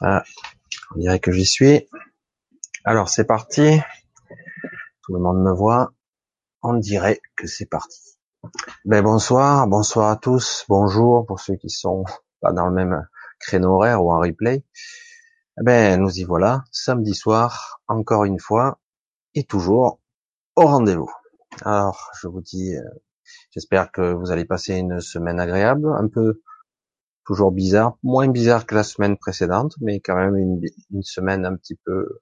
Ah, on dirait que j'y suis. Alors c'est parti. Tout le monde me voit. On dirait que c'est parti. Ben bonsoir, bonsoir à tous, bonjour pour ceux qui sont pas dans le même créneau horaire ou en replay. Ben nous y voilà, samedi soir, encore une fois, et toujours au rendez-vous. Alors je vous dis, euh, j'espère que vous allez passer une semaine agréable, un peu toujours bizarre, moins bizarre que la semaine précédente, mais quand même une, une semaine un petit peu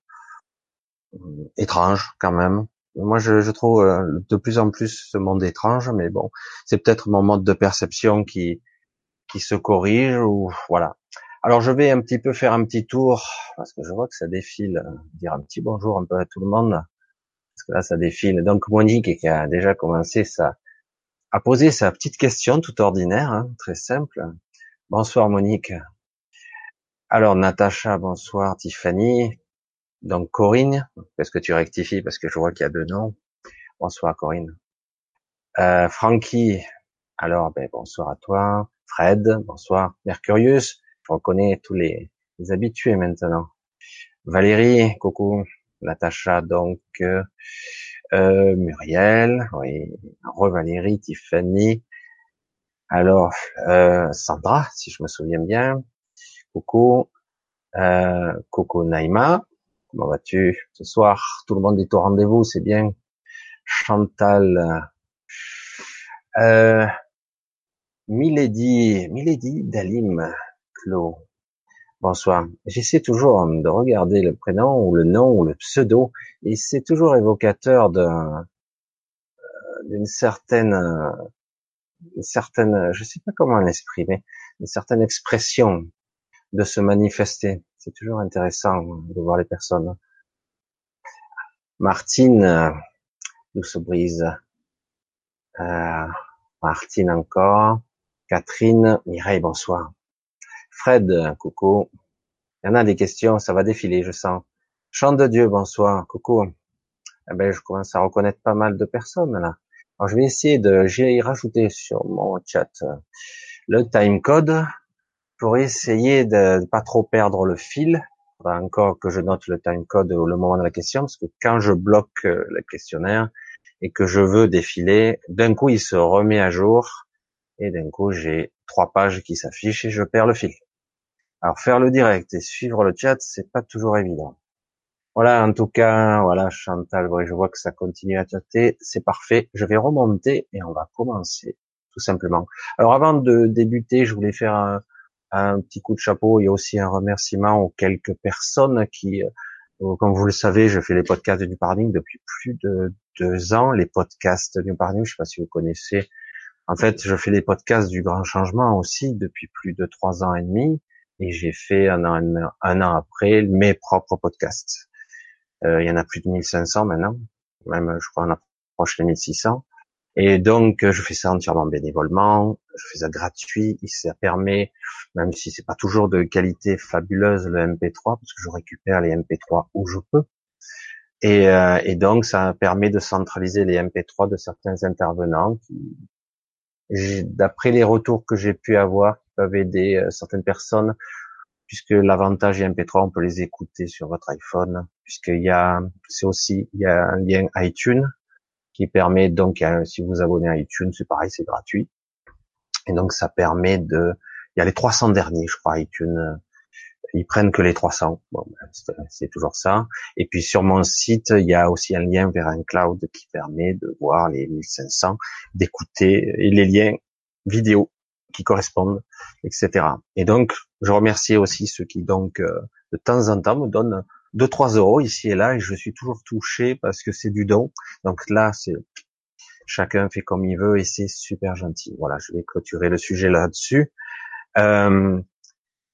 euh, étrange quand même. Moi, je, je, trouve euh, de plus en plus ce monde étrange, mais bon, c'est peut-être mon mode de perception qui qui se corrige ou voilà. Alors, je vais un petit peu faire un petit tour parce que je vois que ça défile. Dire un petit bonjour un peu à tout le monde parce que là, ça défile. Donc, Monique qui a déjà commencé sa à poser sa petite question toute ordinaire, hein, très simple. Bonsoir Monique. Alors Natacha, bonsoir Tiffany. Donc Corinne, est-ce que tu rectifies parce que je vois qu'il y a deux noms. Bonsoir Corinne. Euh, Frankie, alors ben, bonsoir à toi. Fred, bonsoir. Mercurius, je reconnais tous les, habitués maintenant. Valérie, coucou. Natacha, donc euh, euh Muriel, oui. Re Valérie, Tiffany, alors, euh, Sandra, si je me souviens bien. Coucou. Euh, coucou Naïma. Comment vas-tu ce soir? Tout le monde est au rendez-vous, c'est bien. Chantal. Euh, Milady. Milady Dalim. Clo. Bonsoir. J'essaie toujours de regarder le prénom ou le nom ou le pseudo et c'est toujours évocateur euh, d'une certaine une certaine, je sais pas comment l'exprimer, une certaine expression de se manifester. C'est toujours intéressant de voir les personnes. Martine, douce brise. Euh, Martine encore. Catherine, Mireille, bonsoir. Fred, coucou. Il y en a des questions, ça va défiler, je sens. Chant de Dieu, bonsoir, coucou. Eh ben, je commence à reconnaître pas mal de personnes là. Alors, je vais essayer de, j'ai rajouté sur mon chat euh, le timecode pour essayer de ne pas trop perdre le fil. Encore que je note le timecode au moment de la question, parce que quand je bloque euh, le questionnaire et que je veux défiler, d'un coup il se remet à jour et d'un coup j'ai trois pages qui s'affichent et je perds le fil. Alors faire le direct et suivre le chat, c'est pas toujours évident. Voilà, en tout cas, voilà, Chantal, je vois que ça continue à tâter, c'est parfait. Je vais remonter et on va commencer, tout simplement. Alors, avant de débuter, je voulais faire un, petit coup de chapeau. A aussi un remerciement aux quelques personnes qui, euh, comme vous le savez, je fais les podcasts du Parning depuis plus de deux ans. Les podcasts du Parning, je sais pas si vous connaissez. En fait, je fais les podcasts du Grand Changement aussi depuis plus de trois ans et demi. Et j'ai fait un an, un an après mes propres podcasts. Euh, il y en a plus de 1500 maintenant, même je crois on approche les 1600. Et donc je fais ça entièrement bénévolement, je fais ça gratuit, ça permet, même si c'est pas toujours de qualité fabuleuse le MP3, parce que je récupère les MP3 où je peux. Et, euh, et donc ça permet de centraliser les MP3 de certains intervenants qui, d'après les retours que j'ai pu avoir, qui peuvent aider euh, certaines personnes puisque l'avantage MP3, on peut les écouter sur votre iPhone, puisqu'il y a, c'est aussi, il y a un lien iTunes qui permet donc, si vous abonnez à iTunes, c'est pareil, c'est gratuit. Et donc, ça permet de, il y a les 300 derniers, je crois, iTunes, ils prennent que les 300. Bon, ben, c'est toujours ça. Et puis sur mon site, il y a aussi un lien vers un cloud qui permet de voir les 1500, d'écouter les liens vidéo qui correspondent, etc. Et donc, je remercie aussi ceux qui donc euh, de temps en temps me donnent 2-3 euros ici et là, et je suis toujours touché parce que c'est du don. Donc là, c'est chacun fait comme il veut et c'est super gentil. Voilà, je vais clôturer le sujet là-dessus. Euh,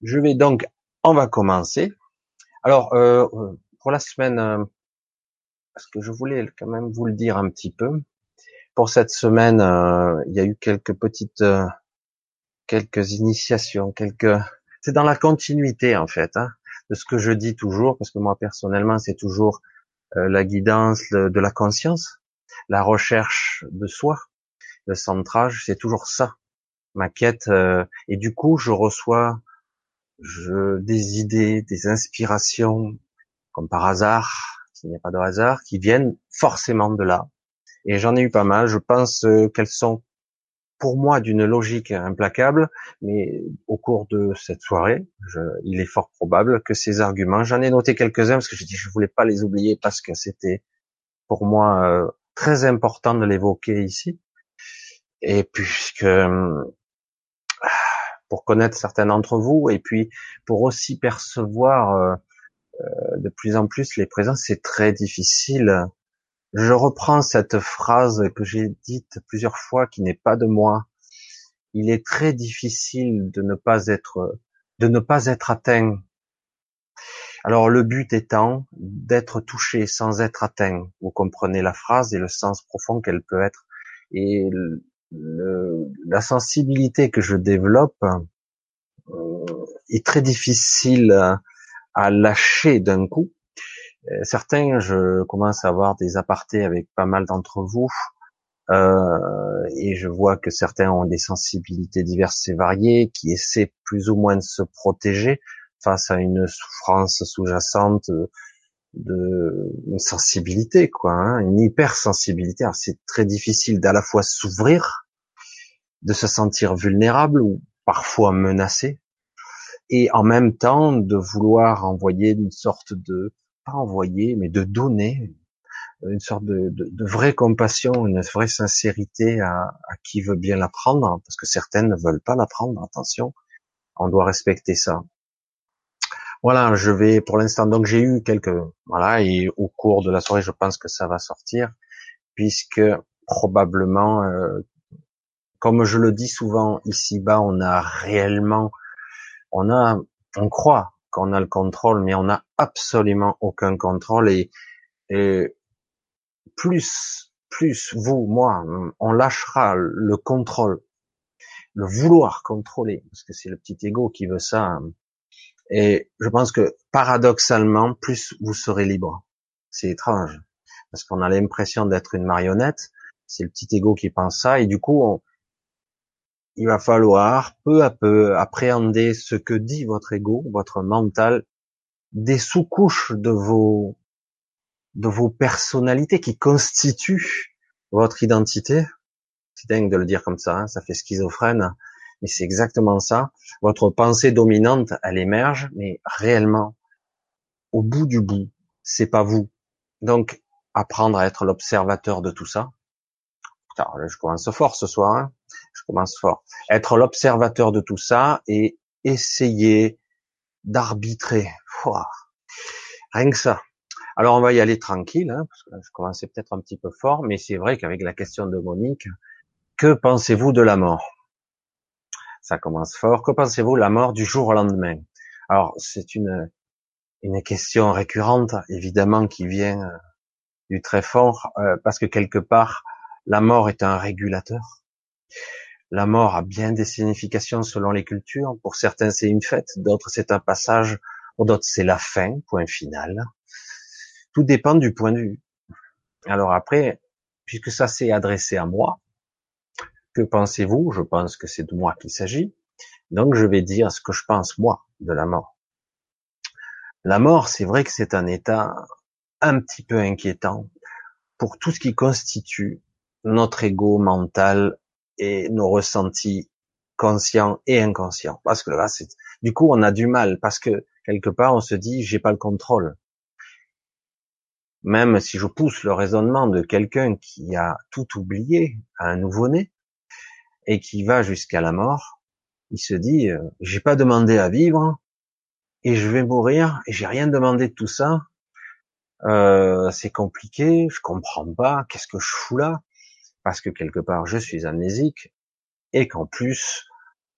je vais donc, on va commencer. Alors, euh, pour la semaine, euh, parce que je voulais quand même vous le dire un petit peu? Pour cette semaine, euh, il y a eu quelques petites quelques initiations, quelques. C'est dans la continuité en fait hein, de ce que je dis toujours, parce que moi personnellement c'est toujours euh, la guidance de la conscience, la recherche de soi. le centrage, c'est toujours ça, ma quête. Euh, et du coup, je reçois je, des idées, des inspirations, comme par hasard, s'il n'y a pas de hasard, qui viennent forcément de là. Et j'en ai eu pas mal. Je pense euh, qu'elles sont pour moi d'une logique implacable, mais au cours de cette soirée, je, il est fort probable que ces arguments, j'en ai noté quelques-uns parce que j'ai dit je voulais pas les oublier parce que c'était pour moi euh, très important de l'évoquer ici. Et puisque pour connaître certains d'entre vous et puis pour aussi percevoir euh, euh, de plus en plus les présences, c'est très difficile. Je reprends cette phrase que j'ai dite plusieurs fois qui n'est pas de moi. Il est très difficile de ne pas être de ne pas être atteint. Alors le but étant d'être touché sans être atteint. Vous comprenez la phrase et le sens profond qu'elle peut être. Et la sensibilité que je développe euh, est très difficile à, lâcher d'un coup. Euh, certains, je commence à avoir des apartés avec pas mal d'entre vous, euh, et je vois que certains ont des sensibilités diverses et variées, qui essaient plus ou moins de se protéger face à une souffrance sous-jacente de une sensibilité, quoi, hein, une hypersensibilité. Alors c'est très difficile d'à la fois s'ouvrir, de se sentir vulnérable ou parfois menacé, et en même temps de vouloir envoyer une sorte de pas envoyer, mais de donner une sorte de, de, de vraie compassion, une vraie sincérité à, à qui veut bien l'apprendre, parce que certaines ne veulent pas l'apprendre. Attention, on doit respecter ça. Voilà, je vais pour l'instant. Donc j'ai eu quelques voilà et au cours de la soirée, je pense que ça va sortir puisque probablement, euh, comme je le dis souvent ici-bas, on a réellement, on a, on croit qu'on a le contrôle, mais on n'a absolument aucun contrôle et, et plus, plus vous, moi, on lâchera le contrôle, le vouloir contrôler, parce que c'est le petit ego qui veut ça et je pense que paradoxalement, plus vous serez libre. C'est étrange, parce qu'on a l'impression d'être une marionnette. C'est le petit ego qui pense ça, et du coup, il va falloir peu à peu appréhender ce que dit votre ego, votre mental, des sous-couches de vos de vos personnalités qui constituent votre identité. C'est dingue de le dire comme ça, hein, ça fait schizophrène. Mais c'est exactement ça. Votre pensée dominante, elle émerge, mais réellement, au bout du bout, c'est pas vous. Donc, apprendre à être l'observateur de tout ça. Je commence fort ce soir. Hein je commence fort. Être l'observateur de tout ça et essayer d'arbitrer. Rien que ça. Alors on va y aller tranquille, hein, parce que je commençais peut-être un petit peu fort, mais c'est vrai qu'avec la question de Monique, que pensez-vous de la mort? Ça commence fort. Que pensez-vous la mort du jour au lendemain? Alors, c'est une, une question récurrente, évidemment, qui vient euh, du très fort, euh, parce que quelque part, la mort est un régulateur. La mort a bien des significations selon les cultures. Pour certains, c'est une fête, d'autres, c'est un passage, pour d'autres, c'est la fin, point final. Tout dépend du point de vue. Alors après, puisque ça s'est adressé à moi, que pensez-vous? Je pense que c'est de moi qu'il s'agit. Donc je vais dire ce que je pense moi de la mort. La mort, c'est vrai que c'est un état un petit peu inquiétant pour tout ce qui constitue notre ego mental et nos ressentis conscients et inconscients. Parce que là, c'est, du coup, on a du mal parce que quelque part, on se dit, j'ai pas le contrôle. Même si je pousse le raisonnement de quelqu'un qui a tout oublié à un nouveau-né, et qui va jusqu'à la mort, il se dit euh, j'ai pas demandé à vivre et je vais mourir et j'ai rien demandé de tout ça. Euh, c'est compliqué, je comprends pas, qu'est-ce que je fous là? Parce que quelque part je suis amnésique et qu'en plus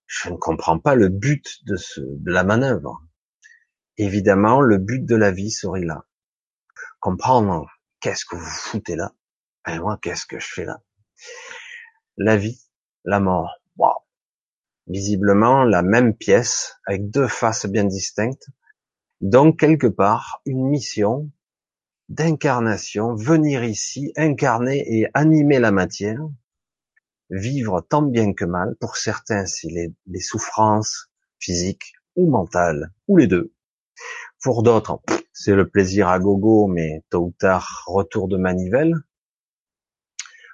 je ne comprends pas le but de, ce, de la manœuvre. Évidemment, le but de la vie serait là. Comprendre qu'est-ce que vous foutez là? Et moi, qu'est-ce que je fais là? La vie, la mort. Visiblement la même pièce avec deux faces bien distinctes. Donc quelque part une mission d'incarnation, venir ici, incarner et animer la matière vivre tant bien que mal. Pour certains, c'est les, les souffrances physiques ou mentales, ou les deux. Pour d'autres, c'est le plaisir à gogo, mais tôt ou tard, retour de manivelle.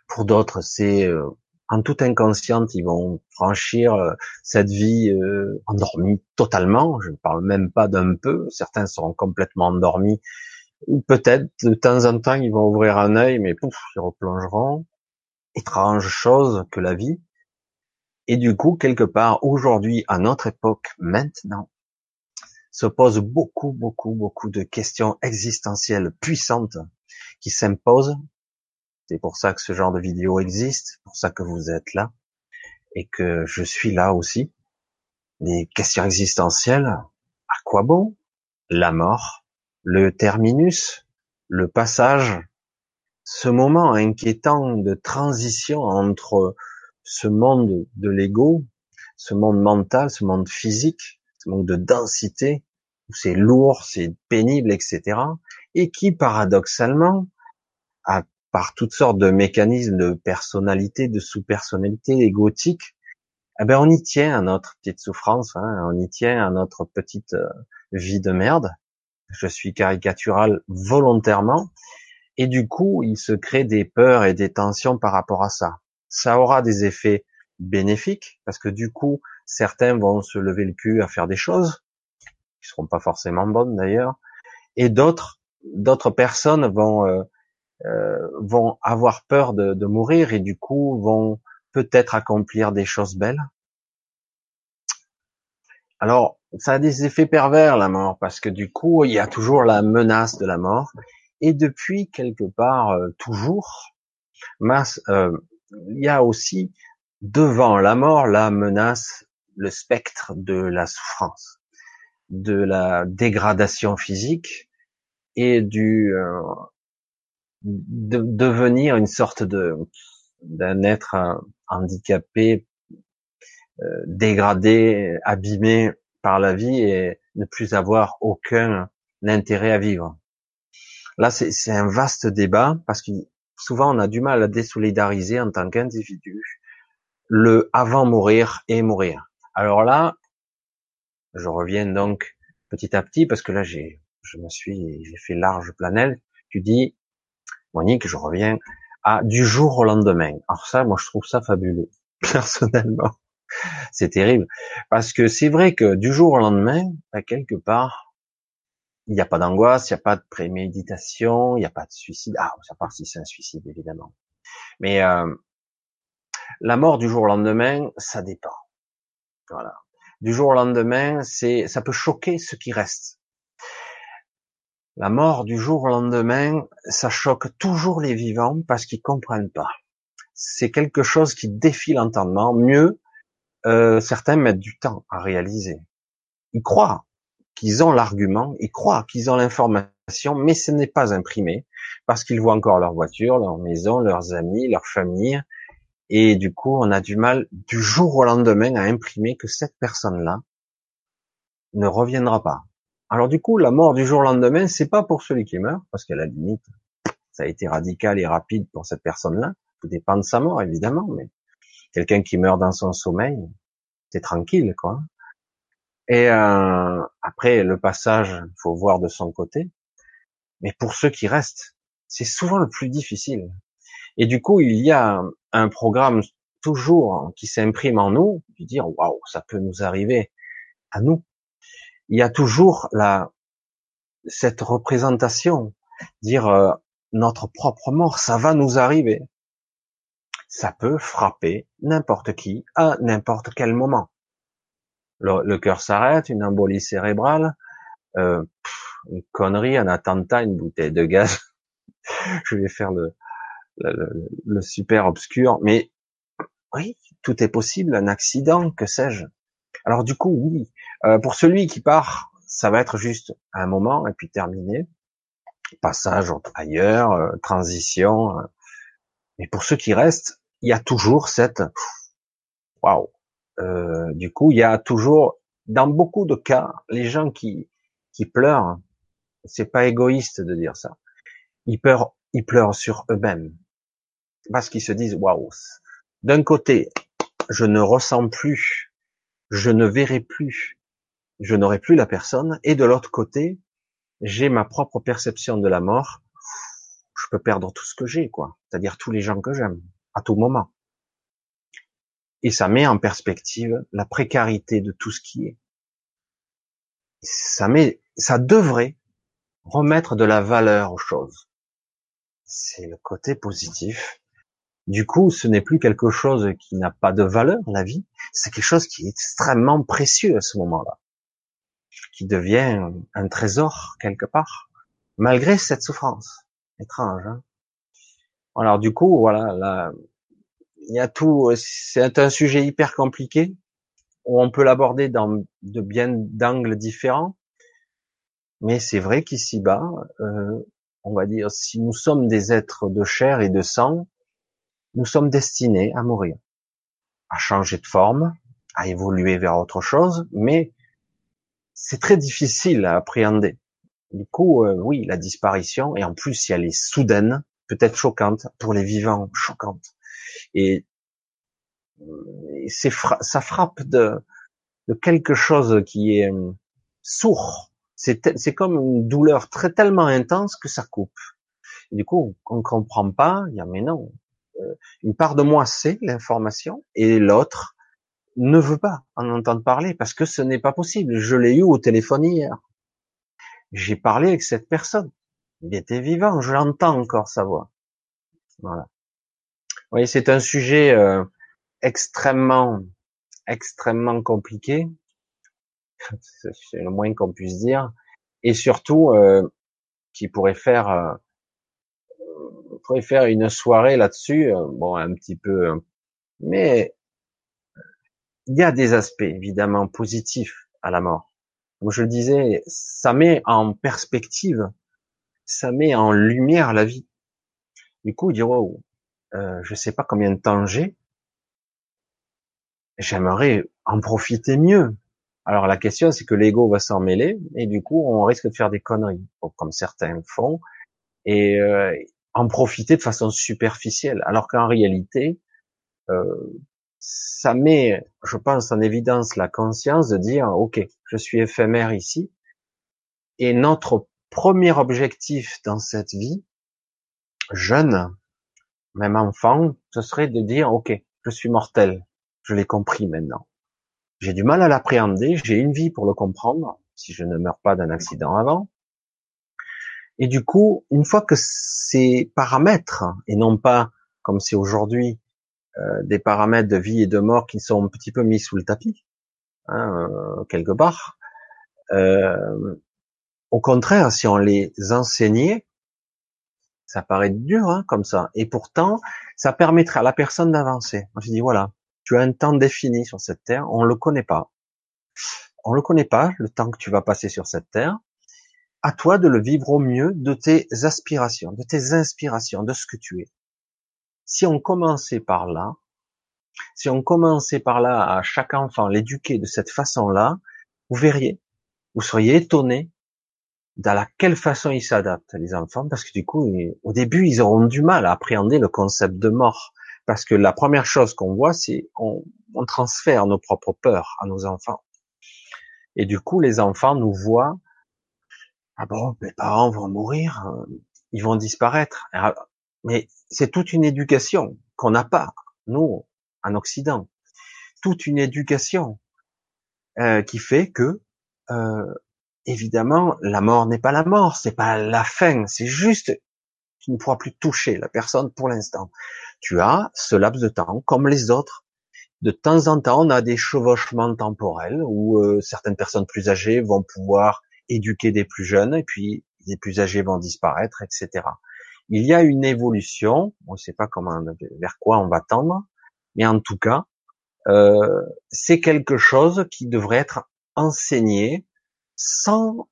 Pour d'autres, c'est euh, en toute inconsciente, ils vont franchir euh, cette vie euh, endormie totalement. Je ne parle même pas d'un peu. Certains seront complètement endormis. Ou peut-être de temps en temps, ils vont ouvrir un œil, mais pouf, ils replongeront. Étrange chose que la vie. Et du coup, quelque part, aujourd'hui, à notre époque, maintenant, se posent beaucoup, beaucoup, beaucoup de questions existentielles puissantes qui s'imposent c'est pour ça que ce genre de vidéo existe, pour ça que vous êtes là et que je suis là aussi. Des questions existentielles. À quoi bon? La mort, le terminus, le passage, ce moment inquiétant de transition entre ce monde de l'ego, ce monde mental, ce monde physique, ce monde de densité, où c'est lourd, c'est pénible, etc. Et qui, paradoxalement, a par toutes sortes de mécanismes de personnalité, de sous-personnalité égotique, eh ben on y tient à notre petite souffrance, hein, on y tient à notre petite euh, vie de merde. Je suis caricatural volontairement, et du coup, il se crée des peurs et des tensions par rapport à ça. Ça aura des effets bénéfiques, parce que du coup, certains vont se lever le cul à faire des choses, qui seront pas forcément bonnes d'ailleurs, et d'autres, d'autres personnes vont euh, euh, vont avoir peur de, mourir et du coup vont peut-être accomplir des choses belles. Alors, ça a des effets pervers la mort parce que du coup, il y a toujours la menace de la mort et depuis quelque part euh, toujours, masse, euh, il y a aussi devant la mort la menace, le spectre de la souffrance, de la dégradation physique et du euh, de devenir une sorte de d'un être handicapé, euh, dégradé, abîmé par la vie et ne plus avoir aucun intérêt à vivre. Là, c'est un vaste débat parce que souvent on a du mal à désolidariser en tant qu'individu le avant mourir et mourir. Alors là, je reviens donc petit à petit parce que là j'ai, je me suis, j'ai fait large planel. Tu dis, Monique, je reviens à du jour au lendemain. Alors ça, moi, je trouve ça fabuleux, personnellement. C'est terrible. Parce que c'est vrai que du jour au lendemain, à quelque part, il n'y a pas d'angoisse, il n'y a pas de préméditation, il n'y a pas de suicide. Ah, à part si c'est un suicide, évidemment. Mais euh, la mort du jour au lendemain, ça dépend. Voilà. Du jour au lendemain, c'est, ça peut choquer ceux qui restent. La mort du jour au lendemain, ça choque toujours les vivants parce qu'ils comprennent pas. C'est quelque chose qui défie l'entendement. Mieux, euh, certains mettent du temps à réaliser. Ils croient qu'ils ont l'argument, ils croient qu'ils ont l'information, mais ce n'est pas imprimé parce qu'ils voient encore leur voiture, leur maison, leurs amis, leur famille, et du coup, on a du mal du jour au lendemain à imprimer que cette personne-là ne reviendra pas. Alors du coup, la mort du jour au lendemain, c'est pas pour celui qui meurt, parce qu'à la limite, ça a été radical et rapide pour cette personne-là. Tout dépend de sa mort, évidemment, mais quelqu'un qui meurt dans son sommeil, c'est tranquille, quoi. Et euh, après, le passage, il faut voir de son côté. Mais pour ceux qui restent, c'est souvent le plus difficile. Et du coup, il y a un programme toujours qui s'imprime en nous, de dire waouh, ça peut nous arriver à nous il y a toujours la, cette représentation, dire euh, notre propre mort, ça va nous arriver. Ça peut frapper n'importe qui à n'importe quel moment. Le, cœur s'arrête, une embolie cérébrale, euh, une connerie, un attentat, une bouteille de gaz. Je vais faire le, le, le super obscur, mais oui, tout est possible, un accident, que sais-je. Alors du coup, oui, euh, pour celui qui part, ça va être juste un moment et puis terminé. Passage ailleurs, euh, transition. Euh. Mais pour ceux qui restent, il y a toujours cette waouh. du coup, il y a toujours, dans beaucoup de cas, les gens qui qui pleurent, c'est pas égoïste de dire ça. Ils pleurent, ils pleurent sur eux-mêmes parce qu'ils se disent waouh, d'un côté, je ne ressens plus, je ne verrai plus, je n'aurai plus la personne, et de l'autre côté, j'ai ma propre perception de la mort, je peux perdre tout ce que j'ai, quoi. C'est-à-dire tous les gens que j'aime, à tout moment. Et ça met en perspective la précarité de tout ce qui est. Ça met, ça devrait remettre de la valeur aux choses. C'est le côté positif. Du coup, ce n'est plus quelque chose qui n'a pas de valeur, la vie. C'est quelque chose qui est extrêmement précieux à ce moment-là. Qui devient un trésor quelque part. Malgré cette souffrance. Étrange, hein Alors du coup, voilà, là, il y a tout, c'est un sujet hyper compliqué, où on peut l'aborder dans de bien d'angles différents. Mais c'est vrai qu'ici-bas, euh, on va dire, si nous sommes des êtres de chair et de sang, nous sommes destinés à mourir, à changer de forme, à évoluer vers autre chose, mais c'est très difficile à appréhender. Du coup, euh, oui, la disparition, et en plus, si elle est soudaine, peut-être choquante, pour les vivants, choquante. Et, et ça frappe de, de quelque chose qui est euh, sourd, c'est comme une douleur très tellement intense que ça coupe. du coup, on comprend pas. Il y a mais non. Euh, une part de moi sait l'information et l'autre ne veut pas en entendre parler parce que ce n'est pas possible. Je l'ai eu au téléphone hier. J'ai parlé avec cette personne. Il était vivant. Je l'entends encore sa voix. Voilà. Oui, c'est un sujet euh, extrêmement, extrêmement compliqué c'est le moins qu'on puisse dire, et surtout euh, qui pourrait faire euh, pourrait faire une soirée là-dessus, euh, bon un petit peu, hein. mais il y a des aspects évidemment positifs à la mort. Comme je le disais, ça met en perspective, ça met en lumière la vie. Du coup, dire wow, euh, je sais pas combien de temps j'ai, j'aimerais en profiter mieux. Alors la question, c'est que l'ego va s'en mêler et du coup, on risque de faire des conneries, comme certains font, et euh, en profiter de façon superficielle. Alors qu'en réalité, euh, ça met, je pense, en évidence la conscience de dire, ok, je suis éphémère ici, et notre premier objectif dans cette vie, jeune, même enfant, ce serait de dire, ok, je suis mortel, je l'ai compris maintenant. J'ai du mal à l'appréhender, j'ai une vie pour le comprendre, si je ne meurs pas d'un accident avant. Et du coup, une fois que ces paramètres, et non pas comme c'est aujourd'hui, des paramètres de vie et de mort qui sont un petit peu mis sous le tapis, hein, euh, quelque part, euh, au contraire, si on les enseignait, ça paraît dur hein, comme ça, et pourtant, ça permettrait à la personne d'avancer. Je dis voilà, tu as un temps défini sur cette terre, on le connaît pas. On le connaît pas, le temps que tu vas passer sur cette terre. À toi de le vivre au mieux de tes aspirations, de tes inspirations, de ce que tu es. Si on commençait par là, si on commençait par là à chaque enfant l'éduquer de cette façon-là, vous verriez, vous seriez étonné dans la quelle façon ils s'adaptent, les enfants, parce que du coup, au début, ils auront du mal à appréhender le concept de mort. Parce que la première chose qu'on voit, c'est on, on transfère nos propres peurs à nos enfants. Et du coup, les enfants nous voient, ah bon, mes parents vont mourir, euh, ils vont disparaître. Mais c'est toute une éducation qu'on n'a pas, nous, en Occident. Toute une éducation euh, qui fait que, euh, évidemment, la mort n'est pas la mort, c'est pas la fin, c'est juste tu ne pourras plus toucher la personne pour l'instant tu as ce laps de temps comme les autres. De temps en temps, on a des chevauchements temporels où euh, certaines personnes plus âgées vont pouvoir éduquer des plus jeunes et puis les plus âgés vont disparaître, etc. Il y a une évolution, on ne sait pas comment, vers quoi on va tendre, mais en tout cas, euh, c'est quelque chose qui devrait être enseigné sans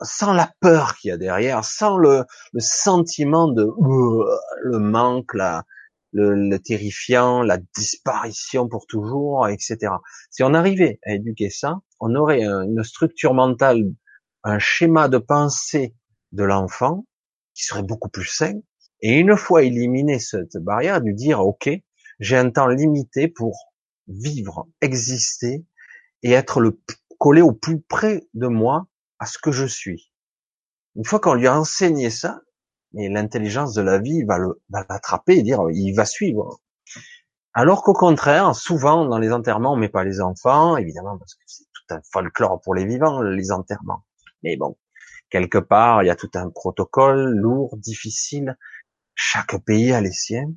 sans la peur qu'il y a derrière, sans le, sentiment de euh, le manque, la, le, terrifiant, la disparition pour toujours, etc. Si on arrivait à éduquer ça, on aurait une structure mentale, un schéma de pensée de l'enfant qui serait beaucoup plus sain. Et une fois éliminé cette barrière, de dire, OK, J'ai un temps limité pour vivre, exister et être le collé au plus près de moi à ce que je suis. Une fois qu'on lui a enseigné ça, et l'intelligence de la vie va l'attraper et dire il va suivre. Alors qu'au contraire, souvent dans les enterrements, on met pas les enfants, évidemment parce que c'est tout un folklore pour les vivants, les enterrements. Mais bon, quelque part, il y a tout un protocole lourd, difficile. Chaque pays a les siens.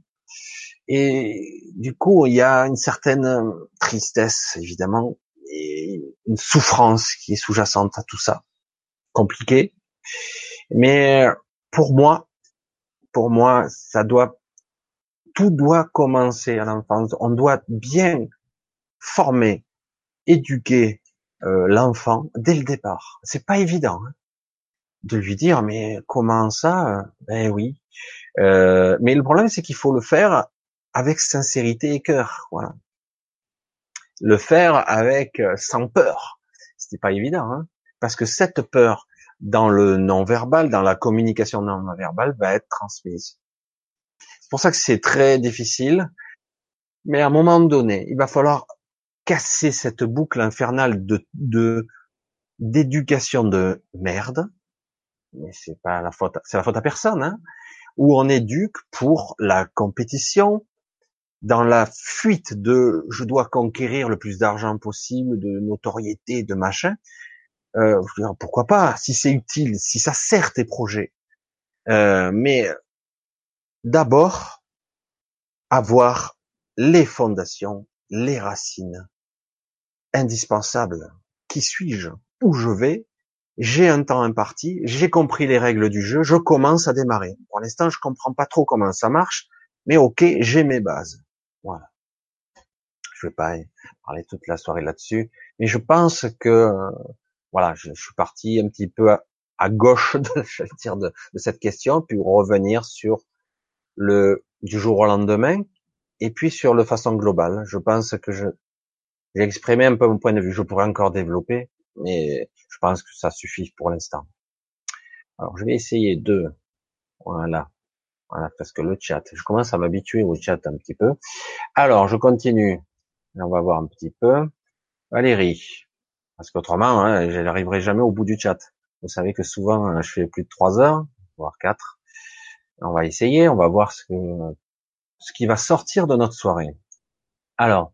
Et du coup, il y a une certaine tristesse, évidemment, et une souffrance qui est sous-jacente à tout ça. Compliqué. Mais pour moi, pour moi, ça doit, tout doit commencer à l'enfance. On doit bien former, éduquer euh, l'enfant dès le départ. C'est pas évident hein, de lui dire mais comment ça? Ben oui. Euh, mais le problème c'est qu'il faut le faire avec sincérité et cœur. Voilà le faire avec euh, sans peur. C'était pas évident, hein parce que cette peur dans le non-verbal, dans la communication non-verbale, va être transmise. C'est pour ça que c'est très difficile. Mais à un moment donné, il va falloir casser cette boucle infernale de, de d'éducation de merde. Mais c'est pas la faute, c'est la faute à personne, hein, où on éduque pour la compétition, dans la fuite de je dois conquérir le plus d'argent possible, de notoriété, de machin, euh, pourquoi pas, si c'est utile, si ça sert tes projets. Euh, mais d'abord, avoir les fondations, les racines indispensables. Qui suis-je? Où je vais? J'ai un temps imparti, j'ai compris les règles du jeu, je commence à démarrer. Pour l'instant, je comprends pas trop comment ça marche, mais ok, j'ai mes bases. Voilà. Je vais pas parler toute la soirée là-dessus, mais je pense que voilà, je, suis parti un petit peu à, gauche de, dire, de, cette question, puis revenir sur le du jour au lendemain, et puis sur le façon globale. Je pense que je j'ai exprimé un peu mon point de vue. Je pourrais encore développer, mais je pense que ça suffit pour l'instant. Alors, je vais essayer de, voilà, voilà, parce que le chat, je commence à m'habituer au chat un petit peu. Alors, je continue. On va voir un petit peu. Valérie. Parce qu'autrement, hein, je n'arriverai jamais au bout du chat. Vous savez que souvent, hein, je fais plus de trois heures, voire quatre. On va essayer, on va voir ce, que, ce qui va sortir de notre soirée. Alors,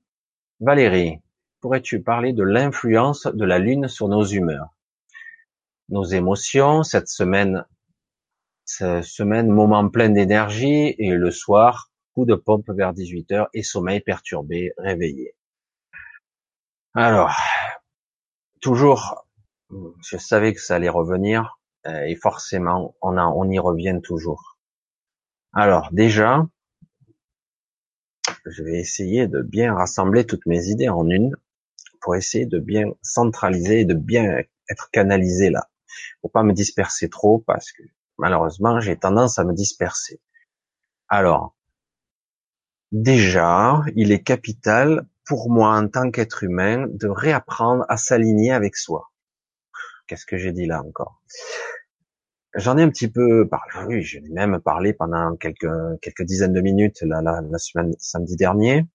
Valérie, pourrais-tu parler de l'influence de la Lune sur nos humeurs, nos émotions, cette semaine semaine, moment plein d'énergie, et le soir, coup de pompe vers 18 heures et sommeil perturbé, réveillé. Alors, toujours, je savais que ça allait revenir, euh, et forcément, on, on y revient toujours. Alors, déjà, je vais essayer de bien rassembler toutes mes idées en une, pour essayer de bien centraliser et de bien être canalisé là. Faut pas me disperser trop parce que malheureusement, j'ai tendance à me disperser. Alors, déjà, il est capital pour moi en tant qu'être humain de réapprendre à s'aligner avec soi. Qu'est-ce que j'ai dit là encore? J'en ai un petit peu parlé, oui, j'ai même parlé pendant quelques quelques dizaines de minutes la, la semaine samedi dernier.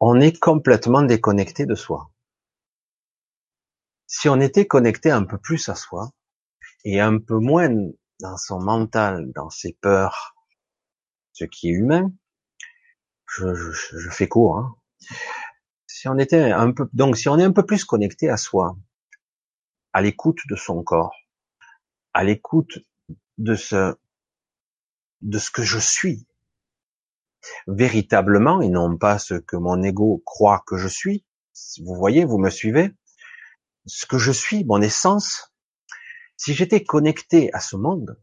On est complètement déconnecté de soi. Si on était connecté un peu plus à soi, et un peu moins dans son mental, dans ses peurs, ce qui est humain. Je, fais court. Hein. Si on était un peu, donc si on est un peu plus connecté à soi, à l'écoute de son corps, à l'écoute de ce, de ce que je suis véritablement et non pas ce que mon ego croit que je suis. Vous voyez, vous me suivez? Ce que je suis, mon essence, si j'étais connecté à ce monde,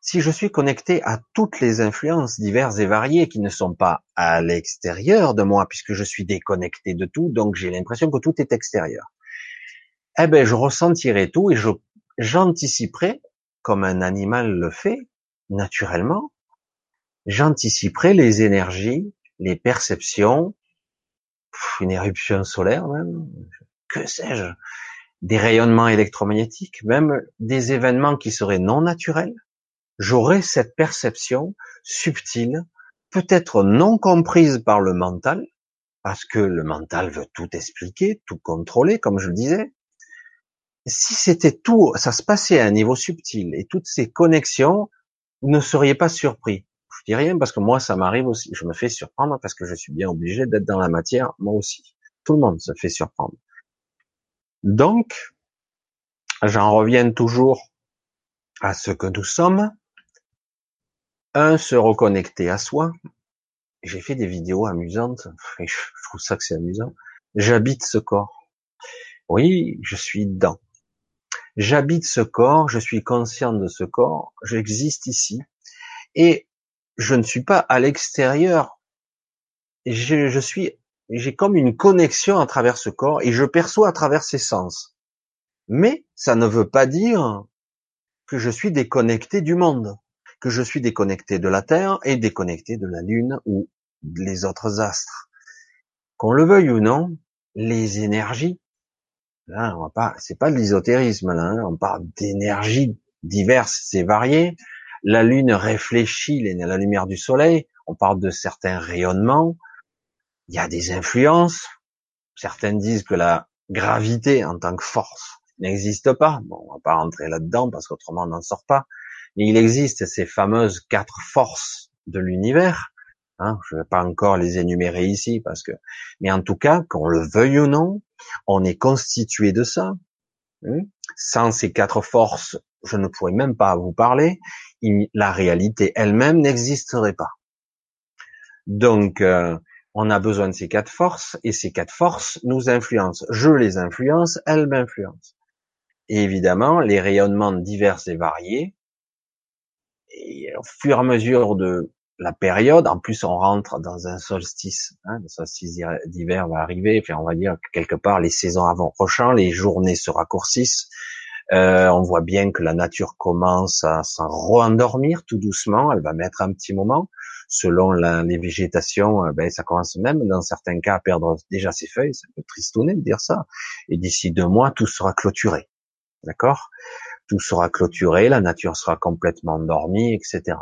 si je suis connecté à toutes les influences diverses et variées qui ne sont pas à l'extérieur de moi, puisque je suis déconnecté de tout, donc j'ai l'impression que tout est extérieur. Eh ben, je ressentirai tout et je, j'anticiperai, comme un animal le fait, naturellement, j'anticiperai les énergies, les perceptions, une éruption solaire même, que sais-je, des rayonnements électromagnétiques, même des événements qui seraient non naturels, j'aurais cette perception subtile peut-être non comprises par le mental, parce que le mental veut tout expliquer, tout contrôler, comme je le disais. Si c'était tout, ça se passait à un niveau subtil et toutes ces connexions, vous ne seriez pas surpris. Je dis rien parce que moi, ça m'arrive aussi. Je me fais surprendre parce que je suis bien obligé d'être dans la matière, moi aussi. Tout le monde se fait surprendre. Donc, j'en reviens toujours à ce que nous sommes. Un, se reconnecter à soi, j'ai fait des vidéos amusantes, et je trouve ça que c'est amusant. J'habite ce corps. Oui, je suis dedans. J'habite ce corps, je suis conscient de ce corps, j'existe ici, et je ne suis pas à l'extérieur. Je, suis, j'ai comme une connexion à travers ce corps, et je perçois à travers ses sens. Mais ça ne veut pas dire que je suis déconnecté du monde, que je suis déconnecté de la Terre et déconnecté de la Lune ou les autres astres. Qu'on le veuille ou non, les énergies, là, on va pas, c'est pas de l'ésotérisme, là, hein, on parle d'énergies diverses et variées. La Lune réfléchit la lumière du Soleil, on parle de certains rayonnements, il y a des influences. Certains disent que la gravité en tant que force n'existe pas. Bon, on va pas rentrer là-dedans parce qu'autrement on n'en sort pas. Mais il existe ces fameuses quatre forces de l'univers Hein, je ne vais pas encore les énumérer ici parce que, mais en tout cas, qu'on le veuille ou non, on est constitué de ça. Hein. Sans ces quatre forces, je ne pourrais même pas vous parler. La réalité elle-même n'existerait pas. Donc, euh, on a besoin de ces quatre forces et ces quatre forces nous influencent. Je les influence, elles m'influencent. Et évidemment, les rayonnements divers et variés, et au fur et à mesure de la période. En plus, on rentre dans un solstice. Hein, le solstice d'hiver va arriver. Enfin, on va dire que quelque part, les saisons avant prochain, les journées se raccourcissent. Euh, on voit bien que la nature commence à s'en re-endormir tout doucement. Elle va mettre un petit moment. Selon la, les végétations, euh, ben, ça commence même dans certains cas à perdre déjà ses feuilles. C'est un peu tristouné de dire ça. Et d'ici deux mois, tout sera clôturé. D'accord? Tout sera clôturé, la nature sera complètement endormie, etc.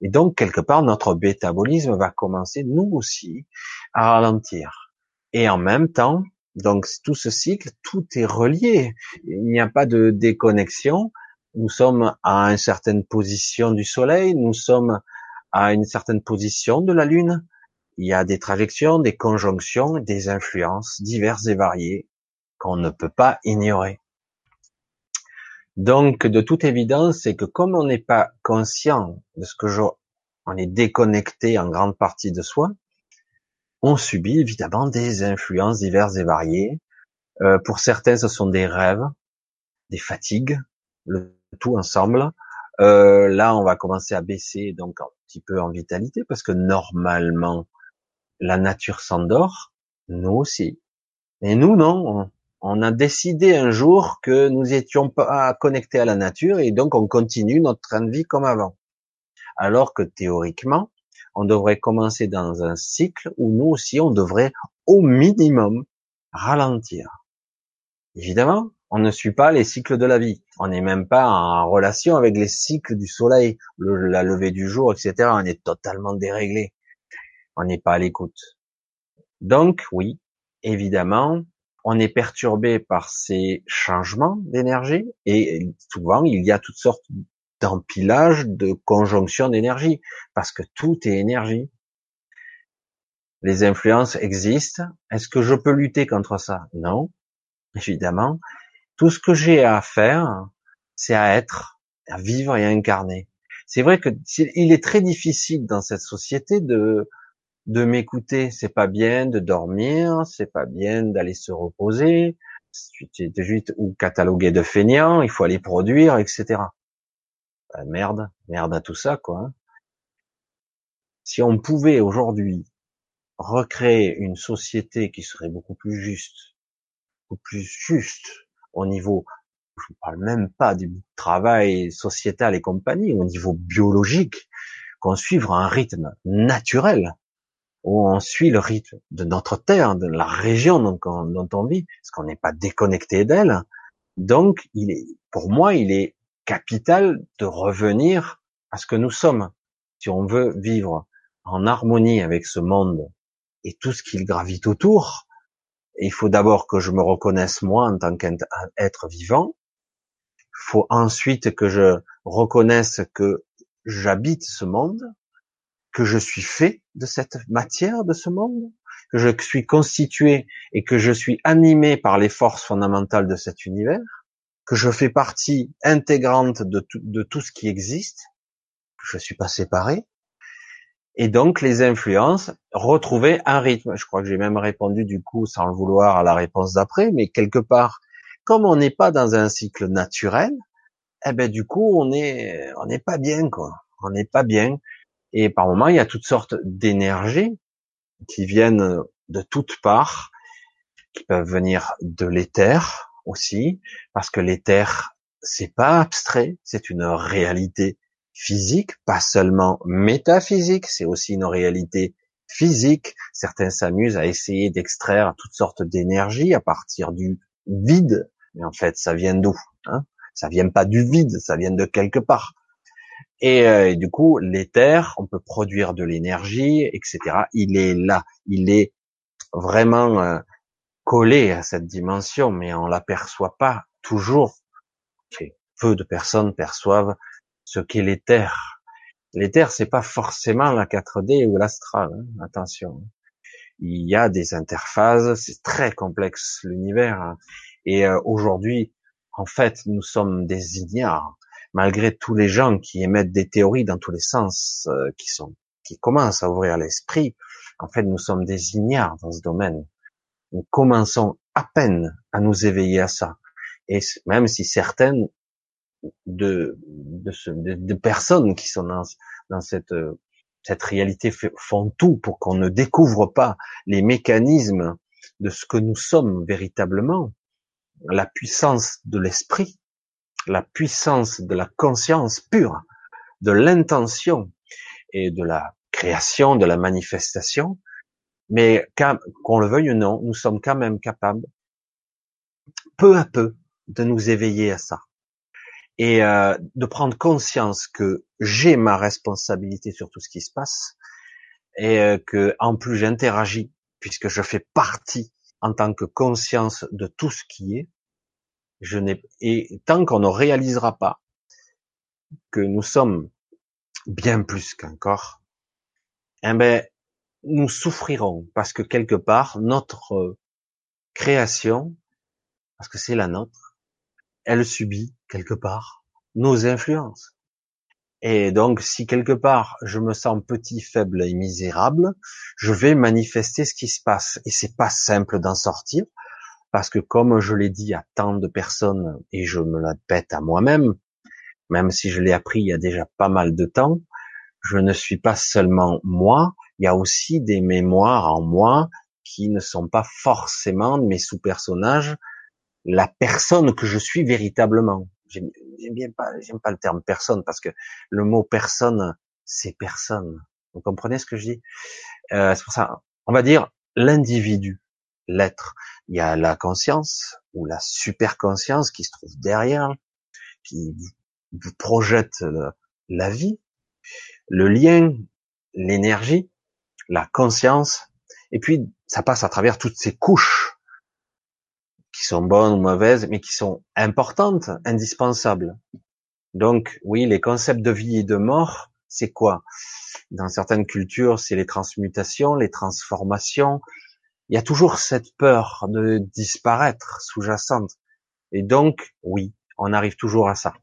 Et donc, quelque part, notre métabolisme va commencer, nous aussi, à ralentir. Et en même temps, donc tout ce cycle, tout est relié. Il n'y a pas de déconnexion. Nous sommes à une certaine position du Soleil, nous sommes à une certaine position de la Lune. Il y a des trajections, des conjonctions, des influences diverses et variées qu'on ne peut pas ignorer. Donc, de toute évidence, c'est que comme on n'est pas conscient de ce que je, on est déconnecté en grande partie de soi, on subit évidemment des influences diverses et variées. Euh, pour certains, ce sont des rêves, des fatigues, le tout ensemble. Euh, là, on va commencer à baisser donc un petit peu en vitalité parce que normalement, la nature s'endort, nous aussi. Et nous, non on a décidé un jour que nous étions pas connectés à la nature et donc on continue notre train de vie comme avant. Alors que théoriquement, on devrait commencer dans un cycle où nous aussi on devrait au minimum ralentir. Évidemment, on ne suit pas les cycles de la vie. On n'est même pas en relation avec les cycles du soleil, la levée du jour, etc. On est totalement déréglé. On n'est pas à l'écoute. Donc oui, évidemment, on est perturbé par ces changements d'énergie et souvent il y a toutes sortes d'empilage, de conjonction d'énergie parce que tout est énergie. Les influences existent. Est-ce que je peux lutter contre ça? Non, évidemment. Tout ce que j'ai à faire, c'est à être, à vivre et à incarner. C'est vrai que il est très difficile dans cette société de de m'écouter, c'est pas bien de dormir, c'est pas bien d'aller se reposer, c'est juste ou catalogué de feignants, il faut aller produire, etc. Ben, merde, merde à tout ça, quoi. Hein. Si on pouvait aujourd'hui recréer une société qui serait beaucoup plus juste, beaucoup plus juste au niveau, je ne parle même pas du travail sociétal et compagnie, au niveau biologique, qu'on suive un rythme naturel, où on suit le rythme de notre terre, de la région dont on, vit, parce qu'on n'est pas déconnecté d'elle. Donc, il est, pour moi, il est capital de revenir à ce que nous sommes, si on veut vivre en harmonie avec ce monde et tout ce qui gravite autour, il faut d'abord que je me reconnaisse moi en tant qu'être vivant. Il faut ensuite que je reconnaisse que j'habite ce monde, que je suis fait de cette matière, de ce monde, que je suis constitué et que je suis animé par les forces fondamentales de cet univers, que je fais partie intégrante de tout, ce qui existe, que je suis pas séparé, et donc les influences, retrouver un rythme. Je crois que j'ai même répondu du coup sans le vouloir à la réponse d'après, mais quelque part, comme on n'est pas dans un cycle naturel, eh ben du coup on est on n'est pas bien quoi, on n'est pas bien. Et par moments il y a toutes sortes d'énergies qui viennent de toutes parts, qui peuvent venir de l'éther aussi, parce que l'éther c'est pas abstrait, c'est une réalité physique, pas seulement métaphysique, c'est aussi une réalité physique. Certains s'amusent à essayer d'extraire toutes sortes d'énergie à partir du vide, mais en fait, ça vient d'où hein? Ça vient pas du vide, ça vient de quelque part. Et, euh, du coup, l'éther, on peut produire de l'énergie, etc. Il est là, il est vraiment euh, collé à cette dimension, mais on l'aperçoit pas toujours. Peu de personnes perçoivent ce qu'est l'éther. L'éther, c'est pas forcément la 4D ou l'astral. Hein, attention. Il y a des interphases, c'est très complexe l'univers. Hein. Et euh, aujourd'hui, en fait, nous sommes des ignares, malgré tous les gens qui émettent des théories dans tous les sens, euh, qui sont, qui commencent à ouvrir l'esprit. En fait, nous sommes des ignares dans ce domaine. Nous commençons à peine à nous éveiller à ça. Et même si certaines de, personnes qui sont dans, dans cette, cette réalité font tout pour qu'on ne découvre pas les mécanismes de ce que nous sommes véritablement, la puissance de l'esprit, la puissance de la conscience pure, de l'intention et de la création, de la manifestation, mais qu'on le veuille ou non, nous sommes quand même capables, peu à peu, de nous éveiller à ça et euh, de prendre conscience que j'ai ma responsabilité sur tout ce qui se passe et euh, que en plus j'interagis puisque je fais partie en tant que conscience de tout ce qui est. Je n'ai et tant qu'on ne réalisera pas que nous sommes bien plus qu'un corps, eh ben nous souffrirons parce que quelque part notre création, parce que c'est la nôtre, elle subit quelque part nos influences. Et donc, si quelque part je me sens petit, faible et misérable, je vais manifester ce qui se passe. Et c'est pas simple d'en sortir, parce que comme je l'ai dit à tant de personnes, et je me la pète à moi-même, même si je l'ai appris il y a déjà pas mal de temps, je ne suis pas seulement moi, il y a aussi des mémoires en moi qui ne sont pas forcément mes sous-personnages, la personne que je suis véritablement. J'aime bien pas, j'aime pas le terme personne parce que le mot personne, c'est personne. Vous comprenez ce que je dis? Euh, C'est pour ça, on va dire l'individu, l'être. Il y a la conscience ou la super conscience qui se trouve derrière, qui vous projette la vie, le lien, l'énergie, la conscience, et puis ça passe à travers toutes ces couches qui sont bonnes ou mauvaises, mais qui sont importantes, indispensables. Donc, oui, les concepts de vie et de mort, c'est quoi? Dans certaines cultures, c'est les transmutations, les transformations. Il y a toujours cette peur de disparaître sous-jacente. Et donc, oui, on arrive toujours à ça.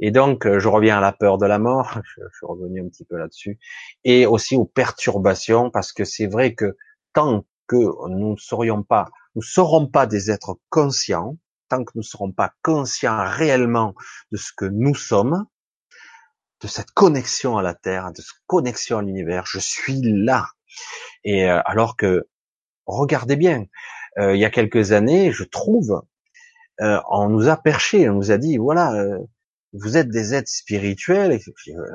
Et donc, euh, je reviens à la peur de la mort, je, je suis revenu un petit peu là-dessus, et aussi aux perturbations, parce que c'est vrai que tant que nous ne serions pas nous serons pas des êtres conscients tant que nous ne serons pas conscients réellement de ce que nous sommes, de cette connexion à la Terre, de cette connexion à l'univers. Je suis là. Et euh, alors que, regardez bien, euh, il y a quelques années, je trouve, euh, on nous a perché, on nous a dit, voilà, vous êtes des êtres spirituels.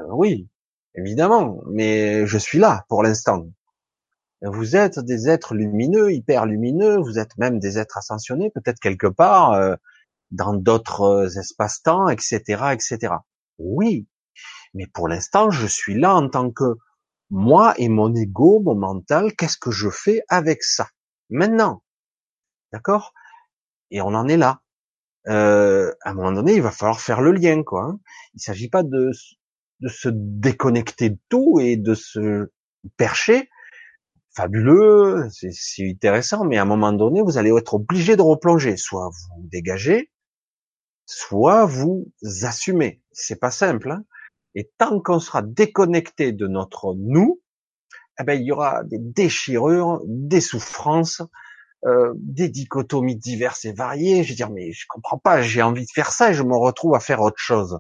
oui, évidemment, mais je suis là pour l'instant. Vous êtes des êtres lumineux, hyper lumineux, vous êtes même des êtres ascensionnés, peut-être quelque part euh, dans d'autres euh, espaces-temps, etc., etc. Oui, mais pour l'instant, je suis là en tant que moi et mon ego, mon mental, qu'est-ce que je fais avec ça maintenant? D'accord? Et on en est là. Euh, à un moment donné, il va falloir faire le lien, quoi. Hein. Il s'agit pas de, se déconnecter de tout et de se percher. Fabuleux, c'est intéressant, mais à un moment donné, vous allez être obligé de replonger. Soit vous dégagez, soit vous assumez. C'est pas simple. Hein et tant qu'on sera déconnecté de notre nous, eh ben, il y aura des déchirures, des souffrances, euh, des dichotomies diverses et variées. Je veux dire, mais je comprends pas, j'ai envie de faire ça et je me retrouve à faire autre chose.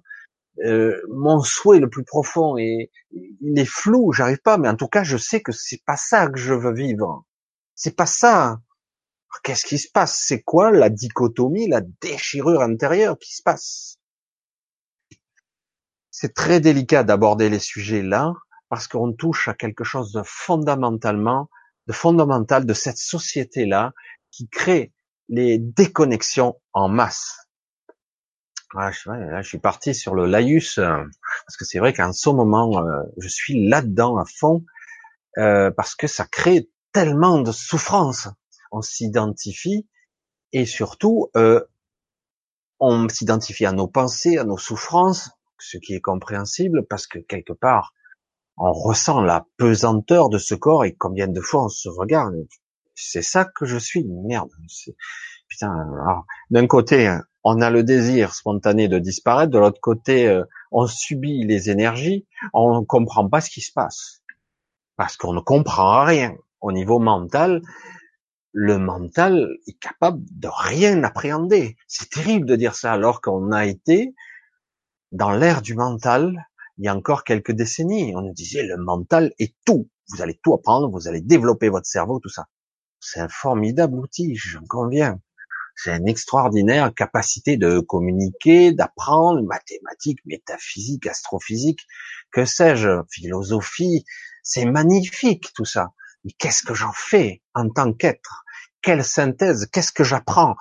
Euh, mon souhait le plus profond et il est flou, j'arrive pas, mais en tout cas, je sais que c'est pas ça que je veux vivre. C'est pas ça. Qu'est-ce qui se passe? C'est quoi la dichotomie, la déchirure intérieure qui se passe? C'est très délicat d'aborder les sujets là parce qu'on touche à quelque chose de fondamentalement, de fondamental de cette société là qui crée les déconnexions en masse. Ah, je suis parti sur le laïus euh, parce que c'est vrai qu'en ce moment, euh, je suis là-dedans à fond euh, parce que ça crée tellement de souffrance on s'identifie et surtout on s'identifie à nos pensées, à nos souffrances, ce qui est compréhensible parce que quelque part on ressent la pesanteur de ce corps et combien de fois on se regarde. C'est ça que je suis, merde. Putain. D'un côté, on a le désir spontané de disparaître, de l'autre côté, euh, on subit les énergies, on comprend pas ce qui se passe parce qu'on ne comprend rien au niveau mental le mental est capable de rien appréhender. C'est terrible de dire ça alors qu'on a été dans l'ère du mental il y a encore quelques décennies. On nous disait le mental est tout. Vous allez tout apprendre, vous allez développer votre cerveau, tout ça. C'est un formidable outil, j'en conviens. C'est une extraordinaire capacité de communiquer, d'apprendre, mathématiques, métaphysique, astrophysique, que sais-je, philosophie. C'est magnifique tout ça. Mais qu'est-ce que j'en fais en tant qu'être? Quelle synthèse, qu'est-ce que j'apprends,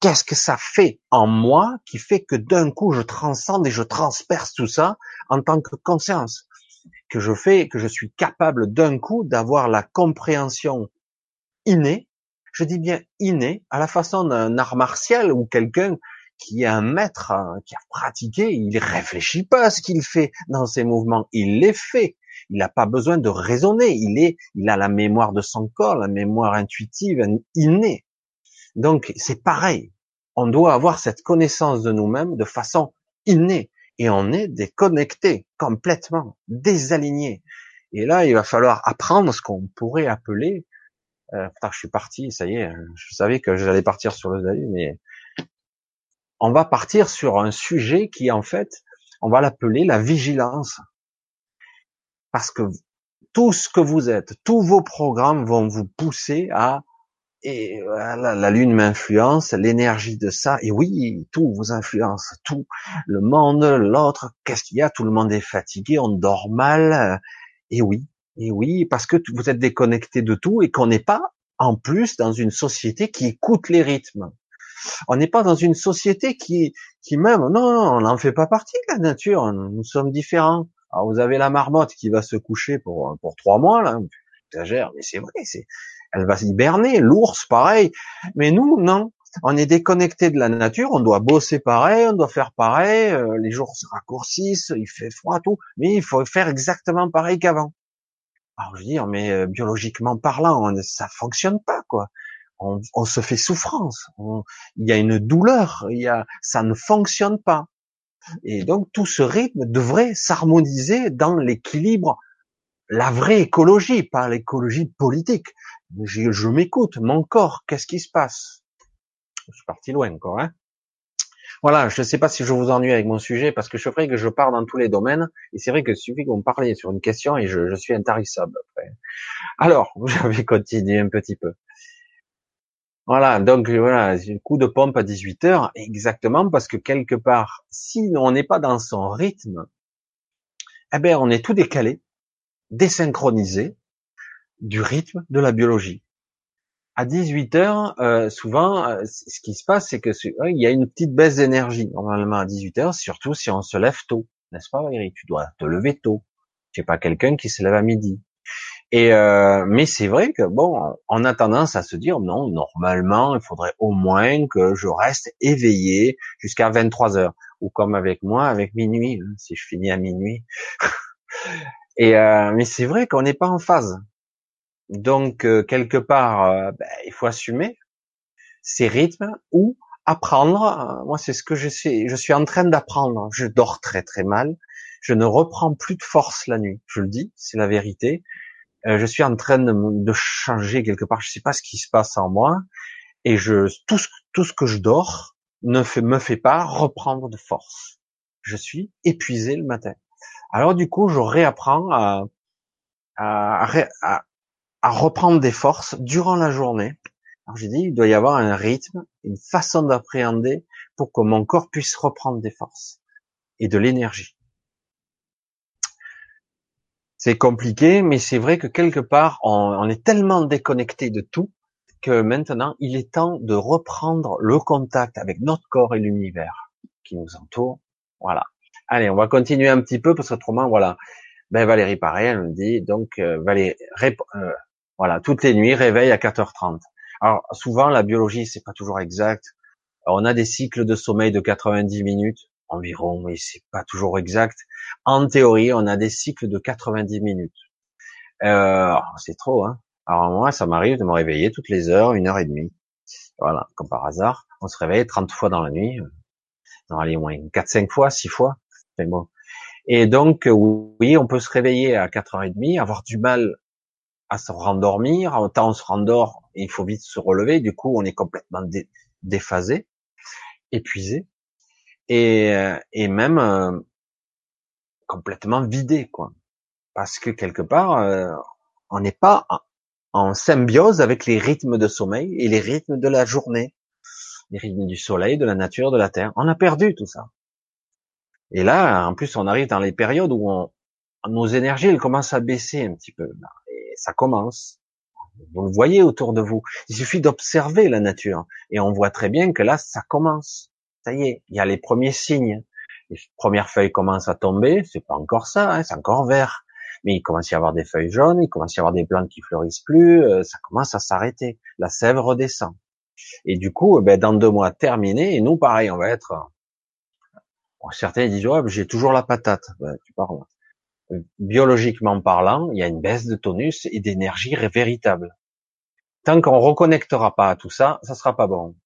qu'est-ce que ça fait en moi qui fait que d'un coup je transcende et je transperce tout ça en tant que conscience, que je fais, que je suis capable d'un coup d'avoir la compréhension innée, je dis bien innée, à la façon d'un art martial ou quelqu'un qui est un maître, hein, qui a pratiqué, il réfléchit pas à ce qu'il fait dans ses mouvements, il les fait. Il n'a pas besoin de raisonner. Il est, il a la mémoire de son corps, la mémoire intuitive, innée. Donc, c'est pareil. On doit avoir cette connaissance de nous-mêmes de façon innée. Et on est déconnecté, complètement, désaligné. Et là, il va falloir apprendre ce qu'on pourrait appeler, euh, putain, je suis parti, ça y est, je savais que j'allais partir sur le Zayu, mais on va partir sur un sujet qui, en fait, on va l'appeler la vigilance parce que tout ce que vous êtes, tous vos programmes vont vous pousser à et voilà, la lune m'influence, l'énergie de ça, et oui, tout vous influence, tout, le monde, l'autre, qu'est-ce qu'il y a, tout le monde est fatigué, on dort mal, et oui, et oui, parce que vous êtes déconnecté de tout et qu'on n'est pas, en plus, dans une société qui écoute les rythmes. On n'est pas dans une société qui, qui même, non, non, on n'en fait pas partie la nature, nous sommes différents. Alors vous avez la marmotte qui va se coucher pour trois mois là, elle va hiberner. L'ours pareil, mais nous non, on est déconnecté de la nature, on doit bosser pareil, on doit faire pareil, euh, les jours se raccourcissent, il fait froid tout, mais il faut faire exactement pareil qu'avant. Alors je veux dire, mais euh, biologiquement parlant, ça fonctionne pas quoi. On, on se fait souffrance, il y a une douleur, il y a, ça ne fonctionne pas. Et donc tout ce rythme devrait s'harmoniser dans l'équilibre, la vraie écologie, pas l'écologie politique. Je, m'écoute, mon corps, qu'est-ce qui se passe? Je suis parti loin encore. Hein voilà, je ne sais pas si je vous ennuie avec mon sujet parce que je ferai que je pars dans tous les domaines et c'est vrai que suffit qu'on parle sur une question et je, je suis intarissable après. Alors, je vais continuer un petit peu. Voilà, donc voilà, coup de pompe à 18 heures, exactement parce que quelque part, si on n'est pas dans son rythme, eh ben on est tout décalé, désynchronisé du rythme de la biologie. À 18 heures, euh, souvent, euh, ce qui se passe, c'est que il y a une petite baisse d'énergie normalement à 18 heures, surtout si on se lève tôt, n'est-ce pas Valérie Tu dois te lever tôt. Tu n'es pas quelqu'un qui se lève à midi. Et euh, mais c'est vrai que bon, on a tendance à se dire non, normalement, il faudrait au moins que je reste éveillé jusqu'à 23 heures, ou comme avec moi, avec minuit, hein, si je finis à minuit. Et euh, mais c'est vrai qu'on n'est pas en phase. Donc euh, quelque part, euh, ben, il faut assumer ces rythmes ou apprendre. moi, c'est ce que je sais. Je suis en train d'apprendre. Je dors très très mal. Je ne reprends plus de force la nuit. Je le dis, c'est la vérité. Euh, je suis en train de, changer quelque part. Je sais pas ce qui se passe en moi, et je tout ce, tout ce que je dors ne fait, me fait pas reprendre de force. Je suis épuisé le matin. Alors du coup, je réapprends à, reprendre des forces durant la journée. Alors j'ai dit, il doit y avoir un rythme, une façon d'appréhender pour que mon corps puisse reprendre des forces et de l'énergie. C'est compliqué, mais c'est vrai que quelque part, on, est tellement déconnecté de tout que maintenant, il est temps de reprendre le contact avec notre corps et l'univers qui nous entoure. Voilà. Allez, on va continuer un petit peu parce qu'autrement, voilà. Ben Valérie, pareil, elle me dit donc euh, Valérie, euh, voilà, toutes les nuits, réveil à 4h30. Alors souvent, la biologie, c'est pas toujours exact. on a des cycles de sommeil de 90 minutes environ, mais c'est pas toujours exact. En théorie, on a des cycles de 90 minutes. Euh, c'est trop, hein. Alors moi, ça m'arrive de me réveiller toutes les heures, une heure et demie. Voilà, comme par hasard. On se réveille 30 fois dans la nuit. Non, allez, au moins 4, 5 fois, 6 fois. Et donc, oui, on peut se réveiller à 4h30, avoir du mal à se rendormir. En on se rendort, il faut vite se relever. Du coup, on est complètement déphasé, épuisé et, euh, et même euh, complètement vidé, quoi. Parce que quelque part, euh, on n'est pas en symbiose avec les rythmes de sommeil et les rythmes de la journée, les rythmes du soleil, de la nature, de la terre. On a perdu tout ça. Et là, en plus, on arrive dans les périodes où on, nos énergies elles commencent à baisser un petit peu. Et ça commence. Vous le voyez autour de vous. Il suffit d'observer la nature et on voit très bien que là, ça commence ça y est, il y a les premiers signes. Les premières feuilles commencent à tomber, c'est pas encore ça, hein, c'est encore vert. Mais il commence à y avoir des feuilles jaunes, il commence à y avoir des plantes qui fleurissent plus, euh, ça commence à s'arrêter. La sève redescend. Et du coup, ben, dans deux mois terminé, et nous pareil, on va être. Certains disent ouais, j'ai toujours la patate. Ben, tu parles. Biologiquement parlant, il y a une baisse de tonus et d'énergie véritable. Tant qu'on reconnectera pas à tout ça, ça sera pas bon.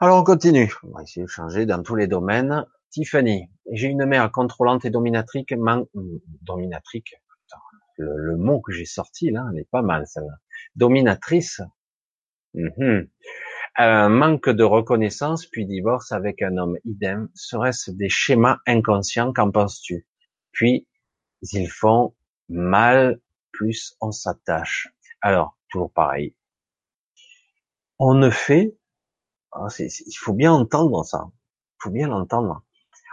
Alors on continue. On va essayer de changer dans tous les domaines. Tiffany, j'ai une mère contrôlante et dominatrice. Dominatrice. Le, mot que j'ai sorti là, elle est pas mal celle-là. Dominatrice. Mhm. Un manque de reconnaissance, puis divorce avec un homme idem. Serait-ce des schémas inconscients Qu'en penses-tu? Puis ils font mal, plus on s'attache. Alors toujours pareil. On ne fait ah, il faut bien entendre ça. Il faut bien l'entendre.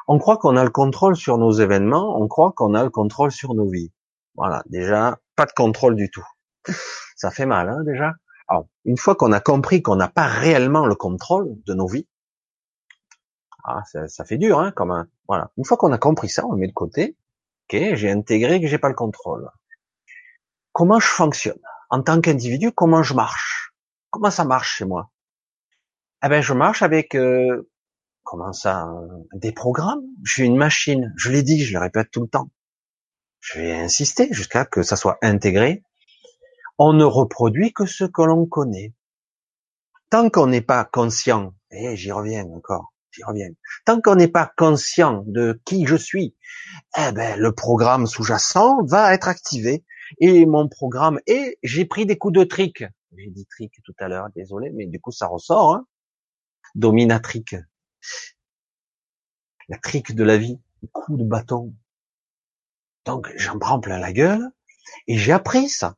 On croit qu'on a le contrôle sur nos événements, on croit qu'on a le contrôle sur nos vies. Voilà, déjà, pas de contrôle du tout. Ça fait mal, hein, déjà. Alors, une fois qu'on a compris qu'on n'a pas réellement le contrôle de nos vies, ah, ça, fait dur, hein, comme un, voilà. Une fois qu'on a compris ça, on met de côté. Ok, j'ai intégré que j'ai pas le contrôle. Comment je fonctionne? En tant qu'individu Comment je marche? Comment ça marche chez moi? Eh ben, je marche avec euh, comment ça Des programmes. Je suis une machine. Je l'ai dit, je le répète tout le temps. Je vais insister jusqu'à que ça soit intégré. On ne reproduit que ce que l'on connaît. Tant qu'on n'est pas conscient, et eh, j'y reviens encore, j'y reviens. Tant qu'on n'est pas conscient de qui je suis, eh ben le programme sous-jacent va être activé. Et mon programme, et j'ai pris des coups de trick. J'ai dit trick tout à l'heure, désolé, mais du coup ça ressort. Hein dominatrique. La trique de la vie, coup de bâton. Donc j'en prends plein la gueule et j'ai appris ça.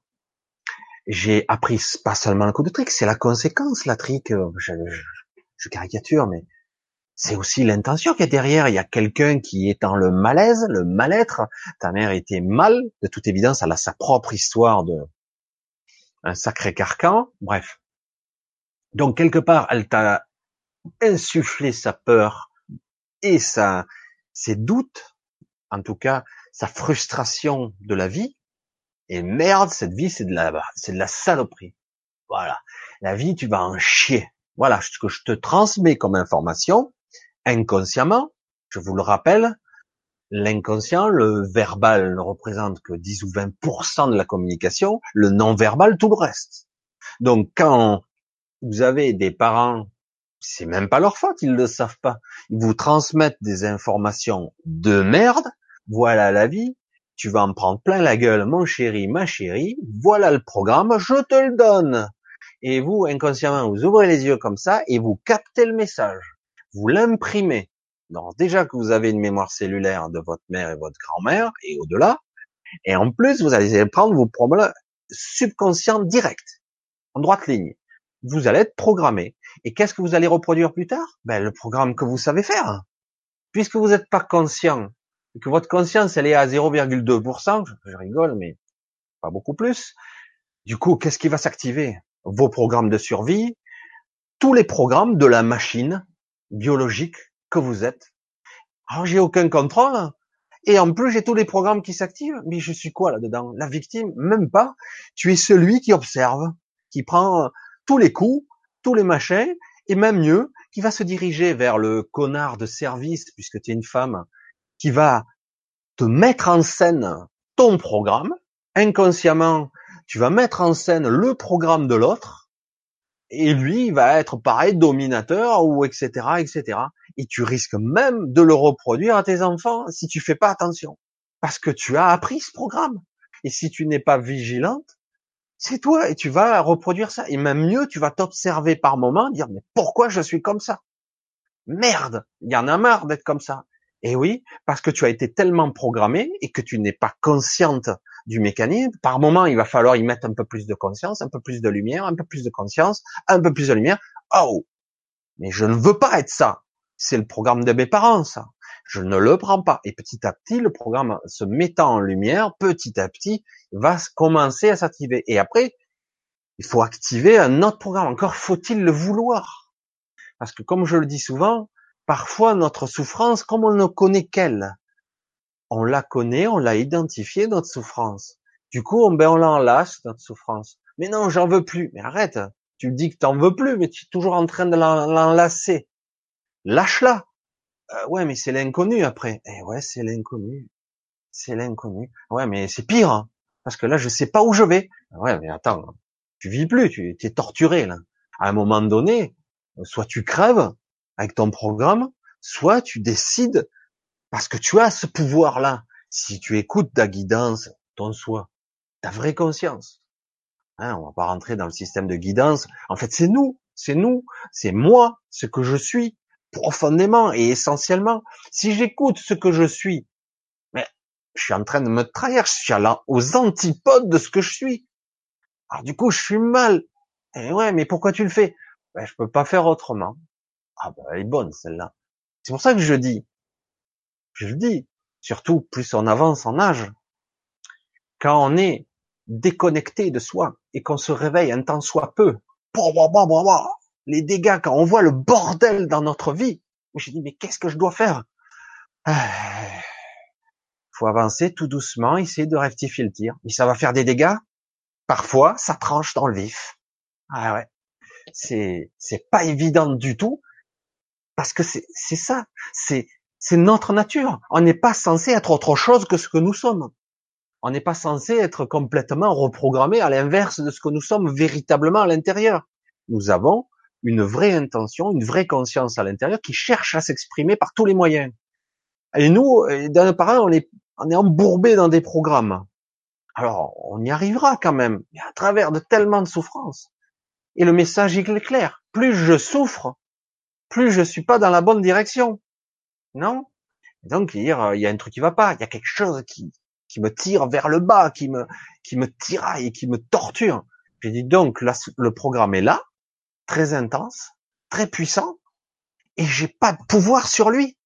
J'ai appris pas seulement le coup de trick, c'est la conséquence, la trique. Je, je, caricature, mais c'est aussi l'intention qu'il y a derrière. Il y a quelqu'un qui est dans le malaise, le mal-être. Ta mère était mal, de toute évidence, elle a sa propre histoire de un sacré carcan. Bref. Donc quelque part, elle t'a insuffler sa peur et sa, ses doutes, en tout cas sa frustration de la vie, Et merde, cette vie, c'est de la, c'est de la saloperie. Voilà. La vie, tu vas en chier. Voilà ce que je te transmets comme information, inconsciemment. Je vous le rappelle, l'inconscient, le verbal ne représente que 10 ou 20% de la communication, le non-verbal, tout le reste. Donc, quand vous avez des parents, c'est même pas leur faute, ils le savent pas. Ils vous transmettent des informations de merde. Voilà la vie. Tu vas en prendre plein la gueule, mon chéri, ma chérie. Voilà le programme, je te le donne. Et vous, inconsciemment, vous ouvrez les yeux comme ça et vous captez le message. Vous l'imprimez. Donc, déjà que vous avez une mémoire cellulaire de votre mère et votre grand-mère et au-delà. Et en plus, vous allez prendre vos problèmes subconscients directs, en droite ligne vous allez être programmé. Et qu'est-ce que vous allez reproduire plus tard? Ben le programme que vous savez faire. Puisque vous n'êtes pas conscient, que votre conscience elle est à 0,2%, je rigole, mais pas beaucoup plus. Du coup, qu'est-ce qui va s'activer? Vos programmes de survie, tous les programmes de la machine biologique que vous êtes. Alors j'ai aucun contrôle. Et en plus, j'ai tous les programmes qui s'activent. Mais je suis quoi là-dedans? La victime? Même pas. Tu es celui qui observe, qui prend tous les coups, tous les machins, et même mieux, qui va se diriger vers le connard de service, puisque tu es une femme, qui va te mettre en scène ton programme, inconsciemment, tu vas mettre en scène le programme de l'autre, et lui, il va être pareil, dominateur, ou etc., etc. Et tu risques même de le reproduire à tes enfants si tu fais pas attention. Parce que tu as appris ce programme. Et si tu n'es pas vigilante, c'est toi et tu vas reproduire ça. Et même mieux, tu vas t'observer par moment, dire mais pourquoi je suis comme ça? Merde, il y en a marre d'être comme ça. Et oui, parce que tu as été tellement programmé et que tu n'es pas consciente du mécanisme. Par moment, il va falloir y mettre un peu plus de conscience, un peu plus de lumière, un peu plus de conscience, un peu plus de lumière. Oh, mais je ne veux pas être ça. C'est le programme de mes parents, ça je ne le prends pas. Et petit à petit, le programme se mettant en lumière, petit à petit, va commencer à s'activer. Et après, il faut activer un autre programme. Encore faut-il le vouloir. Parce que comme je le dis souvent, parfois notre souffrance, comme on ne connaît qu'elle, on la connaît, on l'a identifiée, notre souffrance. Du coup, on, ben, on l'enlace, notre souffrance. Mais non, j'en veux plus. Mais arrête. Tu dis que t'en veux plus, mais tu es toujours en train de l'enlacer. Lâche-la. Euh, ouais, mais c'est l'inconnu après. Eh ouais, c'est l'inconnu. C'est l'inconnu. Ouais, mais c'est pire. Hein, parce que là, je sais pas où je vais. Ouais, mais attends, tu vis plus, tu es torturé là. À un moment donné, soit tu crèves avec ton programme, soit tu décides parce que tu as ce pouvoir-là. Si tu écoutes ta guidance, ton soi, ta vraie conscience. Hein, on va pas rentrer dans le système de guidance. En fait, c'est nous, c'est nous, c'est moi, ce que je suis profondément et essentiellement. Si j'écoute ce que je suis, mais je suis en train de me trahir, je suis aux antipodes de ce que je suis. Alors du coup, je suis mal. Et eh ouais, mais pourquoi tu le fais? Ben, Je peux pas faire autrement. Ah ben, elle est bonne celle-là. C'est pour ça que je dis, je le dis, surtout plus on avance en âge, quand on est déconnecté de soi et qu'on se réveille un temps soit peu, les dégâts, quand on voit le bordel dans notre vie, je dis mais qu'est-ce que je dois faire? Ah, Faut avancer tout doucement, essayer de rectifier le tir. Mais ça va faire des dégâts? Parfois, ça tranche dans le vif. Ah ouais, c'est c'est pas évident du tout parce que c'est ça, c'est notre nature. On n'est pas censé être autre chose que ce que nous sommes. On n'est pas censé être complètement reprogrammé à l'inverse de ce que nous sommes véritablement à l'intérieur. Nous avons une vraie intention, une vraie conscience à l'intérieur qui cherche à s'exprimer par tous les moyens. Et nous, dans nos parents, on est, on est embourbé dans des programmes. Alors, on y arrivera quand même, à travers de tellement de souffrances. Et le message est clair. Plus je souffre, plus je suis pas dans la bonne direction. Non? Donc, il y a un truc qui va pas. Il y a quelque chose qui, me tire vers le bas, qui me, qui me tiraille, qui me torture. J'ai dit donc, le programme est là très intense, très puissant, et j'ai pas de pouvoir sur lui.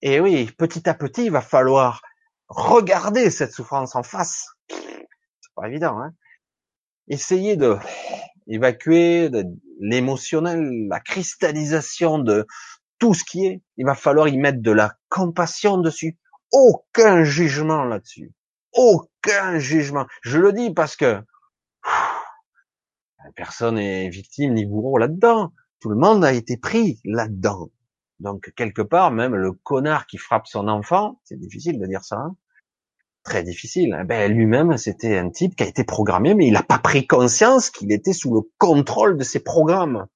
Et oui, petit à petit, il va falloir regarder cette souffrance en face. C'est pas évident, hein Essayer de évacuer l'émotionnel, la cristallisation de tout ce qui est. Il va falloir y mettre de la compassion dessus. Aucun jugement là-dessus. aucun jugement. Je le dis parce que personne n'est victime ni bourreau là-dedans. Tout le monde a été pris là-dedans. Donc quelque part, même le connard qui frappe son enfant, c'est difficile de dire ça, hein très difficile. Eh ben lui-même, c'était un type qui a été programmé, mais il n'a pas pris conscience qu'il était sous le contrôle de ses programmes.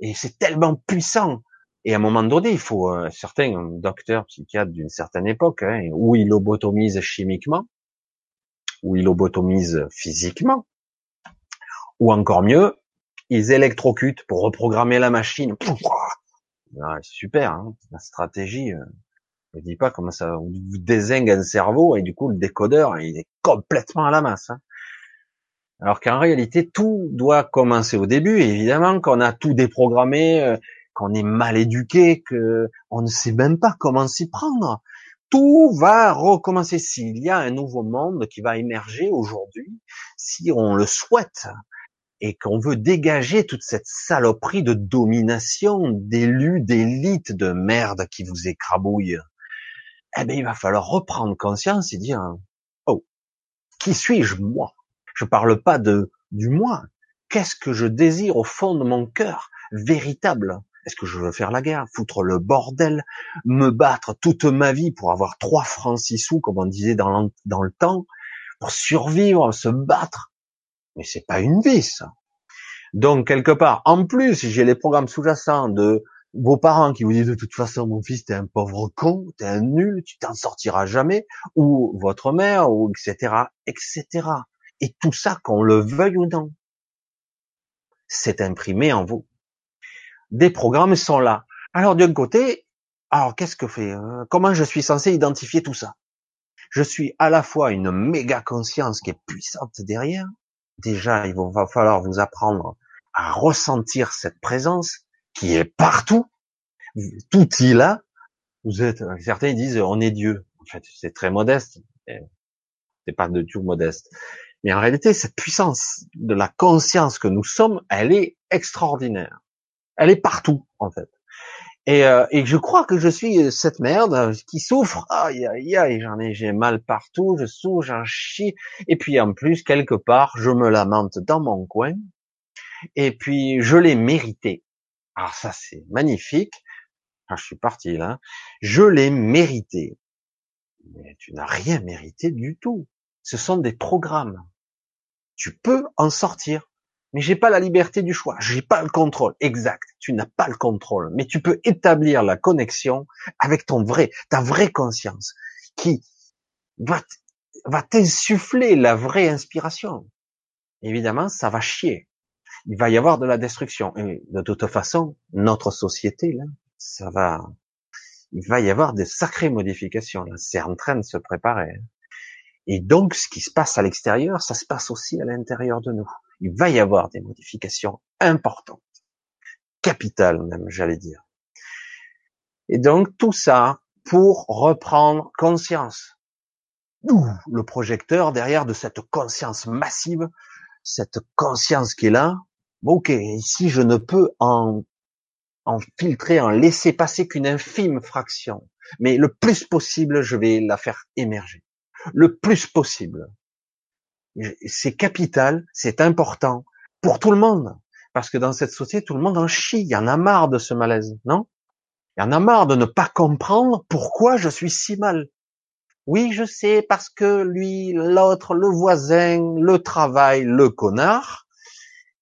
Et c'est tellement puissant. Et à un moment donné, il faut euh, certains docteurs psychiatres d'une certaine époque, hein, où ils lobotomisent chimiquement, ou ils lobotomisent physiquement, ou encore mieux, ils électrocutent pour reprogrammer la machine. Ah, super, hein, la stratégie. Euh, je dis pas comment ça vous désingue un cerveau et du coup le décodeur il est complètement à la masse. Hein. Alors qu'en réalité tout doit commencer au début. évidemment qu'on a tout déprogrammé, euh, qu'on est mal éduqué, que on ne sait même pas comment s'y prendre. Tout va recommencer. S'il y a un nouveau monde qui va émerger aujourd'hui, si on le souhaite, et qu'on veut dégager toute cette saloperie de domination d'élus, d'élites de merde qui vous écrabouillent, eh ben, il va falloir reprendre conscience et dire, oh, qui suis-je moi? Je parle pas de du moi. Qu'est-ce que je désire au fond de mon cœur, véritable? Est-ce que je veux faire la guerre, foutre le bordel, me battre toute ma vie pour avoir trois francs six sous, comme on disait dans, dans le temps, pour survivre, se battre? Mais c'est pas une vie. Donc quelque part, en plus, j'ai les programmes sous-jacents de vos parents qui vous disent de toute façon mon fils t'es un pauvre con, t'es un nul, tu t'en sortiras jamais, ou votre mère, ou etc., etc. Et tout ça, qu'on le veuille ou non, c'est imprimé en vous. Des programmes sont là. Alors d'un côté, alors qu'est-ce que fait euh, Comment je suis censé identifier tout ça? Je suis à la fois une méga conscience qui est puissante derrière. Déjà, il va falloir vous apprendre à ressentir cette présence qui est partout. Tout est là. Vous êtes, certains disent, on est Dieu. En fait, c'est très modeste. C'est pas de tout modeste. Mais en réalité, cette puissance de la conscience que nous sommes, elle est extraordinaire. Elle est partout, en fait. Et, euh, et je crois que je suis cette merde qui souffre. Aïe, aïe, aïe, j'en ai, j'ai mal partout, je souffre, j'en chie. Et puis en plus, quelque part, je me lamente dans mon coin. Et puis, je l'ai mérité. Alors ça, c'est magnifique. Ah, je suis parti là. Je l'ai mérité. Mais tu n'as rien mérité du tout. Ce sont des programmes. Tu peux en sortir. Mais j'ai pas la liberté du choix. J'ai pas le contrôle. Exact. Tu n'as pas le contrôle. Mais tu peux établir la connexion avec ton vrai, ta vraie conscience qui va, va t'insuffler la vraie inspiration. Évidemment, ça va chier il va y avoir de la destruction. Et de toute façon, notre société, là, ça va, il va y avoir des sacrées modifications. C'est en train de se préparer. Et donc, ce qui se passe à l'extérieur, ça se passe aussi à l'intérieur de nous. Il va y avoir des modifications importantes, capitales même, j'allais dire. Et donc, tout ça pour reprendre conscience. Ouh, le projecteur derrière de cette conscience massive, cette conscience qui est là, ok, ici je ne peux en, en filtrer, en laisser passer qu'une infime fraction, mais le plus possible, je vais la faire émerger. Le plus possible. C'est capital, c'est important pour tout le monde, parce que dans cette société, tout le monde en chie, il y en a marre de ce malaise, non? Il y en a marre de ne pas comprendre pourquoi je suis si mal. Oui, je sais, parce que lui, l'autre, le voisin, le travail, le connard,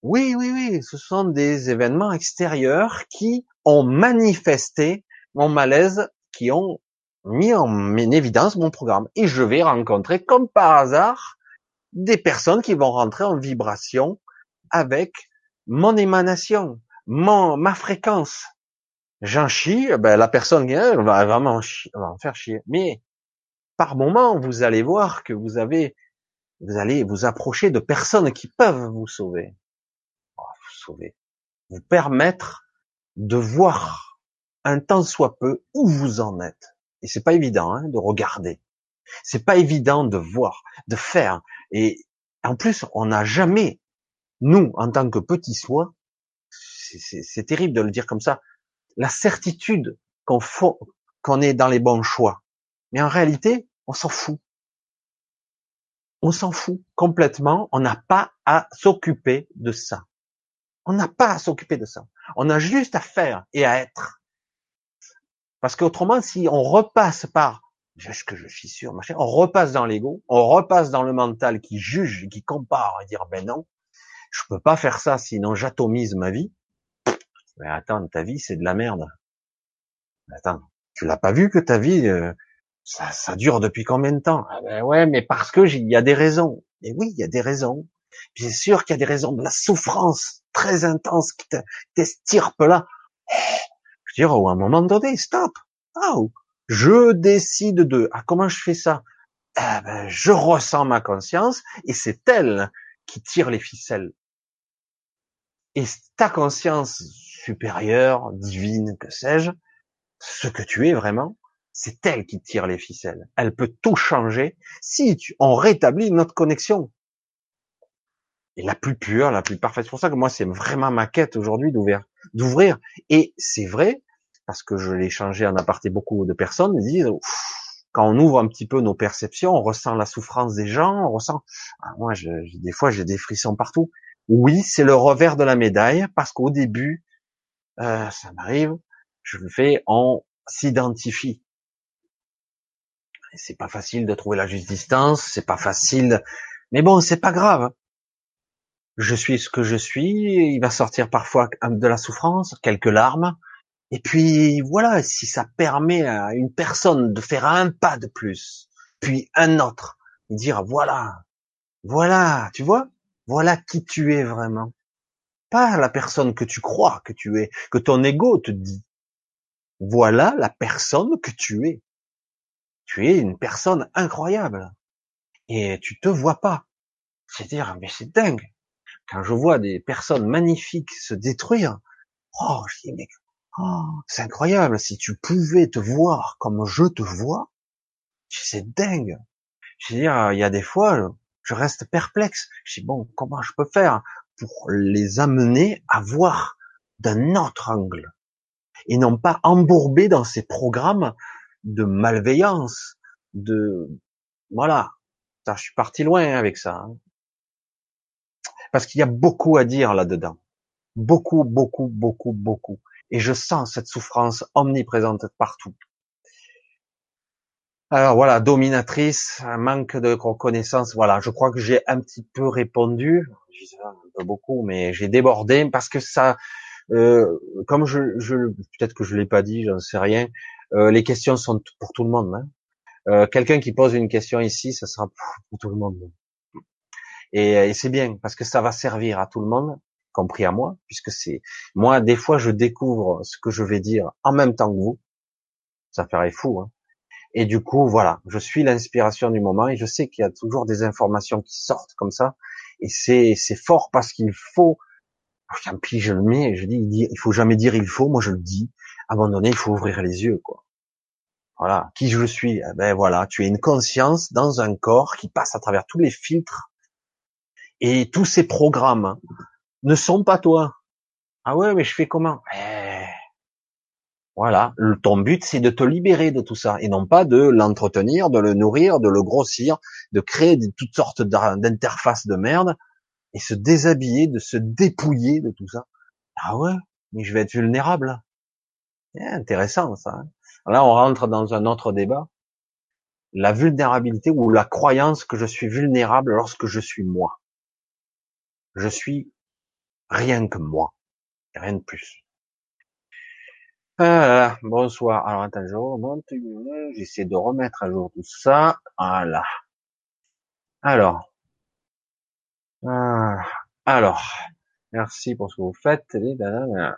oui, oui, oui, ce sont des événements extérieurs qui ont manifesté mon malaise, qui ont mis en évidence mon programme. Et je vais rencontrer, comme par hasard, des personnes qui vont rentrer en vibration avec mon émanation, mon, ma fréquence. J'en chie, ben la personne qui elle va vraiment va en faire chier. Mais par moment, vous allez voir que vous avez, vous allez vous approcher de personnes qui peuvent vous sauver vous permettre de voir un temps soit peu où vous en êtes. Et c'est pas évident hein, de regarder. C'est pas évident de voir, de faire. Et en plus, on n'a jamais, nous, en tant que petits soins, c'est terrible de le dire comme ça, la certitude qu'on qu'on est dans les bons choix. Mais en réalité, on s'en fout. On s'en fout complètement. On n'a pas à s'occuper de ça. On n'a pas à s'occuper de ça. On a juste à faire et à être. Parce qu'autrement, si on repasse par ce que je suis sûr, machin, on repasse dans l'ego, on repasse dans le mental qui juge, qui compare et dire ben non, je peux pas faire ça, sinon j'atomise ma vie. Mais attends, ta vie c'est de la merde. Attends, tu l'as pas vu que ta vie euh, ça, ça dure depuis combien de temps? Ah ben ouais, mais parce que il y a des raisons. Et oui, il y a des raisons. Bien sûr qu'il y a des raisons de la souffrance très intense qui t'estirpe là. Je veux dire, à un moment donné, stop. Oh, je décide de. Ah, comment je fais ça? Eh ben, Je ressens ma conscience et c'est elle qui tire les ficelles. Et ta conscience supérieure, divine, que sais-je, ce que tu es vraiment, c'est elle qui tire les ficelles. Elle peut tout changer si tu, on rétablit notre connexion. Et la plus pure, la plus parfaite. C'est pour ça que moi, c'est vraiment ma quête aujourd'hui d'ouvrir, d'ouvrir. Et c'est vrai, parce que je l'ai changé en aparté beaucoup de personnes, disent, quand on ouvre un petit peu nos perceptions, on ressent la souffrance des gens, on ressent, ah, moi, je, des fois, j'ai des frissons partout. Oui, c'est le revers de la médaille, parce qu'au début, euh, ça m'arrive, je le fais, on s'identifie. C'est pas facile de trouver la juste distance, c'est pas facile, mais bon, c'est pas grave. Je suis ce que je suis, il va sortir parfois de la souffrance, quelques larmes, et puis voilà, si ça permet à une personne de faire un pas de plus, puis un autre, dire voilà, voilà, tu vois, voilà qui tu es vraiment. Pas la personne que tu crois que tu es, que ton ego te dit. Voilà la personne que tu es. Tu es une personne incroyable. Et tu te vois pas. C'est dire, mais c'est dingue. Quand je vois des personnes magnifiques se détruire, oh, je dis, mais oh, c'est incroyable. Si tu pouvais te voir comme je te vois, c'est dingue. Je veux il y a des fois, je reste perplexe. Je dis, bon, comment je peux faire pour les amener à voir d'un autre angle et non pas embourbé dans ces programmes de malveillance, de voilà. je suis parti loin avec ça, hein. Parce qu'il y a beaucoup à dire là-dedans, beaucoup, beaucoup, beaucoup, beaucoup, et je sens cette souffrance omniprésente partout. Alors voilà, dominatrice, un manque de reconnaissance. Voilà, je crois que j'ai un petit peu répondu, un peu beaucoup, mais j'ai débordé parce que ça, euh, comme je, je peut-être que je l'ai pas dit, j'en sais rien. Euh, les questions sont pour tout le monde. Hein. Euh, Quelqu'un qui pose une question ici, ça sera pour tout le monde. Et, et c'est bien parce que ça va servir à tout le monde, compris à moi, puisque c'est moi des fois je découvre ce que je vais dire en même temps que vous. Ça ferait fou. Hein. Et du coup, voilà, je suis l'inspiration du moment et je sais qu'il y a toujours des informations qui sortent comme ça. Et c'est c'est fort parce qu'il faut puis je le mets, je dis, il, il faut jamais dire il faut, moi je le dis. À un moment donné, il faut ouvrir les yeux, quoi. Voilà, qui je suis? Eh Ben voilà, tu es une conscience dans un corps qui passe à travers tous les filtres et tous ces programmes ne sont pas toi. Ah ouais, mais je fais comment? Eh, Voilà, ton but c'est de te libérer de tout ça et non pas de l'entretenir, de le nourrir, de le grossir, de créer toutes sortes d'interfaces de merde et se déshabiller, de se dépouiller de tout ça. Ah ouais, mais je vais être vulnérable. C'est intéressant ça. Hein. Là, on rentre dans un autre débat. La vulnérabilité ou la croyance que je suis vulnérable lorsque je suis moi. Je suis rien que moi, rien de plus. Ah bonsoir. Alors attends, je remonte, j'essaie de remettre à jour tout ça. Voilà. Alors, ah, alors, merci pour ce que vous faites.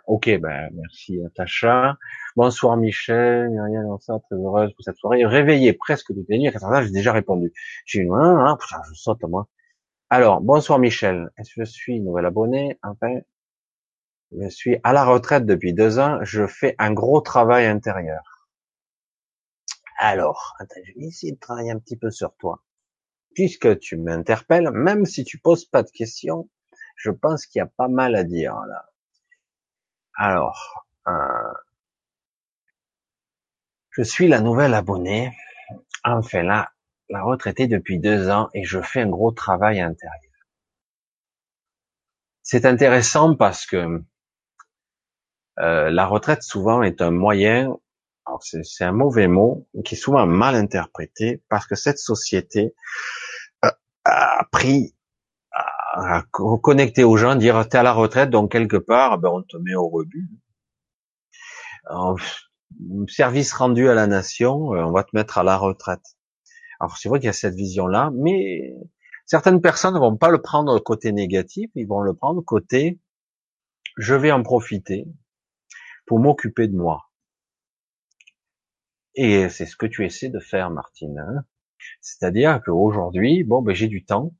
Ok, ben merci Natacha. Bonsoir Michel, Myriam, très heureuse pour cette soirée. Réveillé presque les nuits. À j'ai déjà répondu. Une, hein, putain, je saute moi. Alors, bonsoir Michel. Je suis nouvel abonné Enfin, je suis à la retraite depuis deux ans. Je fais un gros travail intérieur. Alors, attends, je vais essayer de travailler un petit peu sur toi puisque tu m'interpelles, même si tu poses pas de questions, je pense qu'il y a pas mal à dire là. Alors, euh, je suis la nouvelle abonnée. Enfin là, la retraité depuis deux ans et je fais un gros travail intérieur. C'est intéressant parce que euh, la retraite souvent est un moyen, c'est un mauvais mot, qui est souvent mal interprété parce que cette société euh, a pris à connecter aux gens, dire t'es à la retraite, donc quelque part, ben, on te met au rebut. service rendu à la nation, euh, on va te mettre à la retraite. Alors c'est vrai qu'il y a cette vision-là, mais certaines personnes ne vont pas le prendre côté négatif, ils vont le prendre côté je vais en profiter pour m'occuper de moi. Et c'est ce que tu essaies de faire, Martine. Hein. C'est-à-dire qu'aujourd'hui, bon, ben j'ai du temps,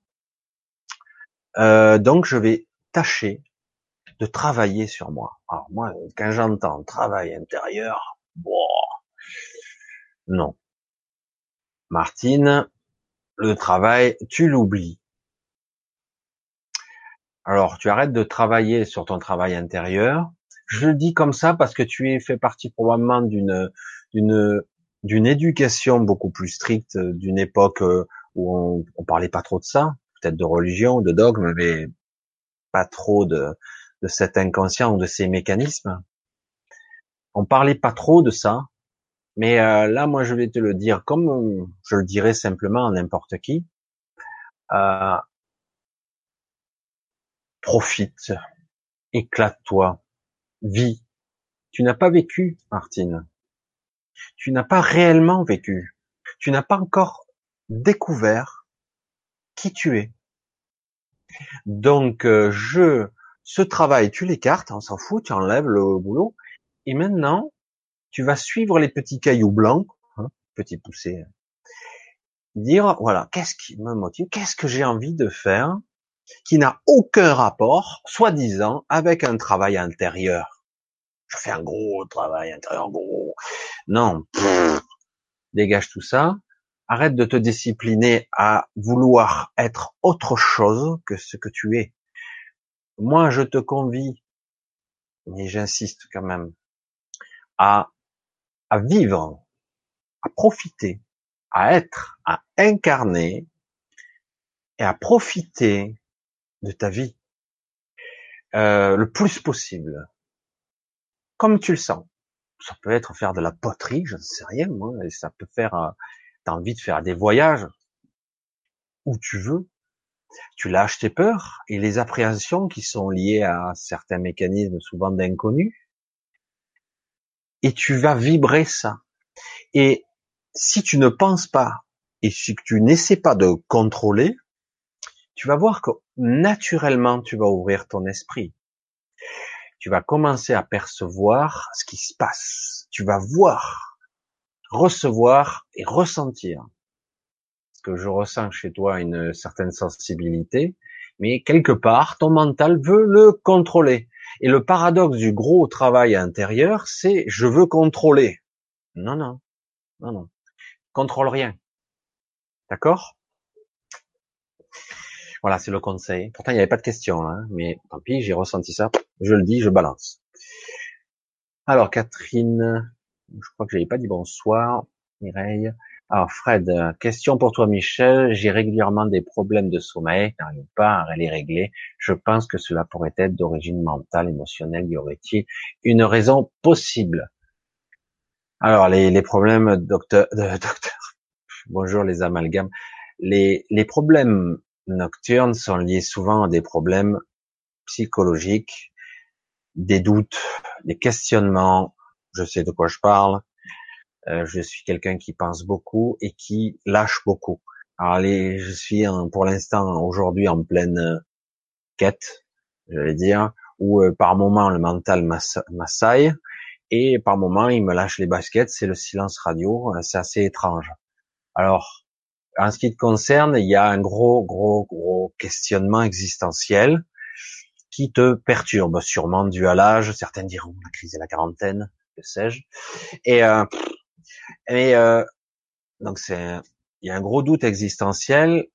euh, donc je vais tâcher de travailler sur moi. Alors moi, quand j'entends travail intérieur, bon, non. Martine, le travail, tu l'oublies. Alors, tu arrêtes de travailler sur ton travail intérieur. Je le dis comme ça parce que tu es fait partie probablement d'une d'une d'une éducation beaucoup plus stricte, d'une époque où on, on parlait pas trop de ça, peut-être de religion, de dogme, mais pas trop de, de cet inconscient ou de ces mécanismes. On parlait pas trop de ça, mais euh, là, moi, je vais te le dire comme je le dirais simplement à n'importe qui. Euh, profite, éclate-toi, vis. Tu n'as pas vécu, Martine. Tu n'as pas réellement vécu. Tu n'as pas encore découvert qui tu es. Donc, euh, je, ce travail, tu l'écartes, on s'en fout, tu enlèves le boulot, et maintenant, tu vas suivre les petits cailloux blancs, hein, petits poussés, dire, voilà, qu'est-ce qui me motive, qu'est-ce que j'ai envie de faire, qui n'a aucun rapport, soi-disant, avec un travail intérieur. Je fais un gros travail intérieur, gros. Non, dégage tout ça, Arrête de te discipliner à vouloir être autre chose que ce que tu es. Moi, je te convie, mais j'insiste quand même, à, à vivre, à profiter, à être, à incarner et à profiter de ta vie euh, le plus possible, comme tu le sens. Ça peut être faire de la poterie, je ne sais rien, moi, et ça peut faire euh, T'as envie de faire des voyages où tu veux. Tu lâches tes peurs et les appréhensions qui sont liées à certains mécanismes souvent d'inconnus. Et tu vas vibrer ça. Et si tu ne penses pas et si tu n'essaies pas de contrôler, tu vas voir que naturellement tu vas ouvrir ton esprit. Tu vas commencer à percevoir ce qui se passe. Tu vas voir recevoir et ressentir. Parce que je ressens chez toi une certaine sensibilité, mais quelque part, ton mental veut le contrôler. Et le paradoxe du gros travail intérieur, c'est je veux contrôler. Non, non, non, non. Contrôle rien. D'accord? Voilà, c'est le conseil. Pourtant, il n'y avait pas de question, hein, mais tant pis, j'ai ressenti ça. Je le dis, je balance. Alors, Catherine, je crois que j'avais pas dit bonsoir, Mireille. Alors Fred, question pour toi Michel, j'ai régulièrement des problèmes de sommeil, n'arrive pas à les régler. Je pense que cela pourrait être d'origine mentale, émotionnelle. Y aurait-il une raison possible? Alors les, problèmes, docteur, de, docteur, bonjour les amalgames. Les problèmes nocturnes sont liés souvent à des problèmes psychologiques, des doutes, des questionnements, je sais de quoi je parle. Euh, je suis quelqu'un qui pense beaucoup et qui lâche beaucoup. Alors les, je suis pour l'instant aujourd'hui en pleine euh, quête, je vais dire, où euh, par moment le mental m'assaille et par moment il me lâche les baskets. C'est le silence radio, c'est assez étrange. Alors en ce qui te concerne, il y a un gros, gros, gros questionnement existentiel qui te perturbe, sûrement dû à l'âge. Certains diront la crise de la quarantaine, que sais-je. Et, euh, euh, donc c'est, il y a un gros doute existentiel.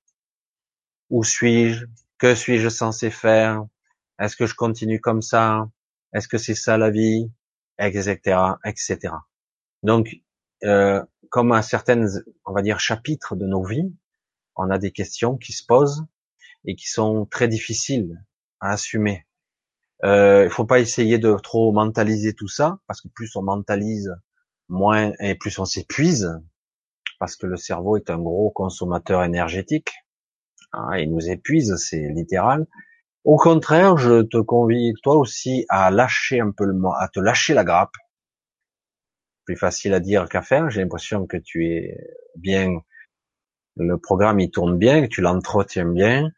Où suis-je? Que suis-je censé faire? Est-ce que je continue comme ça? Est-ce que c'est ça la vie? Etc. Etc. Donc, euh, comme à certaines, on va dire, chapitres de nos vies, on a des questions qui se posent et qui sont très difficiles à assumer. Euh, il faut pas essayer de trop mentaliser tout ça, parce que plus on mentalise, moins et plus on s'épuise, parce que le cerveau est un gros consommateur énergétique. Hein, il nous épuise, c'est littéral. Au contraire, je te convie toi aussi à lâcher un peu le, à te lâcher la grappe. Plus facile à dire qu'à faire. J'ai l'impression que tu es bien, le programme il tourne bien, que tu l'entretiens bien,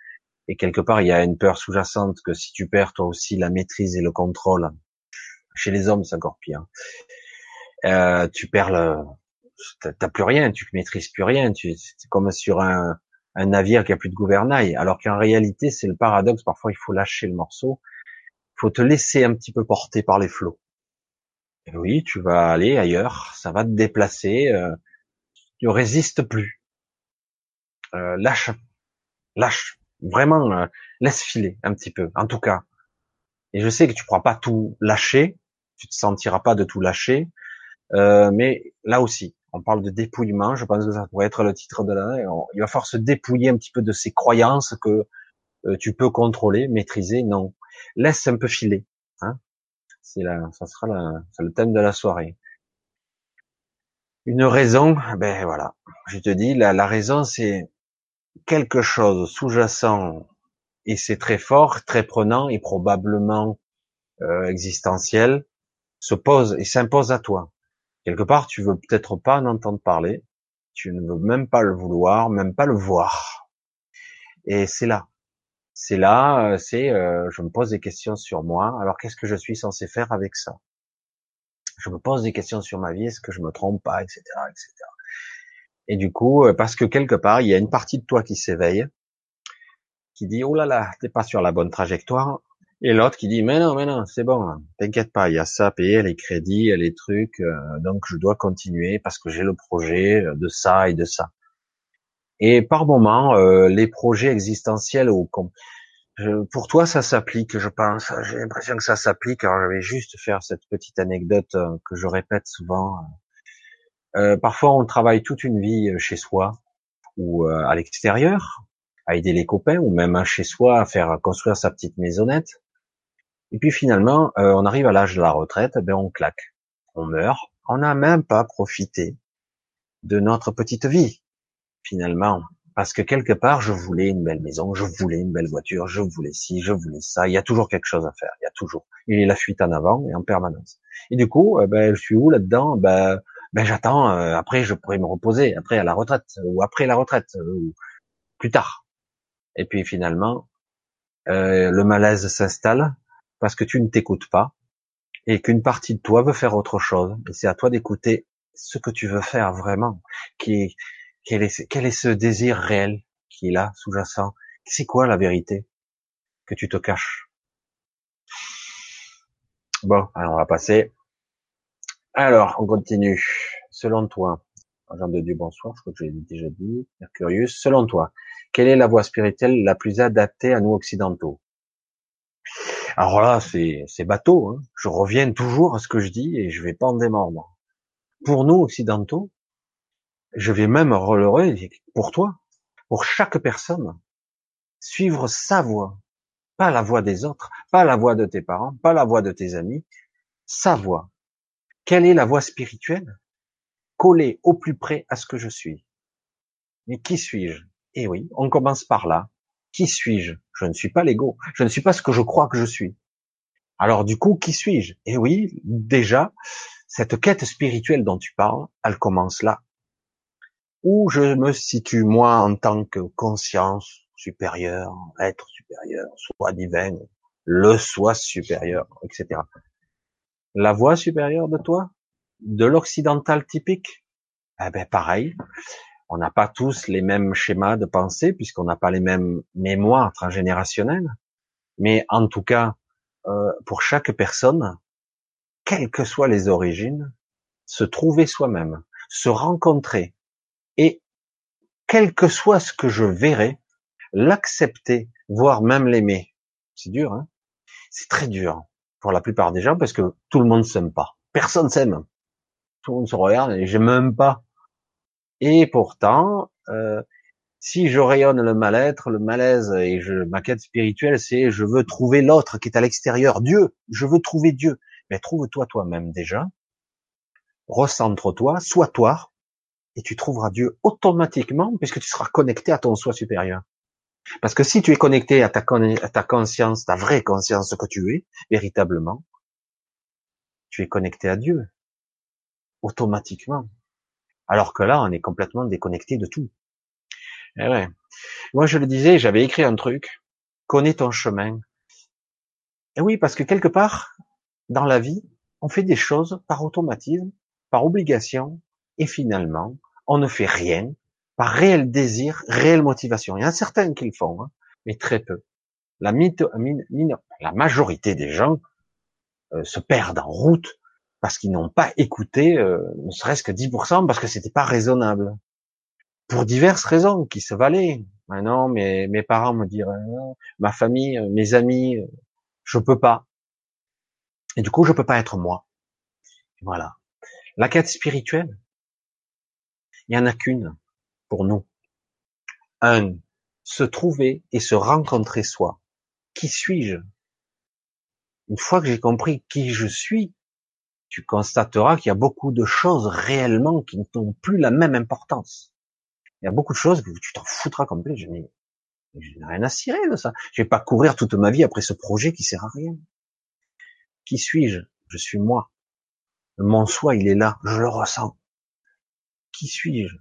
et quelque part il y a une peur sous-jacente que si tu perds toi aussi la maîtrise et le contrôle, chez les hommes c'est encore pire. Euh, tu perds le, t'as plus rien, tu maîtrises plus rien, tu, c'est comme sur un, un navire qui a plus de gouvernail. Alors qu'en réalité, c'est le paradoxe. Parfois, il faut lâcher le morceau. Il faut te laisser un petit peu porter par les flots. Oui, tu vas aller ailleurs. Ça va te déplacer. Euh, tu résistes plus. Euh, lâche, lâche. Vraiment, euh, laisse filer un petit peu. En tout cas. Et je sais que tu pourras pas tout lâcher. Tu te sentiras pas de tout lâcher. Euh, mais là aussi, on parle de dépouillement, je pense que ça pourrait être le titre de l'année. Il va falloir se dépouiller un petit peu de ces croyances que euh, tu peux contrôler, maîtriser. Non, laisse un peu filer. Hein c'est là, ça sera le thème de la soirée. Une raison, ben voilà, je te dis, la, la raison c'est quelque chose sous-jacent et c'est très fort, très prenant et probablement euh, existentiel se pose et s'impose à toi. Quelque part, tu veux peut-être pas en entendre parler, tu ne veux même pas le vouloir, même pas le voir. Et c'est là. C'est là, euh, c'est, euh, je me pose des questions sur moi. Alors qu'est-ce que je suis censé faire avec ça? Je me pose des questions sur ma vie. Est-ce que je me trompe pas, etc., etc. Et du coup, euh, parce que quelque part, il y a une partie de toi qui s'éveille, qui dit oh là là, t'es pas sur la bonne trajectoire. Et l'autre qui dit, mais non, mais non, c'est bon, t'inquiète pas, il y a ça à payer, les crédits, les trucs, euh, donc je dois continuer parce que j'ai le projet de ça et de ça. Et par moment, euh, les projets existentiels, ou pour toi, ça s'applique, je pense. J'ai l'impression que ça s'applique. Alors, je vais juste faire cette petite anecdote euh, que je répète souvent. parfois, on travaille toute une vie chez soi ou à l'extérieur, à aider les copains, ou même chez soi à faire construire sa petite maisonnette. Et puis finalement, euh, on arrive à l'âge de la retraite, ben on claque, on meurt, on n'a même pas profité de notre petite vie finalement, parce que quelque part, je voulais une belle maison, je voulais une belle voiture, je voulais ci, je voulais ça. Il y a toujours quelque chose à faire, il y a toujours. Il est la fuite en avant et en permanence. Et du coup, euh, ben je suis où là-dedans? Ben, ben j'attends. Euh, après, je pourrais me reposer, après à la retraite ou après la retraite ou plus tard. Et puis finalement, le malaise s'installe parce que tu ne t'écoutes pas et qu'une partie de toi veut faire autre chose. Et c'est à toi d'écouter ce que tu veux faire vraiment. Quel, est, ce désir réel qui est là, sous-jacent C'est quoi la vérité que tu te caches? Bon, alors on va passer. Alors, on continue. Selon toi, Jean de Dieu, bonsoir, je crois que j'ai déjà dit, Mercurius, selon toi, quelle est la voie spirituelle la plus adaptée à nous occidentaux? Alors là, c'est bateau. Hein. Je reviens toujours à ce que je dis et je vais pas en démordre. Pour nous occidentaux, je vais même relever pour toi, pour chaque personne, suivre sa voie, pas la voie des autres, pas la voie de tes parents, pas la voie de tes amis, sa voie. Quelle est la voie spirituelle? Collée au plus près à ce que je suis. Mais qui suis-je? Eh oui, on commence par là. Qui suis-je? Je ne suis pas l'ego. Je ne suis pas ce que je crois que je suis. Alors du coup, qui suis-je? Eh oui, déjà, cette quête spirituelle dont tu parles, elle commence là. Où je me situe moi en tant que conscience supérieure, être supérieur, soi divin, le soi supérieur, etc. La voix supérieure de toi, de l'occidental typique, eh ben pareil, on n'a pas tous les mêmes schémas de pensée puisqu'on n'a pas les mêmes mémoires transgénérationnelles. Mais en tout cas, euh, pour chaque personne, quelles que soient les origines, se trouver soi-même, se rencontrer et quel que soit ce que je verrai, l'accepter, voire même l'aimer. C'est dur, hein? C'est très dur pour la plupart des gens parce que tout le monde s'aime pas. Personne s'aime. Tout le monde se regarde et j'aime même pas Et pourtant, euh, si je rayonne le mal-être, le malaise et je, ma quête spirituelle, c'est je veux trouver l'autre qui est à l'extérieur, Dieu. Je veux trouver Dieu. Mais trouve-toi toi-même déjà. Recentre-toi, sois toi, et tu trouveras Dieu automatiquement puisque tu seras connecté à ton soi supérieur. Parce que si tu es connecté à ta, à ta conscience, ta vraie conscience que tu es, véritablement, tu es connecté à Dieu. Automatiquement. Alors que là, on est complètement déconnecté de tout. Eh ouais. Moi, je le disais, j'avais écrit un truc, connais ton chemin. Et oui, parce que quelque part, dans la vie, on fait des choses par automatisme, par obligation, et finalement, on ne fait rien par réel désir, réelle motivation. Il y en a certains qui le font, hein, mais très peu. La, la majorité des gens euh, se perdent en route parce qu'ils n'ont pas écouté, euh, ne serait-ce que 10%, parce que c'était pas raisonnable. Pour diverses raisons qui se valaient. Maintenant, mes, parents me diraient, ma famille, euh, mes amis, je peux pas. Et du coup, je peux pas être moi. Voilà. La quête spirituelle, il y en a qu'une pour nous. Un, se trouver et se rencontrer soi. Qui suis-je? Une fois que j'ai compris qui je suis, tu constateras qu'il y a beaucoup de choses réellement qui n'ont plus la même importance. Il y a beaucoup de choses que tu t'en foutras complètement. Je n'ai, rien à cirer de ça. Je vais pas courir toute ma vie après ce projet qui sert à rien. Qui suis-je? Je suis moi. Mon soi, il est là. Je le ressens. Qui suis-je?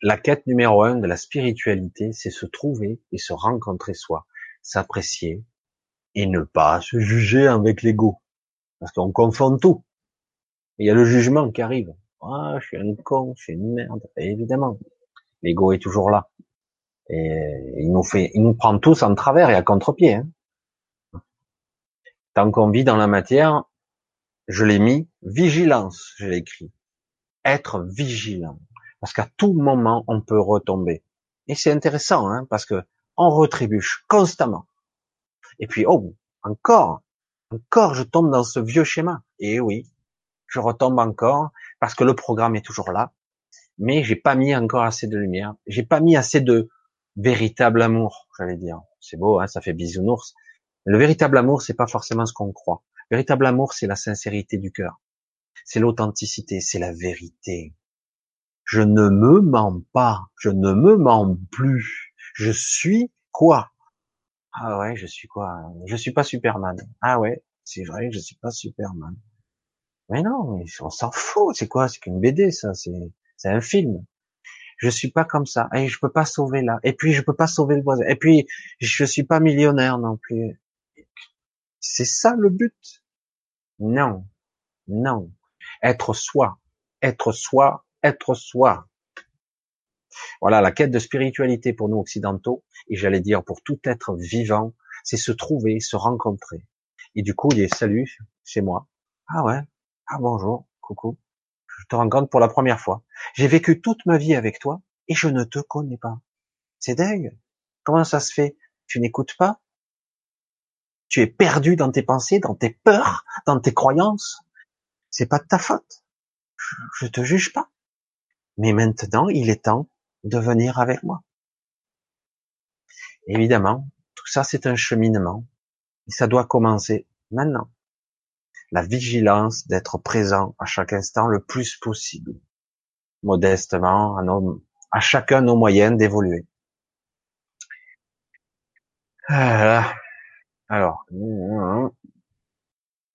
La quête numéro un de la spiritualité, c'est se trouver et se rencontrer soi, s'apprécier et ne pas se juger avec l'ego. Parce qu'on confond tout. Il y a le jugement qui arrive. Ah, je suis un con, je suis une merde. évidemment, l'ego est toujours là. Et il nous fait, il nous prend tous en travers et à contre-pied. Hein. Tant qu'on vit dans la matière, je l'ai mis, vigilance, je écrit. Être vigilant. Parce qu'à tout moment, on peut retomber. Et c'est intéressant, hein, parce que on retrébuche constamment. Et puis, oh, encore, encore je tombe dans ce vieux schéma. Et oui, je retombe encore parce que le programme est toujours là, mais j'ai pas mis encore assez de lumière, j'ai pas mis assez de véritable amour, j'allais dire. C'est beau, hein, ça fait bisounours. Le véritable amour, c'est pas forcément ce qu'on croit. Le véritable amour, c'est la sincérité du cœur. C'est l'authenticité, c'est la vérité. Je ne me mens pas, je ne me mens plus. Je suis quoi? Ah ouais, je suis quoi? Je suis pas Superman. Ah ouais, c'est vrai, je suis pas Superman. Mais non, on s'en fout. C'est quoi? C'est qu'une BD, ça. C'est c'est un film. Je suis pas comme ça. Et je peux pas sauver là. Et puis je peux pas sauver le voisin. Et puis je suis pas millionnaire non plus. C'est ça le but? Non, non. Être soi, être soi, être soi. Voilà, la quête de spiritualité pour nous occidentaux, et j'allais dire pour tout être vivant, c'est se trouver, se rencontrer. Et du coup, il est salut, c'est moi. Ah ouais, ah bonjour, coucou. Je te rencontre pour la première fois. J'ai vécu toute ma vie avec toi et je ne te connais pas. C'est dingue. Comment ça se fait? Tu n'écoutes pas? Tu es perdu dans tes pensées, dans tes peurs, dans tes croyances? C'est pas de ta faute. Je, je te juge pas. Mais maintenant, il est temps de venir avec moi. Évidemment, tout ça c'est un cheminement et ça doit commencer maintenant. La vigilance d'être présent à chaque instant le plus possible, modestement, à, à chacun nos moyens d'évoluer. Alors,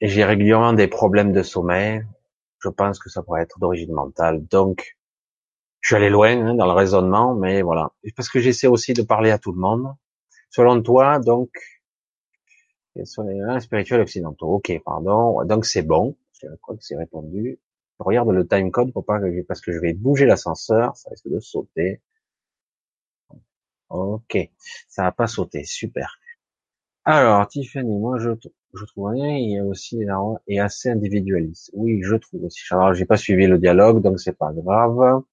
j'ai régulièrement des problèmes de sommeil. Je pense que ça pourrait être d'origine mentale. Donc, je suis allé loin hein, dans le raisonnement, mais voilà. Parce que j'essaie aussi de parler à tout le monde. Selon toi, donc, quels sont les spirituels occidentaux? Ok, pardon. Donc c'est bon. Je crois que c'est répondu. Je regarde le time code pour pas que parce que je vais bouger l'ascenseur, ça risque de sauter. Ok, ça va pas sauter, super. Alors, Tiffany, moi je, je trouve rien, il y a aussi et assez individualiste. Oui, je trouve aussi. Alors, j'ai pas suivi le dialogue, donc c'est pas grave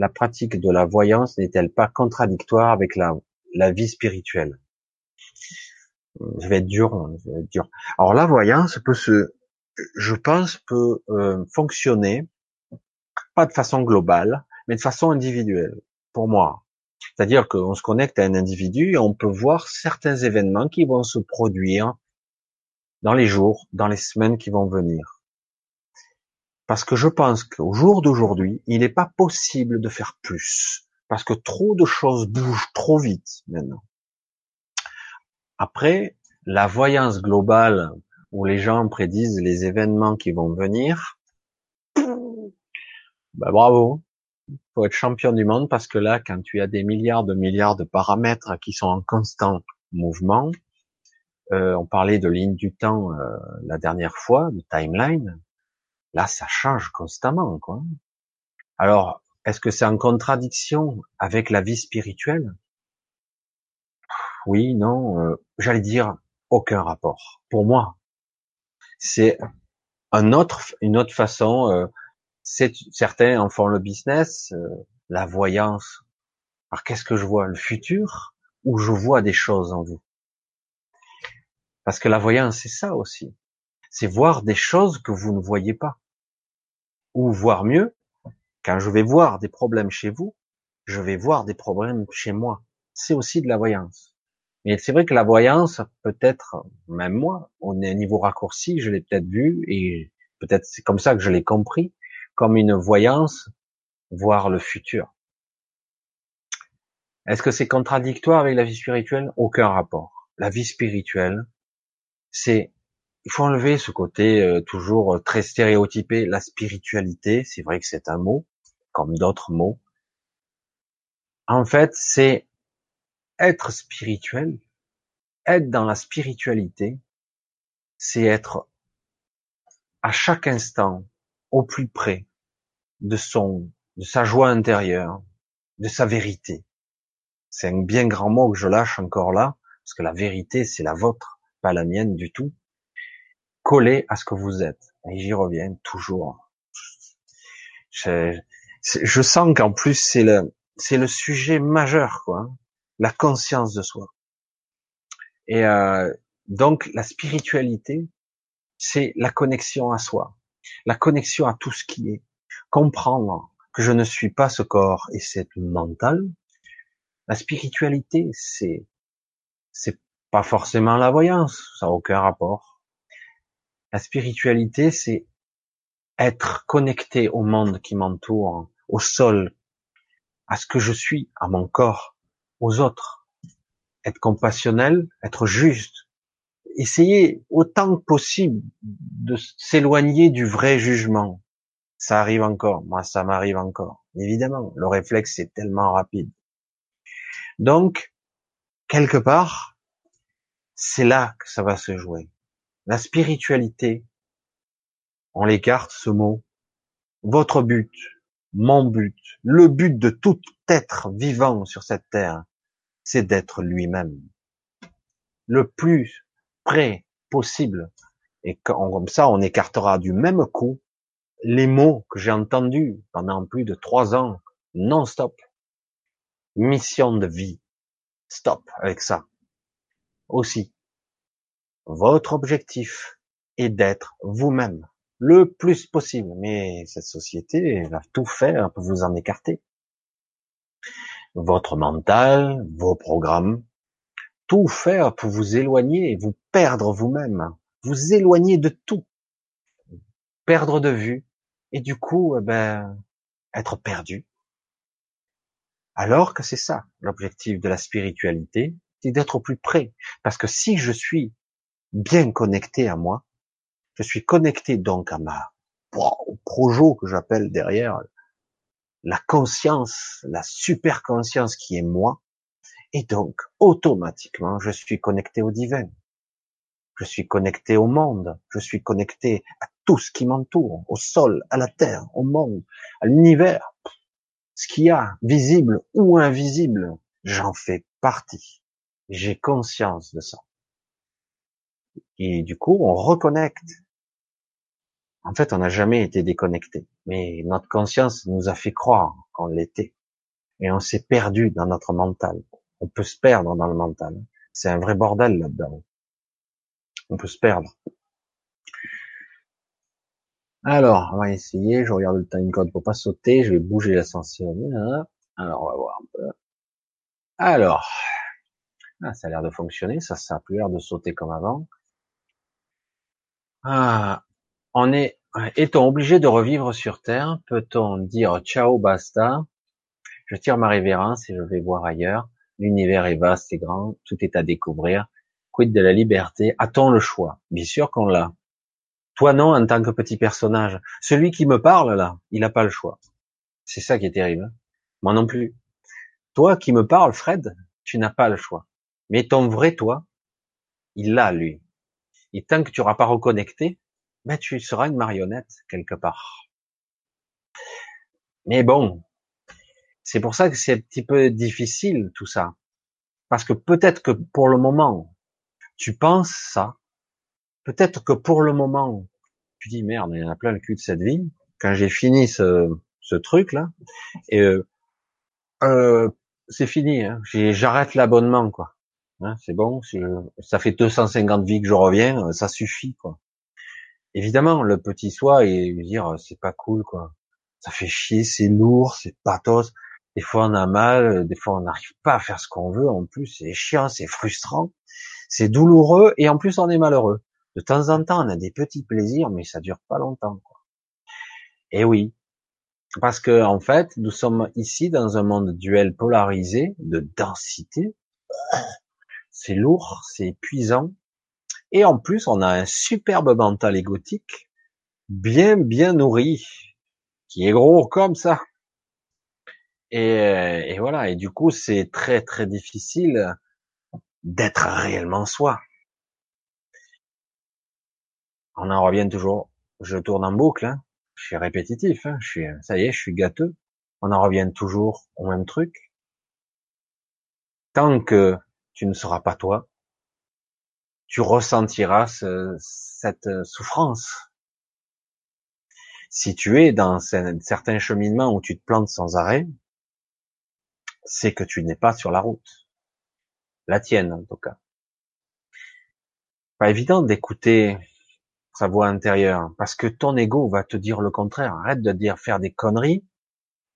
la pratique de la voyance n'est-elle pas contradictoire avec la, vie spirituelle? Je vais être dur, hein, je vais. Alors la voyance peut se, je pense, peut euh, fonctionner pas de façon globale, mais de façon individuelle, pour moi. C'est-à-dire qu'on se connecte à un individu et on peut voir certains événements qui vont se produire dans les jours, dans les semaines qui vont venir. Parce que je pense qu'au jour d'aujourd'hui, il n'est pas possible de faire plus. Parce que trop de choses bougent trop vite maintenant. Après, la voyance globale où les gens prédisent les événements qui vont venir, bah bravo, faut être champion du monde parce que là, quand tu as des milliards de milliards de paramètres qui sont en constant mouvement, euh, on parlait de ligne du temps euh, la dernière fois, de timeline, là ça change constamment. Quoi. Alors, est-ce que c'est en contradiction avec la vie spirituelle? Oui, non, euh, j'allais dire aucun rapport. Pour moi, c'est une autre façon. Euh, certains en font le business, euh, la voyance. Alors qu'est-ce que je vois? Le futur ou je vois des choses en vous? Parce que la voyance, c'est ça aussi. C'est voir des choses que vous ne voyez pas. Ou voir mieux, quand je vais voir des problèmes chez vous, je vais voir des problèmes chez moi. C'est aussi de la voyance. Mais c'est vrai que la voyance, peut-être, même moi, on est à niveau raccourci, je l'ai peut-être vu, et peut-être c'est comme ça que je l'ai compris, comme une voyance, voir le futur. Est-ce que c'est contradictoire avec la vie spirituelle? Aucun rapport. La vie spirituelle, c'est, il faut enlever ce côté euh, toujours très stéréotypé. La spiritualité, c'est vrai que c'est un mot, comme d'autres mots. En fait, c'est être spirituel, être dans la spiritualité, c'est être à chaque instant au plus près de son, de sa joie intérieure, de sa vérité. C'est un bien grand mot que je lâche encore là, parce que la vérité, c'est la vôtre, pas la mienne du tout. Collé à ce que vous êtes. Et j'y reviens toujours. Je, sens qu'en plus, c'est le, c'est le sujet majeur, quoi la conscience de soi. Et euh, donc la spiritualité, c'est la connexion à soi, la connexion à tout ce qui est, comprendre que je ne suis pas ce corps et c'est mental. La spiritualité, c'est c'est pas forcément la voyance, ça n'a aucun rapport. La spiritualité, c'est être connecté au monde qui m'entoure, au sol, à ce que je suis, à mon corps, aux autres, être compassionnel, être juste, essayer autant que possible de s'éloigner du vrai jugement. Ça arrive encore, moi ça m'arrive encore. Évidemment, le réflexe est tellement rapide. Donc, quelque part, c'est là que ça va se jouer. La spiritualité, on l'écarte ce mot. Votre but, mon but, le but de tout être vivant sur cette terre, c'est d'être lui-même. Le plus près possible. Et comme ça, on écartera du même coup les mots que j'ai entendus pendant plus de trois ans, non-stop. Mission de vie. Stop avec ça. Aussi, votre objectif est d'être vous-même le plus possible. Mais cette société va tout faire pour vous en écarter votre mental, vos programmes, tout faire pour vous éloigner, vous perdre vous-même, vous éloigner de tout, perdre de vue, et du coup, eh ben, être perdu. Alors que c'est ça, l'objectif de la spiritualité, c'est d'être au plus près. Parce que si je suis bien connecté à moi, je suis connecté donc à ma, au projo que j'appelle derrière, la conscience, la super conscience qui est moi, et donc automatiquement je suis connecté au divin. Je suis connecté au monde, je suis connecté à tout ce qui m'entoure, au sol, à la terre, au monde, à l'univers. Ce qu'il y a, visible ou invisible, j'en fais partie. J'ai conscience de ça. Et du coup, on reconnecte en fait, on n'a jamais été déconnecté, mais notre conscience nous a fait croire qu'on l'était, et on s'est perdu dans notre mental. On peut se perdre dans le mental. C'est un vrai bordel là-dedans. On peut se perdre. Alors, on va essayer. Je regarde le time code pour pas sauter. Je vais bouger l'ascenseur. Alors, on va voir un peu. Alors, ah, ça a l'air de fonctionner. Ça, ça a plus l'air de sauter comme avant. Ah, est, est-on obligé de revivre sur Terre? Peut-on dire ciao, basta? Je tire ma révérence et je vais voir ailleurs. L'univers est vaste et grand, tout est à découvrir. Quid de la liberté? A-t-on le choix? Bien sûr qu'on l'a. Toi non, en tant que petit personnage. Celui qui me parle là, il n'a pas le choix. C'est ça qui est terrible. Moi non plus. Toi qui me parles, Fred, tu n'as pas le choix. Mais ton vrai toi, il l'a lui. Et tant que tu n'auras pas reconnecté, ben tu seras une marionnette quelque part. Mais bon, c'est pour ça que c'est un petit peu difficile tout ça. Parce que peut-être que pour le moment, tu penses ça. Peut-être que pour le moment, tu dis merde, il y en a plein le cul de cette vie. Quand j'ai fini ce, truc là, euh, euh, c'est fini. Hein. J'arrête l'abonnement quoi. Hein, c'est bon. Ça fait 250 vies que je reviens, ça suffit quoi. Évidemment, le petit soi et dire c'est pas cool quoi. Ça fait chier, c'est lourd, c'est pathos. Des fois on a mal, des fois on n'arrive pas à faire ce qu'on veut. En plus, c'est chiant, c'est frustrant, c'est douloureux et en plus on est malheureux. De temps en temps, on a des petits plaisirs, mais ça dure pas longtemps. Quoi. Et oui, parce que en fait, nous sommes ici dans un monde duel polarisé, de densité. C'est lourd, c'est épuisant. Et en plus, on a un superbe mental égotique, bien bien nourri, qui est gros comme ça. Et, et voilà. Et du coup, c'est très très difficile d'être réellement soi on en revient toujours. Je tourne en boucle, hein. je suis répétitif, hein. je suis, ça y est, je suis gâteux. On en revient toujours au même truc. Tant que tu ne seras pas toi, tu ressentiras cette souffrance. Si tu es dans certains cheminements où tu te plantes sans arrêt, c'est que tu n'es pas sur la route. La tienne, en tout cas. Pas évident d'écouter sa voix intérieure, parce que ton ego va te dire le contraire. Arrête de dire faire des conneries.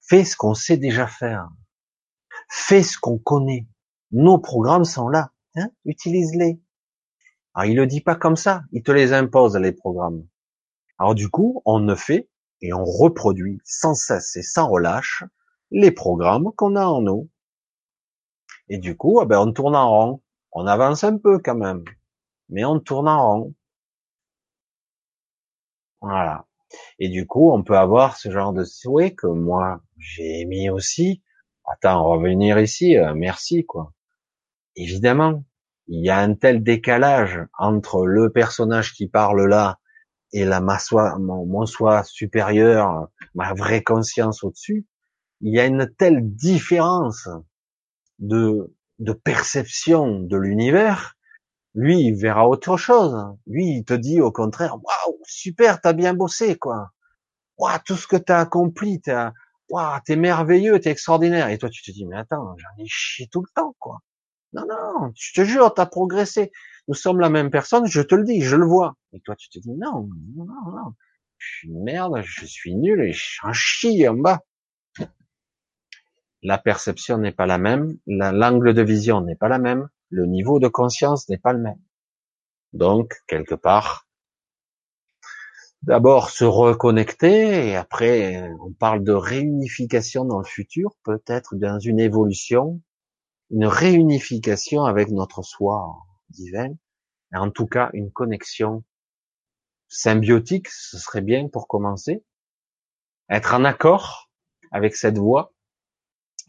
Fais ce qu'on sait déjà faire. Fais ce qu'on connaît. Nos programmes sont là. Hein Utilise-les. Alors il le dit pas comme ça. Il te les impose les programmes. Alors du coup, on ne fait et on reproduit sans cesse et sans relâche les programmes qu'on a en nous. Et du coup, eh ben, on tourne en rond. On avance un peu quand même, mais on tourne en rond. Voilà. Et du coup, on peut avoir ce genre de souhait que moi, j'ai émis aussi. Attends, revenir ici, euh, merci, quoi. Évidemment, il y a un tel décalage entre le personnage qui parle là et la ma soi, mon, soi supérieur, ma vraie conscience au-dessus. Il y a une telle différence de, perception de l'univers lui, il verra autre chose. Lui, il te dit au contraire, waouh, super, t'as bien bossé, quoi. Waouh, tout ce que t'as accompli, t'as, waouh, t'es merveilleux, t'es extraordinaire. Et toi, tu te dis, mais attends, j'en ai chié tout le temps, quoi. Non, non, je te jure, t'as progressé. Nous sommes la même personne, je te le dis, je le vois. Et toi, tu te dis, non, non, non, je suis une merde, je suis nul et j'en chie en bas. La perception n'est pas la même, l'angle de vision n'est pas la même, le niveau de conscience n'est pas le même. Donc, quelque part, d'abord se reconnecter et après, on parle de réunification dans le futur, peut-être dans une évolution, une réunification avec notre soi divin, et en tout cas une connexion symbiotique, ce serait bien pour commencer, être en accord avec cette voix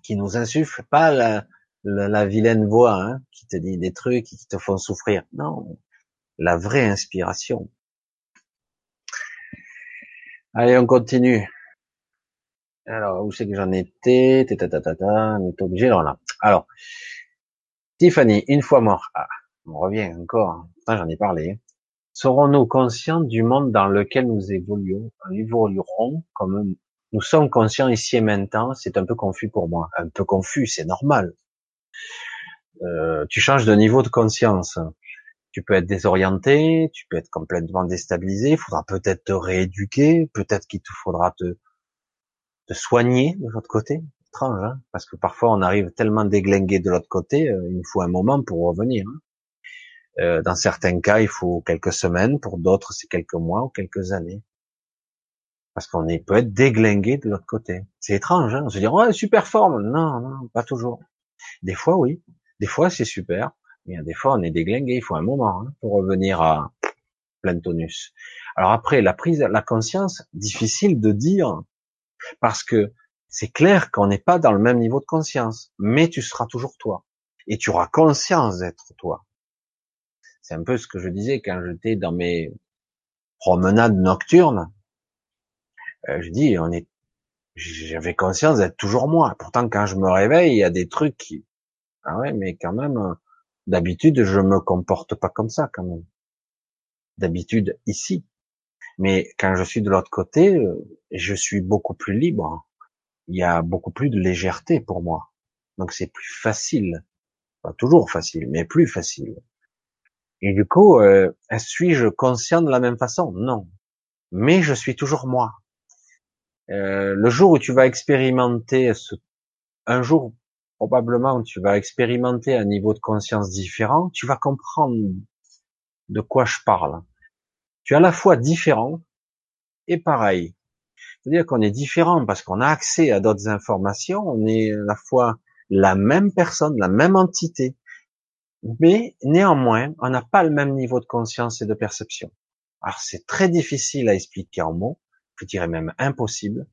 qui nous insuffle pas la, la, vilaine voix hein, qui te dit des trucs qui te font souffrir. Non, la vraie inspiration. Allez, on continue. Alors, où c'est que j'en étais? On est obligé, là. Alors, Tiffany, une fois mort, ah, on revient encore, j'en ai parlé. Serons-nous conscients du monde dans lequel nous évoluons, évoluerons comme nous sommes conscients ici et maintenant? C'est un peu confus pour moi. Un peu confus, c'est normal. Euh, tu changes de niveau de conscience. Tu peux être désorienté, tu peux être complètement déstabilisé, il faudra peut-être te rééduquer, peut-être qu'il te faudra te, te soigner de l'autre côté. Étrange, hein parce que parfois on arrive tellement déglingué de l'autre côté, euh, il nous faut un moment pour revenir. Hein euh, dans certains cas, il faut quelques semaines, pour d'autres c'est quelques mois ou quelques années. Parce qu'on peut être déglingué de l'autre côté. C'est étrange, hein on se dit ouais super forme, non non pas toujours. Des fois oui, des fois c'est super, mais des fois on est déglingué, il faut un moment hein, pour revenir à plein tonus. Alors après la prise, la conscience, difficile de dire parce que c'est clair qu'on n'est pas dans le même niveau de conscience, mais tu seras toujours toi et tu auras conscience d'être toi. C'est un peu ce que je disais quand j'étais dans mes promenades nocturnes. Euh, je dis, on est, j'avais conscience d'être toujours moi. Pourtant, quand je me réveille, il y a des trucs qui, ah ouais, mais quand même, euh, d'habitude, je me comporte pas comme ça, quand même. D'habitude, ici. Mais quand je suis de l'autre côté, euh, je suis beaucoup plus libre. Il y a beaucoup plus de légèreté pour moi. Donc c'est plus facile. Pas toujours facile, mais plus facile. Et du coup, euh, suis-je conscient de la même façon? Non. Mais je suis toujours moi. Euh, le jour où tu vas expérimenter ce, un jour probablement tu vas expérimenter un niveau de conscience différent, tu vas comprendre de quoi je parle. Tu es à la fois différent et pareil. C'est-à-dire qu'on est différent parce qu'on a accès à d'autres informations, on est à la fois la même personne, la même entité, mais néanmoins, on n'a pas le même niveau de conscience et de perception. Alors c'est très difficile à expliquer en mots, je dirais même impossible.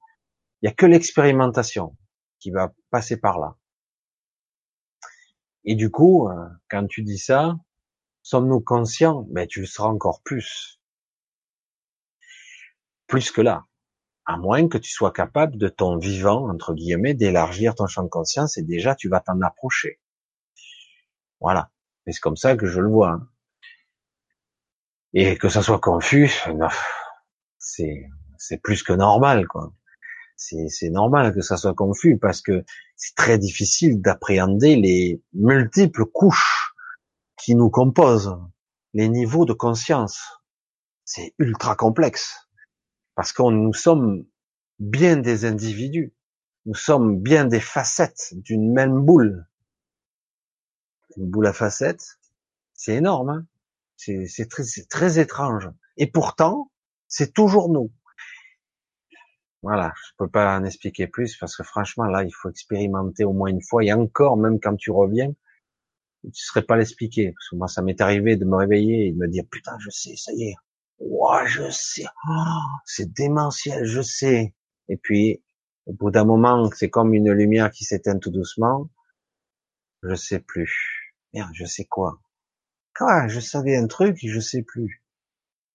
Il n'y a que l'expérimentation qui va passer par là. Et du coup, euh, quand tu dis ça, sommes-nous conscients? Mais tu le seras encore plus. Plus que là. À moins que tu sois capable de ton vivant, entre guillemets, d'élargir ton champ de conscience et déjà tu vas t'en approcher. Voilà. Et c'est comme ça que je le vois. Hein. Et que ça soit confus, c'est c'est plus que normal, quoi. C'est normal que ça soit confus parce que c'est très difficile d'appréhender les multiples couches qui nous composent, les niveaux de conscience. C'est ultra complexe parce que nous sommes bien des individus, nous sommes bien des facettes d'une même boule une boule à facettes, c'est énorme. Hein c'est très, très étrange. Et pourtant, c'est toujours nous. Voilà, je peux pas en expliquer plus parce que franchement là, il faut expérimenter au moins une fois et encore, même quand tu reviens, tu serais pas l'expliquer. Parce que moi, ça m'est arrivé de me réveiller et de me dire putain, je sais, ça y est, ouah, je sais, oh, c'est démentiel, je sais. Et puis, au bout d'un moment, c'est comme une lumière qui s'éteint tout doucement. Je sais plus. Merde, je sais quoi. Quoi Je savais un truc, je sais plus.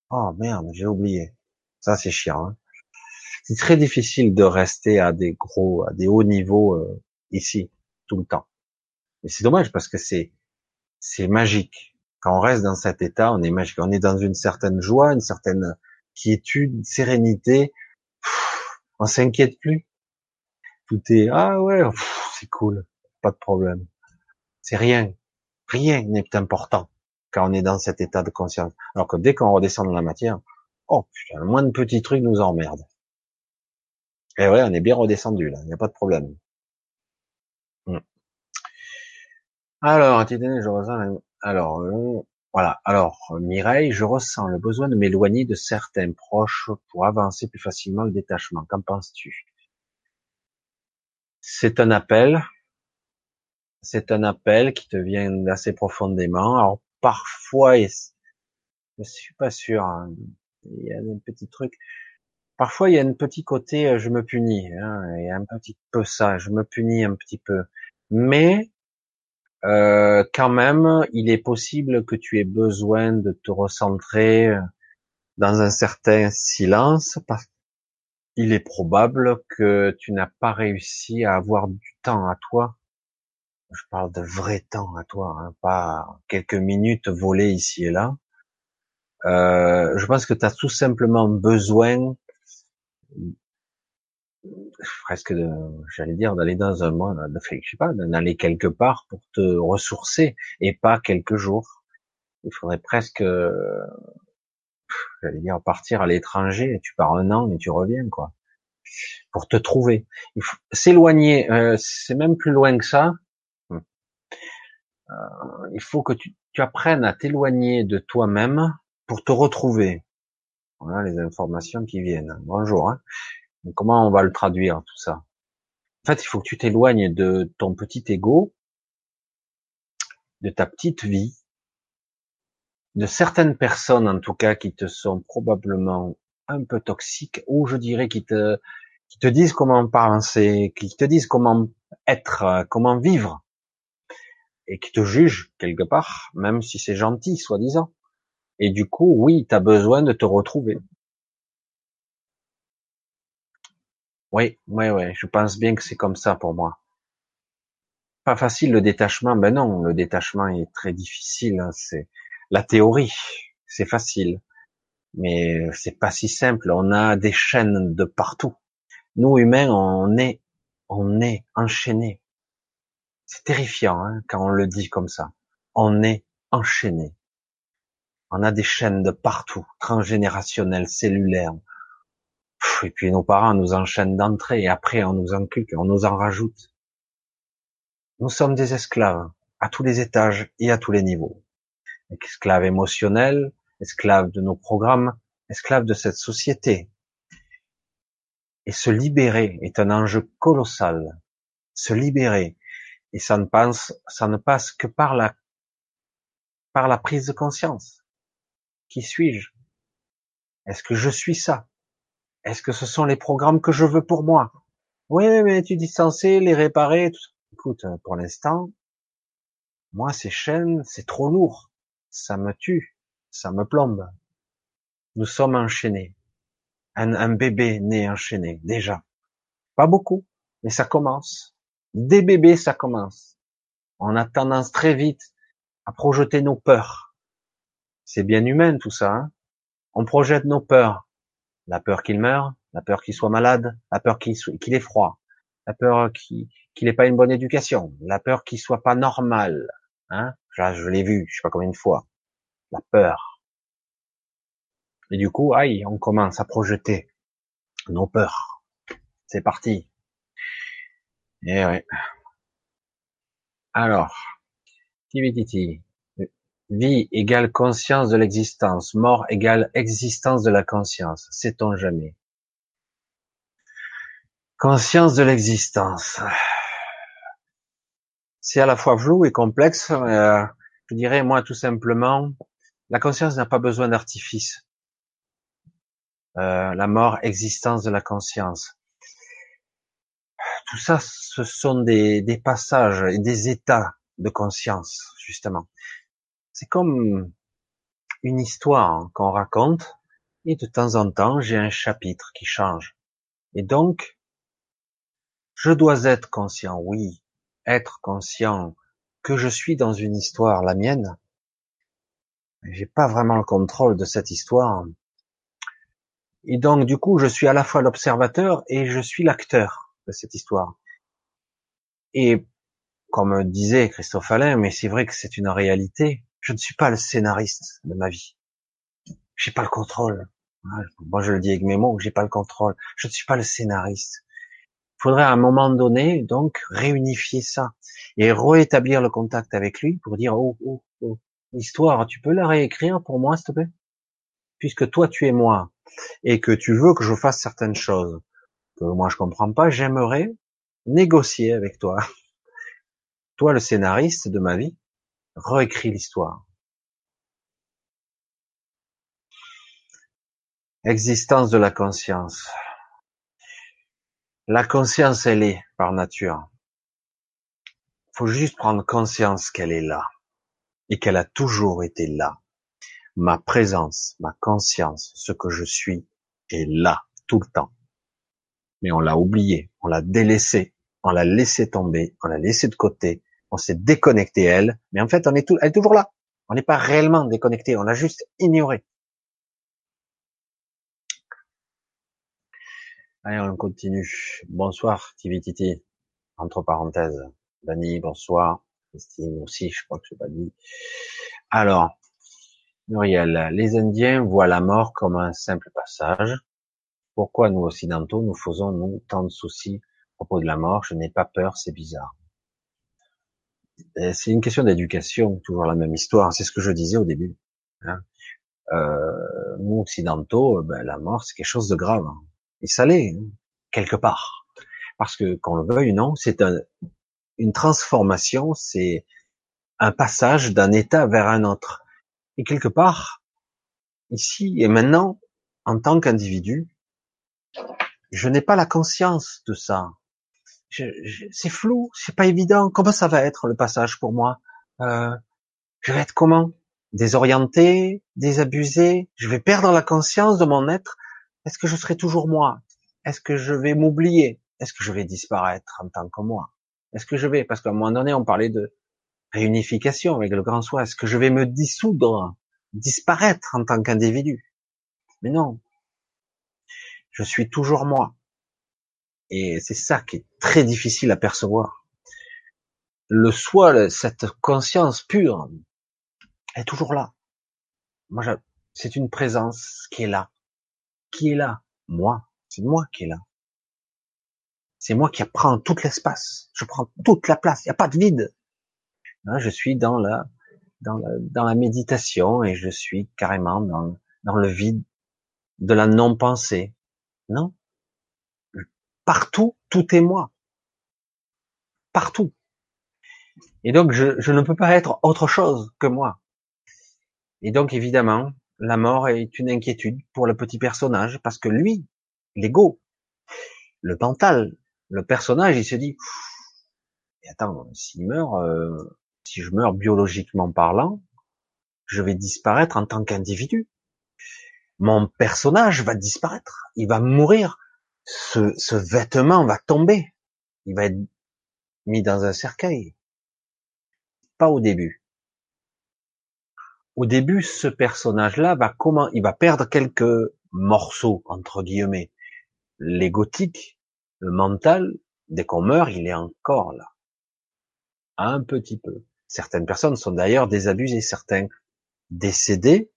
Oh merde, j'ai oublié. Ça c'est chiant. Hein. c'est très difficile de rester à des gros, à des hauts niveaux euh, ici tout le temps. Et c'est dommage parce que c'est c'est magique. Quand on reste dans cet état, on est est dans une certaine joie, une certaine quiétude, une sérénité. on s'inquiète plus. Tout est ah ouais, c'est cool, pas de problème. C'est rien. Rien n'est important quand on est dans cet état de conscience. Alors que dès qu'on redescend dans la matière, oh putain, le moindre petit truc nous emmerde. Et ouais, on est bien redescendu là, il n'y a pas de problème. Hmm. Alors, je ressens. Alors, euh, voilà. Alors, Mireille, je ressens le besoin de m'éloigner de certains proches pour avancer plus facilement le détachement. Qu'en penses-tu? C'est un appel c'est un appel qui te vient assez profondément. Alors parfois, je suis pas sûr, hein. il y a un petit truc. Parfois, il y a un petit côté, euh, je me punis, il y a un petit peu ça, je me punis un petit peu. Mais euh, quand même, il est possible que tu aies besoin de te recentrer euh, dans un certain silence, parce qu'il est probable que tu n'as pas réussi à avoir du temps à toi je parle de vrai temps à toi, hein, pas quelques minutes volées ici et là. Euh, je pense que tu as tout simplement besoin presque j'allais dire, d'aller dans un monde, de, je sais pas, d'aller quelque part pour te ressourcer et pas quelques jours. Il faudrait presque, j'allais dire, partir à l'étranger. Tu pars un an et tu reviens, quoi, pour te trouver. Il faut s'éloigner. Euh, c'est même plus loin que ça. Hmm. Euh, il faut que tu, tu apprennes à t'éloigner de toi-même pour te retrouver. Voilà les informations qui viennent. Bonjour. Hein. Comment on va le traduire tout ça? En fait, il faut que tu t'éloignes de ton petit ego, de ta petite vie, de certaines personnes en tout cas qui te sont probablement un peu toxiques ou je dirais qui te qui te disent comment penser, qui te disent comment être, comment vivre et qui te jugent quelque part, même si c'est gentil, soi-disant. Et du coup, oui, tu as besoin de te retrouver. Oui, oui, oui, je pense bien que c'est comme ça pour moi. Pas facile le détachement, ben non, le détachement est très difficile. Hein, c'est la théorie, c'est facile, mais c'est pas si simple. On a des chaînes de partout. Nous humains, on est, on est enchaînés. C'est terrifiant hein, quand on le dit comme ça. On est enchaîné. On a des chaînes de partout, transgénérationnelles, cellulaires. Et puis nos parents nous enchaînent d'entrée et après on nous inculque, on nous en rajoute. Nous sommes des esclaves à tous les étages et à tous les niveaux. Esclaves émotionnels, esclaves de nos programmes, esclaves de cette société. Et se libérer est un enjeu colossal. Se libérer. Et ça ne passe, ça ne passe que par la, par la prise de conscience. Qui suis-je? Est-ce que je suis ça? Est-ce que ce sont les programmes que je veux pour moi? Oui, mais tu dis censé les réparer. Écoute, pour l'instant, moi ces chaînes, c'est trop lourd. Ça me tue, ça me plombe. Nous sommes enchaînés. Un, un bébé né enchaîné, déjà. Pas beaucoup, mais ça commence. Des bébés, ça commence. On a tendance très vite à projeter nos peurs c'est bien humain tout ça. Hein. on projette nos peurs. La peur qu'il meure, la peur qu'il soit malade, la peur qu'il ait froid, la peur qu'il n'ait pas une bonne éducation, la peur qu'il soit pas normal. Hein Là, je l'ai vu, je sais pas combien de fois. La peur. Et du coup, aïe, on commence à projeter nos peurs. C'est parti. Et ouais. Alors, Tibititi. Vie égale conscience de l'existence, mort égale existence de la conscience. Sait-on jamais Conscience de l'existence. C'est à la fois flou et complexe. Euh, je dirais, moi, tout simplement, la conscience n'a pas besoin d'artifice. Euh, la mort, existence de la conscience. Tout ça, ce sont des, des passages et des états de conscience, justement. C'est comme une histoire qu'on raconte et de temps en temps j'ai un chapitre qui change. Et donc, je dois être conscient, oui, être conscient que je suis dans une histoire, la mienne. J'ai pas vraiment le contrôle de cette histoire. Et donc, du coup, je suis à la fois l'observateur et je suis l'acteur de cette histoire. Et comme disait Christophe Alain, mais c'est vrai que c'est une réalité, je ne suis pas le scénariste de ma vie. J'ai pas le contrôle. Moi, je le dis avec mes mots, j'ai pas le contrôle. Je ne suis pas le scénariste. Il faudrait à un moment donné, donc, réunifier ça et rétablir le contact avec lui pour dire, oh, oh, oh, l'histoire, tu peux la réécrire pour moi, s'il te plaît? Puisque toi, tu es moi et que tu veux que je fasse certaines choses que moi je comprends pas, j'aimerais négocier avec toi. Toi, le scénariste de ma vie, réécrit l'histoire. Existence de la conscience. La conscience, elle est par nature. Faut juste prendre conscience qu'elle est là et qu'elle a toujours été là. Ma présence, ma conscience, ce que je suis est là tout le temps. Mais on l'a oublié, on l'a délaissé, on l'a laissé tomber, on l'a laissé de côté, on s'est déconnecté elle, mais en fait, on est, tout, elle est toujours là. On n'est pas réellement déconnecté, on l'a juste ignoré. Allez, on continue. Bonsoir, Tivititi. Entre parenthèses. Dani, bonsoir. Christine aussi, je crois que je pas dit. Alors, Muriel, les Indiens voient la mort comme un simple passage. Pourquoi nous occidentaux nous faisons nous tant de soucis à propos de la mort? Je n'ai pas peur, c'est bizarre. C'est une question d'éducation, toujours la même histoire. C'est ce que je disais au début. Hein. Euh, nous occidentaux, ben, la mort c'est quelque chose de grave. Et ça l'est hein, quelque part, parce que qu'on le veuille ou non, c'est un, une transformation, c'est un passage d'un état vers un autre. Et quelque part, ici et maintenant, en tant qu'individu, je n'ai pas la conscience de ça. C'est flou, c'est pas évident. Comment ça va être le passage pour moi? Euh, Je vais être comment? Désorienté, désabusé Je vais perdre la conscience de mon être Est-ce que je serai toujours moi? Est-ce que je vais m'oublier? Est-ce que je vais disparaître en tant que moi? Est-ce que je vais Parce qu'à un moment donné, on parlait de réunification avec le grand soi. Est-ce que je vais me dissoudre, disparaître en tant qu'individu? Mais non. Je suis toujours moi. Et c'est ça qui est très difficile à percevoir. Le soi, cette conscience pure, est toujours là. Moi, c'est une présence qui est là. Qui est là Moi. C'est moi qui est là. C'est moi qui prends tout l'espace. Je prends toute la place. Il n'y a pas de vide. Hein, je suis dans la, dans la, dans la méditation et je suis carrément dans, dans le vide de la non-pensée. Non. Partout, tout est moi. Partout. Et donc, je, ne peux pas être autre chose que moi. Et donc, évidemment, la mort est une inquiétude pour le petit personnage parce que lui, l'ego, le mental, le personnage, il se dit, attends, s'il meurt, euh, si je meurs biologiquement parlant, je vais disparaître en tant qu'individu. Mon personnage va disparaître, il va mourir, ce, vêtement va tomber, il va être mis dans un cercueil. Pas au début. Au début, ce personnage-là va comment, il va perdre quelques morceaux, entre guillemets. L'égotique, le mental, dès qu'on meurt, il est encore là. Un petit peu. Certaines personnes sont d'ailleurs désabusées, certains décédés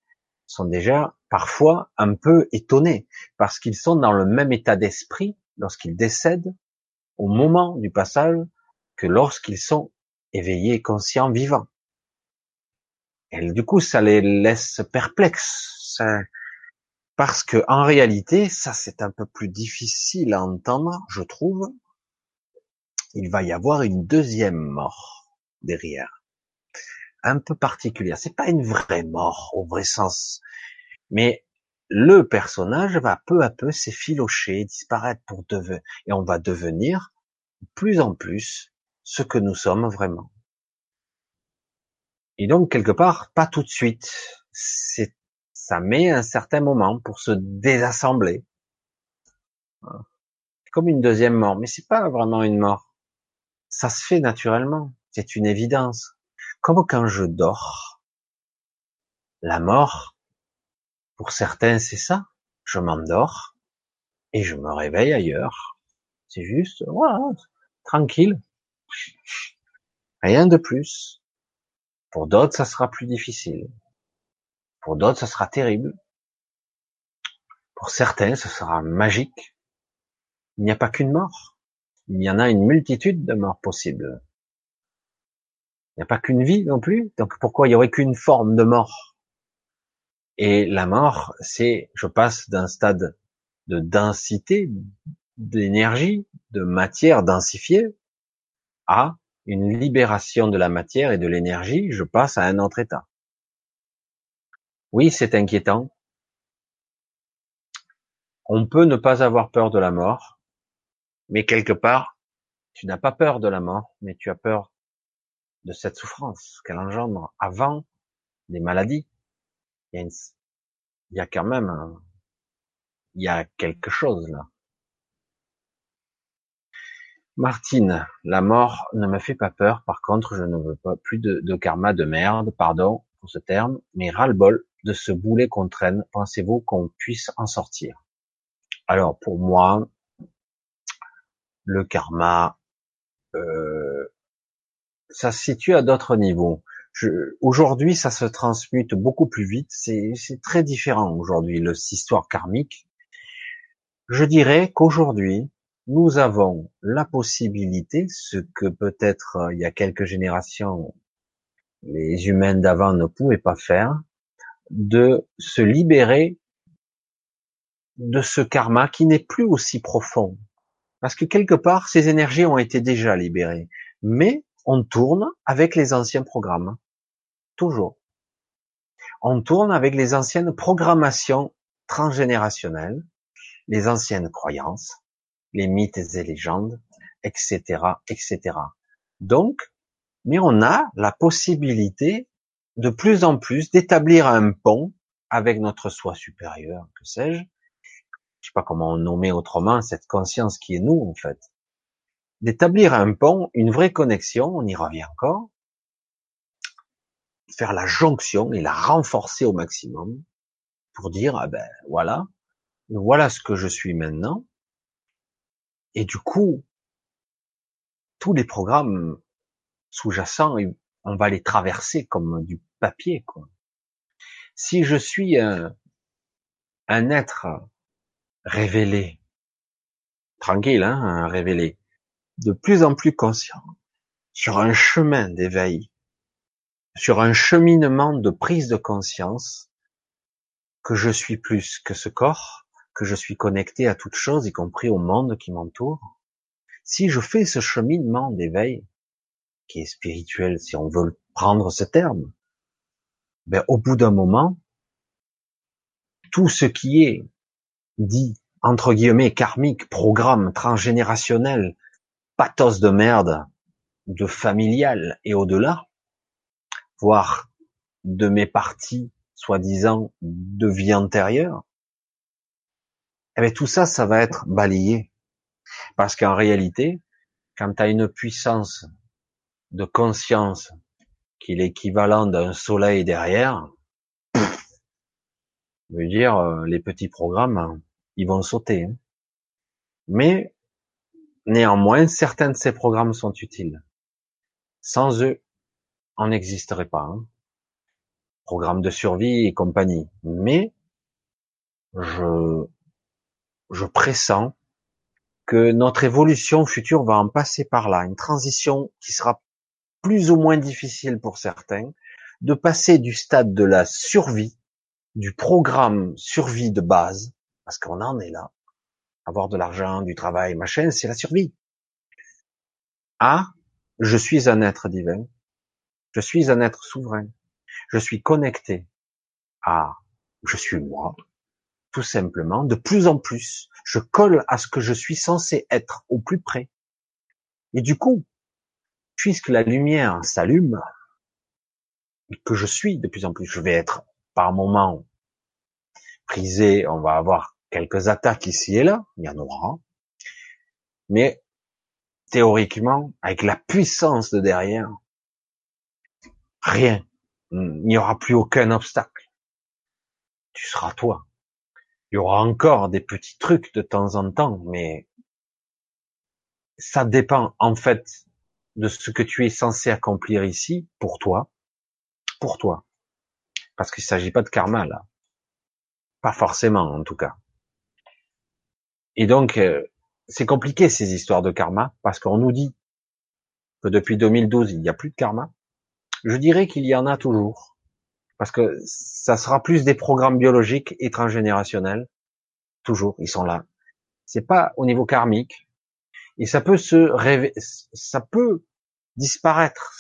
sont déjà parfois un peu étonnés parce qu'ils sont dans le même état d'esprit lorsqu'ils décèdent au moment du passage que lorsqu'ils sont éveillés, conscients, vivants. Et du coup, ça les laisse perplexes. Parce que, en réalité, ça c'est un peu plus difficile à entendre, je trouve. Il va y avoir une deuxième mort derrière un peu particulière. C'est pas une vraie mort au vrai sens, mais le personnage va peu à peu s'effilocher, disparaître pour devenir, et on va devenir de plus en plus ce que nous sommes vraiment. Et donc quelque part, pas tout de suite. C'est, ça met un certain moment pour se désassembler. Comme une deuxième mort, mais c'est pas vraiment une mort. Ça se fait naturellement. C'est une évidence. Comme quand je dors. La mort, pour certains, c'est ça. Je m'endors et je me réveille ailleurs. C'est juste, voilà, tranquille. Rien de plus. Pour d'autres, ça sera plus difficile. Pour d'autres, ça sera terrible. Pour certains, ce sera magique. Il n'y a pas qu'une mort. Il y en a une multitude de morts possibles. N'y a pas qu'une vie non plus. Donc pourquoi il y aurait qu'une forme de mort? Et la mort, c'est je passe d'un stade de densité, d'énergie, de matière densifiée, à une libération de la matière et de l'énergie, je passe à un autre état. Oui, c'est inquiétant. On peut ne pas avoir peur de la mort, mais quelque part, tu n'as pas peur de la mort, mais tu as peur de cette souffrance qu'elle engendre avant des maladies. Il y a, quand même, il y a quelque chose là. Martine, la mort ne me fait pas peur. Par contre, je ne veux pas plus de, de karma de merde, pardon pour ce terme, mais ras-le-bol de ce boulet qu'on traîne. Pensez-vous qu'on puisse en sortir? Alors, pour moi, le karma, euh, ça se situe à d'autres niveaux. aujourd'hui, ça se transmute beaucoup plus vite. C'est très différent aujourd'hui, l'histoire karmique. Je dirais qu'aujourd'hui, nous avons la possibilité, ce que peut-être euh, il y a quelques générations, les humains d'avant ne pouvaient pas faire, de se libérer de ce karma qui n'est plus aussi profond. Parce que quelque part, ces énergies ont été déjà libérées. Mais on tourne avec les anciens programmes. Toujours. On tourne avec les anciennes programmations transgénérationnelles, les anciennes croyances, les mythes et légendes, etc., etc. Donc, mais on a la possibilité de plus en plus d'établir un pont avec notre soi supérieur, que sais-je, je sais pas comment on nommer autrement cette conscience qui est nous en fait, d'établir un pont, une vraie connexion, on y revient encore, faire la jonction et la renforcer au maximum pour dire ah ben voilà, voilà ce que je suis maintenant. Et du coup, tous les programmes sous-jacents, on va les traverser comme du papier. Quoi. Si je suis un, un être révélé, tranquille, hein, révélé, de plus en plus conscient, sur un chemin d'éveil, sur un cheminement de prise de conscience, que je suis plus que ce corps, que je suis connecté à toute chose, y compris au monde qui m'entoure. Si je fais ce cheminement d'éveil, qui est spirituel, si on veut prendre ce terme, ben, au bout d'un moment, tout ce qui est dit, entre guillemets, karmique, programme transgénérationnel, pathos de merde, de familial et au-delà, voire de mes parties, soi-disant, de vie antérieure, eh bien, tout ça, ça va être balayé. Parce qu'en réalité, quand tu as une puissance de conscience qui est l'équivalent d'un soleil derrière, veut dire, euh, les petits programmes, ils vont sauter. Hein. Mais néanmoins, certains de ces programmes sont utiles. Sans eux, on n'existerait pas. Hein. Programme de survie et compagnie. Mais je, je pressens que notre évolution future va en passer par là, une transition qui sera plus ou moins difficile pour certains, de passer du stade de la survie, du programme survie de base, parce qu'on en est là. Avoir de l'argent, du travail, machin, c'est la survie. Ah, je suis un être divin. Je suis un être souverain. Je suis connecté à, je suis moi. Tout simplement, de plus en plus, je colle à ce que je suis censé être au plus près. Et du coup, puisque la lumière s'allume, que je suis de plus en plus, je vais être par moment prisé, on va avoir quelques attaques ici et là, il y en aura. Mais théoriquement, avec la puissance de derrière, rien, il n'y aura plus aucun obstacle. Tu seras toi. Il y aura encore des petits trucs de temps en temps, mais ça dépend en fait de ce que tu es censé accomplir ici pour toi, pour toi. Parce qu'il ne s'agit pas de karma là. Pas forcément en tout cas. Et donc, euh, c'est compliqué ces histoires de karma, parce qu'on nous dit que depuis 2012, il n'y a plus de karma. Je dirais qu'il y en a toujours, parce que ça sera plus des programmes biologiques et transgénérationnels. Toujours, ils sont là. C'est pas au niveau karmique, et ça peut se rêver, ça peut disparaître,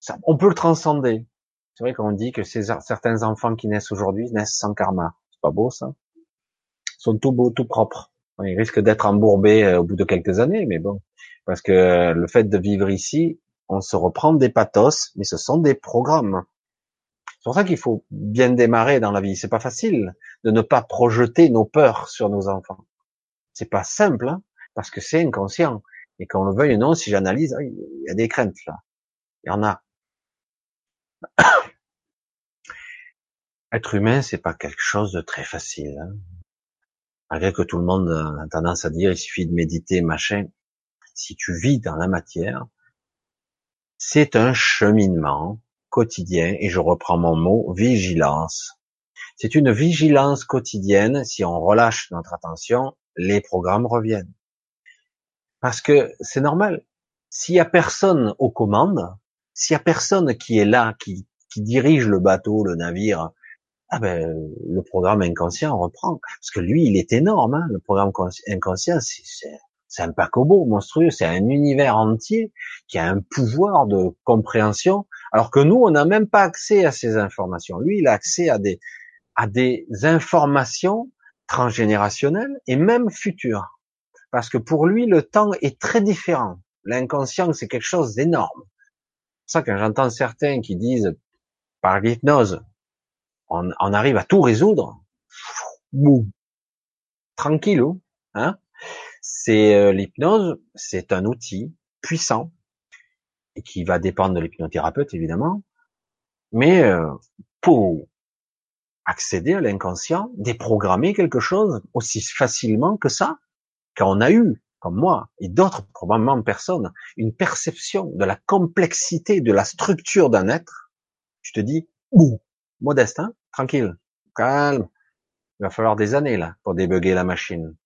ça. on peut le transcender. C'est vrai qu'on dit que certains enfants qui naissent aujourd'hui naissent sans karma. C'est pas beau, ça sont tout beaux, tout propres. Ils risquent d'être embourbés euh, au bout de quelques années, mais bon, parce que le fait de vivre ici, on se reprend des pathos, mais ce sont des programmes. C'est pour ça qu'il faut bien démarrer dans la vie. C'est pas facile de ne pas projeter nos peurs sur nos enfants. C'est pas simple, hein, parce que c'est inconscient. Et qu'on le veuille ou non, si j'analyse, il y a des craintes là. Il y en a. Être humain, c'est pas quelque chose de très facile. Hein malgré que tout le monde a tendance à dire il suffit de méditer, machin. Si tu vis dans la matière, C'est un cheminement quotidien, et je reprends mon mot, vigilance. C'est une vigilance quotidienne. Si on relâche notre attention, les programmes reviennent. Parce que c'est normal. S'il y a personne aux commandes, s'il y a personne qui est là, qui dirige le bateau, le navire, ah ben, le programme inconscient reprend. Parce que lui, il est énorme, hein, le programme inconscient, c'est un pacobo monstrueux, c'est un univers entier qui a un pouvoir de compréhension, alors que nous, on n'a même pas accès à ces informations. Lui, il a accès à des, à des informations transgénérationnelles et même futures. Parce que pour lui, le temps est très différent. L'inconscient, c'est quelque chose d'énorme. C'est ça quand j'entends certains qui disent par l'hypnose, on, arrive à tout résoudre. Boum. Tranquille, hein. C'est euh, l'hypnose, c'est un outil puissant et qui va dépendre de l'hypnothérapeute évidemment, mais euh, pour accéder à l'inconscient, déprogrammer quelque chose aussi facilement que ça, quand on a eu, comme moi et d'autres probablement personnes, une perception de la complexité de la structure d'un être, je te dis, ouh, modeste, hein, tranquille, calme. Il va falloir des années là pour débugger la machine.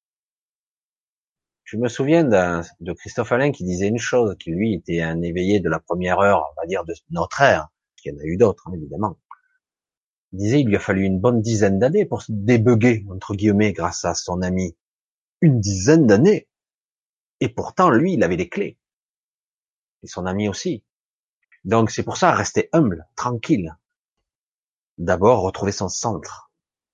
Je me souviens de Christophe Alain qui disait une chose, qui lui était un éveillé de la première heure, on va dire, de notre ère, qu'il y en a eu d'autres, hein, évidemment. Il disait il lui a fallu une bonne dizaine d'années pour se débugger, entre guillemets, grâce à son ami. Une dizaine d'années. Et pourtant, lui, il avait les clés. Et son ami aussi. Donc c'est pour ça, rester humble, tranquille. D'abord, retrouver son centre.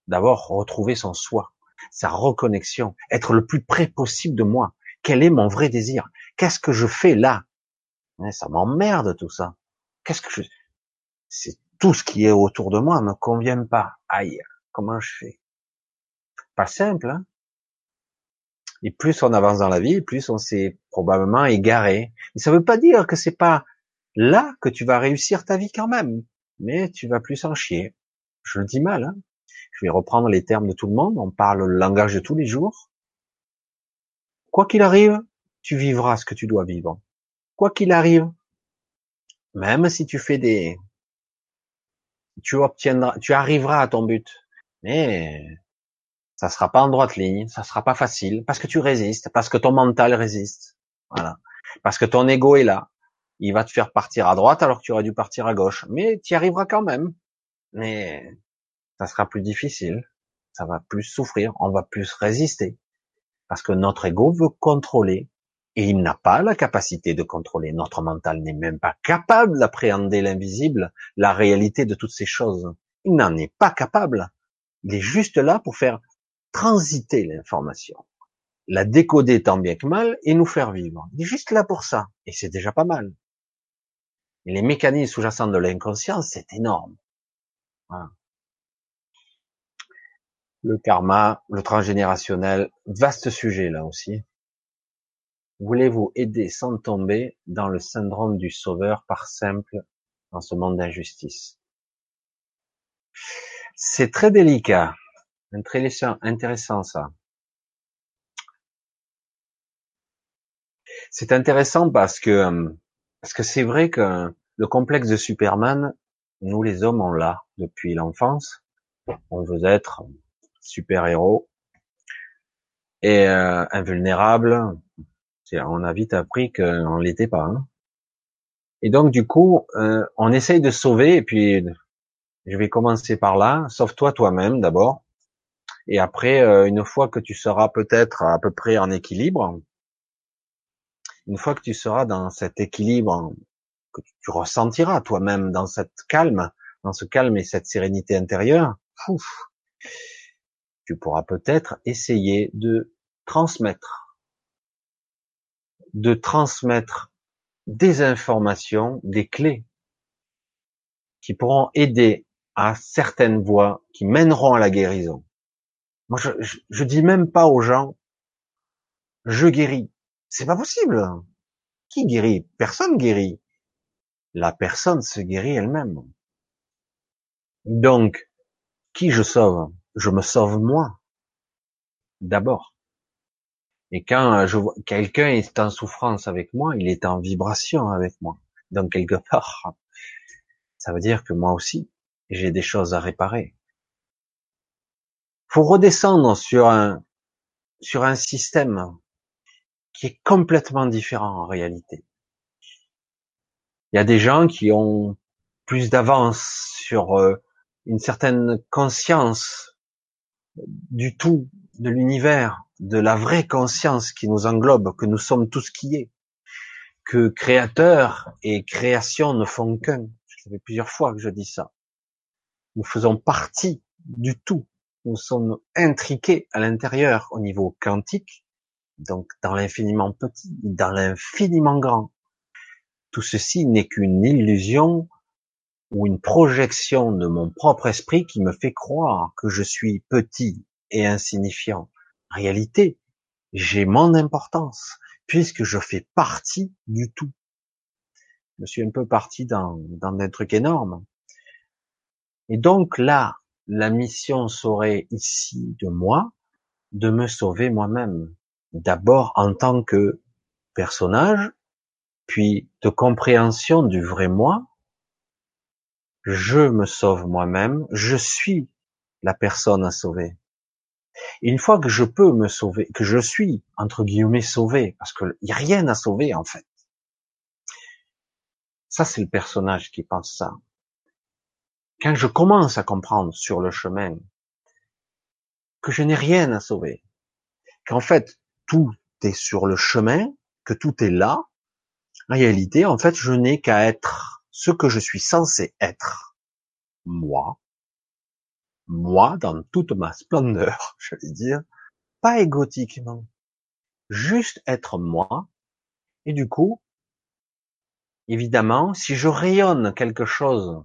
D'abord, retrouver son soi, sa reconnexion, être le plus près possible de moi. Quel est mon vrai désir? Qu'est-ce que je fais là? Ça m'emmerde tout ça. Qu'est-ce que je... C'est tout ce qui est autour de moi me convient pas. Aïe, comment je fais? Pas simple, hein? Et plus on avance dans la vie, plus on s'est probablement égaré. Mais ça veut pas dire que c'est pas là que tu vas réussir ta vie quand même mais tu vas plus en chier. Je le dis mal, hein je vais reprendre les termes de tout le monde, on parle le langage de tous les jours. Quoi qu'il arrive, tu vivras ce que tu dois vivre. Quoi qu'il arrive, même si tu fais des, tu obtiendras, tu arriveras à ton but, mais ça sera pas en droite ligne, ça sera pas facile, parce que tu résistes, parce que ton mental résiste, voilà, parce que ton ego est là, il va te faire partir à droite alors que tu aurais dû partir à gauche. Mais tu y arriveras quand même. Mais ça sera plus difficile. Ça va plus souffrir. On va plus résister. Parce que notre ego veut contrôler. Et il n'a pas la capacité de contrôler. Notre mental n'est même pas capable d'appréhender l'invisible, la réalité de toutes ces choses. Il n'en est pas capable. Il est juste là pour faire transiter l'information. La décoder tant bien que mal et nous faire vivre. Il est juste là pour ça. Et c'est déjà pas mal les mécanismes sous-jacents de l'inconscience, c'est énorme. Le karma, le transgénérationnel, vaste sujet là aussi. Voulez-vous aider sans tomber dans le syndrome du sauveur par simple dans ce monde d'injustice? C'est très délicat, intéressant, intéressant ça. C'est intéressant parce que euh, parce que c'est vrai que le complexe de Superman, nous les hommes, on l'a depuis l'enfance. On veut être super-héros et euh, invulnérable. On a vite appris qu'on l'était pas. Hein. Et donc du coup, euh, on essaye de sauver. Et puis, je vais commencer par là. Sauve-toi toi-même d'abord. Et après, euh, une fois que tu seras peut-être à peu près en équilibre, une fois que tu seras dans cet équilibre, que tu ressentiras toi-même dans cette calme, dans ce calme et cette sérénité intérieure, tu pourras peut-être essayer de transmettre, de transmettre des informations, des clés qui pourront aider à certaines voies qui mèneront à la guérison. Moi, je, je, je dis même pas aux gens, je guéris. C'est pas possible. Qui guérit? Personne guérit. La personne se guérit elle-même. Donc, qui je sauve? Je me sauve moi. D'abord. Et quand je vois quelqu'un est en souffrance avec moi, il est en vibration avec moi. Donc quelque part, ça veut dire que moi aussi, j'ai des choses à réparer. Faut redescendre sur un sur un système qui est complètement différent en réalité. Il y a des gens qui ont plus d'avance sur euh, une certaine conscience du tout, de l'univers, de la vraie conscience qui nous englobe, que nous sommes tout ce qui est, que créateur et création ne font qu'un. Ça fait plusieurs fois que je dis ça. Nous faisons partie du tout. Nous sommes intriqués à l'intérieur au niveau quantique, donc dans l'infiniment petit, dans l'infiniment grand. Tout ceci n'est qu'une illusion ou une projection de mon propre esprit qui me fait croire que je suis petit et insignifiant. En réalité, j'ai mon importance puisque je fais partie du tout. Je suis un peu parti dans, dans des trucs énormes. Et donc là, la mission serait ici de moi de me sauver moi-même. D'abord en tant que personnage, puis de compréhension du vrai moi, je me sauve moi-même, je suis la personne à sauver. Une fois que je peux me sauver, que je suis, entre guillemets, sauvé, parce qu'il n'y a rien à sauver, en fait. Ça, c'est le personnage qui pense ça. Quand je commence à comprendre sur le chemin que je n'ai rien à sauver, qu'en fait, tout est sur le chemin, que tout est là, en réalité, en fait, je n'ai qu'à être ce que je suis censé être, moi, moi dans toute ma splendeur, je vais dire, pas égotiquement, juste être moi, et du coup, évidemment, si je rayonne quelque chose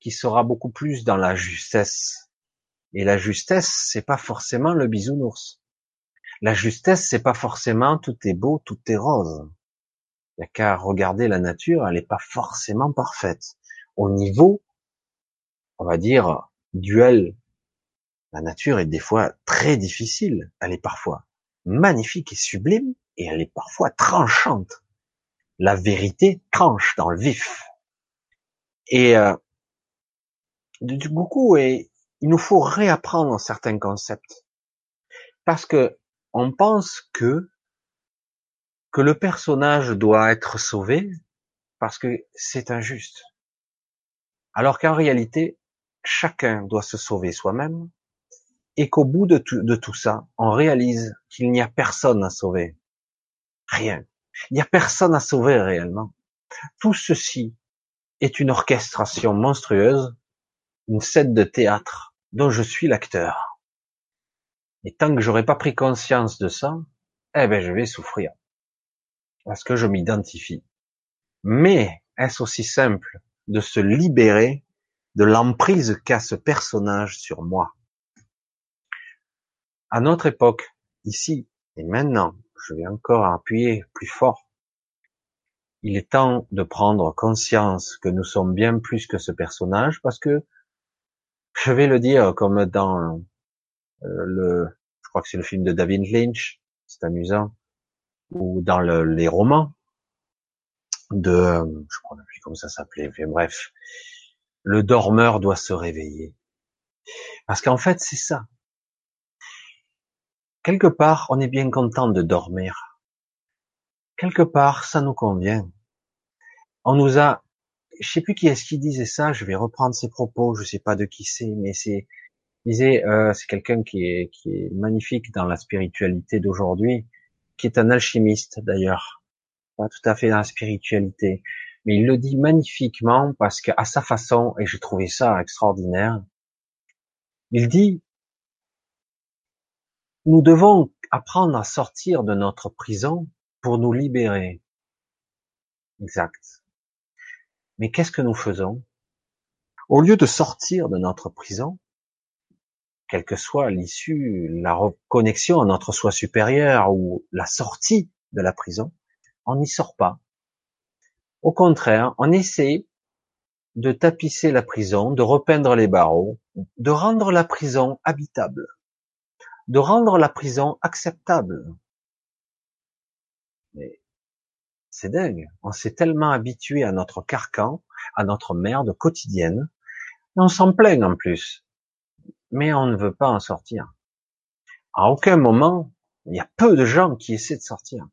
qui sera beaucoup plus dans la justesse, et la justesse, c'est pas forcément le bisounours. La justesse, c'est pas forcément tout est beau, tout est rose. Il n'y a qu'à regarder la nature, elle n'est pas forcément parfaite. Au niveau, on va dire, duel, la nature est des fois très difficile. Elle est parfois magnifique et sublime, et elle est parfois tranchante. La vérité tranche dans le vif. Et euh, du coup, et, il nous faut réapprendre certains concepts. Parce que on pense que que le personnage doit être sauvé parce que c'est injuste. Alors qu'en réalité, chacun doit se sauver soi-même et qu'au bout de tout, ça, on réalise qu'il n'y a personne à sauver. Rien. Il n'y a personne à sauver réellement. Tout ceci est une orchestration monstrueuse, une scène de théâtre dont je suis l'acteur. Et tant que j'aurai pas pris conscience de ça, eh ben je vais souffrir parce que je m'identifie. Mais est-ce aussi simple de se libérer de l'emprise qu'a ce personnage sur moi? À notre époque, ici et maintenant, je vais encore appuyer plus fort. Il est temps de prendre conscience que nous sommes bien plus que ce personnage parce que je vais le dire comme dans le, je crois que c'est le film de David Lynch, c'est amusant ou dans le, les romans de, je crois plus comment ça s'appelait, bref, le dormeur doit se réveiller. Parce qu'en fait, c'est ça. Quelque part, on est bien content de dormir. Quelque part, ça nous convient. On nous a, je sais plus qui est-ce qui disait ça, je vais reprendre ses propos, je sais pas de qui c'est, mais c'est, disait, euh, c'est quelqu'un qui est, qui est magnifique dans la spiritualité d'aujourd'hui qui est un alchimiste d'ailleurs, pas tout à fait dans la spiritualité, mais il le dit magnifiquement parce qu'à sa façon, et j'ai trouvé ça extraordinaire, il dit, nous devons apprendre à sortir de notre prison pour nous libérer. Exact. Mais qu'est-ce que nous faisons? Au lieu de sortir de notre prison, quelle que soit l'issue, la reconnexion à notre soi supérieur ou la sortie de la prison, on n'y sort pas. Au contraire, on essaie de tapisser la prison, de repeindre les barreaux, de rendre la prison habitable, de rendre la prison acceptable. Mais C'est dingue. On s'est tellement habitué à notre carcan, à notre merde quotidienne, et on s'en plaint en plus. Mais on ne veut pas en sortir. À aucun moment, il y a peu de gens qui essaient de sortir.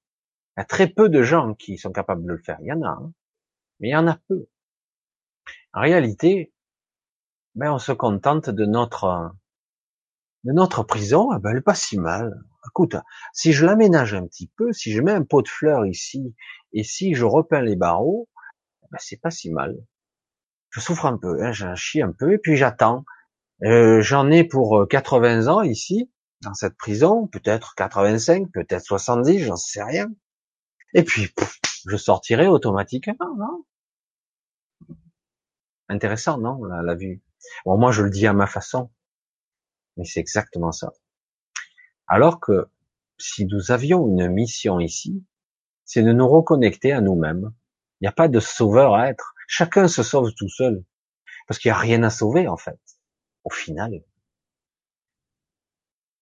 Il y a très peu de gens qui sont capables de le faire. Il y en a, hein. mais il y en a peu. En réalité, ben on se contente de notre de notre prison. Ah ben, elle est pas si mal. Écoute, si je l'aménage un petit peu, si je mets un pot de fleurs ici et si je repeins les barreaux, ben c'est pas si mal. Je souffre un peu, hein, j'en chie un peu et puis j'attends. Euh, J'en ai pour 80 ans ici dans cette prison, peut-être 85, peut-être 70, j'en sais rien. Et puis, je sortirai automatiquement, non? Intéressant, non, la, la vue. Bon, moi, je le dis à ma façon, mais c'est exactement ça. Alors que si nous avions une mission ici, c'est de nous reconnecter à nous-mêmes. Il n'y a pas de sauveur à être. Chacun se sauve tout seul. Parce qu'il n'y a rien à sauver, en fait. Au final.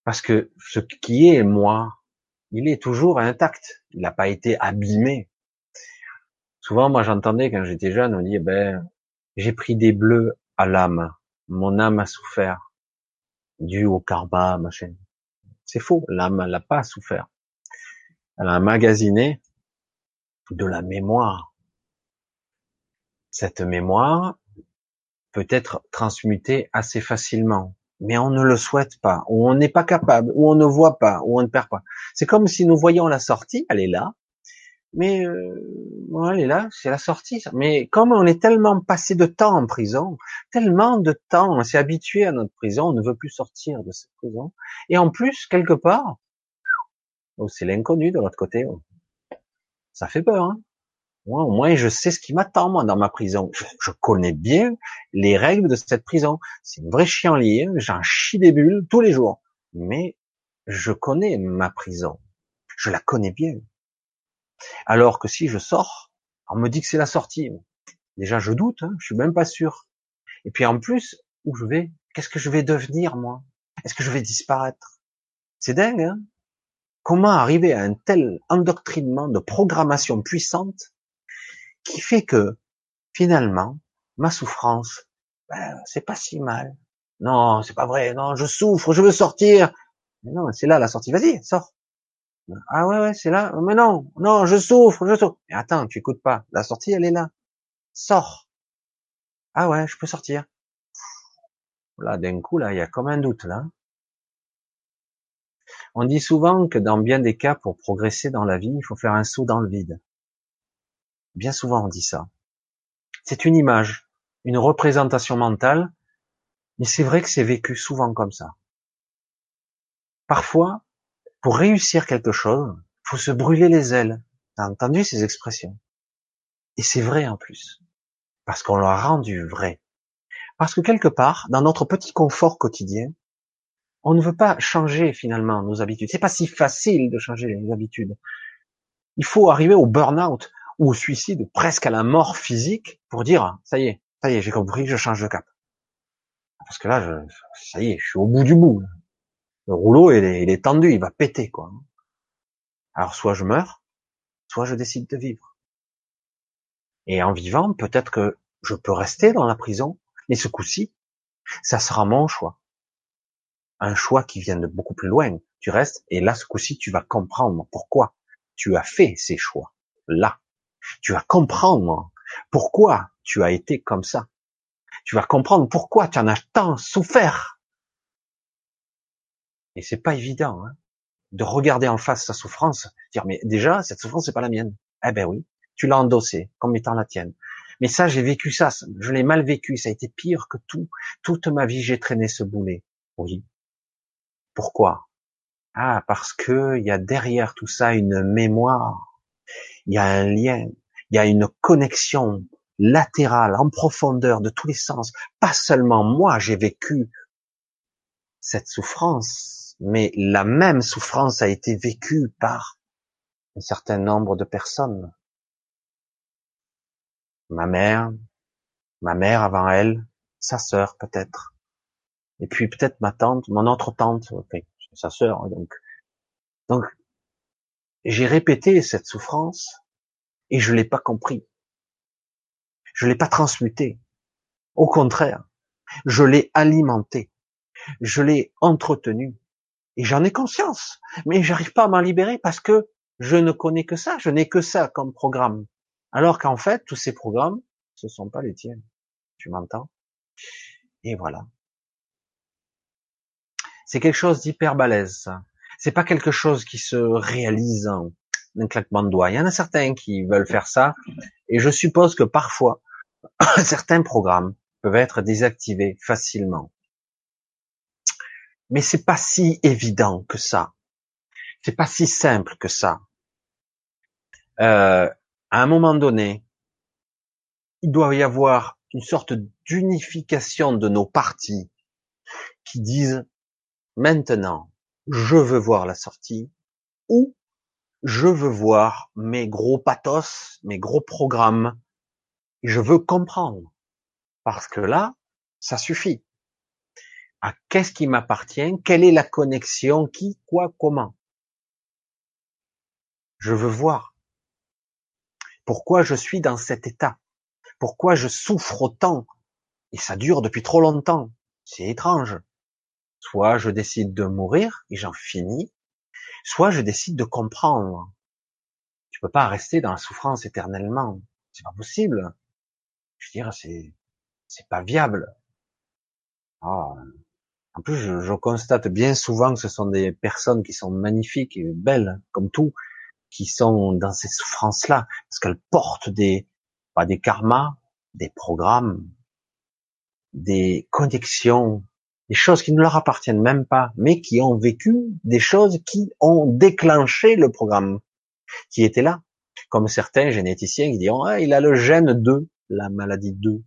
Parce que ce qui est moi, il est toujours intact. Il n'a pas été abîmé. Souvent, moi, j'entendais quand j'étais jeune, on dit, ben, j'ai pris des bleus à l'âme. Mon âme a souffert. Dû au karma, machin. C'est faux. L'âme, n'a pas souffert. Elle a emmagasiné de la mémoire. Cette mémoire peut être transmutée assez facilement mais on ne le souhaite pas, ou on n'est pas capable, ou on ne voit pas, ou on ne perd pas. C'est comme si nous voyions la sortie, elle est là, mais euh, elle est là, c'est la sortie. Mais comme on est tellement passé de temps en prison, tellement de temps, on s'est habitué à notre prison, on ne veut plus sortir de cette prison. Et en plus, quelque part, oh, c'est l'inconnu de l'autre côté. Oh. Ça fait peur. Hein moi, au moins, je sais ce qui m'attend, moi, dans ma prison. Je, connais bien les règles de cette prison. C'est une vraie chienlit, j'en chie des bulles tous les jours. Mais je connais ma prison. Je la connais bien. Alors que si je sors, on me dit que c'est la sortie. Déjà, je doute, hein, je suis même pas sûr. Et puis en plus, où je vais? Qu'est-ce que je vais devenir, moi? Est-ce que je vais disparaître? C'est dingue, hein Comment arriver à un tel endoctrinement de programmation puissante qui fait que finalement ma souffrance, ben, c'est pas si mal. Non, c'est pas vrai. Non, je souffre, je veux sortir. Mais non, c'est là la sortie. Vas-y, sors. Ah ouais, ouais, c'est là. Mais non, non, je souffre, je souffre. Mais attends, tu écoutes pas. La sortie, elle est là. Sors. Ah ouais, je peux sortir. Là, d'un coup, là, il y a comme un doute là. On dit souvent que dans bien des cas, pour progresser dans la vie, il faut faire un saut dans le vide. Bien souvent on dit ça. C'est une image, une représentation mentale, mais c'est vrai que c'est vécu souvent comme ça. Parfois, pour réussir quelque chose, faut se brûler les ailes. T'as entendu ces expressions? Et c'est vrai en plus, parce qu'on l'a rendu vrai. Parce que quelque part, dans notre petit confort quotidien, on ne veut pas changer finalement nos habitudes. C'est pas si facile de changer les habitudes. Il faut arriver au burn-out ou suicide, presque à la mort physique, pour dire ça y est, ça y est, j'ai compris, je change de cap. Parce que là, je, ça y est, je suis au bout du bout. Le rouleau, est, il est tendu, il va péter, quoi. Alors, soit je meurs, soit je décide de vivre. Et en vivant, peut-être que je peux rester dans la prison, mais ce coup-ci, ça sera mon choix. Un choix qui vient de beaucoup plus loin. Tu restes, et là, ce coup-ci, tu vas comprendre pourquoi tu as fait ces choix. Là. Tu vas comprendre pourquoi tu as été comme ça. Tu vas comprendre pourquoi tu en as tant souffert. Et c'est pas évident hein, de regarder en face sa souffrance, dire mais déjà cette souffrance c'est pas la mienne. Eh ben oui, tu l'as endossée comme étant la tienne. Mais ça j'ai vécu ça, je l'ai mal vécu, ça a été pire que tout. Toute ma vie j'ai traîné ce boulet. Oui. Pourquoi? Ah parce que il y a derrière tout ça une mémoire il y a un lien, il y a une connexion latérale, en profondeur, de tous les sens. Pas seulement moi, j'ai vécu cette souffrance, mais la même souffrance a été vécue par un certain nombre de personnes. Ma mère, ma mère avant elle, sa sœur peut-être, et puis peut-être ma tante, mon autre tante, sa sœur, donc, donc j'ai répété cette souffrance et je l'ai pas compris. Je l'ai pas transmuté. Au contraire, je l'ai alimenté. Je l'ai entretenu. Et j'en ai conscience. Mais j'arrive pas à m'en libérer parce que je ne connais que ça. Je n'ai que ça comme programme. Alors qu'en fait, tous ces programmes, ce sont pas les tiens. Tu m'entends? Et voilà. C'est quelque chose d'hyper balèze. C'est pas quelque chose qui se réalise en un claquement de doigts. Il y en a certains qui veulent faire ça, et je suppose que parfois, certains programmes peuvent être désactivés facilement. Mais c'est pas si évident que ça. C'est pas si simple que ça. Euh, à un moment donné, il doit y avoir une sorte d'unification de nos parties qui disent maintenant, je veux voir la sortie ou je veux voir mes gros pathos, mes gros programmes, je veux comprendre. Parce que là, ça suffit. À qu'est-ce qui m'appartient? Quelle est la connexion? Qui? Quoi? Comment? Je veux voir. Pourquoi je suis dans cet état? Pourquoi je souffre autant? Et ça dure depuis trop longtemps. C'est étrange. Soit je décide de mourir et j'en finis, soit je décide de comprendre. Tu peux pas rester dans la souffrance éternellement. C'est pas possible. Je veux dire, c'est, c'est pas viable. Ah. En plus, je, constate bien souvent que ce sont des personnes qui sont magnifiques et belles, comme tout, qui sont dans ces souffrances-là, parce qu'elles portent des, pas des karmas, des programmes, des connexions des choses qui ne leur appartiennent même pas, mais qui ont vécu des choses qui ont déclenché le programme, qui était là. Comme certains généticiens qui diront, ah, il a le gène 2, la maladie 2.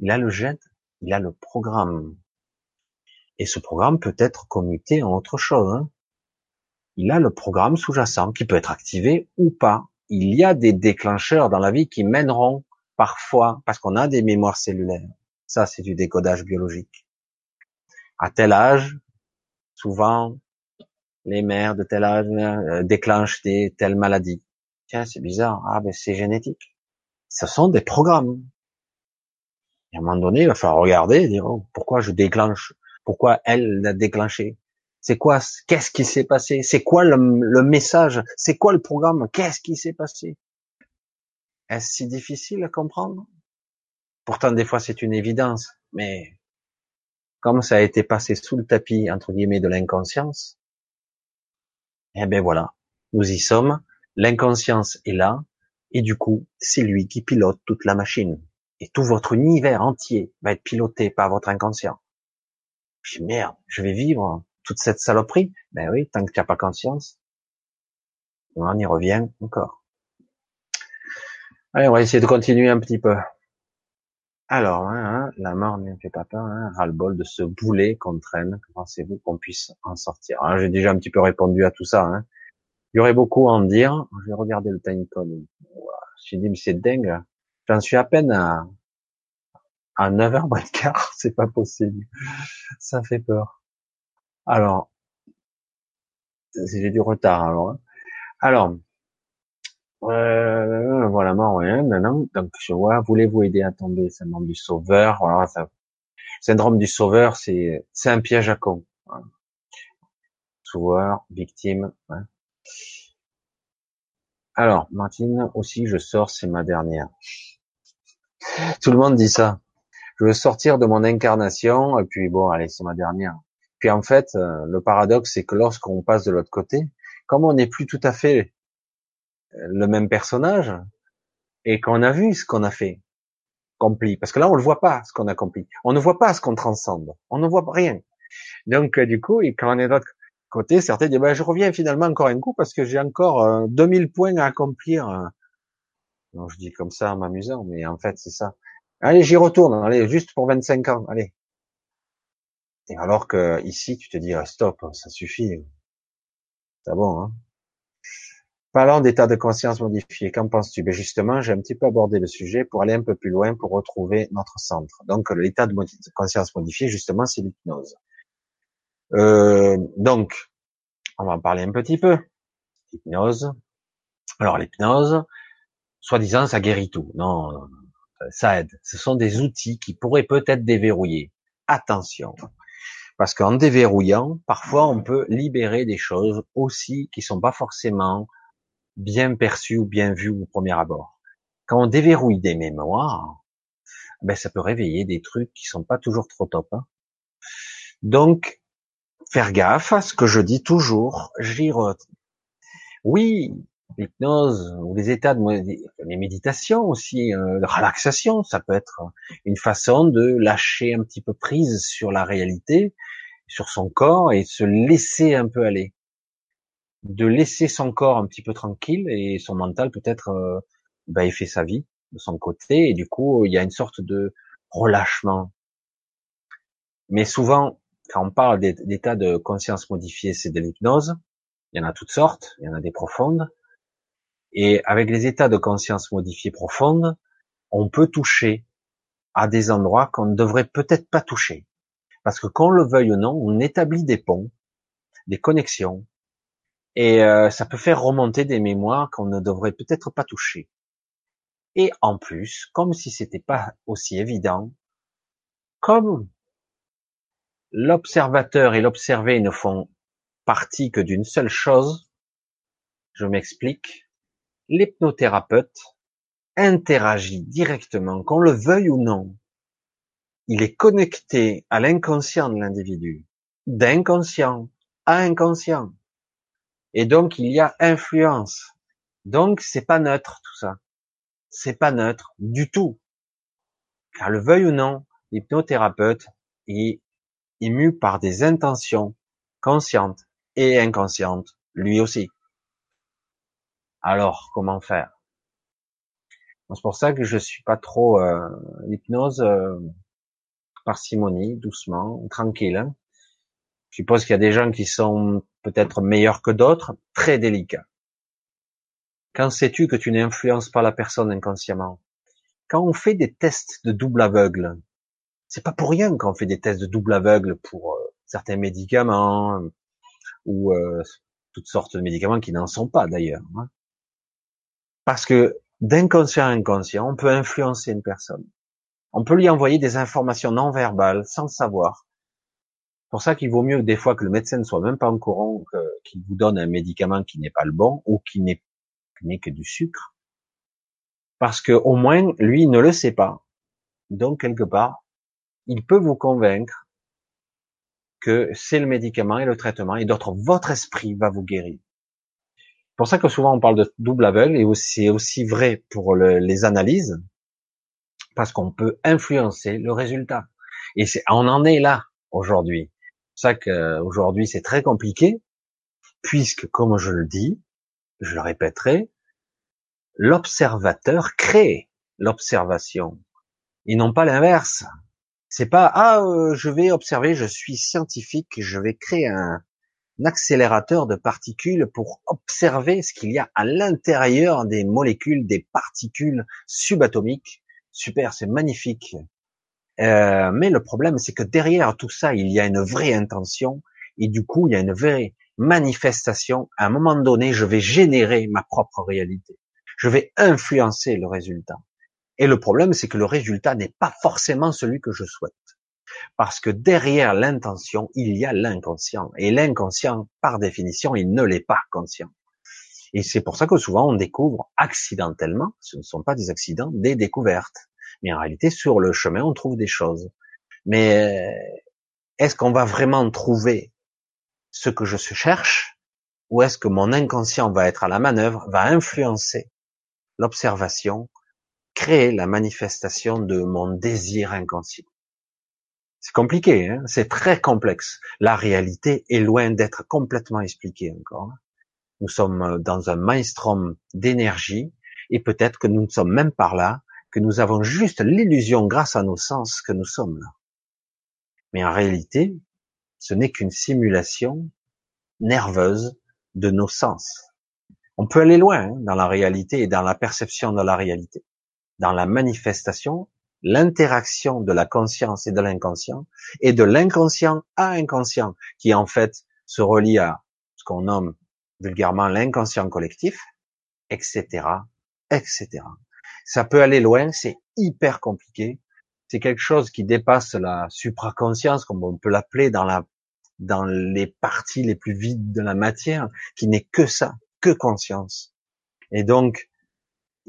Il a le gène, il a le programme. Et ce programme peut être commuté en autre chose. Hein. Il a le programme sous-jacent qui peut être activé ou pas. Il y a des déclencheurs dans la vie qui mèneront parfois, parce qu'on a des mémoires cellulaires. Ça, c'est du décodage biologique à tel âge, souvent, les mères de tel âge euh, déclenchent des telles maladies. Tiens, c'est bizarre. Ah, ben c'est génétique. Ce sont des programmes. Et à un moment donné, il va falloir regarder et dire, oh, pourquoi je déclenche? Pourquoi elle l'a déclenché? C'est quoi? Qu'est-ce qui s'est passé? C'est quoi le, le message? C'est quoi le programme? Qu'est-ce qui s'est passé? Est-ce si difficile à comprendre? Pourtant, des fois, c'est une évidence, mais comme ça a été passé sous le tapis, entre guillemets, de l'inconscience, eh ben voilà, nous y sommes, l'inconscience est là, et du coup, c'est lui qui pilote toute la machine. Et tout votre univers entier va être piloté par votre inconscient. Dis, merde, je vais vivre toute cette saloperie. Ben oui, tant que tu n'as pas conscience. On y revient encore. Allez, on va essayer de continuer un petit peu. Alors, hein, hein, la mort ne fait pas peur, hein, ras-le-bol de ce boulet qu'on traîne. Pensez-vous qu'on puisse en sortir? J'ai déjà un petit peu répondu à tout ça. Hein. Il y aurait beaucoup à en dire. Je vais regarder le time code. Je me suis dit, mais c'est dingue. J'en suis à peine à, à 9h moins de quart. C'est pas possible. Ça fait peur. Alors, j'ai du retard alors. Hein. Alors, euh, voilà, moi, rien, non, Donc, je vois, voulez-vous aider à tomber syndrome du sauveur? Voilà, ça, syndrome du sauveur, c'est, c'est un piège à con. Hein. Sauveur, victime. Hein. Alors, Martine, aussi, je sors, c'est ma dernière. Tout le monde dit ça. Je veux sortir de mon incarnation, et puis bon, allez, c'est ma dernière. Puis en fait, euh, le paradoxe, c'est que lorsqu'on passe de l'autre côté, comme on n'est plus tout à fait le même personnage et qu'on a vu ce qu'on a fait, accompli. Parce que là, on le voit pas, ce qu'on a accompli. On ne voit pas ce qu'on transcende. On ne voit rien. Donc, euh, du coup, et quand on est de l'autre côté, certains disent, ben, je reviens finalement encore un coup parce que j'ai encore euh, 2000 points à accomplir. Non, je dis comme ça en m'amusant, mais en fait, c'est ça. Allez, j'y retourne. Allez, juste pour 25 ans. Allez. Et alors que ici, tu te dis, ah, stop, ça suffit. C'est bon, hein. Parlons d'état de conscience modifié. Qu'en penses-tu? Ben Justement, j'ai un petit peu abordé le sujet pour aller un peu plus loin, pour retrouver notre centre. Donc, l'état de conscience modifié, justement, c'est l'hypnose. Euh, donc, on va en parler un petit peu. Hypnose. Alors, l'hypnose, soi-disant ça guérit tout. Non, ça aide. Ce sont des outils qui pourraient peut-être déverrouiller. Attention. Parce qu'en déverrouillant, parfois on peut libérer des choses aussi qui sont pas forcément bien perçues ou bien vues au premier abord. Quand on déverrouille des mémoires, ben ça peut réveiller des trucs qui sont pas toujours trop top. Hein. Donc, faire gaffe à ce que je dis toujours, j'y Oui, l'hypnose ou les états de les méditations aussi, euh, la relaxation, ça peut être une façon de lâcher un petit peu prise sur la réalité, sur son corps et se laisser un peu aller, de laisser son corps un petit peu tranquille et son mental peut-être, euh, ben, il fait sa vie de son côté et du coup il y a une sorte de relâchement. Mais souvent, quand on parle d'état de conscience modifié, c'est de l'hypnose. Il y en a toutes sortes, il y en a des profondes. Et avec les états de conscience modifiés profondes, on peut toucher à des endroits qu'on ne devrait peut-être pas toucher. Parce que qu'on le veuille ou non, on établit des ponts, des connexions, et euh, ça peut faire remonter des mémoires qu'on ne devrait peut-être pas toucher. Et en plus, comme si c'était pas aussi évident, comme l'observateur et l'observé ne font partie que d'une seule chose, je m'explique, l'hypnothérapeute interagit directement, qu'on le veuille ou non. Il est connecté à l'inconscient de l'individu, d'inconscient à inconscient. Et donc, il y a influence. Donc, c'est pas neutre, tout ça. C'est pas neutre du tout. Car le veuille ou non, l'hypnothérapeute est ému par des intentions conscientes et inconscientes, lui aussi. Alors, comment faire? C'est pour ça que je suis pas trop euh, l'hypnose euh, parcimonie, doucement, tranquille. Hein. je suppose qu'il y a des gens qui sont peut-être meilleurs que d'autres, très délicats. Quand sais-tu que tu n'influences pas la personne inconsciemment? Quand on fait des tests de double aveugle, c'est pas pour rien qu'on fait des tests de double aveugle pour euh, certains médicaments ou euh, toutes sortes de médicaments qui n'en sont pas d'ailleurs. Hein. Parce que d'inconscient à inconscient, on peut influencer une personne. On peut lui envoyer des informations non verbales sans le savoir. C'est pour ça qu'il vaut mieux des fois que le médecin ne soit même pas en courant, qu'il vous donne un médicament qui n'est pas le bon ou qui n'est que du sucre. Parce que au moins, lui, ne le sait pas. Donc, quelque part, il peut vous convaincre que c'est le médicament et le traitement et d'autres, votre esprit va vous guérir pour ça que souvent on parle de double aveugle et c'est aussi vrai pour les analyses parce qu'on peut influencer le résultat. Et c'est, on en est là aujourd'hui. Ça qu'aujourd'hui c'est très compliqué puisque, comme je le dis, je le répéterai, l'observateur crée l'observation et non pas l'inverse. C'est pas ah euh, je vais observer, je suis scientifique, je vais créer un, accélérateur de particules pour observer ce qu'il y a à l'intérieur des molécules, des particules subatomiques. Super, c'est magnifique. Euh, mais le problème, c'est que derrière tout ça, il y a une vraie intention et du coup, il y a une vraie manifestation. À un moment donné, je vais générer ma propre réalité. Je vais influencer le résultat. Et le problème, c'est que le résultat n'est pas forcément celui que je souhaite. Parce que derrière l'intention, il y a l'inconscient. Et l'inconscient, par définition, il ne l'est pas conscient. Et c'est pour ça que souvent on découvre accidentellement, ce ne sont pas des accidents, des découvertes. Mais en réalité, sur le chemin, on trouve des choses. Mais euh, est-ce qu'on va vraiment trouver ce que je cherche ou est-ce que mon inconscient va être à la manœuvre, va influencer l'observation, créer la manifestation de mon désir inconscient? C'est compliqué, hein c'est très complexe. La réalité est loin d'être complètement expliquée encore. Nous sommes euh, dans un maelstrom d'énergie et peut-être que nous ne sommes même pas là, que nous avons juste l'illusion grâce à nos sens que nous sommes là. Mais en réalité, ce n'est qu'une simulation nerveuse de nos sens. On peut aller loin hein, dans la réalité et dans la perception de la réalité, dans la manifestation l'interaction de la conscience et de l'inconscient, et de l'inconscient à inconscient, qui en fait se relie à ce qu'on nomme vulgairement l'inconscient collectif, etc., etc. Ça peut aller loin, c'est hyper compliqué. C'est quelque chose qui dépasse la supraconscience, comme on peut l'appeler dans la dans les parties les plus vides de la matière, qui n'est que ça, que conscience. Et donc,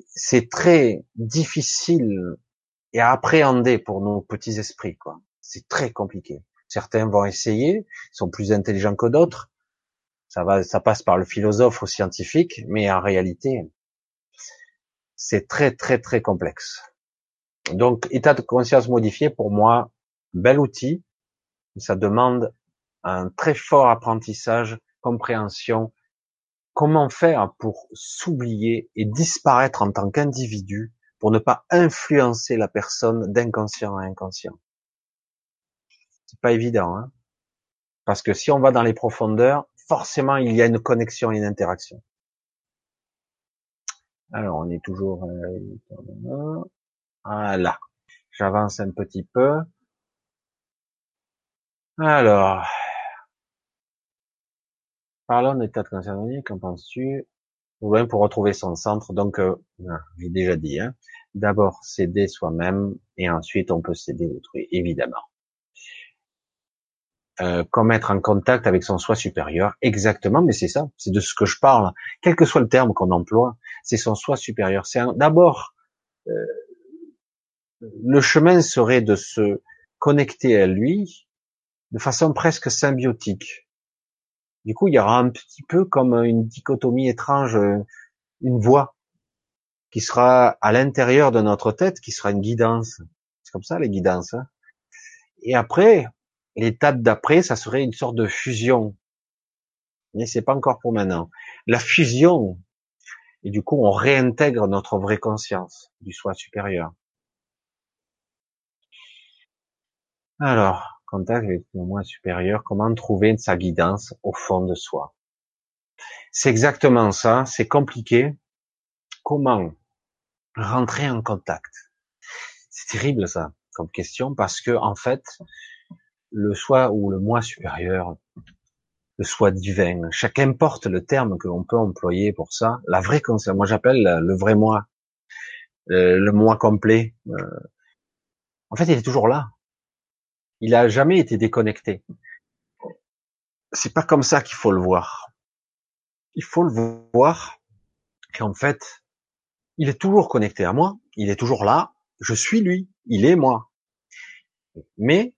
c'est très difficile et à appréhender pour nos petits esprits, quoi. C'est très compliqué. Certains vont essayer, sont plus intelligents que d'autres. Ça va, ça passe par le philosophe ou scientifique, mais en réalité, c'est très très très complexe. Donc, état de conscience modifié, pour moi, bel outil. Ça demande un très fort apprentissage, compréhension. Comment faire pour s'oublier et disparaître en tant qu'individu pour ne pas influencer la personne d'inconscient à inconscient? C'est pas évident, hein parce que si on va dans les profondeurs, forcément il y a une connexion et une interaction. Alors on est toujours euh, voilà. J'avance un petit peu. Alors, parlons d'état de conscience qu'en penses-tu? Pour retrouver son centre. Donc, euh, j'ai déjà dit, hein, d'abord s'aider soi-même et ensuite on peut s'aider autrui, évidemment. Euh, comme être en contact avec son soi supérieur, exactement, mais c'est ça, c'est de ce que je parle, quel que soit le terme qu'on emploie, c'est son soi supérieur. C'est d'abord euh, le chemin serait de se connecter à lui de façon presque symbiotique. Du coup, il y aura un petit peu comme une dichotomie étrange, une voix qui sera à l'intérieur de notre tête, qui sera une guidance. C'est comme ça les guidances. Hein. Et après, l'étape d'après, ça serait une sorte de fusion. Mais c'est pas encore pour maintenant. La fusion, et du coup, on réintègre notre vraie conscience du soi supérieur. Alors, contact avec le moi supérieur, comment trouver sa guidance au fond de soi? C'est exactement ça, c'est compliqué. Comment rentrer en contact? C'est terrible ça comme question parce que en fait, le soi ou le moi supérieur, le soi divin, chacun porte le terme que l'on peut employer pour ça, la vraie conscience. Moi j'appelle le vrai moi, euh, le moi complet. Euh, en fait, il est toujours là. Il a jamais été déconnecté. C'est pas comme ça qu'il faut le voir. Il faut le voir qu'en fait, il est toujours connecté à moi, il est toujours là, je suis lui, il est moi. Mais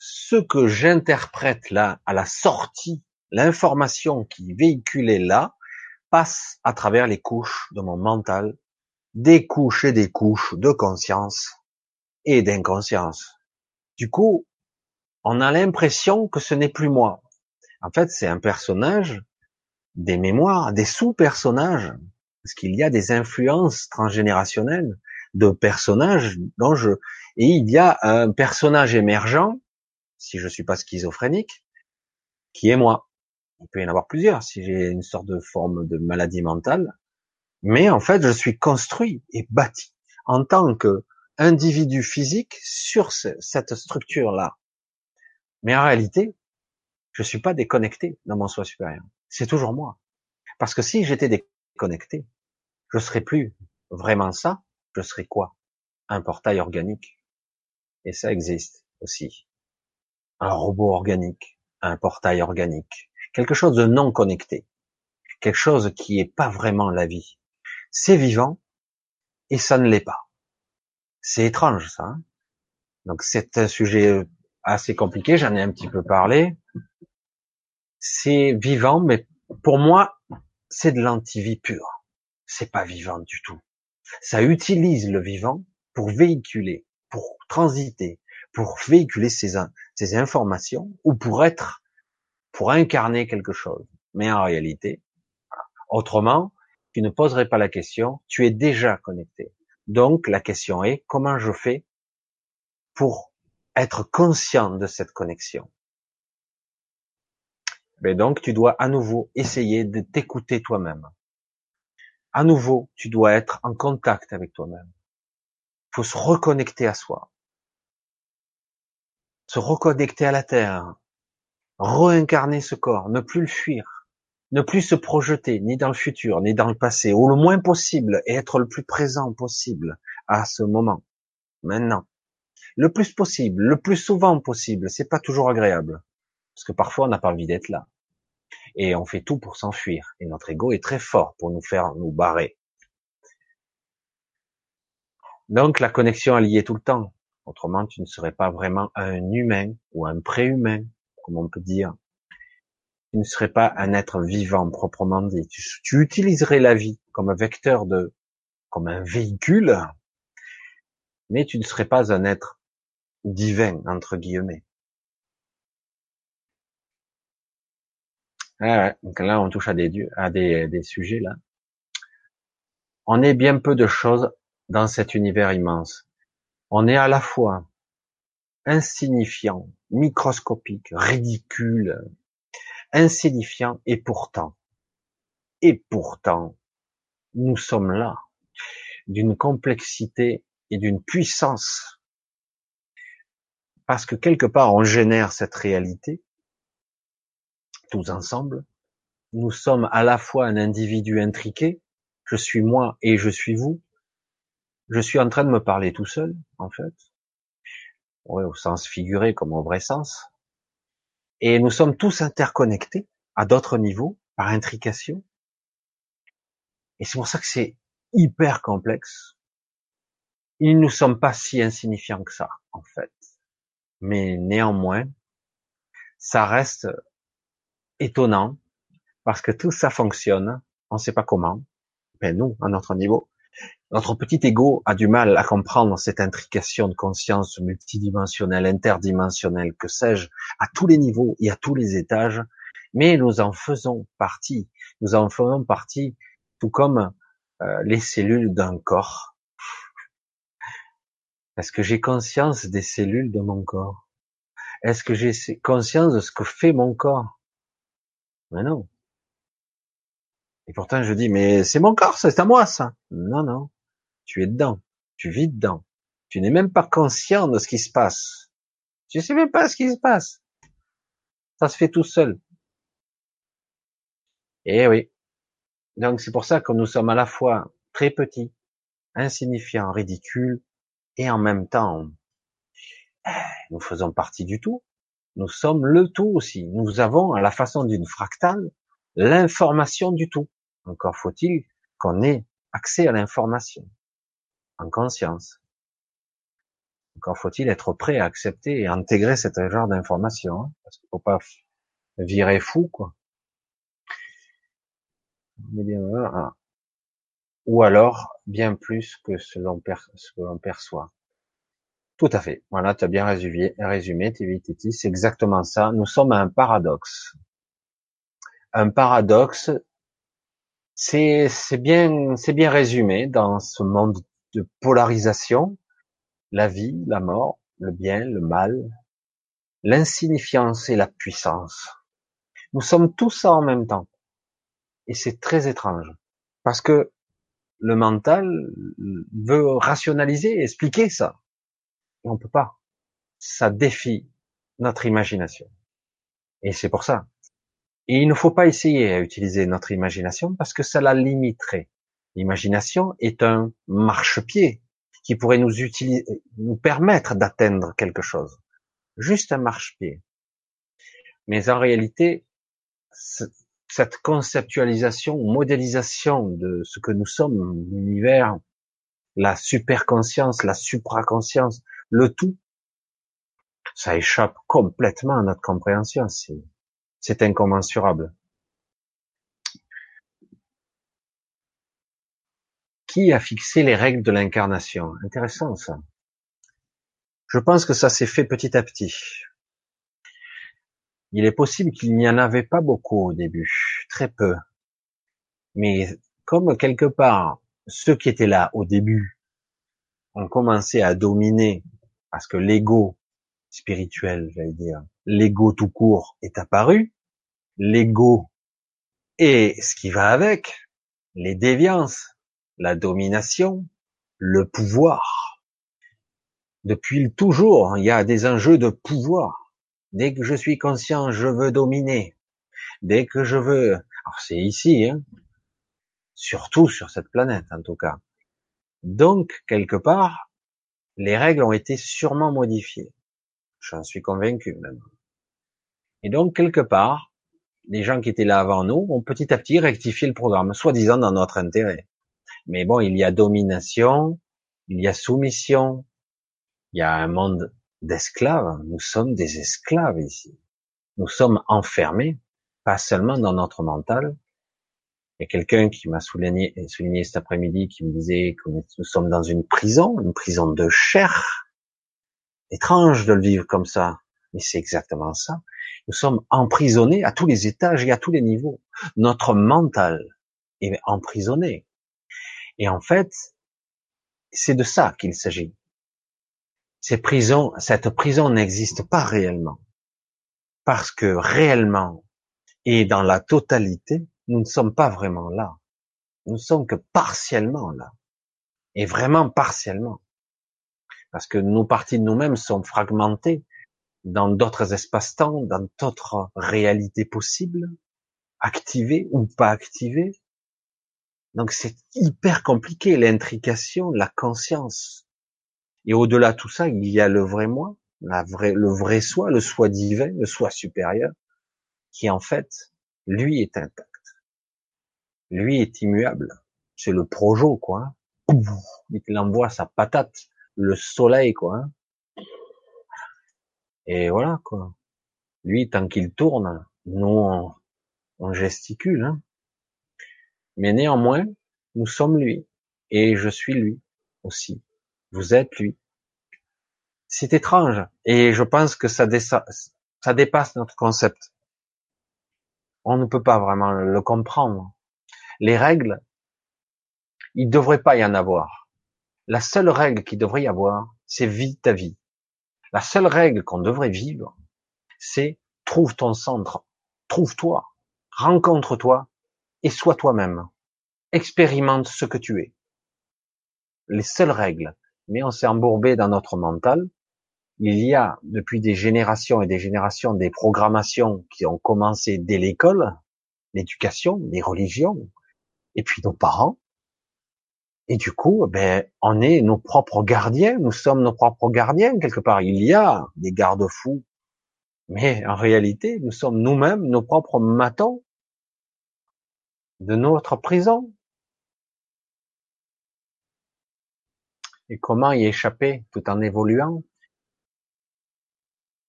ce que j'interprète là, à la sortie, l'information qui est véhiculée là, passe à travers les couches de mon mental, des couches et des couches de conscience et d'inconscience. Du coup, on a l'impression que ce n'est plus moi. En fait, c'est un personnage, des mémoires, des sous-personnages, parce qu'il y a des influences transgénérationnelles de personnages dont et il y a un personnage émergent, si je suis pas schizophrénique, qui est moi. Il peut y en avoir plusieurs si j'ai une sorte de forme de maladie mentale, mais en fait, je suis construit et bâti en tant que individu physique sur cette structure-là. Mais en réalité, je suis pas déconnecté dans mon soi supérieur. C'est toujours moi. Parce que si j'étais déconnecté, je serais plus vraiment ça. Je serais quoi? Un portail organique. Et ça existe aussi. Un robot organique, un portail organique. Quelque chose de non connecté. Quelque chose qui est pas vraiment la vie. C'est vivant et ça ne l'est pas. C'est étrange ça. Hein. Donc c'est un sujet assez compliqué, j'en ai un petit peu parlé. C'est vivant, mais pour moi, c'est de l'antivie pure. C'est pas vivant du tout. Ça utilise le vivant pour véhiculer, pour transiter, pour véhiculer ces, informations ou pour être, pour incarner quelque chose. Mais en réalité, autrement, tu ne poserais pas la question, tu es déjà connecté. Donc la question est comment je fais pour être conscient de cette connexion? Mais donc tu dois à nouveau essayer de t'écouter toi-même. À nouveau, tu dois être en contact avec toi-même. Il faut se reconnecter à soi. Se reconnecter à la terre. Réincarner ce corps, ne plus le fuir. Ne plus se projeter ni dans le futur, ni dans le passé, ou le moins possible, et être le plus présent possible à ce moment, maintenant. Le plus possible, le plus souvent possible. C'est pas toujours agréable. Parce que parfois on n'a pas envie d'être là. Et on fait tout pour s'enfuir. Et notre ego est très fort pour nous faire nous barrer. Donc la connexion est liée tout le temps. Autrement, tu ne serais pas vraiment un humain ou un préhumain, comme on peut dire. Tu ne serais pas un être vivant proprement dit. Tu, utiliserais la vie comme un vecteur de, comme un véhicule, mais tu ne serais pas un être divin entre guillemets. Ah donc là, on touche à des, à des, des sujets là. On est bien peu de choses dans cet univers immense. On est à la fois insignifiant, microscopique, ridicule, insignifiant et pourtant, et pourtant, nous sommes là, d'une complexité et d'une puissance, parce que quelque part on génère cette réalité, tous ensemble, nous sommes à la fois un individu intriqué, je suis moi et je suis vous, je suis en train de me parler tout seul, en fait. Au sens figuré comme au vrai sens. Et nous sommes tous interconnectés à d'autres niveaux par intrication. Et c'est pour ça que c'est hyper complexe. Ils ne sommes pas si insignifiants que ça, en fait. Mais néanmoins, ça reste étonnant parce que tout ça fonctionne. On ne sait pas comment. Ben nous, à notre niveau, notre petit ego a du mal à comprendre cette intrication de conscience multidimensionnelle, interdimensionnelle, que sais-je, à tous les niveaux et à tous les étages, mais nous en faisons partie. Nous en faisons partie, tout comme euh, les cellules d'un corps. Est-ce que j'ai conscience des cellules de mon corps? Est-ce que j'ai conscience de ce que fait mon corps? Mais non. Et pourtant, je dis, mais c'est mon corps, c'est à moi, ça. Non, non tu es dedans, tu vis dedans, tu n'es même pas conscient de ce qui se passe. Tu sais même pas ce qui se passe. Ça se fait tout seul. Eh oui. Donc c'est pour ça que nous sommes à la fois très petits, insignifiants, ridicules, et en même temps, eh, nous faisons partie du tout. Nous sommes le tout aussi. Nous avons, à la façon d'une fractale, l'information du tout. Encore faut-il qu'on ait accès à l'information en conscience. Encore faut-il être prêt à accepter et intégrer cet genre d'information, hein, parce qu'il faut pas virer fou, quoi. Hein. Ou alors, bien plus que ce, que l'on perçoit. Tout à fait. Voilà, tu as bien résumé, résumé c'est exactement ça. Nous sommes un paradoxe. Un paradoxe, c'est bien, c'est bien résumé dans ce monde de polarisation, la vie, la mort, le bien, le mal, l'insignifiance et la puissance. Nous sommes tous ça en même temps. Et c'est très étrange. Parce que le mental veut rationaliser, expliquer ça. Et on peut pas. Ça défie notre imagination. Et c'est pour ça. Et il ne faut pas essayer à utiliser notre imagination parce que ça la limiterait. L'imagination est un marchepied qui pourrait nous utiliser, nous permettre d'atteindre quelque chose. Juste un marchepied. Mais en réalité, cette conceptualisation, modélisation de ce que nous sommes, l'univers, la superconscience, la supraconscience, le tout, ça échappe complètement à notre compréhension. C'est incommensurable. Qui a fixé les règles de l'incarnation? Intéressant ça. Je pense que ça s'est fait petit à petit. Il est possible qu'il n'y en avait pas beaucoup au début, très peu. Mais comme quelque part, ceux qui étaient là au début ont commencé à dominer, parce que l'ego spirituel, j'allais dire, l'ego tout court est apparu, l'ego et ce qui va avec, les déviances, la domination, le pouvoir. Depuis toujours, il y a des enjeux de pouvoir. Dès que je suis conscient, je veux dominer. dès que je veux. Alors c'est ici, hein, surtout sur cette planète en tout cas. Donc quelque part, les règles ont été sûrement modifiées. J'en suis convaincu même. Et donc quelque part, les gens qui étaient là avant nous ont petit à petit rectifié le programme, soi-disant dans notre intérêt. Mais bon, il y a domination, il y a soumission, il y a un monde d'esclaves. Nous sommes des esclaves ici. Nous sommes enfermés, pas seulement dans notre mental. Il y a quelqu'un qui m'a souligné, souligné cet après-midi qui me disait que nous sommes dans une prison, une prison de chair. Étrange de le vivre comme ça, mais c'est exactement ça. Nous sommes emprisonnés à tous les étages et à tous les niveaux. Notre mental est emprisonné. Et en fait, c'est de ça qu'il s'agit. Cette prison n'existe pas réellement. Parce que réellement, et dans la totalité, nous ne sommes pas vraiment là. Nous ne sommes que partiellement là. Et vraiment partiellement. Parce que nos parties de nous-mêmes sont fragmentées dans d'autres espaces-temps, dans d'autres réalités possibles, activées ou pas activées. Donc c'est hyper compliqué, l'intrication, la conscience. Et au-delà de tout ça, il y a le vrai moi, le vrai soi, le soi divin, le soi supérieur, qui en fait, lui est intact. Lui est immuable. C'est le projo, quoi. Il envoie sa patate, le soleil, quoi. Et voilà, quoi. Lui, tant qu'il tourne, nous, on, on gesticule. Hein. Mais néanmoins, nous sommes lui. Et je suis lui aussi. Vous êtes lui. C'est étrange. Et je pense que ça, dépasse notre concept. On ne peut pas vraiment le comprendre. Les règles, il ne devrait pas y en avoir. La seule règle qu'il devrait y avoir, c'est vis ta vie. La seule règle qu'on devrait vivre, c'est trouve ton centre, trouve-toi, rencontre-toi et sois toi-même. Expérimente ce que tu es. Les seules règles. Mais on s'est embourbé dans notre mental. Il y a depuis des générations et des générations des programmations qui ont commencé dès l'école, l'éducation, les religions, et puis nos parents. Et du coup, ben, on est nos propres gardiens. Nous sommes nos propres gardiens quelque part. Il y a des garde-fous, mais en réalité, nous sommes nous-mêmes nos propres matons de notre prison. Et comment y échapper tout en évoluant?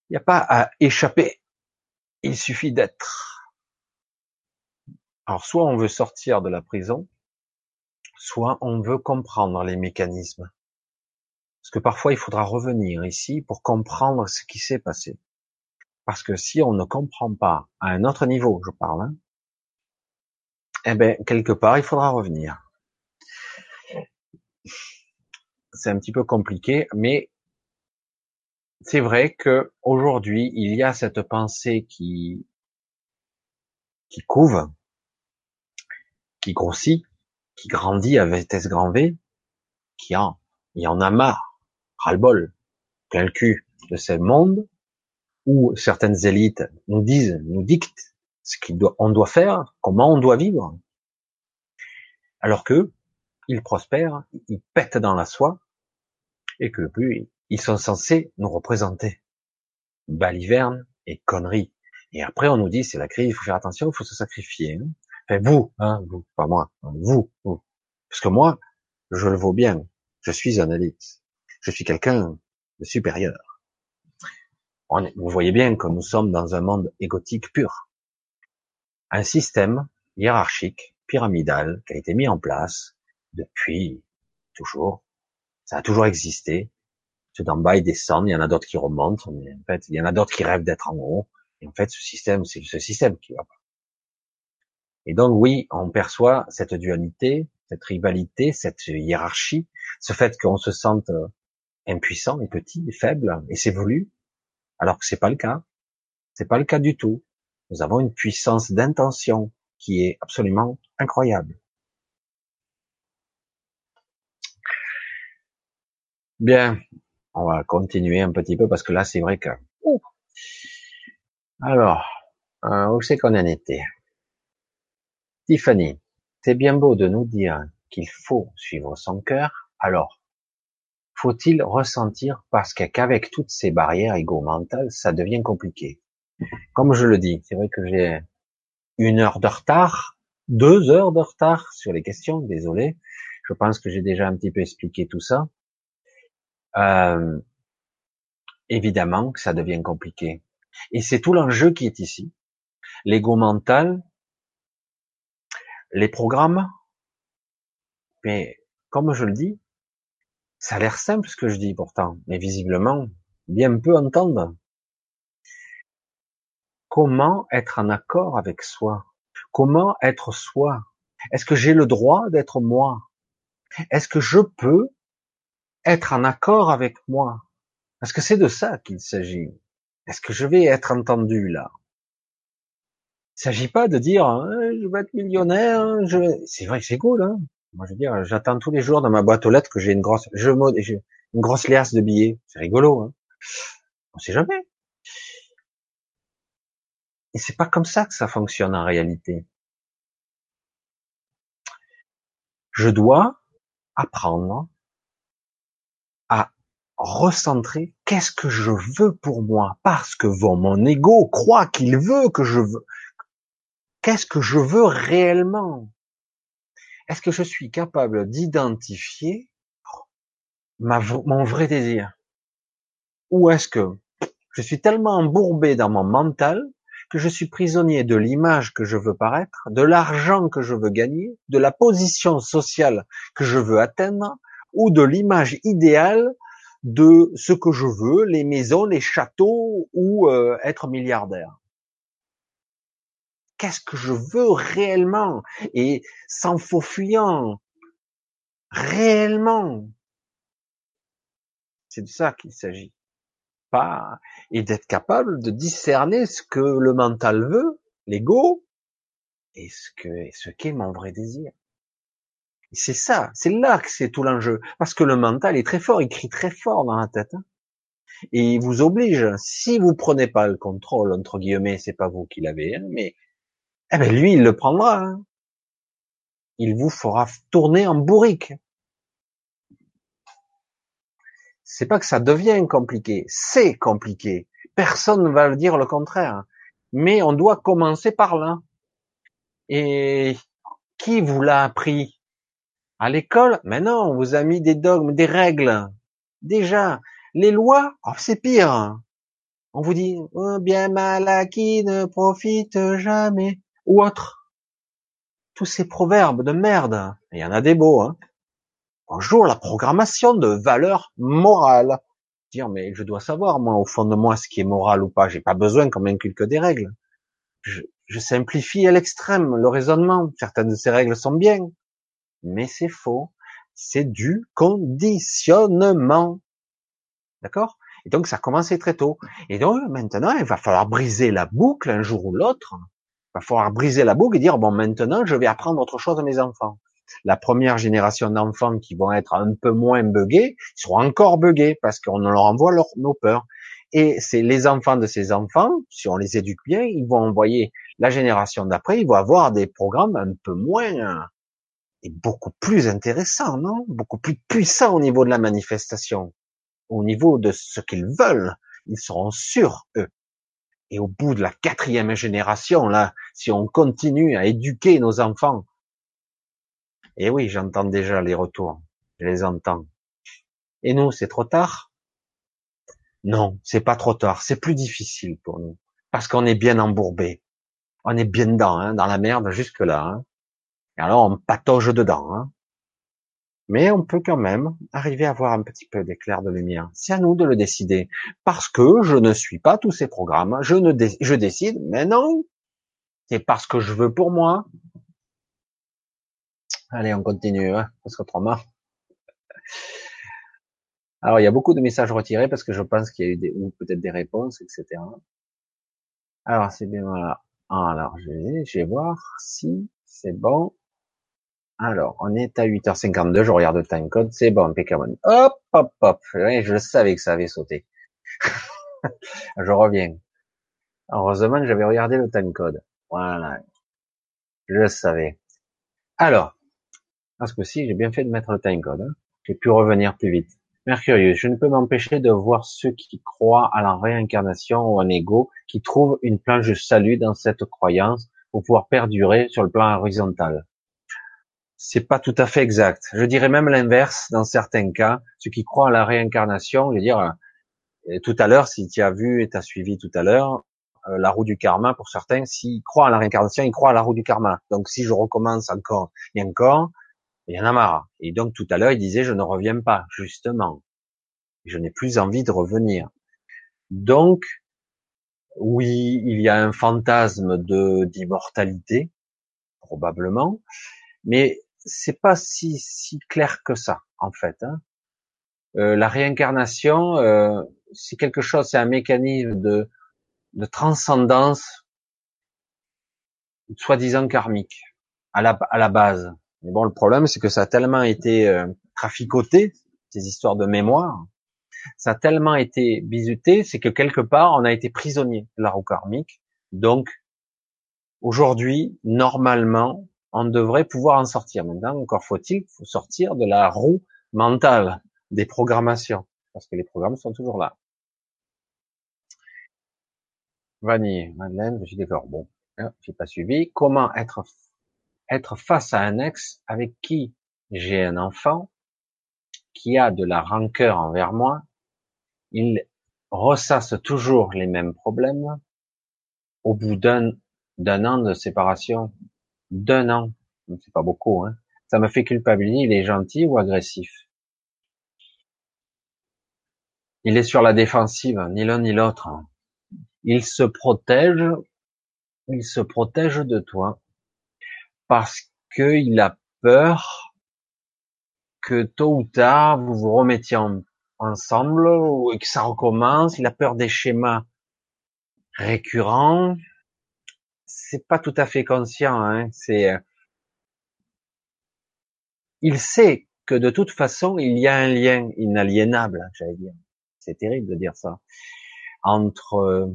Il n'y a pas à échapper, il suffit d'être. Alors soit on veut sortir de la prison, soit on veut comprendre les mécanismes. Parce que parfois il faudra revenir ici pour comprendre ce qui s'est passé. Parce que si on ne comprend pas à un autre niveau, je parle, hein, eh ben quelque part il faudra revenir. C'est un petit peu compliqué, mais c'est vrai que aujourd'hui il y a cette pensée qui qui couve, qui grossit, qui grandit à vitesse grand V, qui en, il en a marre, ras-le-bol, plein le cul de ce monde où certaines élites nous disent, nous dictent ce qu'on doit faire, comment on doit vivre, alors que ils prospèrent, ils pètent dans la soie, et que plus ils sont censés nous représenter. Baliverne et conneries. Et après, on nous dit, c'est la crise, il faut faire attention, il faut se sacrifier. Hein. Enfin, vous, hein, vous, pas moi, vous, vous. Parce que moi, je le vaux bien. Je suis un élite. Je suis quelqu'un de supérieur. vous voyez bien que nous sommes dans un monde égotique pur. Un système hiérarchique, pyramidal, qui a été mis en place depuis toujours. Ça a toujours existé. Ceux d'en bas, ils descendent, il y en a d'autres qui remontent, mais en fait, il y en a d'autres qui rêvent d'être en haut. Et en fait, ce système, c'est ce système qui va pas. Et donc, oui, on perçoit cette dualité, cette rivalité, cette hiérarchie, ce fait qu'on se sente euh, impuissant et petit et faible et c'est voulu, alors que c'est pas le cas. C'est pas le cas du tout. Nous avons une puissance d'intention qui est absolument incroyable. Bien, on va continuer un petit peu parce que là, c'est vrai que. Alors, Euh, où c'est qu'on en était? Tiffany, c'est bien beau de nous dire qu'il faut suivre son cœur. Alors, faut-il ressentir parce qu'avec toutes ces barrières égo-mentales, ça devient compliqué? Comme je le dis, c'est vrai que j'ai une heure de retard, deux heures de retard sur les questions, désolé. Je pense que j'ai déjà un petit peu expliqué tout ça. Euh, évidemment que ça devient compliqué. Et c'est tout l'enjeu qui est ici. L'ego mental, les programmes, mais comme je le dis, ça a l'air simple ce que je dis pourtant, mais visiblement, bien peu entendre. Comment être en accord avec soi? Comment être soi? Est-ce que j'ai le droit d'être moi? Est-ce que je peux être en accord avec moi? Parce que c'est de ça qu'il s'agit. Est-ce que je vais être entendu là? Il s'agit pas de dire hein, je vais être millionnaire. Je... C'est vrai c'est cool. Hein moi, je veux dire, j'attends tous les jours dans ma boîte aux lettres que j'ai une grosse, je une grosse liasse de billets. C'est rigolo, hein. On sait jamais. Et c'est pas comme ça que ça fonctionne en réalité. Je dois apprendre à recentrer qu'est-ce que je veux pour moi parce que mon ego croit qu'il veut que je veux. Qu'est-ce que je veux réellement? Est-ce que je suis capable d'identifier mon vrai désir? Ou est-ce que je suis tellement embourbé dans mon mental que je suis prisonnier de l'image que je veux paraître, de l'argent que je veux gagner, de la position sociale que je veux atteindre, ou de l'image idéale de ce que je veux, les maisons, les châteaux, ou euh, être milliardaire qu'est-ce que je veux réellement? Et sans faux fuyant réellement. C'est de ça qu'il s'agit. Et d'être capable de discerner ce que le mental veut, l'ego, et ce ce qu'est mon vrai désir. c'est ça, c'est là que c'est tout l'enjeu. Parce que le mental est très fort, il crie très fort dans la tête. Hein. et il vous oblige, si vous prenez pas le contrôle, entre guillemets, c'est pas vous qui l'avez, hein, mais eh ben lui, il le prendra. Hein. Il vous fera tourner en bourrique. C'est pas que ça devient compliqué, c'est compliqué. Personne ne va dire le contraire. Mais on doit commencer par là. Et qui vous l'a appris? À l'école? Mais non, on vous a mis des dogmes, des règles. Déjà, les lois, oh, c'est pire. On vous dit, oh, bien mal acquis ne profite jamais ou autre. Tous ces proverbes de merde, il y en a des beaux. Hein. Bonjour, la programmation de valeurs morales. Dire, mais je dois savoir, moi, au fond de moi, ce qui est moral ou pas. J'ai pas besoin qu'on m'inculque des règles. Je, je simplifie à l'extrême le raisonnement. Certaines de ces règles sont bien, mais c'est faux. C'est du conditionnement. D'accord? Et donc, ça a commencé très tôt. Et donc, maintenant, il va falloir briser la boucle un jour ou l'autre il va falloir briser la boucle et dire, bon, maintenant, je vais apprendre autre chose à mes enfants. La première génération d'enfants qui vont être un peu moins buggés, seront encore buggés parce qu'on leur envoie leur, nos peurs. Et c'est les enfants de ces enfants, si on les éduque bien, ils vont envoyer la génération d'après, ils vont avoir des programmes un peu moins et beaucoup plus intéressants, non? Beaucoup plus puissants au niveau de la manifestation, au niveau de ce qu'ils veulent. Ils seront sûrs, eux. Et au bout de la quatrième génération, là, si on continue à éduquer nos enfants, et oui, j'entends déjà les retours, je les entends. Et nous, c'est trop tard? Non, c'est pas trop tard, c'est plus difficile pour nous, parce qu'on est bien embourbé, on est bien dedans, hein, dans la merde jusque là. Hein. Et alors on patauge dedans. Hein mais on peut quand même arriver à voir un petit peu d'éclair de lumière. C'est à nous de le décider, parce que je ne suis pas tous ces programmes. Je ne je décide, mais non, c'est parce que je veux pour moi. Allez, on continue, hein, parce qu'autrement. Alors, il y a beaucoup de messages retirés parce que je pense qu'il y a eu des, ou peut-être des réponses, etc. Alors, c'est bien voilà. Alors, je vais, voir si c'est bon. Alors, on est à 8h52, je regarde le timecode, c'est bon, impeccable. Hop, hop, hop. je savais que ça avait sauté. je reviens. Heureusement j'avais regardé le timecode. Voilà. Je savais. Alors, parce que si j'ai bien fait de mettre le timecode, hein. j'ai pu revenir plus vite. Mercurius, je ne peux m'empêcher de voir ceux qui croient à la réincarnation ou un ego, qui trouvent une planche de salut dans cette croyance pour pouvoir perdurer sur le plan horizontal. C'est pas tout à fait exact. Je dirais même l'inverse dans certains cas. Ceux qui croient à la réincarnation, je veux dire, euh, tout à l'heure, si tu as vu et tu as suivi tout à l'heure, euh, la roue du karma pour certains, s'ils croient à la réincarnation, ils croient à la roue du karma. Donc si je recommence encore et encore, il y en a marre. Et donc tout à l'heure, il disait, je ne reviens pas, justement. Je n'ai plus envie de revenir. Donc, oui, il y a un fantasme de d'immortalité, probablement, mais c'est pas si si clair que ça, en fait. Hein. Euh, la réincarnation, euh, c'est quelque chose, c'est un mécanisme de de transcendance, soi-disant karmique, à la à la base. Mais bon, le problème, c'est que ça a tellement été euh, traficoté, ces histoires de mémoire, ça a tellement été bisuté, c'est que quelque part, on a été prisonnier de la roue karmique. Donc, aujourd'hui, normalement, on devrait pouvoir en sortir. Maintenant, encore faut-il faut sortir de la roue mentale des programmations, parce que les programmes sont toujours là. Vanille, Madeleine, je suis d'accord. Bon, hein, j'ai pas suivi. Comment être être face à un ex avec qui j'ai un enfant qui a de la rancœur envers moi, il ressasse toujours les mêmes problèmes au bout d'un an de séparation, d'un an, c'est pas beaucoup, hein. Ça me fait culpabiliser. Il est gentil ou agressif? Il est sur la défensive, ni l'un ni l'autre. Il se protège, il se protège de toi parce qu'il a peur que tôt ou tard vous vous remettiez ensemble ou que ça recommence. Il a peur des schémas récurrents. C'est pas tout à fait conscient. Hein. C'est, euh, il sait que de toute façon il y a un lien inaliénable, j'allais dire. C'est terrible de dire ça entre euh,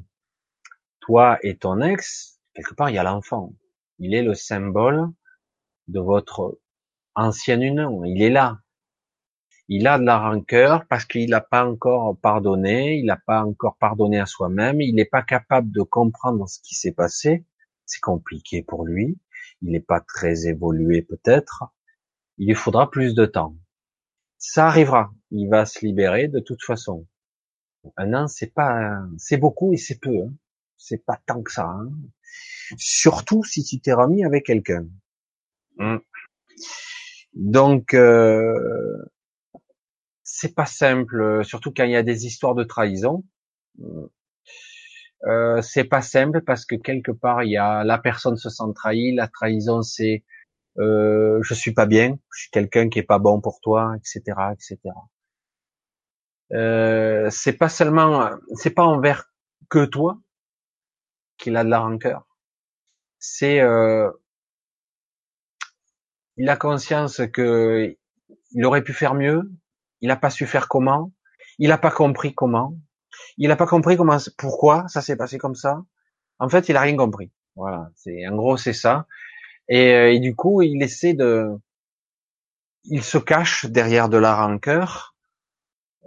toi et ton ex. Quelque part, il y a l'enfant. Il est le symbole de votre ancienne union. Il est là. Il a de la rancœur parce qu'il n'a pas encore pardonné, il n'a pas encore pardonné à soi-même, il n'est pas capable de comprendre ce qui s'est passé. C'est compliqué pour lui. Il n'est pas très évolué peut-être. Il lui faudra plus de temps. Ça arrivera. Il va se libérer de toute façon. Un an, c'est pas, c'est beaucoup et c'est peu. Hein. C'est pas tant que ça. Hein. Surtout si tu t'es remis avec quelqu'un. Hmm. Donc, euh, c'est pas simple, surtout quand il y a des histoires de trahison. Euh, c'est pas simple parce que quelque part il y a la personne se sent trahie, la trahison c'est euh, je suis pas bien, je suis quelqu'un qui est pas bon pour toi, etc., etc. Euh, c'est pas seulement, c'est pas envers que toi qu'il a de la rancœur. C'est, euh, il a conscience que il aurait pu faire mieux, il n'a pas su faire comment, il n'a pas compris comment, il n'a pas compris comment, pourquoi ça s'est passé comme ça. En fait, il a rien compris. Voilà, c'est en gros c'est ça. Et, euh, et, du coup, il essaie de, il se cache derrière de la rancœur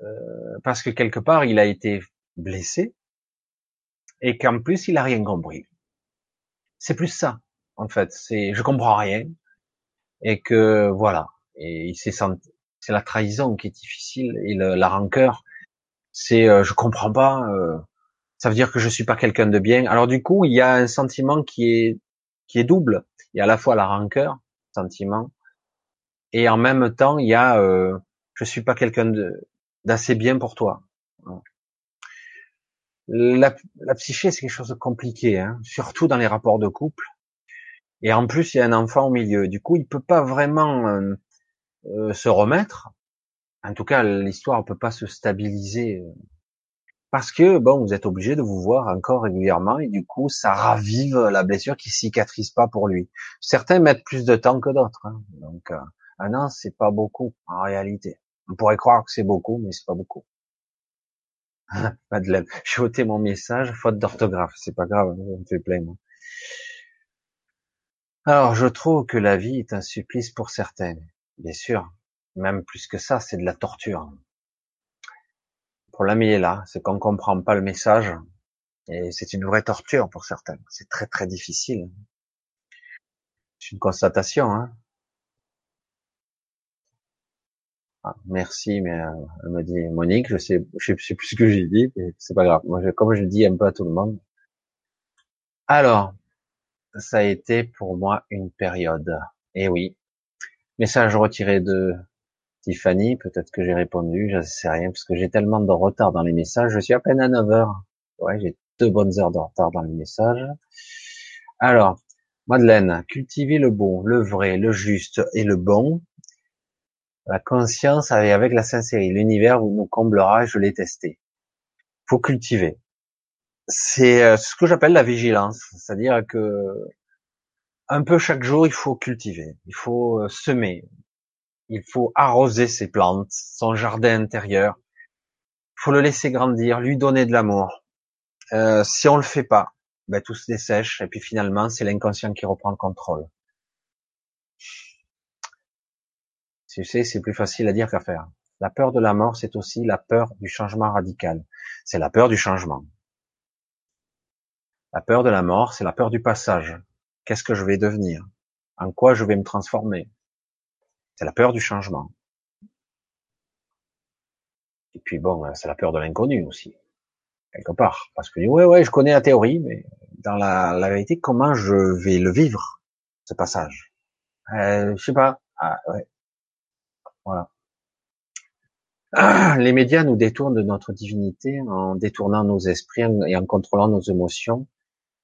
euh, parce que quelque part il a été blessé et qu'en plus il a rien compris. C'est plus ça, en fait. C'est, je comprends rien et que voilà. Et il s'est senti, c'est la trahison qui est difficile et la rancœur. C'est, euh, je comprends pas. Euh, ça veut dire que je suis pas quelqu'un de bien. Alors du coup, il y a un sentiment qui est qui est double. Il y a à la fois la rancœur, sentiment, et en même temps, il y a euh, je suis pas quelqu'un de d'assez bien pour toi. La, la psyché, c'est quelque chose de compliqué, hein, surtout dans les rapports de couple. Et en plus, il y a un enfant au milieu. Du coup, il peut pas vraiment euh, euh, se remettre. En tout cas, l'histoire ne peut pas se stabiliser euh, parce que bon, vous êtes obligé de vous voir encore régulièrement et du coup, ça ravive la blessure qui cicatrise pas pour lui. Certains mettent plus de temps que d'autres. Hein. Donc, un an, c'est pas beaucoup en réalité. On pourrait croire que c'est beaucoup, mais c'est pas beaucoup. Madeleine, j'ai ôté mon message, faute d'orthographe, c'est pas grave, ça me fait. Alors, je trouve que la vie est un supplice pour certaines, bien sûr. Même plus que ça, c'est de la torture. Le problème, est là, c'est qu'on comprend pas le message, et c'est une vraie torture pour certaines. C'est très très difficile. C'est une constatation, hein. Ah, merci, mais euh, me dit Monique, je sais, je sais plus ce que j'ai dit, c'est pas grave. Moi, je, comme je dis un peu à tout le monde. Alors, ça a été pour moi une période. Et oui, message retiré de Tiffany, peut-être que j'ai répondu, je sais rien, parce que j'ai tellement de retard dans les messages. Je suis à peine à 9 heures. Ouais, j'ai deux bonnes heures de retard dans les messages. Alors, Madeleine, cultiver le bon, le vrai, le juste et le bon, la conscience avec la sincérité. L'univers nous comblera, je l'ai testé. Faut cultiver. C'est euh, ce que j'appelle la vigilance. C'est-à-dire que un peu chaque jour, il faut cultiver. Il faut euh, semer. Il faut arroser ses plantes, son jardin intérieur. Il faut le laisser grandir, lui donner de l'amour. Euh, si on le fait pas, ben, tout se dessèche et puis finalement, c'est l'inconscient qui reprend le contrôle. Tu sais, c'est plus facile à dire qu'à faire. La peur de la mort, c'est aussi la peur du changement radical. C'est la peur du changement. La peur de la mort, c'est la peur du passage. Qu'est-ce que je vais devenir? En quoi je vais me transformer? C'est la peur du changement. Et puis bon, c'est la peur de l'inconnu aussi, quelque part. Parce que ouais, ouais, je connais la théorie, mais dans la, vérité, comment je vais le vivre, ce passage? Euh, Je sais pas. Ah. Ah, les médias nous détournent de notre divinité en détournant nos esprits et en contrôlant nos émotions.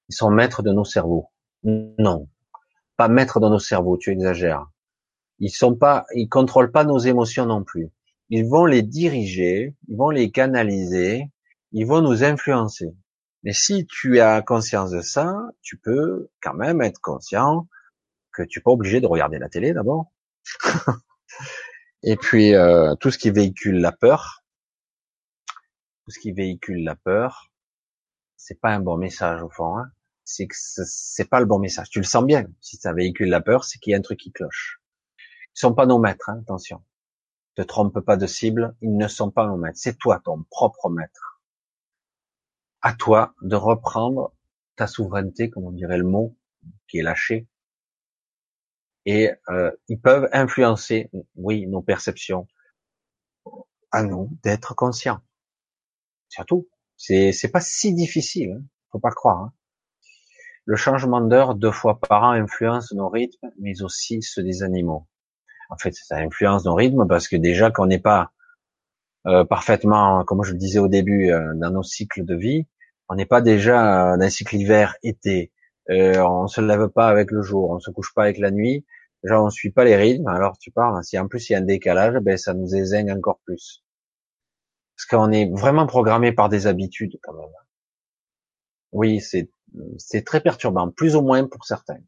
Ils sont maîtres de nos cerveaux. Non, pas maîtres de nos cerveaux. Tu exagères. Ils sont pas, ils contrôlent pas nos émotions non plus. Ils vont les diriger, ils vont les canaliser, ils vont nous influencer. Mais si tu as conscience de ça, tu peux quand même être conscient que tu n'es pas obligé de regarder la télé d'abord. Et puis euh, tout ce qui véhicule la peur, tout ce qui véhicule la peur, c'est pas un bon message au fond. Hein. C'est que c'est pas le bon message. Tu le sens bien. Si ça véhicule la peur, c'est qu'il y a un truc qui cloche. Ils sont pas nos maîtres, hein, attention. Te trompe pas de cible. Ils ne sont pas nos maîtres. C'est toi ton propre maître. À toi de reprendre ta souveraineté, comme on dirait le mot, qui est lâché, et euh, ils peuvent influencer, oui, nos perceptions. À nous d'être conscients. Surtout, c'est c'est pas si difficile, hein, faut pas croire. Hein. Le changement d'heure deux fois par an influence nos rythmes, mais aussi ceux des animaux. En fait, ça influence nos rythmes parce que déjà qu'on n'est pas euh, parfaitement, comme je le disais au début, euh, dans nos cycles de vie, on n'est pas déjà euh, dans un cycle hiver-été. Euh, on se lève pas avec le jour, on se couche pas avec la nuit, Genre, on suit pas les rythmes, alors tu parles, si en plus il y a un décalage, ben ça nous ézeigne encore plus. Parce qu'on est vraiment programmé par des habitudes quand même. Oui, c'est c'est très perturbant, plus ou moins pour certains.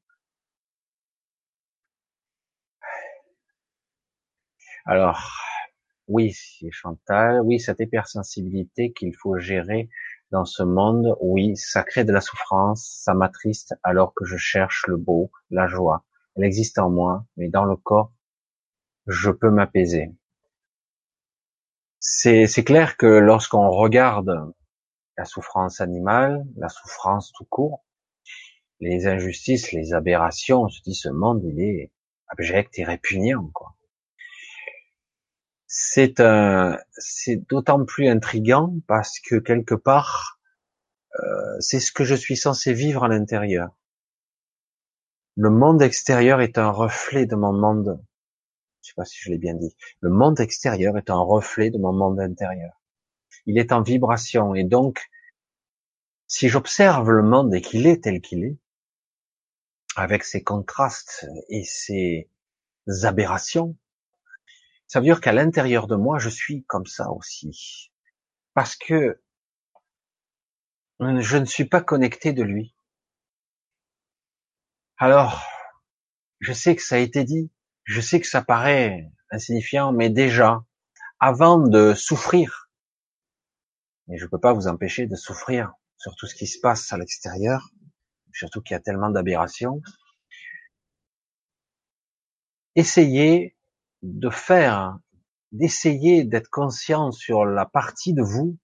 Alors, oui, Chantal, oui, cette hypersensibilité qu'il faut gérer dans ce monde, oui, ça crée de la souffrance, ça m'attriste alors que je cherche le beau, la joie elle existe en moi, mais dans le corps, je peux m'apaiser. C'est, clair que lorsqu'on regarde la souffrance animale, la souffrance tout court, les injustices, les aberrations, on se dit ce monde il est abject et répugnant. C'est un, c'est d'autant plus intrigant parce que quelque part, euh, c'est ce que je suis censé vivre à l'intérieur. Le monde extérieur est un reflet de mon monde. Je sais pas si je l'ai bien dit. Le monde extérieur est un reflet de mon monde intérieur. Il est en vibration et donc, si j'observe le monde et qu'il est tel qu'il est, avec ses contrastes et ses aberrations, ça veut dire qu'à l'intérieur de moi, je suis comme ça aussi. Parce que je ne suis pas connecté de lui. Alors, je sais que ça a été dit, je sais que ça paraît insignifiant, mais déjà, avant de souffrir, Mais je ne peux pas vous empêcher de souffrir sur tout ce qui se passe à l'extérieur, surtout qu'il y a tellement d'aberrations. Essayez de faire, d'essayer d'être conscient sur la partie de vous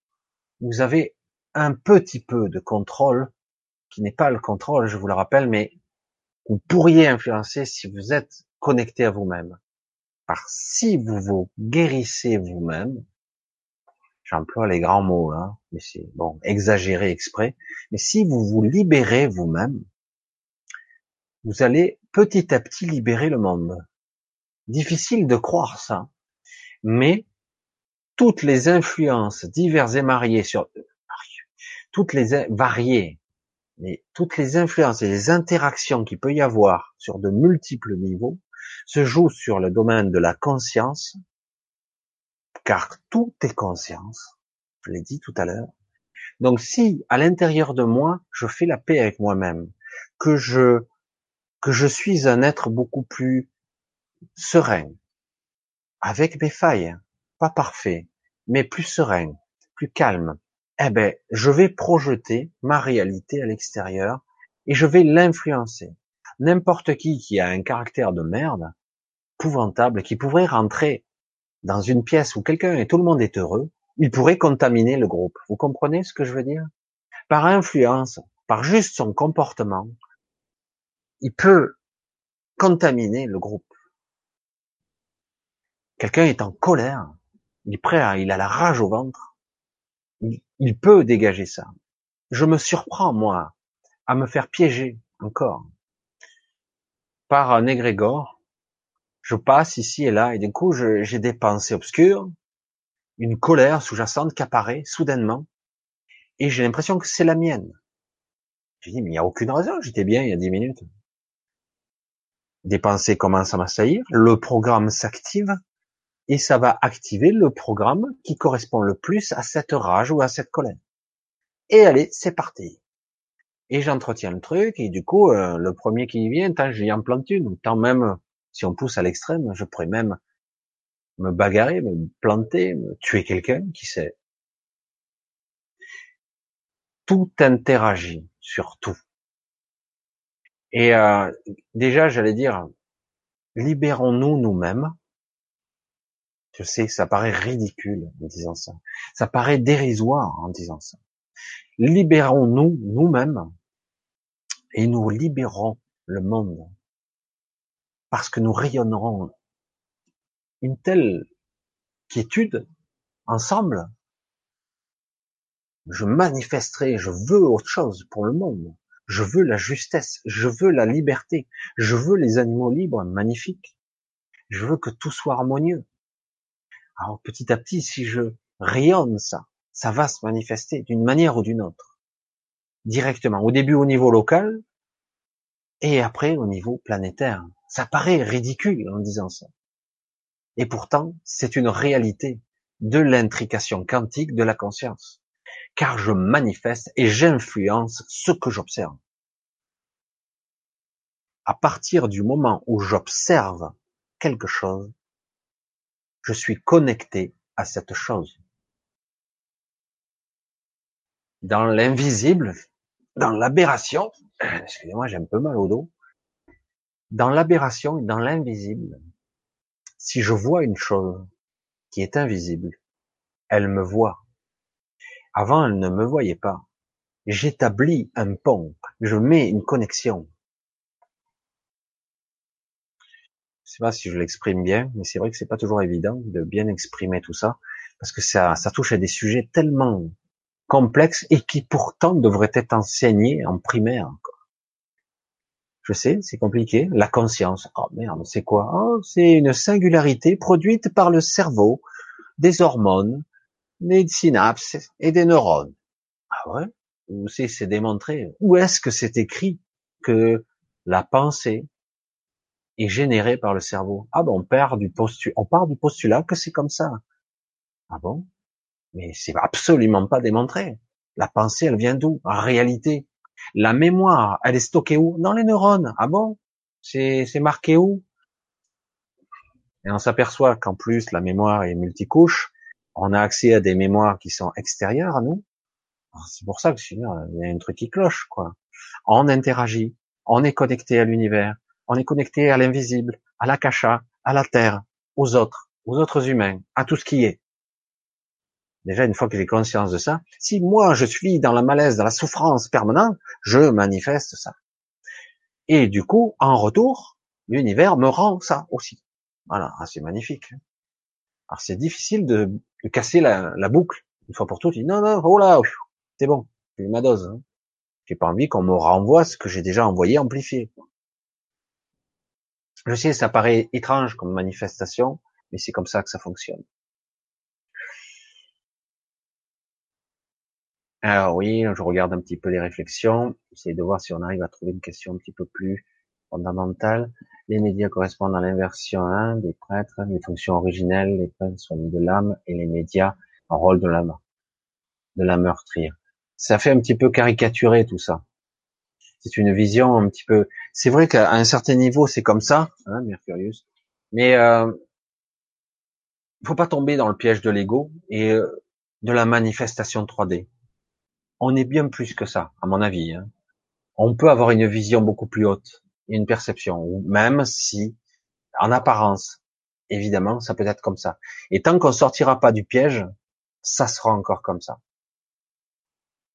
où vous avez un petit peu de contrôle, qui n'est pas le contrôle, je vous le rappelle, mais vous pourriez influencer si vous êtes connecté à vous-même. Par si vous vous guérissez vous-même, j'emploie les grands mots là, mais c'est bon, exagéré exprès, mais si vous vous libérez vous-même, vous allez petit à petit libérer le monde. Difficile de croire ça, mais toutes les influences diverses et mariées sur toutes les variées, mais toutes les influences et les interactions qu'il peut y avoir sur de multiples niveaux se jouent sur le domaine de la conscience, car tout est conscience. Je l'ai dit tout à l'heure. Donc si à l'intérieur de moi, je fais la paix avec moi-même, que je que je suis un être beaucoup plus serein, avec mes failles, pas parfait, mais plus serein, plus calme, eh ben, je vais projeter ma réalité à l'extérieur et je vais l'influencer. N'importe qui qui a un caractère de merde, épouvantable, qui pourrait rentrer dans une pièce où quelqu'un et tout le monde est heureux, il pourrait contaminer le groupe. Vous comprenez ce que je veux dire? Par influence, par juste son comportement, il peut contaminer le groupe. Quelqu'un est en colère, il est prêt à, il a la rage au ventre, il peut dégager ça. Je me surprends, moi, à me faire piéger encore par un égrégore. Je passe ici et là, et d'un coup, j'ai des pensées obscures, une colère sous-jacente qui apparaît soudainement, et j'ai l'impression que c'est la mienne. Je dis, mais il n'y a aucune raison, j'étais bien il y a dix minutes. Des pensées commencent à m'assaillir, le programme s'active, et ça va activer le programme qui correspond le plus à cette rage ou à cette colère. Et allez, c'est parti. Et j'entretiens le truc, et du coup, euh, le premier qui vient, tant j'y en plante une, tant même, si on pousse à l'extrême, je pourrais même me bagarrer, me planter, me tuer quelqu'un, qui sait. Tout interagit sur tout. Et euh, déjà, j'allais dire, libérons-nous nous-mêmes je sais, ça paraît ridicule en disant ça. Ça paraît dérisoire en disant ça. Libérons-nous nous-mêmes et nous libérons le monde. Parce que nous rayonnerons une telle quiétude ensemble. Je manifesterai, je veux autre chose pour le monde. Je veux la justesse, je veux la liberté, je veux les animaux libres magnifiques. Je veux que tout soit harmonieux. Alors petit à petit, si je rayonne ça, ça va se manifester d'une manière ou d'une autre, directement. Au début au niveau local, et après au niveau planétaire. Ça paraît ridicule en disant ça. Et pourtant, c'est une réalité de l'intrication quantique de la conscience. Car je manifeste et j'influence ce que j'observe. À partir du moment où j'observe quelque chose, je suis connecté à cette chose. Dans l'invisible, dans l'aberration, excusez-moi, j'ai un peu mal au dos, dans l'aberration et dans l'invisible, si je vois une chose qui est invisible, elle me voit. Avant, elle ne me voyait pas. J'établis un pont, je mets une connexion. Je sais pas si je l'exprime bien, mais c'est vrai que c'est pas toujours évident de bien exprimer tout ça, parce que ça, ça touche à des sujets tellement complexes et qui pourtant devraient être enseignés en primaire encore. Je sais, c'est compliqué. La conscience. Oh merde, c'est quoi? Oh, c'est une singularité produite par le cerveau, des hormones, des synapses et des neurones. Ah ouais? Où c'est démontré? Où est-ce que c'est écrit que la pensée, est généré par le cerveau. Ah bon, on part du postulat, on part du postulat que c'est comme ça. Ah bon? Mais c'est absolument pas démontré. La pensée, elle vient d'où? En réalité, la mémoire, elle est stockée où? Dans les neurones. Ah bon? C'est, marqué où? Et on s'aperçoit qu'en plus, la mémoire est multicouche, On a accès à des mémoires qui sont extérieures à nous. C'est pour ça que je il y a un truc qui cloche, quoi. On interagit, on est connecté à l'univers, on est connecté à l'invisible, à l'akasha, à la terre, aux autres, aux autres humains, à tout ce qui est. Déjà, une fois que j'ai conscience de ça, si moi je suis dans la malaise, dans la souffrance permanente, je manifeste ça. Et du coup, en retour, l'univers me rend ça aussi. Voilà, ah, c'est magnifique. Alors c'est difficile de, casser la, boucle une fois pour toutes. Non, non, oh là, c'est bon, j'ai eu ma dose. Hein. J'ai pas envie qu'on me renvoie ce que j'ai déjà envoyé amplifié. Je sais, ça paraît étrange comme manifestation, mais c'est comme ça que ça fonctionne. Alors oui, je regarde un petit peu les réflexions, j'essaie de voir si on arrive à trouver une question un petit peu plus fondamentale. Les médias correspondent à l'inversion 1 des prêtres, les fonctions originelles, les prêtres sont de l'âme et les médias en rôle de l'âme, de la meurtrière. Ça fait un petit peu caricaturer tout ça. C'est une vision un petit peu. C'est vrai qu'à un certain niveau c'est comme ça, hein, Mercurius, mais euh, faut pas tomber dans le piège de l'ego et euh, de la manifestation 3D on est bien plus que ça, à mon avis. Hein. On peut avoir une vision beaucoup plus haute, une perception, même si, en apparence, évidemment, ça peut être comme ça. Et tant qu'on sortira pas du piège, ça sera encore comme ça.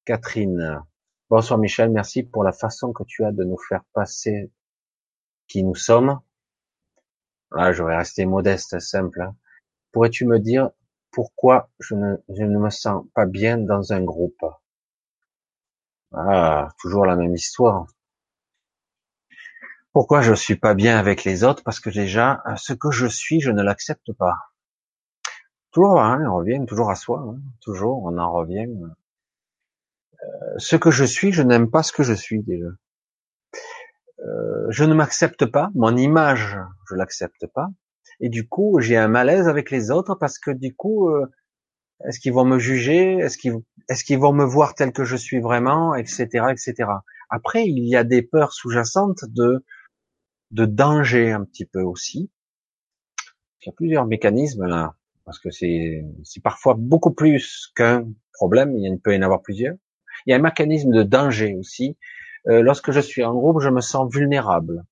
Catherine, bonsoir Michel, merci pour la façon que tu as de nous faire passer qui nous sommes. Là, je vais rester modeste, simple. Hein. Pourrais-tu me dire pourquoi je ne, ne me sens pas bien dans un groupe? Ah, toujours la même histoire. Pourquoi je suis pas bien avec les autres? Parce que déjà, ce que je suis, je ne l'accepte pas. Toujours, hein, on revient toujours à soi. Hein, toujours, on en revient. Euh, ce que je suis, je n'aime pas ce que je suis déjà. Euh, je ne m'accepte pas. Mon image, je l'accepte pas. Et du coup, j'ai un malaise avec les autres parce que du coup, euh, est-ce qu'ils vont me juger Est-ce qu'ils vont me voir tel que je suis vraiment, etc., etc. Après, il y a des peurs sous-jacentes de de danger un petit peu aussi. Il y a plusieurs mécanismes là, parce que c'est c'est parfois beaucoup plus qu'un problème. Il peut y en avoir plusieurs. Il y a un mécanisme de danger aussi. Euh, lorsque je suis en groupe, je me sens vulnérable.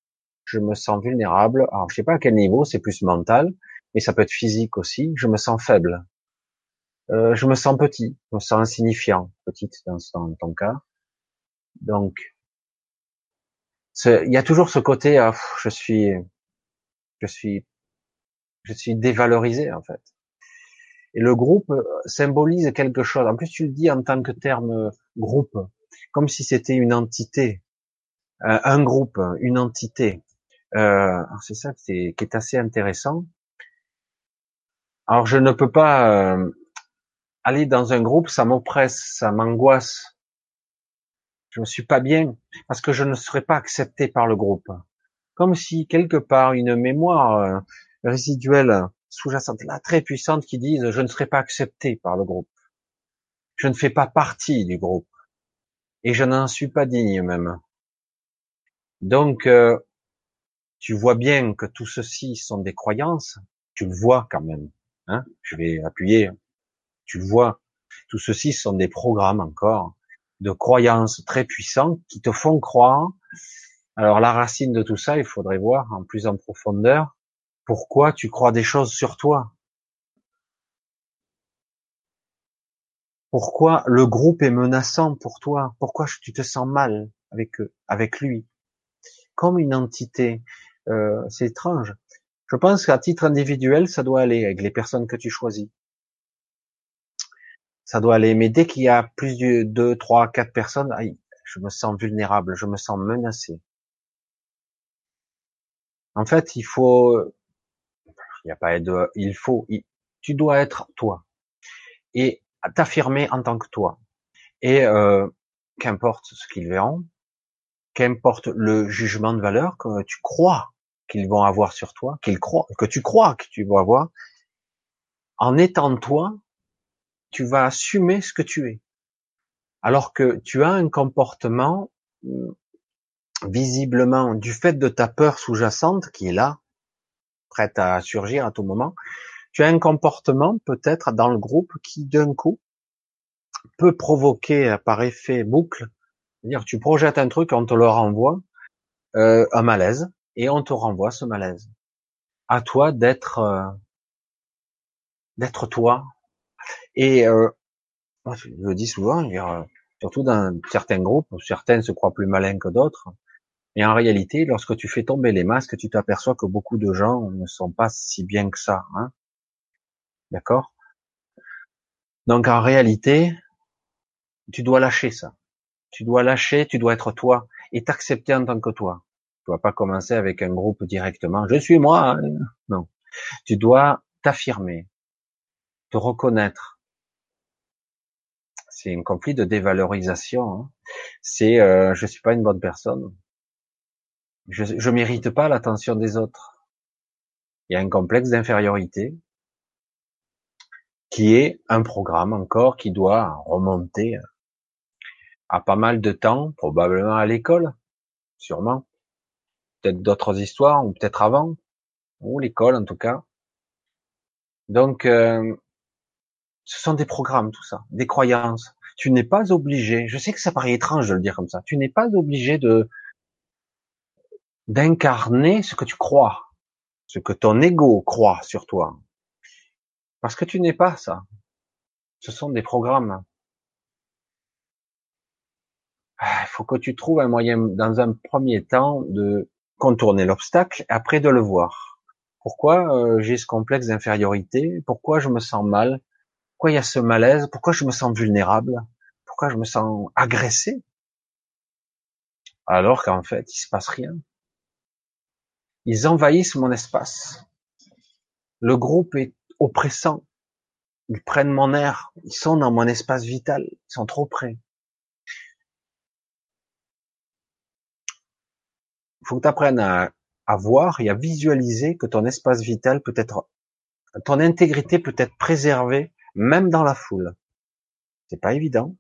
Je me sens vulnérable. Alors, je sais pas à quel niveau, c'est plus mental, mais ça peut être physique aussi. Je me sens faible. Euh, je me sens petit, je me sens insignifiant, petite dans, ton cas. Donc, il y a toujours ce côté, ah, je suis, je suis, je suis dévalorisé en fait. Et le groupe euh, symbolise quelque chose. En plus, tu le dis en tant que terme euh, groupe, comme si c'était une entité, un groupe, une entité. Euh, c'est ça qui est, assez intéressant. Alors, je ne peux pas aller dans un groupe, ça m'oppresse, ça m'angoisse. Je ne suis pas bien parce que je ne serai pas accepté par le groupe. Comme si quelque part une mémoire euh, résiduelle sous-jacente, là très puissante, qui dise je ne serai pas accepté par le groupe. Je ne fais pas partie du groupe et je n'en suis pas digne même. Donc euh, tu vois bien que tout ceci sont des croyances. Tu le vois quand même. Hein je vais appuyer tu vois, tout ceci sont des programmes encore de croyances très puissants qui te font croire. Alors la racine de tout ça, il faudrait voir en plus en profondeur pourquoi tu crois des choses sur toi? Pourquoi le groupe est menaçant pour toi? Pourquoi tu te sens mal avec eux, avec lui? Comme une entité, euh, c'est étrange. Je pense qu'à titre individuel, ça doit aller avec les personnes que tu choisis ça doit aller. Mais dès qu'il y a plus de deux, trois, quatre personnes, je me sens vulnérable, je me sens menacé. En fait, il faut, il n'y a pas de, il faut, tu dois être toi et t'affirmer en tant que toi. Et euh, qu'importe ce qu'ils verront, qu'importe le jugement de valeur que tu crois qu'ils vont avoir sur toi, qu'ils croient, que tu crois que tu vas avoir, en étant toi, tu vas assumer ce que tu es. Alors que tu as un comportement euh, visiblement du fait de ta peur sous-jacente qui est là, prête à surgir à tout moment, Tu as un comportement peut-être dans le groupe qui d'un coup peut provoquer par effet boucle, c'est-à-dire tu projettes un truc, on te le renvoie, euh, un malaise, et on te renvoie ce malaise. À toi d'être euh, d'être toi. Et euh, je le dis souvent, dire, surtout dans certains groupes, certains se croient plus malins que d'autres. Et en réalité, lorsque tu fais tomber les masques, tu t'aperçois que beaucoup de gens ne sont pas si bien que ça. Hein D'accord? Donc en réalité, tu dois lâcher ça. Tu dois lâcher, tu dois être toi et t'accepter en tant que toi. Tu dois pas commencer avec un groupe directement. Je suis moi. Hein. non. Tu dois t'affirmer, te reconnaître. C'est un conflit de dévalorisation. Hein. C'est euh, je suis pas une bonne personne. Je, je mérite pas l'attention des autres. Il y a un complexe d'infériorité qui est un programme encore qui doit remonter à pas mal de temps, probablement à l'école, sûrement, peut-être d'autres histoires, ou peut-être avant, ou l'école en tout cas. Donc, euh, ce sont des programmes, tout ça, des croyances. Tu n'es pas obligé, je sais que ça paraît étrange de le dire comme ça, tu n'es pas obligé de d'incarner ce que tu crois, ce que ton ego croit sur toi. Parce que tu n'es pas ça. Ce sont des programmes. Ah, il faut que tu trouves un moyen, dans un premier temps, de contourner l'obstacle, après de le voir. Pourquoi euh, j'ai ce complexe d'infériorité? Pourquoi je me sens mal? Pourquoi il y a ce malaise? Pourquoi je me sens vulnérable? Pourquoi je me sens agressé? Alors qu'en fait, il se passe rien. Ils envahissent mon espace. Le groupe est oppressants. Ils prennent mon air. Ils sont dans mon espace vital. Ils sont trop près. Il faut que tu apprennes à, à voir et à visualiser que ton espace vital peut être, ton intégrité peut être préservée même dans la foule. C'est pas évident,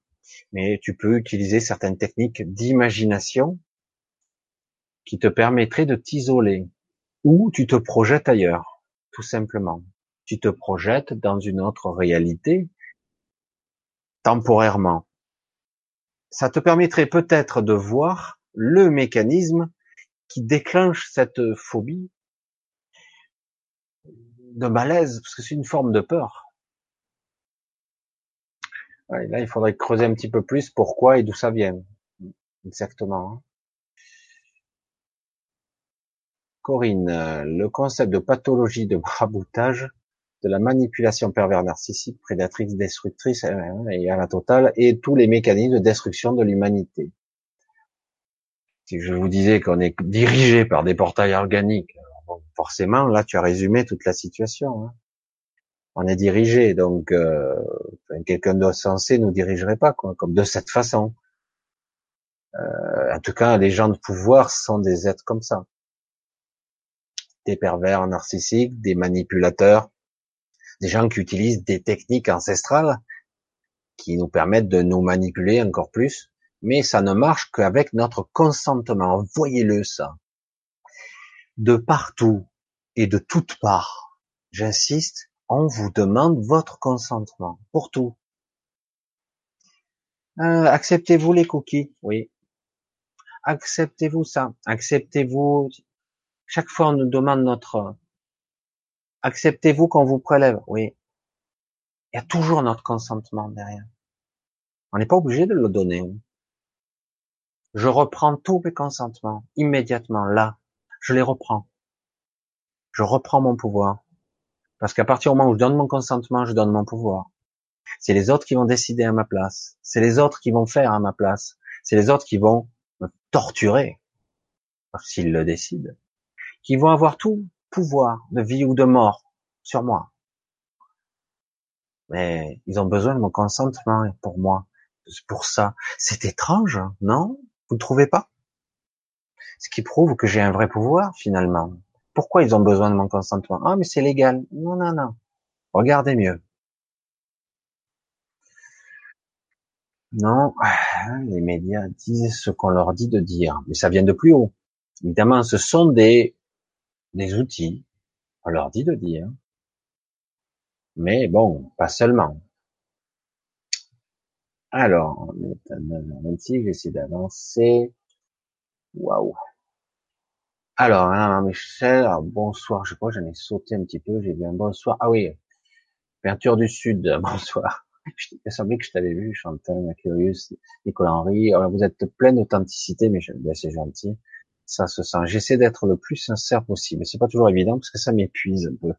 mais tu peux utiliser certaines techniques d'imagination qui te permettraient de t'isoler ou tu te projettes ailleurs, tout simplement tu te projettes dans une autre réalité temporairement. Ça te permettrait peut-être de voir le mécanisme qui déclenche cette phobie de malaise, parce que c'est une forme de peur. là, il faudrait creuser un petit peu plus pourquoi et d'où ça vient. Exactement. Hein. Corinne, le concept de pathologie de maraboutage de la manipulation pervers narcissique, prédatrice, destructrice, hein, et à la totale, et tous les mécanismes de destruction de l'humanité. Si je vous disais qu'on est dirigé par des portails organiques, forcément, là, tu as résumé toute la situation. Hein. On est dirigé, donc euh, quelqu'un de sensé nous dirigerait pas, quoi, comme de cette façon. Euh, en tout cas, les gens de pouvoir sont des êtres comme ça. Des pervers narcissiques, des manipulateurs, des gens qui utilisent des techniques ancestrales qui nous permettent de nous manipuler encore plus, mais ça ne marche qu'avec notre consentement. Voyez-le ça. De partout et de toutes parts, j'insiste, on vous demande votre consentement pour tout. Euh, acceptez-vous les cookies? Oui. Acceptez-vous ça? Acceptez-vous Chaque fois, on nous demande notre Acceptez-vous qu'on vous prélève? Oui. Il y a toujours notre consentement derrière. On n'est pas obligé de le donner. Je reprends tous mes consentements immédiatement, là. Je les reprends. Je reprends mon pouvoir. Parce qu'à partir du moment où je donne mon consentement, je donne mon pouvoir. C'est les autres qui vont décider à ma place. C'est les autres qui vont faire à ma place. C'est les autres qui vont me torturer. S'ils le décident. Qui vont avoir tout pouvoir de vie ou de mort sur moi. Mais ils ont besoin de mon consentement pour moi. Pour ça, c'est étrange, non? Vous ne trouvez pas? Ce qui prouve que j'ai un vrai pouvoir finalement. Pourquoi ils ont besoin de mon consentement? Ah, mais c'est légal. Non, non, non. Regardez mieux. Non, les médias disent ce qu'on leur dit de dire, mais ça vient de plus haut. Évidemment, ce sont des des outils. On leur dit de dire. Mais bon, pas seulement. Alors, on est à 9h26, j'essaie d'avancer. Waouh. Alors, hein, Michel, bonsoir, je crois, j'en ai sauté un petit peu, j'ai un bonsoir. Ah oui, Peinture du Sud, bonsoir. Il semblé que je t'avais vu, Chantal, Curious, Nicolas Henry. Alors, vous êtes plein d'authenticité, mais ben, c'est gentil. Ça se sent. J'essaie d'être le plus sincère possible. C'est pas toujours évident parce que ça m'épuise un peu.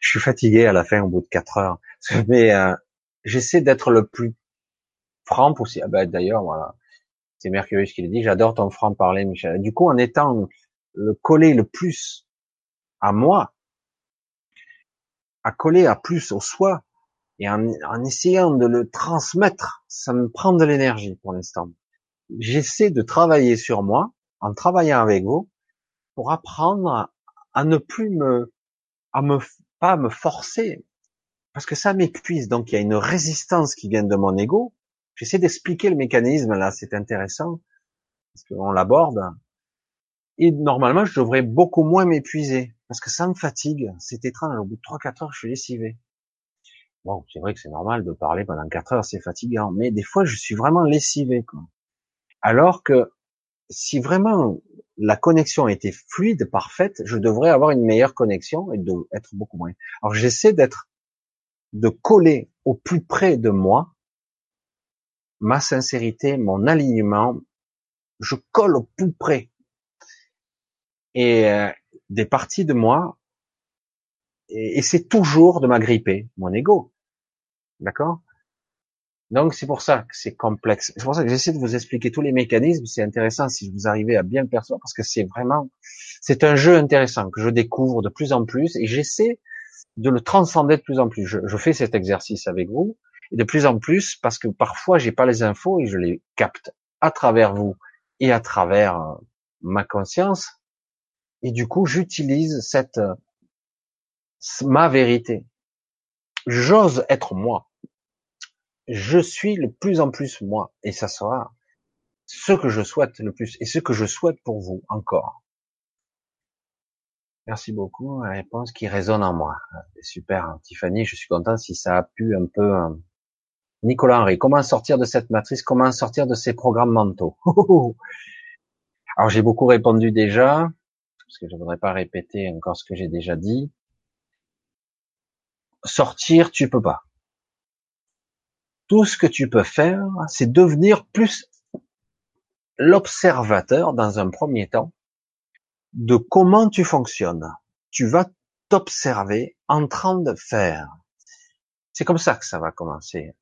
Je suis fatigué à la fin au bout de quatre heures. Mais euh, j'essaie d'être le plus franc possible. Ah ben, D'ailleurs, voilà, c'est Mercurius qui le dit. J'adore ton franc parler, Michel. Du coup, en étant le collé le plus à moi, à coller à plus au soi, et en essayant de le transmettre, ça me prend de l'énergie pour l'instant. J'essaie de travailler sur moi, en travaillant avec vous, pour apprendre à, ne plus me, à me, pas me forcer, parce que ça m'épuise. Donc il y a une résistance qui vient de mon ego. J'essaie d'expliquer le mécanisme là, c'est intéressant parce qu'on l'aborde. Et normalement, je devrais beaucoup moins m'épuiser parce que ça me fatigue. C'est étrange. Au bout de 3-4 heures, je suis lessivé. Bon, c'est vrai que c'est normal de parler pendant quatre heures, c'est fatigant, mais des fois je suis vraiment lessivé. Quoi. Alors que si vraiment la connexion était fluide, parfaite, je devrais avoir une meilleure connexion et de être beaucoup moins. Alors j'essaie d'être, de coller au plus près de moi ma sincérité, mon alignement. Je colle au plus près. Et euh, des parties de moi, et, c'est toujours de m'agripper, mon ego. D'accord? Donc c'est pour ça que c'est complexe. C'est pour ça que j'essaie de vous expliquer tous les mécanismes. C'est intéressant si vous arrivez à bien le percevoir parce que c'est vraiment, c'est un jeu intéressant que je découvre de plus en plus et j'essaie de le transcender de plus en plus. Je, je, fais cet exercice avec vous et de plus en plus parce que parfois j'ai pas les infos et je les capte à travers vous et à travers euh, ma conscience et du coup j'utilise cette ma vérité j'ose être moi. Je suis le plus en plus moi. Et ça sera ce que je souhaite le plus et ce que je souhaite pour vous encore. Merci beaucoup. La réponse qui résonne en moi. Super, Tiffany. Je suis content si ça a pu un peu. Hein. Nicolas Henry, comment sortir de cette matrice? Comment sortir de ces programmes mentaux? Alors j'ai beaucoup répondu déjà, parce que je ne voudrais pas répéter encore ce que j'ai déjà dit sortir, tu peux pas. Tout ce que tu peux faire, c'est devenir plus l'observateur dans un premier temps de comment tu fonctionnes. Tu vas t'observer en train de faire. C'est comme ça que ça va commencer.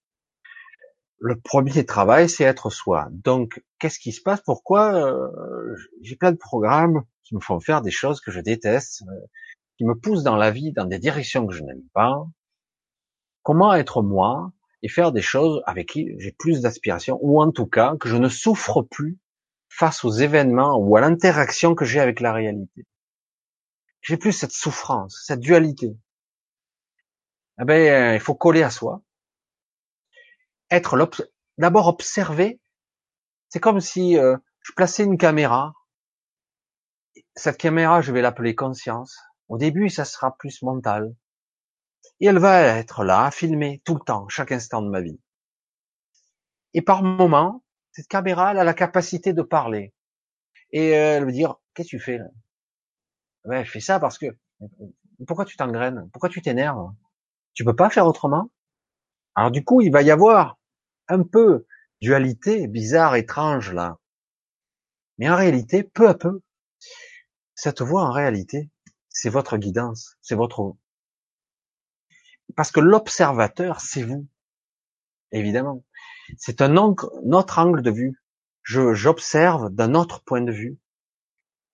Le premier travail, c'est être soi. Donc, qu'est-ce qui se passe? Pourquoi euh, j'ai plein de programmes qui me font faire des choses que je déteste, euh, qui me poussent dans la vie dans des directions que je n'aime pas? Comment être moi? Et faire des choses avec qui j'ai plus d'aspiration, ou en tout cas que je ne souffre plus face aux événements ou à l'interaction que j'ai avec la réalité. J'ai plus cette souffrance, cette dualité. Eh ben, il faut coller à soi. Être d'abord observer. C'est comme si euh, je plaçais une caméra. Cette caméra, je vais l'appeler conscience. Au début, ça sera plus mental. Et elle va être là, filmer tout le temps, chaque instant de ma vie. Et par moment, cette caméra, elle a la capacité de parler. Et euh, elle veut dire, qu'est-ce que tu fais là? Je fais ça parce que pourquoi tu t'engraines? Pourquoi tu t'énerves? Tu peux pas faire autrement? Alors du coup, il va y avoir un peu dualité bizarre, étrange là. Mais en réalité, peu à peu, cette voix en réalité, c'est votre guidance, c'est votre parce que l'observateur, c'est vous. Évidemment. C'est un autre angle de vue. Je, j'observe d'un autre point de vue.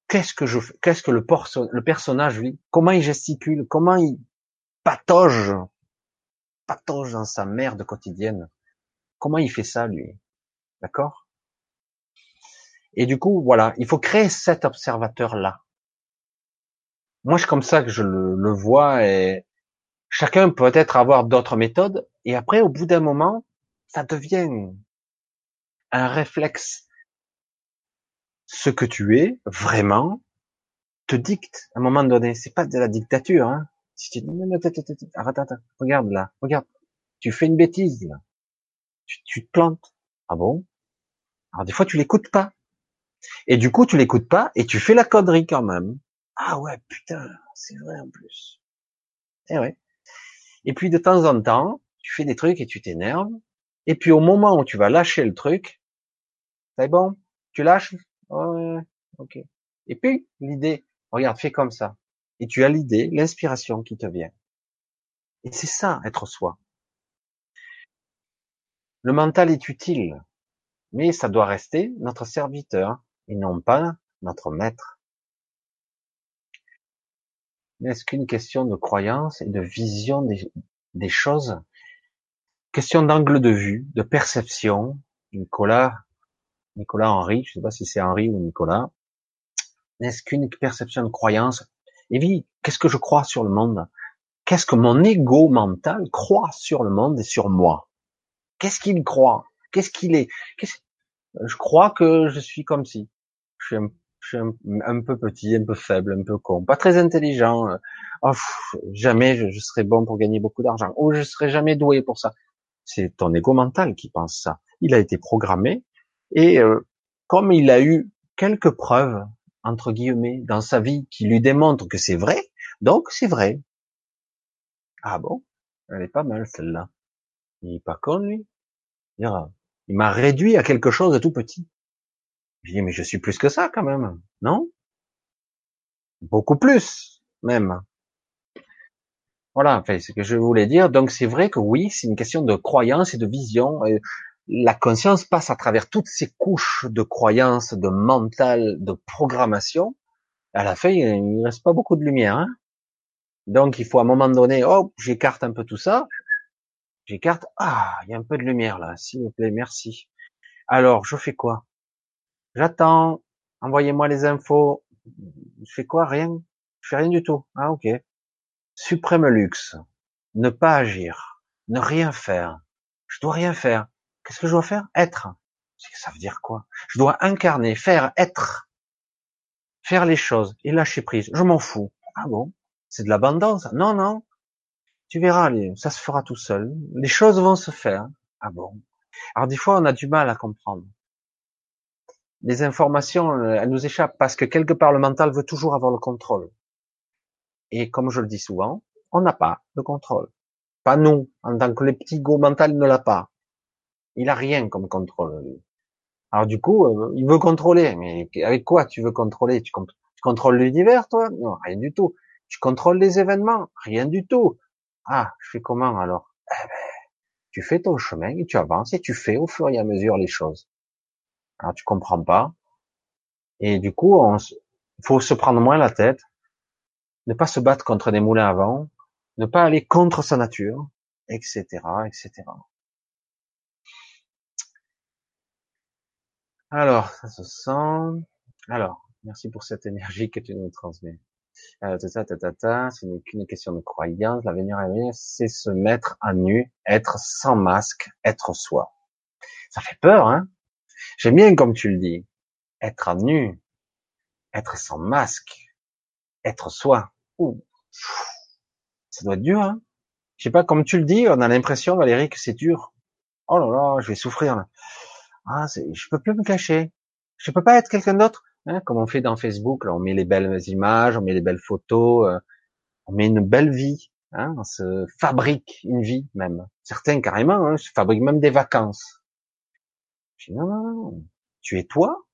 Qu'est-ce que je, qu'est-ce que le, le personnage vit? Comment il gesticule? Comment il patauge? Patauge dans sa merde quotidienne. Comment il fait ça, lui? D'accord? Et du coup, voilà, il faut créer cet observateur-là. Moi, c'est comme ça que je le, le vois et, Chacun peut être avoir d'autres méthodes, et après, au bout d'un moment, ça devient un réflexe. Ce que tu es, vraiment, te dicte à un moment donné. C'est pas de la dictature, hein. Si tu dis, arrête, arrête, regarde là, regarde, tu fais une bêtise là, tu, tu te plantes. Ah bon? Alors des fois tu l'écoutes pas. Et du coup tu l'écoutes pas et tu fais la connerie quand même. Ah ouais, putain, c'est vrai en plus. Eh ouais. Et puis de temps en temps, tu fais des trucs et tu t'énerves. Et puis au moment où tu vas lâcher le truc, c'est bon, tu lâches? Ouais, ok. Et puis l'idée, regarde, fais comme ça. Et tu as l'idée, l'inspiration qui te vient. Et c'est ça, être soi. Le mental est utile, mais ça doit rester notre serviteur et non pas notre maître. N'est-ce qu'une question de croyance et de vision des, des choses? Question d'angle de vue, de perception. Nicolas, Nicolas Henri, je ne sais pas si c'est Henri ou Nicolas. N'est-ce qu'une perception de croyance? Et oui, qu'est-ce que je crois sur le monde? Qu'est-ce que mon ego mental croit sur le monde et sur moi? Qu'est-ce qu'il croit? Qu'est-ce qu'il est, Je crois que je suis comme si. Je suis un, peu petit, un peu faible, un peu con, pas très intelligent. Euh, oh, jamais je, je, serai bon pour gagner beaucoup d'argent. Ou je serai jamais doué pour ça. C'est ton ego mental qui pense ça. Il a été programmé et euh, comme il a eu quelques preuves entre guillemets dans sa vie qui lui démontrent que c'est vrai, donc c'est vrai. Ah bon, elle est pas mal celle-là. Il est pas con lui? Il m'a réduit à quelque chose de tout petit. Je dis, mais je suis plus que ça quand même, non? Beaucoup plus, même. Voilà, enfin, ce que je voulais dire. Donc c'est vrai que oui, c'est une question de croyance et de vision. la conscience passe à travers toutes ces couches de croyances, de mental, de programmation. À la fin, il ne reste pas beaucoup de lumière. Hein Donc il faut à un moment donné, oh, j'écarte un peu tout ça. J'écarte. Ah, il y a un peu de lumière là, s'il vous plaît, merci. Alors, je fais quoi? J'attends. Envoyez-moi les infos. Je fais quoi? Rien. Je fais rien du tout. Ah ok. Suprême luxe. Ne pas agir. Ne rien faire. Je dois rien faire. Qu'est-ce que je dois faire? Être. Ça veut dire quoi? Je dois incarner, faire, être. Faire les choses et lâcher prise. Je m'en fous. Ah bon? C'est de l'abondance Non, non. Tu verras, ça se fera tout seul. Les choses vont se faire. Ah bon? Alors des fois, on a du mal à comprendre les informations, euh, elles nous échappent parce que quelque part le mental veut toujours avoir le contrôle. Et comme je le dis souvent, on n'a pas le contrôle. Pas nous, en tant que le petit go mental ne l'a pas. Il a rien comme contrôle. Alors du coup, euh, il veut contrôler. Mais avec quoi tu veux contrôler? Tu, contrôles l'univers, toi? Non, rien du tout. Tu contrôles les événements Rien du tout. Ah, je fais comment alors? Eh ben, Tu fais ton chemin et tu avances et tu fais au fur et à mesure les choses. Alors tu comprends pas. Et du coup, il faut se prendre moins la tête, ne pas se battre contre des moulins à vent, ne pas aller contre sa nature, etc., etc. Alors, ça se sent. Alors, merci pour cette énergie que tu nous transmets. Euh, ta, ta, ta, ta, ce n'est qu'une question de croyance. L'avenir c'est se mettre à nu, être sans masque, être soi. Ça fait peur, hein? J'aime bien comme tu le dis, être nu, être sans masque, être soi. Ouh. Ça doit être dur, hein Je sais pas, comme tu le dis, on a l'impression, Valérie, que c'est dur. Oh là là, je vais souffrir. Là. Ah, je peux plus me cacher. Je peux pas être quelqu'un d'autre, hein, comme on fait dans Facebook. On met les belles images, on met les belles photos, euh, on met une belle vie. Hein, on se fabrique une vie même. Certains carrément hein, se fabriquent même des vacances. Je dis, non, non, non, tu es toi,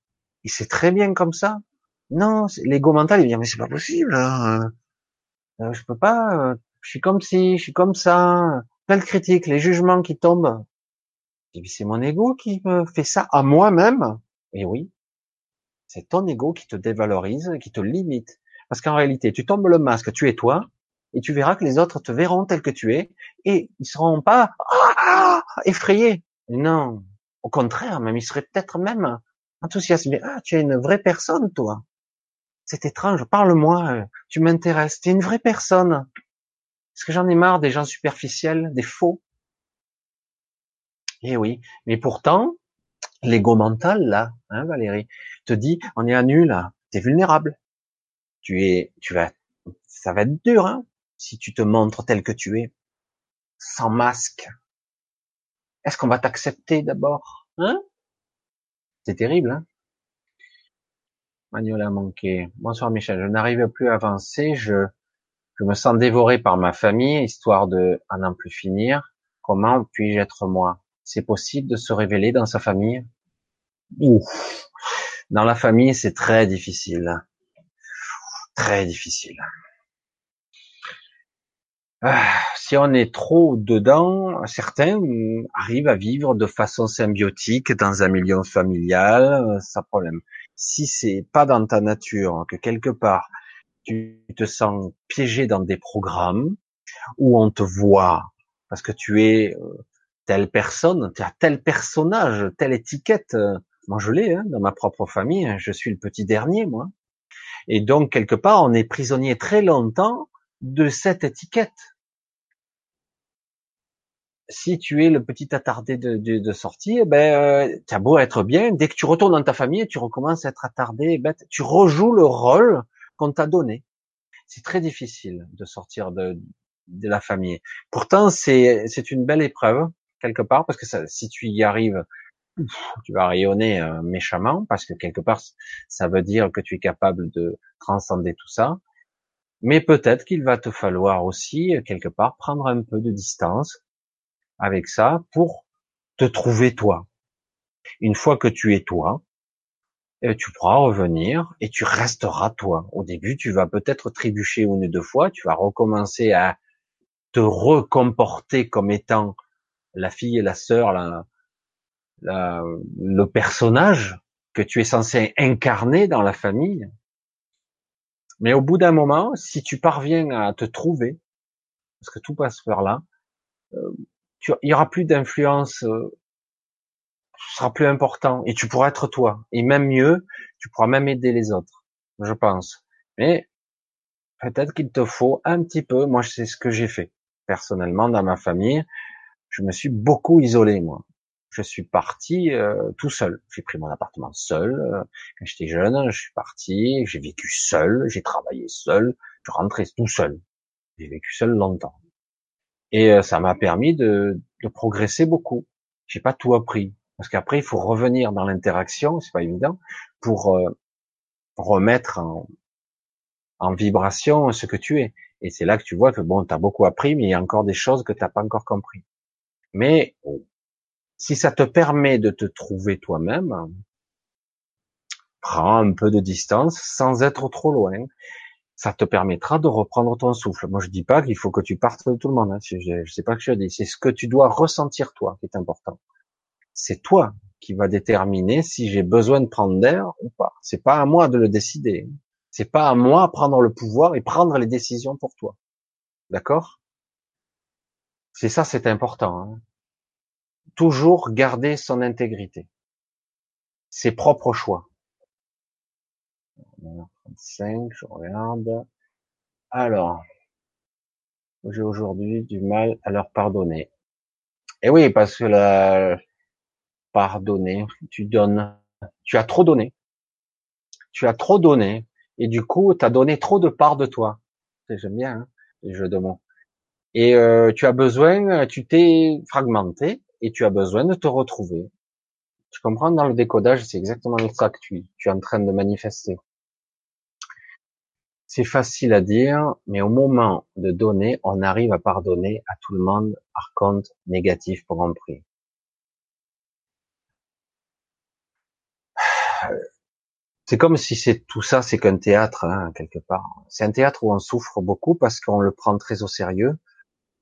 et c'est très bien comme ça. Non, l'ego mental, il dit, mais c'est pas possible, hein. euh, je peux pas, euh, je suis comme si, je suis comme ça, plein de critiques, les jugements qui tombent. C'est mon ego qui me fait ça à moi-même. Et oui, c'est ton ego qui te dévalorise, qui te limite. Parce qu'en réalité, tu tombes le masque, tu es toi, et tu verras que les autres te verront tel que tu es, et ils seront pas ah, effrayés. Non, au contraire, même, il serait peut-être même enthousiasmé. Ah, tu es une vraie personne, toi. C'est étrange. Parle-moi. Euh, tu m'intéresses. Tu es une vraie personne. Est-ce que j'en ai marre des gens superficiels, des faux? Eh oui. Mais pourtant, l'ego mental, là, hein, Valérie, te dit, on est à nu, là. T'es vulnérable. Tu es, tu vas, ça va être dur, hein. si tu te montres tel que tu es, sans masque Est-ce qu'on va t'accepter d'abord Hein? C'est terrible, hein? Manuela manqué. Bonsoir Michel, je n'arrive plus à avancer, je, je me sens dévoré par ma famille, histoire de à n'en plus finir. Comment puis-je être moi? C'est possible de se révéler dans sa famille? Ouf. Dans la famille, c'est très difficile. Très difficile. Ah, si on est trop dedans, certains arrivent à vivre de façon symbiotique dans un milieu familial, sans problème. Si c'est pas dans ta nature, que quelque part tu te sens piégé dans des programmes où on te voit parce que tu es euh, telle personne, tu as tel personnage, telle étiquette. Euh, moi, je l'ai hein, dans ma propre famille. Hein, je suis le petit dernier, moi. Et donc, quelque part, on est prisonnier très longtemps de cette étiquette si tu es le petit attardé de, de, de sortie, eh ben, euh, tu as beau être bien, dès que tu retournes dans ta famille, tu recommences à être attardé, bête, tu rejoues le rôle qu'on t'a donné. C'est très difficile de sortir de, de la famille. Pourtant, c'est, c'est une belle épreuve, quelque part, parce que ça, si tu y arrives, tu vas rayonner euh, méchamment, parce que quelque part, ça veut dire que tu es capable de transcender tout ça. Mais peut-être qu'il va te falloir aussi, quelque part, prendre un peu de distance, avec ça pour te trouver toi. Une fois que tu es toi, eh, tu pourras revenir et tu resteras toi. Au début, tu vas peut-être trébucher une ou deux fois, tu vas recommencer à te recomporter comme étant la fille et la sœur, le personnage que tu es censé incarner dans la famille. Mais au bout d'un moment, si tu parviens à te trouver, parce que tout passe par là, euh, il y aura plus d'influence, euh, ce sera plus important et tu pourras être toi. Et même mieux, tu pourras même aider les autres, je pense. Mais peut-être qu'il te faut un petit peu. Moi, c'est ce que j'ai fait personnellement dans ma famille. Je me suis beaucoup isolé, moi. Je suis parti euh, tout seul. J'ai pris mon appartement seul. Euh, quand j'étais jeune, je suis parti. J'ai vécu seul. J'ai travaillé seul. Je rentrais tout seul. J'ai vécu seul longtemps. Et euh, ça m'a permis de, de progresser beaucoup. J'ai pas tout appris parce qu'après il faut revenir dans l'interaction, c'est pas évident, pour euh, remettre en, en, vibration ce que tu es. Et c'est là que tu vois que bon, t'as beaucoup appris, mais il y a encore des choses que t'as pas encore compris. Mais si ça te permet de te trouver toi-même, prends un peu de distance sans être trop loin ça te permettra de reprendre ton souffle. Moi, je dis pas qu'il faut que tu partes de tout le monde. Hein. Je, je, sais pas que je dis. C'est ce que tu dois ressentir toi qui est important. C'est toi qui va déterminer si j'ai besoin de prendre d'air ou pas. C'est pas à moi de le décider. C'est pas à moi de prendre le pouvoir et prendre les décisions pour toi. D'accord? C'est ça, c'est important. Hein. Toujours garder son intégrité, ses propres choix. 35, je regarde. Alors, j'ai aujourd'hui du mal à leur pardonner. Et oui, parce que la pardonner, tu donnes, tu as trop donné. Tu as trop donné. Et du coup, tu as donné trop de part de toi. J'aime bien hein, les jeux. Et euh, tu as besoin, tu t'es fragmenté et tu as besoin de te retrouver. Tu comprends dans le décodage, c'est exactement ça que tu, es en train de manifester. C'est facile à dire, mais au moment de donner, on arrive à pardonner à tout le monde, par contre, négatif pour un prix. C'est comme si c'est tout ça, c'est qu'un théâtre, hein, quelque part. C'est un théâtre où on souffre beaucoup parce qu'on le prend très au sérieux,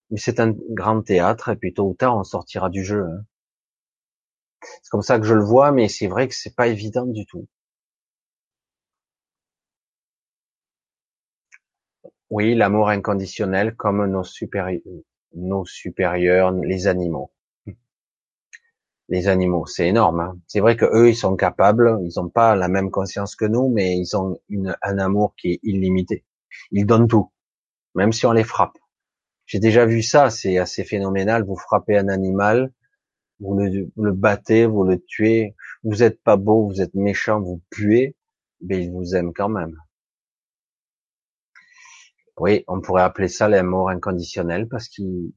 mais c'est un grand théâtre et puis tôt ou tard on sortira du jeu. Hein. C'est comme ça que je le vois, mais c'est vrai que c'est pas évident du tout. Oui, l'amour inconditionnel comme nos, nos supérieurs, les animaux. Les animaux, c'est énorme. Hein. C'est vrai que eux, ils sont capables, ils n'ont pas la même conscience que nous, mais ils ont un amour qui est illimité. Ils donnent tout, même si on les frappe. J'ai déjà vu ça, c'est assez phénoménal. Vous frappez un animal, vous le, le battez, vous le tuez, vous êtes pas beau, vous êtes méchant, vous puez, mais il vous aime quand même. Oui, on pourrait appeler ça l'amour inconditionnel parce qu'il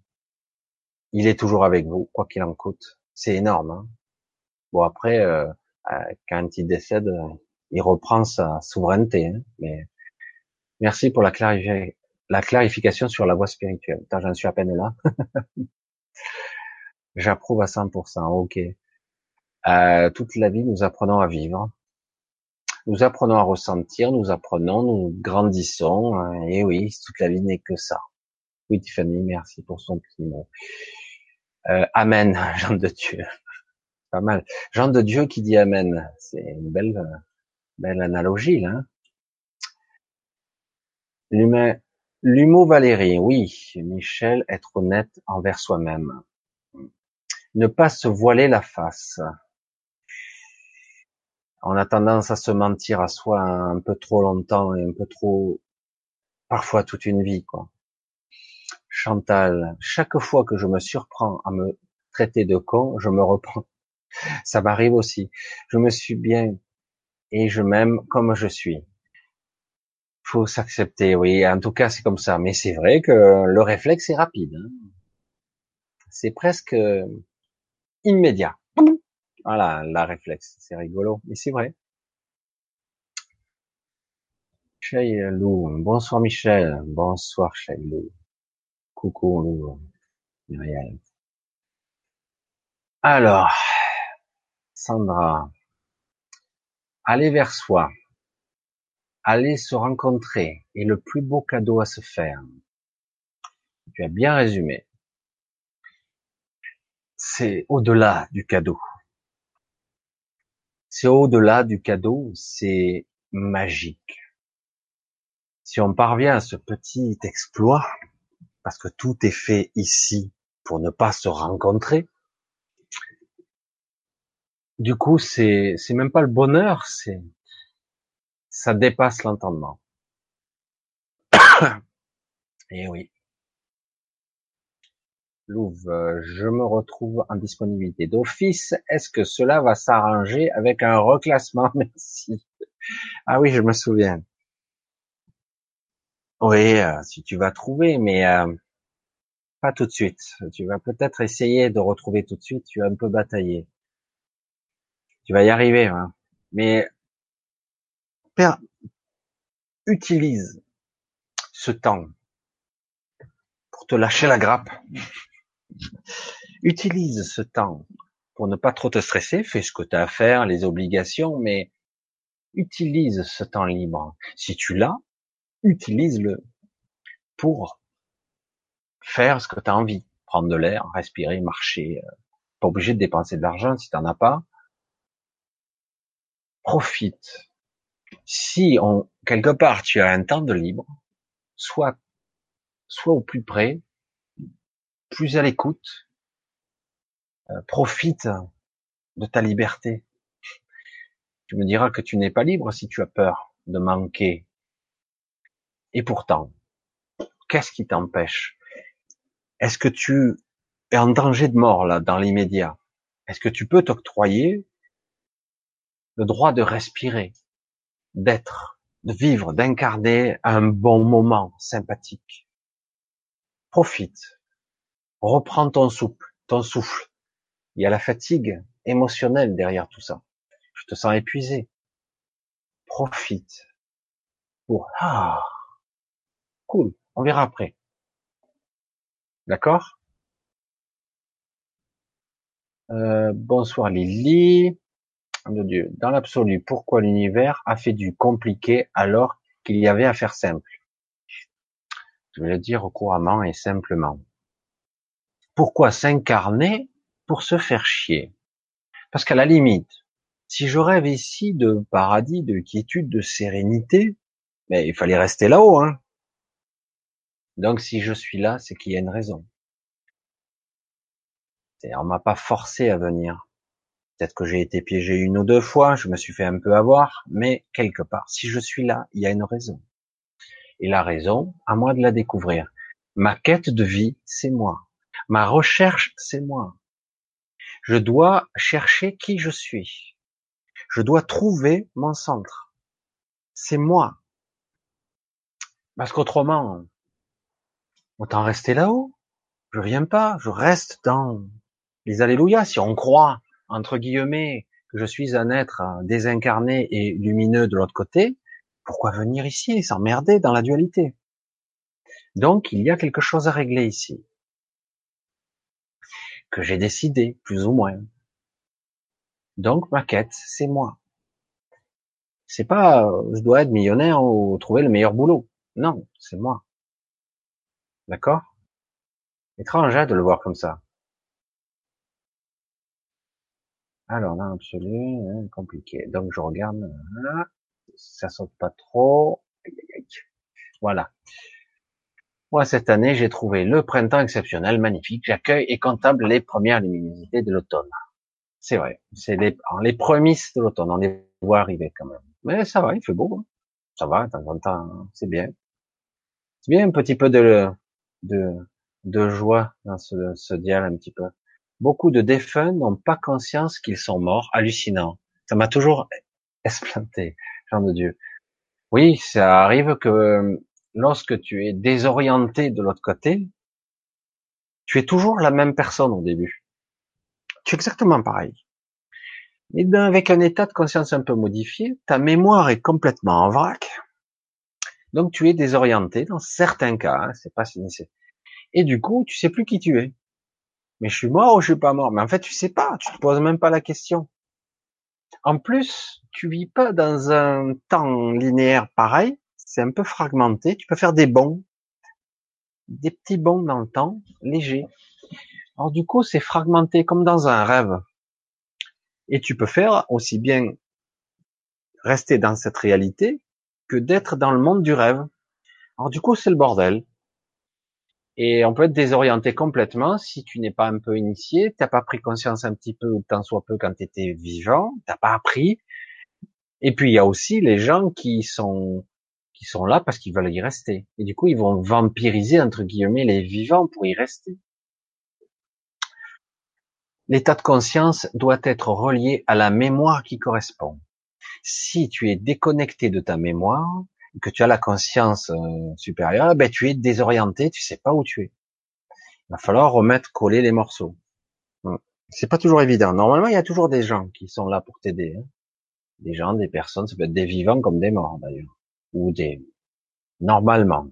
il est toujours avec vous, quoi qu'il en coûte. C'est énorme. Hein bon après, euh, euh, quand il décède, il reprend sa souveraineté. Hein mais merci pour la, la clarification sur la voie spirituelle. J'en suis à peine là. J'approuve à 100%. Ok. Euh, toute la vie, nous apprenons à vivre. Nous apprenons à ressentir, nous apprenons, nous grandissons. Hein, et oui, toute la vie n'est que ça. Oui, Tiffany, merci pour son petit mot. Euh, amen, Jean de Dieu. Pas mal. Jean de Dieu qui dit Amen. C'est une belle, belle analogie, là. L'humain, l'humour Valérie, oui. Michel, être honnête envers soi-même. Ne pas se voiler la face. On a tendance à se mentir à soi un peu trop longtemps et un peu trop, parfois toute une vie. Chantal, chaque fois que je me surprends à me traiter de con, je me reprends. Ça m'arrive aussi. Je me suis bien et je m'aime comme je suis. Faut s'accepter, oui. En tout cas, c'est comme ça. Mais c'est vrai que le réflexe est rapide. Hein. C'est presque immédiat. Voilà, la réflexe. C'est rigolo, mais c'est vrai. Lou. Bonsoir Michel. Bonsoir Lou. Coucou Lou. Alors, Sandra, aller vers soi, aller se rencontrer est le plus beau cadeau à se faire. Tu as bien résumé. C'est au-delà du cadeau. C'est au-delà du cadeau, c'est magique. Si on parvient à ce petit exploit, parce que tout est fait ici pour ne pas se rencontrer, du coup, c'est c'est même pas le bonheur, c'est ça dépasse l'entendement. Et eh oui. Louve, je me retrouve en disponibilité d'office. Est-ce que cela va s'arranger avec un reclassement? Merci. Ah oui, je me souviens. Oui, euh, si tu vas trouver, mais euh, pas tout de suite. Tu vas peut-être essayer de retrouver tout de suite. Tu vas un peu batailler. Tu vas y arriver, hein. mais utilise ce temps pour te lâcher la grappe. utilise ce temps pour ne pas trop te stresser. Fais ce que tu as à faire, les obligations, mais utilise ce temps libre. Si tu l'as, utilise-le pour faire ce que tu as envie. Prendre de l'air, respirer, marcher. Euh, pas obligé de dépenser de l'argent si tu n'en as pas profite. Si on, quelque part tu as un temps de libre, soit, soit au plus près, plus à l'écoute, euh, profite de ta liberté. Tu me diras que tu n'es pas libre si tu as peur de manquer. Et pourtant, qu'est-ce qui t'empêche? Est-ce que tu es en danger de mort là, dans l'immédiat? Est-ce que tu peux t'octroyer le droit de respirer, d'être, de vivre, d'incarner un bon moment sympathique. Profite. Reprends ton souffle, ton souffle. Il y a la fatigue émotionnelle derrière tout ça. Je te sens épuisé. Profite pour ah cool. On verra après. D'accord? Euh, Bonsoir Lily Dieu. Dans l'absolu, pourquoi l'univers a fait du compliqué alors qu'il y avait à faire simple? Je vais le dire couramment et simplement. Pourquoi s'incarner pour se faire chier? Parce qu'à la limite, si je rêve ici de paradis, de quiétude, de sérénité, mais il fallait rester là-haut, hein. Donc si je suis là, c'est qu'il y a une raison. On m'a pas forcé à venir. Peut-être que j'ai été piégé une ou deux fois, je me suis fait un peu avoir, mais quelque part, si je suis là, il y a une raison. Et la raison, à moi de la découvrir. Ma quête de vie, c'est moi. Ma recherche, c'est moi. Je dois chercher qui je suis. Je dois trouver mon centre. C'est moi. Parce qu'autrement, autant rester là-haut. Je viens pas, je reste dans les alléluia. Si on croit, entre guillemets, que je suis un être désincarné et lumineux de l'autre côté, pourquoi venir ici et s'emmerder dans la dualité? Donc, il y a quelque chose à régler ici. Que j'ai décidé, plus ou moins. Donc, ma quête, c'est moi. C'est pas, je dois être millionnaire ou trouver le meilleur boulot. Non, c'est moi. D'accord? Étrange hein, de le voir comme ça. Alors là, absolu, hein, compliqué. Donc je regarde, ça saute pas trop. Voilà. Moi, cette année, j'ai trouvé le printemps exceptionnel, magnifique. J'accueille et comptable les premières luminosités de l'automne. C'est vrai. C'est les, les de l'automne. On les voit arriver quand même. Mais ça va, il fait beau. Hein. Ça va, de temps en temps, c'est bien. C'est bien un petit peu de, de, de joie dans ce, ce dial un petit peu. Beaucoup de défunts n'ont pas conscience qu'ils sont morts. Hallucinant. Ça m'a toujours esplanté, genre de Dieu. Oui, ça arrive que lorsque tu es désorienté de l'autre côté, tu es toujours la même personne au début. Tu es exactement pareil. Mais avec un état de conscience un peu modifié, ta mémoire est complètement en vrac. Donc tu es désorienté dans certains cas, hein, c'est pas et du coup, tu sais plus qui tu es. Mais je suis mort ou je suis pas mort? Mais en fait, tu sais pas, tu te poses même pas la question. En plus, tu vis pas dans un temps linéaire pareil, c'est un peu fragmenté, tu peux faire des bons, des petits bons dans le temps, légers. Alors du coup, c'est fragmenté comme dans un rêve. Et tu peux faire aussi bien rester dans cette réalité que d'être dans le monde du rêve. Alors du coup, c'est le bordel. Et on peut être désorienté complètement si tu n'es pas un peu initié, t'as pas pris conscience un petit peu tant soit peu quand tu étais vivant, t'as pas appris. Et puis il y a aussi les gens qui sont qui sont là parce qu'ils veulent y rester. Et du coup, ils vont vampiriser entre guillemets les vivants pour y rester. L'état de conscience doit être relié à la mémoire qui correspond. Si tu es déconnecté de ta mémoire, que tu as la conscience euh, supérieure, ben tu es désorienté, tu sais pas où tu es. Il va falloir remettre, coller les morceaux. C'est pas toujours évident. Normalement, il y a toujours des gens qui sont là pour t'aider. Hein. Des gens, des personnes, ça peut être des vivants comme des morts d'ailleurs, ou des normalement.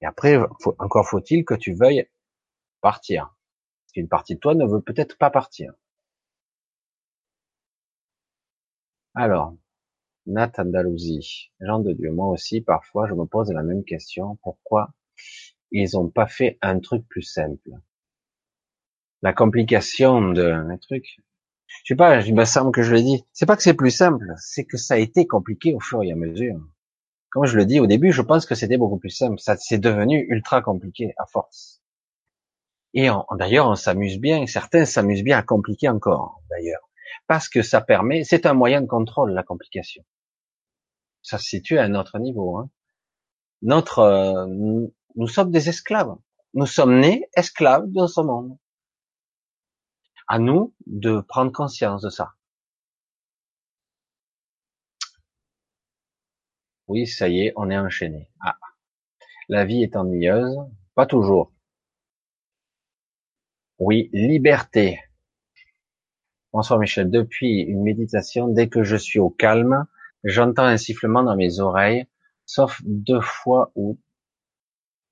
Et après, encore faut-il que tu veuilles partir. Qu'une partie de toi ne veut peut-être pas partir. Alors, Nat Andalousie, gens de Dieu, moi aussi, parfois, je me pose la même question. Pourquoi ils ont pas fait un truc plus simple? La complication de truc, je sais pas, il me semble que je l'ai dit. C'est pas que c'est plus simple, c'est que ça a été compliqué au fur et à mesure. Comme je le dis au début, je pense que c'était beaucoup plus simple. Ça c'est devenu ultra compliqué à force. Et d'ailleurs, on s'amuse bien. Certains s'amusent bien à compliquer encore, d'ailleurs, parce que ça permet. C'est un moyen de contrôle la complication ça se situe à un autre niveau. Hein. Notre, euh, nous, sommes des esclaves. Nous sommes nés esclaves dans ce monde. À nous de prendre conscience de ça. Oui, ça y est, on est enchaîné. Ah. La vie est ennuyeuse. Pas toujours. Oui, liberté. Bonsoir Michel. Depuis une méditation, dès que je suis au calme, J'entends un sifflement dans mes oreilles, sauf deux fois où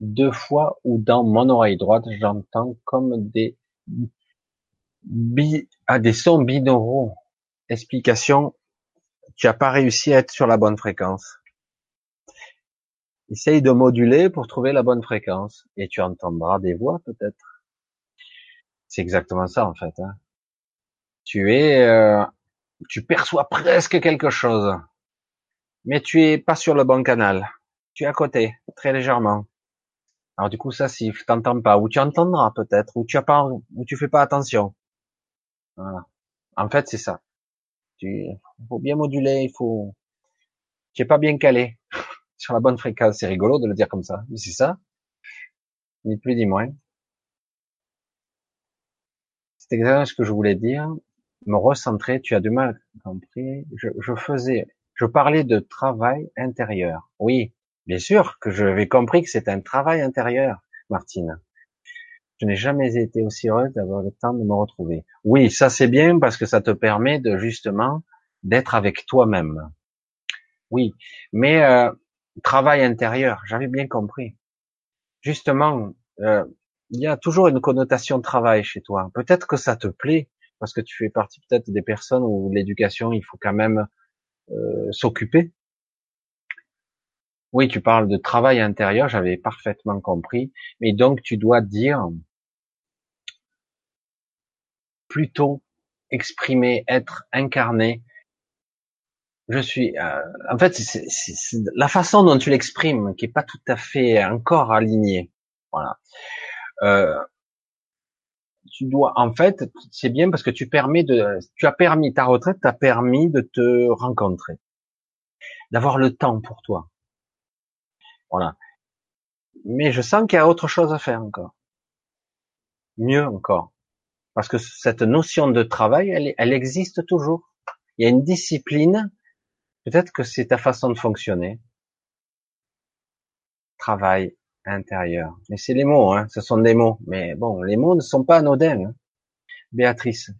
deux fois où dans mon oreille droite, j'entends comme des bi, ah, des sons binauraux. Explication, tu n'as pas réussi à être sur la bonne fréquence. Essaye de moduler pour trouver la bonne fréquence et tu entendras des voix peut-être. C'est exactement ça en fait. Hein. Tu es, euh, tu perçois presque quelque chose mais tu es pas sur le bon canal. Tu es à côté, très légèrement. Alors du coup, ça siffle, t'entends pas, ou tu entendras peut-être, ou tu as pas, ou tu fais pas attention. Voilà. En fait, c'est ça. Tu, faut bien moduler, il faut, tu es pas bien calé sur la bonne fréquence. C'est rigolo de le dire comme ça, mais c'est ça. Ni plus ni moins. C'est exactement ce que je voulais dire. Me recentrer, tu as du mal compris. Je, je faisais je parlais de travail intérieur. Oui, Bien sûr que j'avais compris que c'est un travail intérieur, Martine. Je n'ai jamais été aussi heureuse d'avoir le temps de me retrouver. Oui, ça c'est bien parce que ça te permet de justement d'être avec toi-même. Oui, mais euh, travail intérieur, j'avais bien compris. Justement, euh, il y a toujours une connotation de travail chez toi. Peut-être que ça te plaît parce que tu fais partie peut-être des personnes où l'éducation, il faut quand même euh, s'occuper. Oui, tu parles de travail intérieur, j'avais parfaitement compris. Mais donc tu dois dire plutôt exprimer, être incarné. Je suis, euh, en fait, c'est la façon dont tu l'exprimes qui est pas tout à fait encore alignée. Voilà. Euh, tu dois, en fait, c'est bien parce que tu permets de, tu as permis ta retraite, t'a permis de te rencontrer, d'avoir le temps pour toi. Voilà. Mais je sens qu'il y a autre chose à faire encore. Mieux encore. Parce que cette notion de travail, elle, elle existe toujours. Il y a une discipline. Peut-être que c'est ta façon de fonctionner. Travail intérieur. Mais c'est les mots, hein. Ce sont des mots. Mais bon, les mots ne sont pas anodins. Hein. Béatrice.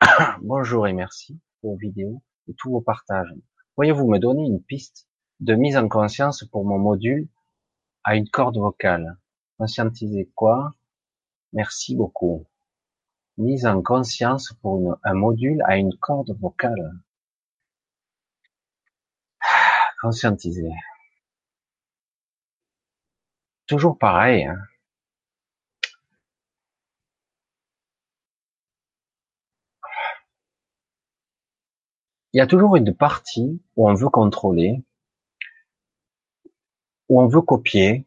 Bonjour et merci pour vos vidéos et tous vos partages. Pourriez-vous me donner une piste de mise en conscience pour mon module à une corde vocale? Conscientiser quoi? Merci beaucoup mise en conscience pour un module à une corde vocale. Conscientiser. Toujours pareil. Hein. Il y a toujours une partie où on veut contrôler, où on veut copier,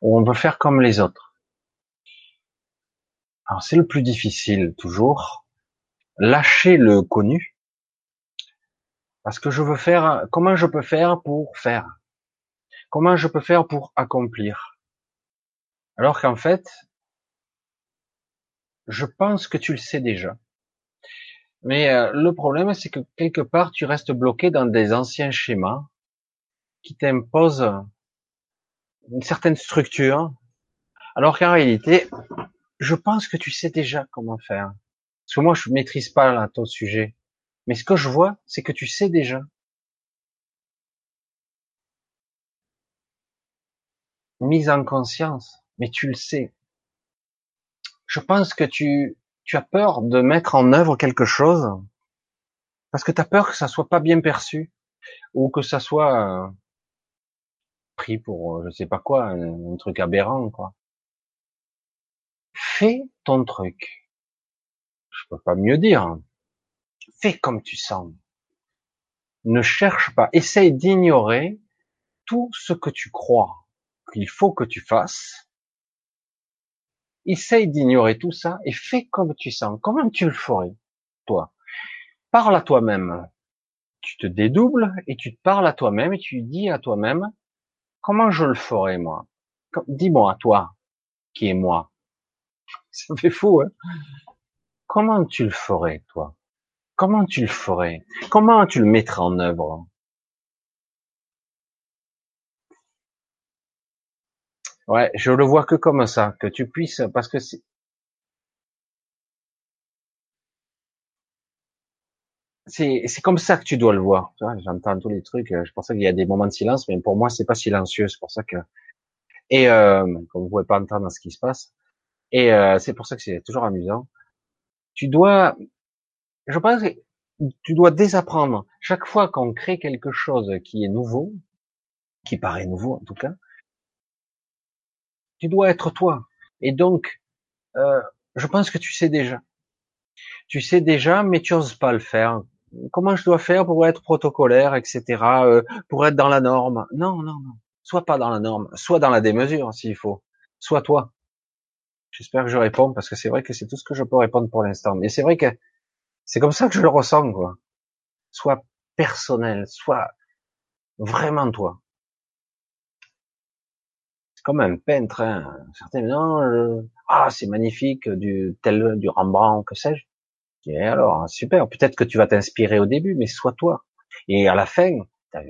où on veut faire comme les autres. Alors c'est le plus difficile toujours. Lâcher le connu. Parce que je veux faire, comment je peux faire pour faire? Comment je peux faire pour accomplir? Alors qu'en fait, je pense que tu le sais déjà. Mais euh, le problème, c'est que quelque part, tu restes bloqué dans des anciens schémas qui t'imposent une certaine structure, alors qu'en réalité, je pense que tu sais déjà comment faire. Parce que moi, je maîtrise pas là, ton sujet. Mais ce que je vois, c'est que tu sais déjà. Mise en conscience. Mais tu le sais. Je pense que tu, tu as peur de mettre en œuvre quelque chose parce que tu as peur que ça soit pas bien perçu ou que ça soit euh, pris pour euh, je sais pas quoi, un truc aberrant quoi. Fais ton truc. Je peux pas mieux dire. Fais comme tu sens. Ne cherche pas. Essaye d'ignorer tout ce que tu crois qu'il faut que tu fasses. Essaye d'ignorer tout ça et fais comme tu sens. Comment tu le ferais, toi? Parle à toi-même. Tu te dédoubles et tu te parles à toi-même et tu dis à toi-même, comment je le ferais, moi? Dis-moi, toi, qui est moi. Ça fait fou, hein? Comment tu le ferais, toi? Comment tu le ferais? Comment tu le mettrais en œuvre? Ouais, je le vois que comme ça, que tu puisses, parce que c'est, c'est, comme ça que tu dois le voir. J'entends tous les trucs. Je pensais qu'il y a des moments de silence, mais pour moi, c'est pas silencieux. C'est pour ça que, et euh, comme vous pouvez pas entendre ce qui se passe, et euh, c'est pour ça que c'est toujours amusant. Tu dois, je pense que tu dois désapprendre. Chaque fois qu'on crée quelque chose qui est nouveau, qui paraît nouveau en tout cas, tu dois être toi. Et donc, euh, je pense que tu sais déjà. Tu sais déjà, mais tu oses pas le faire. Comment je dois faire pour être protocolaire, etc., euh, pour être dans la norme? Non, non, non. Sois pas dans la norme, sois dans la démesure s'il faut. Sois toi. J'espère que je réponds parce que c'est vrai que c'est tout ce que je peux répondre pour l'instant. Mais c'est vrai que c'est comme ça que je le ressens, quoi. Soit personnel, soit vraiment toi. Comme un peintre, hein. certains non, ah c'est magnifique, du tel, du Rembrandt, que sais-je. Et alors super, peut-être que tu vas t'inspirer au début, mais sois toi. Et à la fin, Vous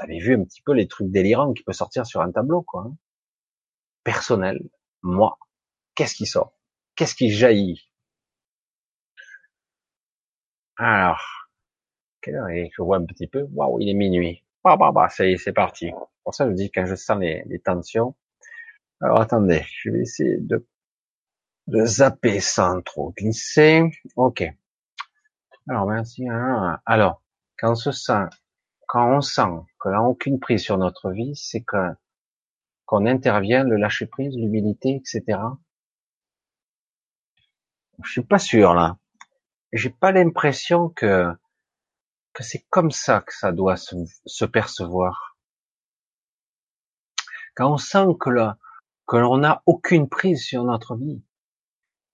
avez vu un petit peu les trucs délirants qui peuvent sortir sur un tableau, quoi. Hein. Personnel, moi, qu'est-ce qui sort? Qu'est-ce qui jaillit? Alors, quelle heure est? Je vois un petit peu. Waouh, il est minuit. Bah, bah, bah, c'est parti. Pour ça, je dis quand je sens les tensions. Alors, attendez, je vais essayer de, de zapper sans trop glisser. Ok. Alors, merci. Hein. Alors, quand on se sent, quand on sent qu'on n'a aucune prise sur notre vie, c'est que qu'on intervient, le lâcher prise, l'humilité, etc. Je suis pas sûr là. J'ai pas l'impression que que c'est comme ça que ça doit se, se percevoir. Quand on sent que là, que l'on n'a aucune prise sur notre vie,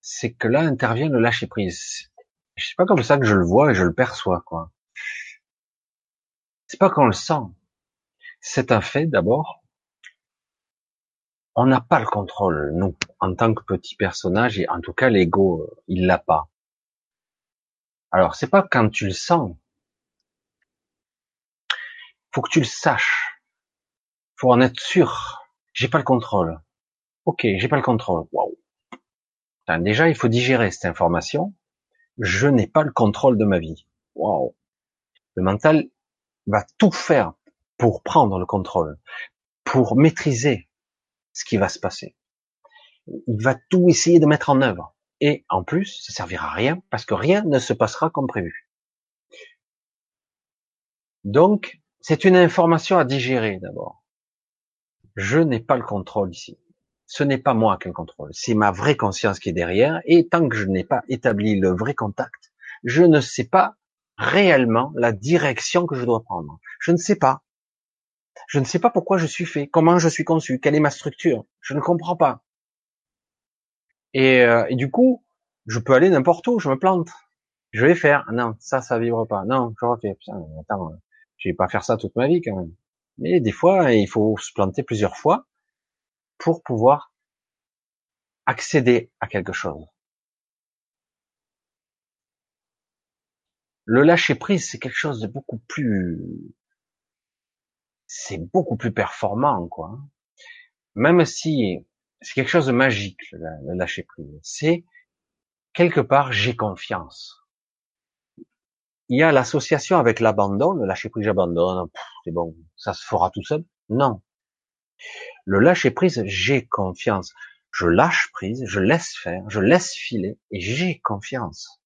c'est que là intervient le lâcher prise. C'est pas comme ça que je le vois et je le perçois, quoi. C'est pas qu'on le sent. C'est un fait, d'abord. On n'a pas le contrôle, nous, en tant que petit personnage, et en tout cas, l'ego, il l'a pas. Alors, c'est pas quand tu le sens. Faut que tu le saches. Faut en être sûr. J'ai pas le contrôle. Ok, j'ai pas le contrôle. Waouh. Déjà, il faut digérer cette information. Je n'ai pas le contrôle de ma vie. Waouh. Le mental va tout faire pour prendre le contrôle, pour maîtriser ce qui va se passer. Il va tout essayer de mettre en œuvre. Et en plus, ça servira à rien parce que rien ne se passera comme prévu. Donc, c'est une information à digérer d'abord. Je n'ai pas le contrôle ici. Ce n'est pas moi qui le contrôle. C'est ma vraie conscience qui est derrière. Et tant que je n'ai pas établi le vrai contact, je ne sais pas réellement la direction que je dois prendre. Je ne sais pas. Je ne sais pas pourquoi je suis fait, comment je suis conçu, quelle est ma structure. Je ne comprends pas. Et, euh, du coup, je peux aller n'importe où, je me plante. Je vais faire. Non, ça, ça vibre pas. Non, je refais. Attends, je vais pas faire ça toute ma vie quand même. Mais des fois, il faut se planter plusieurs fois pour pouvoir accéder à quelque chose. Le lâcher prise, c'est quelque chose de beaucoup plus, c'est beaucoup plus performant, quoi. Même si c'est quelque chose de magique, le lâcher prise. C'est quelque part, j'ai confiance. Il y a l'association avec l'abandon, le lâcher prise, j'abandonne, c'est bon, ça se fera tout seul. Non. Le lâcher prise, j'ai confiance. Je lâche prise, je laisse faire, je laisse filer et j'ai confiance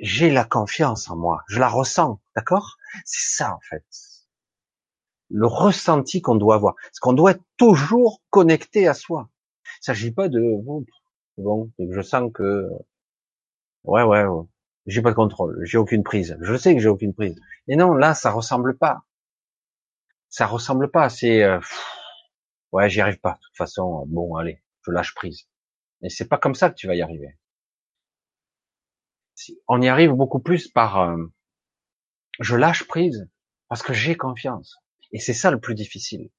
j'ai la confiance en moi, je la ressens, d'accord? C'est ça en fait. Le ressenti qu'on doit avoir, c'est qu'on doit être toujours connecté à soi. Il s'agit pas de bon, bon, je sens que ouais ouais, ouais. j'ai pas de contrôle, j'ai aucune prise. Je sais que j'ai aucune prise. Et non, là ça ressemble pas. Ça ressemble pas, c'est euh, ouais, j'y arrive pas. De toute façon, bon, allez, je lâche prise. Et c'est pas comme ça que tu vas y arriver on y arrive beaucoup plus par euh, je lâche prise parce que j'ai confiance. Et c'est ça le plus difficile.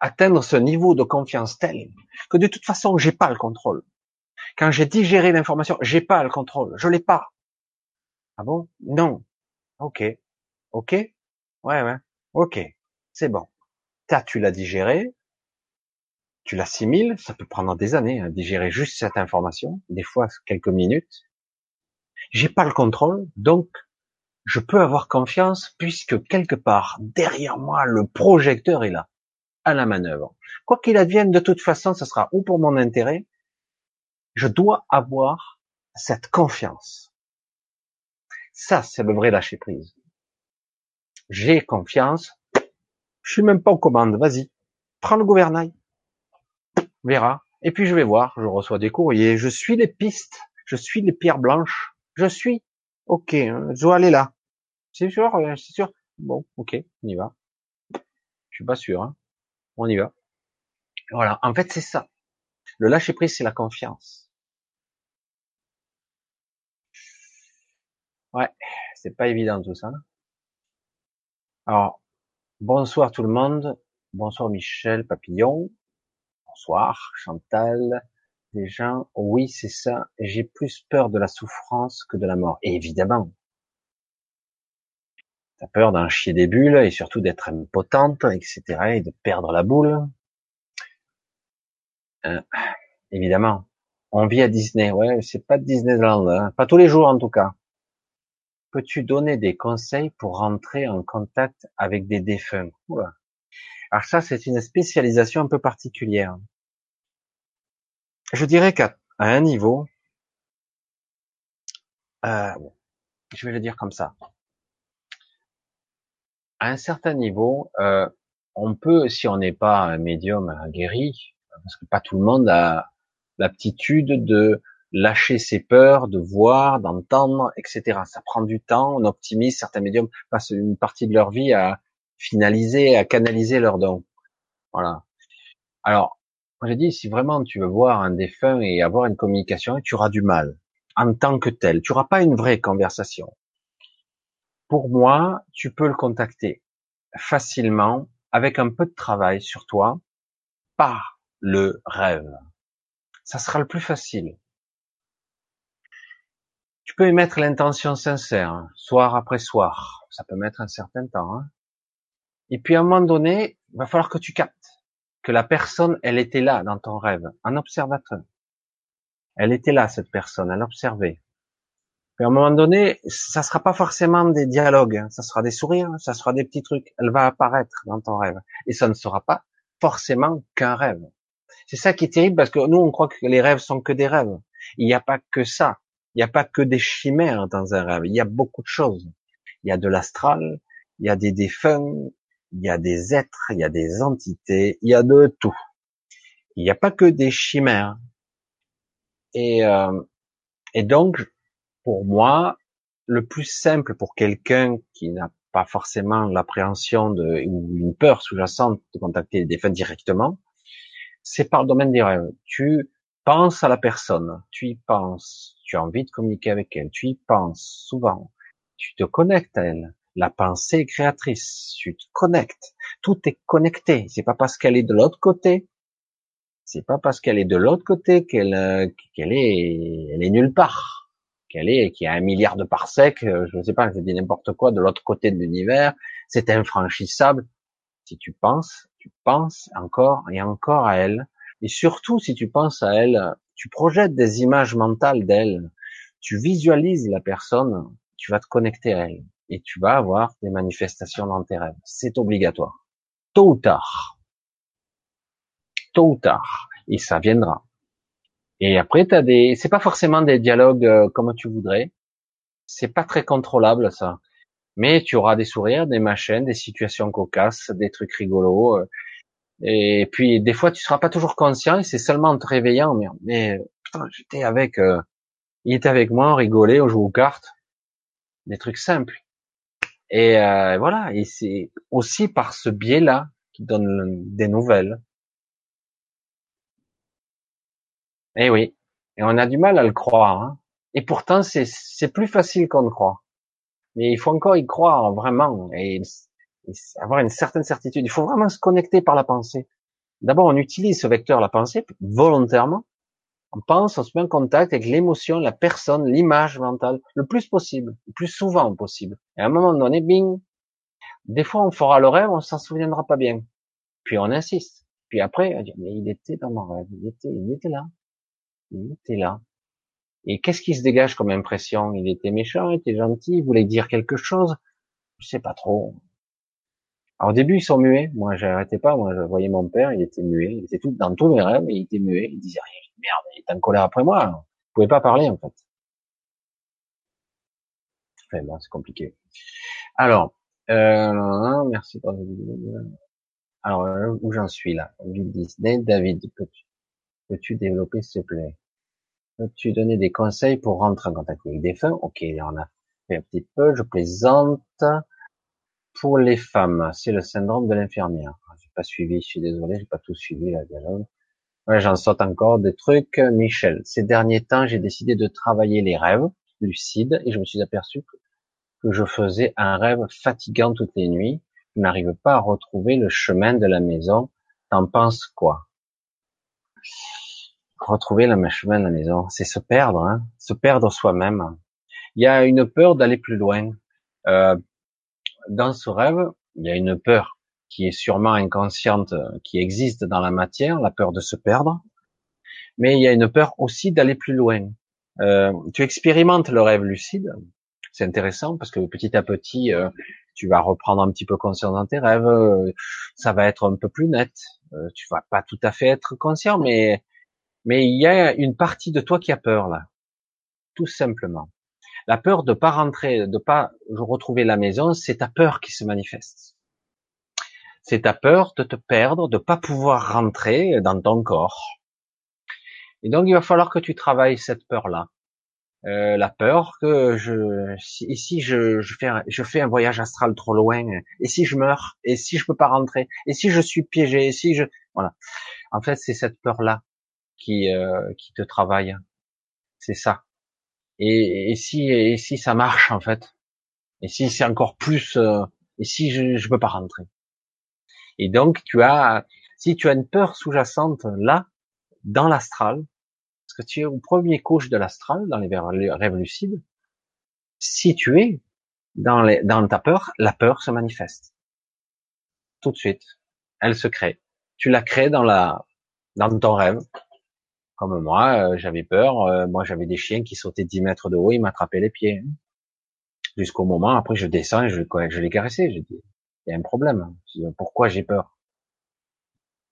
Atteindre ce niveau de confiance tel que de toute façon, j'ai pas le contrôle. Quand j'ai digéré l'information, j'ai pas le contrôle. Je l'ai pas. Ah bon? Non. Ok. Ok? Ouais, ouais. Ok. C'est bon. T'as, tu l'as digéré. Tu l'assimiles. Ça peut prendre des années, à hein, digérer juste cette information. Des fois, quelques minutes. J'ai pas le contrôle, donc je peux avoir confiance puisque quelque part derrière moi le projecteur est là, à la manœuvre. Quoi qu'il advienne, de toute façon, ce sera ou pour mon intérêt. Je dois avoir cette confiance. Ça, c'est le vrai lâcher prise. J'ai confiance. Je suis même pas aux commandes. Vas-y, prends le gouvernail. Verra. Et puis je vais voir. Je reçois des courriers. Je suis les pistes. Je suis les pierres blanches. Je suis. Ok, je dois aller là. C'est sûr, euh, c'est sûr. Bon, ok, on y va. Je suis pas sûr. Hein. On y va. Voilà. En fait, c'est ça. Le lâcher prise, c'est la confiance. Ouais, c'est pas évident tout ça. Alors, bonsoir tout le monde. Bonsoir Michel Papillon. Bonsoir Chantal des gens, oui, c'est ça, j'ai plus peur de la souffrance que de la mort. Évidemment. T'as peur d'en chier des bulles et surtout d'être impotente, etc. et de perdre la boule. Euh, évidemment, on vit à Disney. Ouais, c'est pas Disneyland, hein. pas tous les jours en tout cas. Peux-tu donner des conseils pour rentrer en contact avec des défunts? Alors ça, c'est une spécialisation un peu particulière. Je dirais qu'à un niveau, euh, je vais le dire comme ça. À un certain niveau, euh, on peut, si on n'est pas un médium guéri, parce que pas tout le monde a l'aptitude de lâcher ses peurs, de voir, d'entendre, etc. Ça prend du temps, on optimise, certains médiums passent une partie de leur vie à finaliser, à canaliser leurs dons. Voilà. Alors, j'ai dit, si vraiment tu veux voir un défunt et avoir une communication, tu auras du mal en tant que tel. Tu n'auras pas une vraie conversation. Pour moi, tu peux le contacter facilement avec un peu de travail sur toi par le rêve. Ça sera le plus facile. Tu peux émettre l'intention sincère, soir après soir. Ça peut mettre un certain temps. Hein. Et puis à un moment donné, il va falloir que tu captes que la personne, elle était là dans ton rêve, un observateur. Elle était là, cette personne, elle observait. Et à un moment donné, ça sera pas forcément des dialogues, hein. ça sera des sourires, ça sera des petits trucs. Elle va apparaître dans ton rêve. Et ça ne sera pas forcément qu'un rêve. C'est ça qui est terrible parce que nous, on croit que les rêves sont que des rêves. Il n'y a pas que ça. Il n'y a pas que des chimères dans un rêve. Il y a beaucoup de choses. Il y a de l'astral, il y a des défunts, il y a des êtres, il y a des entités, il y a de tout. Il n'y a pas que des chimères. Et, euh, et donc, pour moi, le plus simple pour quelqu'un qui n'a pas forcément l'appréhension ou une peur sous-jacente de contacter les défunts directement, c'est par le domaine des rêves. Tu penses à la personne, tu y penses, tu as envie de communiquer avec elle, tu y penses souvent, tu te connectes à elle. La pensée est créatrice, tu te connectes. Tout est connecté. C'est pas parce qu'elle est de l'autre côté c'est pas parce qu'elle est de l'autre côté qu'elle euh, qu'elle est elle est nulle part. Qu'elle est qu'il y a un milliard de parsecs, euh, je ne sais pas, je dis n'importe quoi de l'autre côté de l'univers, c'est infranchissable. Si tu penses, tu penses encore et encore à elle. Et surtout, si tu penses à elle, tu projettes des images mentales d'elle. Tu visualises la personne, tu vas te connecter à elle. Et tu vas avoir des manifestations dans tes rêves. C'est obligatoire. Tôt ou tard tôt ou tard, et ça viendra. Et après, t'as des, c'est pas forcément des dialogues euh, comme tu voudrais. C'est pas très contrôlable ça. Mais tu auras des sourires, des machins, des situations cocasses, des trucs rigolos. Euh, et puis des fois, tu seras pas toujours conscient. Et c'est seulement en te réveillant, mais, mais putain, j'étais avec, euh, il était avec moi, on rigolait, on jouait aux cartes, des trucs simples. Et voilà. Et c'est aussi par ce biais-là qui donne des nouvelles. Eh oui. Et on a du mal à le croire. Hein. Et pourtant, c'est plus facile qu'on ne croit. Mais il faut encore y croire vraiment et, avoir une certaine certitude. Il faut vraiment se connecter par la pensée. D'abord, on utilise ce vecteur, la pensée, volontairement. On pense, on se met en contact avec l'émotion, la personne, l'image mentale, le plus possible, le plus souvent possible. Et à un moment donné, bing. Des fois, on fera le rêve, on s'en souviendra pas bien. Puis on insiste. Puis après, on dit, mais il était dans mon rêve, il était, il était là. Il était là. Et qu'est-ce qui se dégage comme impression? Il était méchant, il était gentil, il voulait dire quelque chose Je sais pas trop. Alors, au début, ils sont muets. Moi, j'arrêtais pas. Moi, je voyais mon père, il était muet. Il était tout dans tous mes rêves, il était muet. Il disait rien. Merde, il était en colère après moi. Il pouvait pas parler, en fait. Enfin, bon, c'est compliqué. Alors, euh, merci pour Alors, où j'en suis là? Disney, David, peux-tu Peux-tu développer, s'il te plaît? Peux-tu donner des conseils pour rentrer en contact avec des femmes? Ok, on a fait un petit peu, je plaisante. Pour les femmes, c'est le syndrome de l'infirmière. Ah, j'ai pas suivi, je suis désolé, j'ai pas tout suivi la dialogue. Ouais, j'en saute encore des trucs. Michel, ces derniers temps, j'ai décidé de travailler les rêves lucides et je me suis aperçu que je faisais un rêve fatigant toutes les nuits. Je n'arrive pas à retrouver le chemin de la maison. T'en penses quoi? Retrouver le chemin de la maison, c'est se perdre, hein, se perdre soi-même. Il y a une peur d'aller plus loin. Euh, dans ce rêve, il y a une peur qui est sûrement inconsciente, qui existe dans la matière, la peur de se perdre, mais il y a une peur aussi d'aller plus loin. Euh, tu expérimentes le rêve lucide, c'est intéressant parce que petit à petit, euh, tu vas reprendre un petit peu conscience dans tes rêves, euh, ça va être un peu plus net. Euh, tu vas pas tout à fait être conscient, mais mais il y a une partie de toi qui a peur là, tout simplement. La peur de pas rentrer, de pas retrouver la maison, c'est ta peur qui se manifeste. C'est ta peur de te perdre, de pas pouvoir rentrer dans ton corps. Et donc il va falloir que tu travailles cette peur-là. Euh, la peur que je si, je, fais un, voyage astral trop loin et si je meurs et si je peux pas rentrer et si je suis piégé et si je voilà. En fait c'est cette peur là qui euh, qui te travaille. C'est ça. Et, et, si et si ça marche en fait. Et si c'est encore plus euh, et si je je peux pas rentrer et donc tu as si tu as une peur sous-jacente là dans l'astral que tu es au premier couche de l'astral, dans les rêves lucides, si tu es dans, ta peur, la peur se manifeste. Tout de suite. Elle se crée. Tu la crées dans la, dans ton rêve. Comme moi, euh, j'avais peur. Euh, moi, j'avais des chiens qui sautaient 10 mètres de haut, ils m'attrapaient les pieds. Jusqu'au moment, après, je descends et je, je les caressais. Il y a un problème. Pourquoi j'ai peur?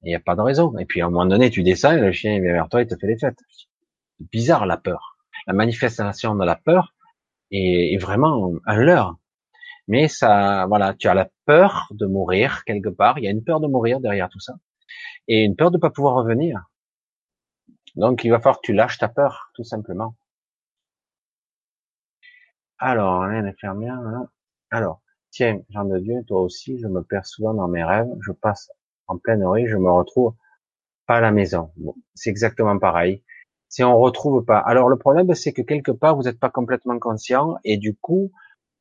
Il n'y a pas de raison. Et puis, à un moment donné, tu descends et le chien, vient vers toi, il te fait les fêtes bizarre la peur. La manifestation de la peur est, vraiment un leurre. Mais ça, voilà, tu as la peur de mourir quelque part. Il y a une peur de mourir derrière tout ça, et une peur de pas pouvoir revenir. Donc, il va falloir que tu lâches ta peur, tout simplement. Alors, l'infirmière. Hein. Alors, tiens, Jean de Dieu, toi aussi, je me perds souvent dans mes rêves. Je passe en pleine nuit, je me retrouve pas à la maison. C'est exactement pareil si on retrouve pas. Alors le problème, c'est que quelque part, vous n'êtes pas complètement conscient et du coup,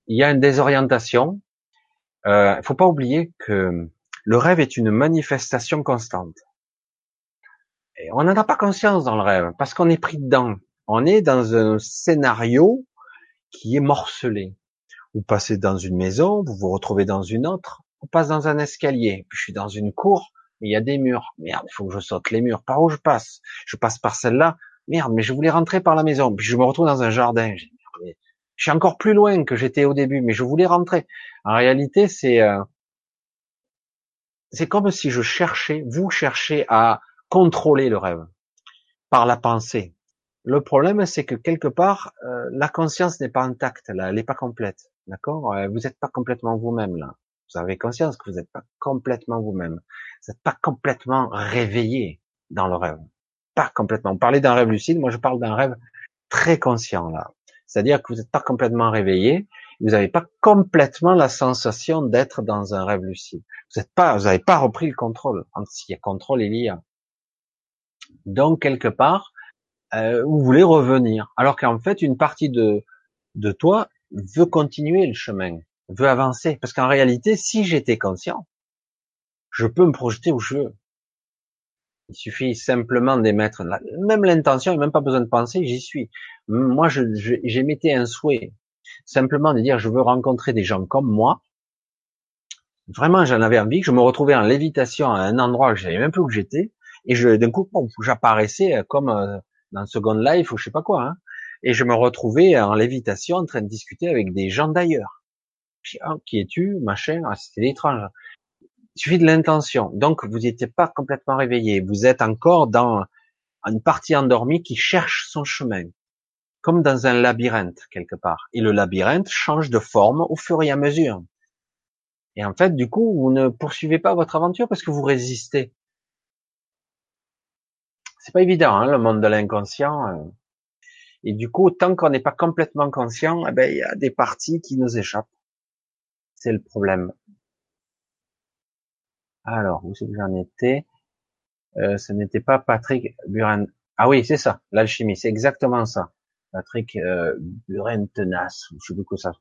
il y a une désorientation. Il euh, faut pas oublier que le rêve est une manifestation constante. Et on n'en a pas conscience dans le rêve parce qu'on est pris dedans. On est dans un scénario qui est morcelé. Vous passez dans une maison, vous vous retrouvez dans une autre, on passe dans un escalier, puis je suis dans une cour, il y a des murs. Merde, il faut que je saute les murs. Par où je passe? Je passe par celle-là merde, mais je voulais rentrer par la maison, puis je me retrouve dans un jardin. Je suis encore plus loin que j'étais au début, mais je voulais rentrer. En réalité, c'est euh, c'est comme si je cherchais, vous cherchez à contrôler le rêve par la pensée. Le problème, c'est que quelque part, euh, la conscience n'est pas intacte, là, elle n'est pas complète, d'accord? Euh, Vous n'êtes pas complètement vous-même là. Vous avez conscience que vous n'êtes pas complètement vous-même. Vous n'êtes pas complètement réveillé dans le rêve pas complètement. On parlait d'un rêve lucide, moi je parle d'un rêve très conscient là. C'est-à-dire que vous n'êtes pas complètement réveillé, vous n'avez pas complètement la sensation d'être dans un rêve lucide. Vous n'êtes pas, vous n'avez pas repris le contrôle. S'il y a contrôle, il y a. Donc quelque part, euh, vous voulez revenir, alors qu'en fait une partie de de toi veut continuer le chemin, veut avancer, parce qu'en réalité, si j'étais conscient, je peux me projeter où je veux. Il suffit simplement d'émettre même l'intention, a même pas besoin de penser, j'y suis. Moi, je, j'émettais un souhait, simplement de dire je veux rencontrer des gens comme moi. Vraiment, j'en avais envie, que je me retrouvais en lévitation à un endroit que je savais même plus où j'étais, et je d'un coup, j'apparaissais comme euh, dans Second Life ou je sais pas quoi, hein, et je me retrouvais en lévitation en train de discuter avec des gens d'ailleurs. Ah, qui es-tu, machin, ah, c'était étrange. Il suffit de l'intention. Donc, vous n'étiez pas complètement réveillé. Vous êtes encore dans une partie endormie qui cherche son chemin. Comme dans un labyrinthe, quelque part. Et le labyrinthe change de forme au fur et à mesure. Et en fait, du coup, vous ne poursuivez pas votre aventure parce que vous résistez. C'est pas évident, hein, le monde de l'inconscient. Et du coup, tant qu'on n'est pas complètement conscient, eh ben, il y a des parties qui nous échappent. C'est le problème. Alors, où c'est que j'en étais? Euh, Ce n'était pas Patrick Buren. Ah oui, c'est ça, l'alchimie, c'est exactement ça. Patrick euh, Buren Tenace, je sais plus quoi ça.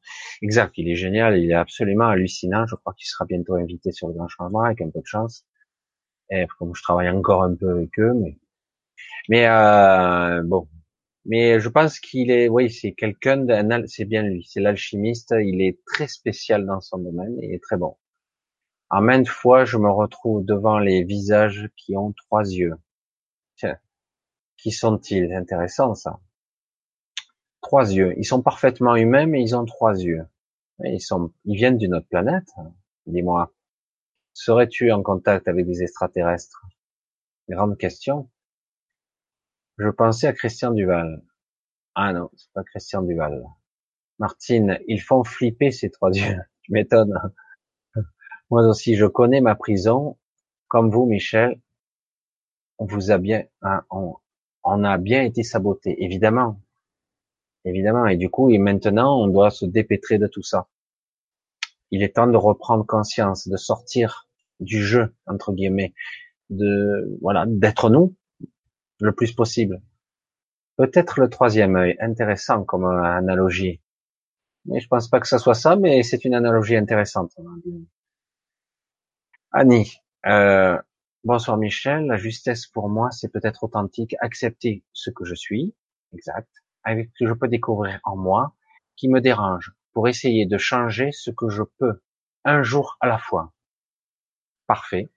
Exact, il est génial, il est absolument hallucinant. Je crois qu'il sera bientôt invité sur le Grand Changement avec un peu de chance. Et comme je travaille encore un peu avec eux, mais mais euh, bon, Mais je pense qu'il est, oui, c'est quelqu'un d'un, c'est bien lui, c'est l'alchimiste. Il est très spécial dans son domaine et est très bon. En maintes fois, je me retrouve devant les visages qui ont trois yeux. Tiens, qui sont-ils? Intéressant ça. Trois yeux. Ils sont parfaitement humains, mais ils ont trois yeux. Ils sont, ils viennent d'une autre planète. Dis-moi, serais-tu en contact avec des extraterrestres? Grande question. Je pensais à Christian Duval. Ah non, c'est pas Christian Duval. Martine, ils font flipper ces trois yeux. Tu m'étonnes. Moi aussi, je connais ma prison. Comme vous, Michel, on vous a bien, hein, on, a bien été saboté, évidemment. Évidemment. Et du coup, et maintenant, on doit se dépêtrer de tout ça. Il est temps de reprendre conscience, de sortir du jeu, entre guillemets, de, voilà, d'être nous, le plus possible. Peut-être le troisième œil, intéressant comme analogie. Mais je pense pas que ça soit ça, mais c'est une analogie intéressante. Annie, euh, bonsoir Michel. La justesse pour moi, c'est peut-être authentique, accepter ce que je suis, exact, avec ce que je peux découvrir en moi, qui me dérange, pour essayer de changer ce que je peux, un jour à la fois. Parfait.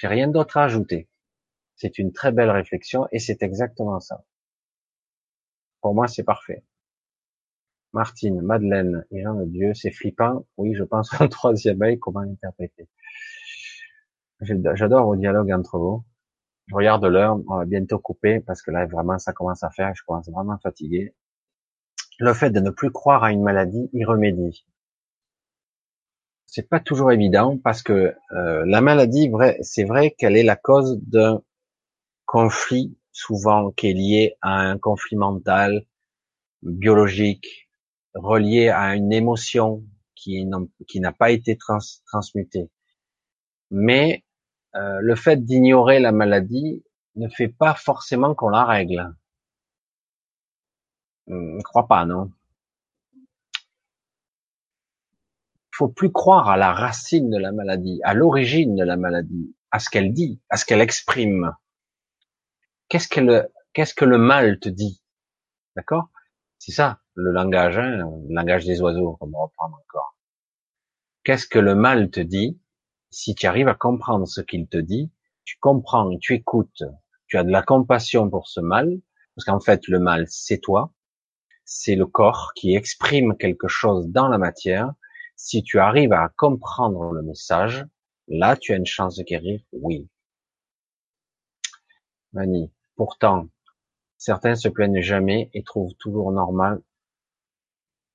J'ai rien d'autre à ajouter. C'est une très belle réflexion et c'est exactement ça. Pour moi, c'est parfait. Martine, Madeleine et Jean de Dieu, c'est flippant. Oui, je pense au troisième œil, comment l'interpréter. J'adore vos dialogues entre vous. Je regarde l'heure, on va bientôt couper parce que là, vraiment, ça commence à faire, je commence vraiment à fatiguer. Le fait de ne plus croire à une maladie y remédie. C'est pas toujours évident parce que euh, la maladie, c'est vrai qu'elle est la cause d'un conflit souvent qui est lié à un conflit mental, biologique, relié à une émotion qui, n'a pas été transmutée. Mais euh, le fait d'ignorer la maladie ne fait pas forcément qu'on la règle. Je ne crois pas, non? Faut plus croire à la racine de la maladie, à l'origine de la maladie, à ce qu'elle dit, à ce qu'elle exprime. Qu'est-ce que qu'est-ce le mal te dit? D'accord? C'est ça, le langage, hein, le langage des oiseaux, on va reprendre encore. Qu'est-ce que le mal te dit? Si tu arrives à comprendre ce qu'il te dit, tu comprends, tu écoutes, tu as de la compassion pour ce mal, parce qu'en fait, le mal, c'est toi, c'est le corps qui exprime quelque chose dans la matière. Si tu arrives à comprendre le message, là, tu as une chance de guérir, oui. Mani. Pourtant, certains se plaignent jamais et trouvent toujours normal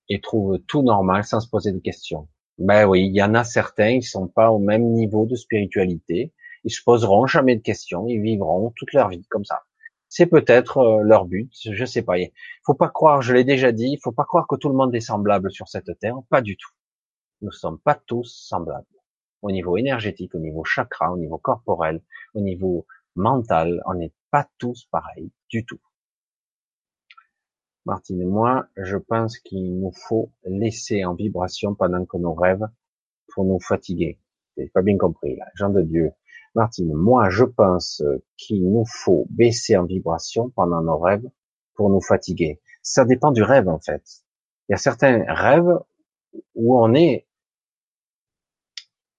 et trouvent tout normal sans se poser de questions. Ben oui, il y en a certains, ils sont pas au même niveau de spiritualité, ils se poseront jamais de questions, ils vivront toute leur vie comme ça. C'est peut-être euh, leur but, je sais pas. Il faut pas croire, je l'ai déjà dit, il faut pas croire que tout le monde est semblable sur cette terre, pas du tout. Nous sommes pas tous semblables. Au niveau énergétique, au niveau chakra, au niveau corporel, au niveau mental, on n'est pas tous pareils du tout. Martine et moi, je pense qu'il nous faut laisser en vibration pendant que nos rêves pour nous fatiguer. J'ai pas bien compris, là. Jean de Dieu. Martine, moi, je pense qu'il nous faut baisser en vibration pendant nos rêves pour nous fatiguer. Ça dépend du rêve, en fait. Il y a certains rêves où on est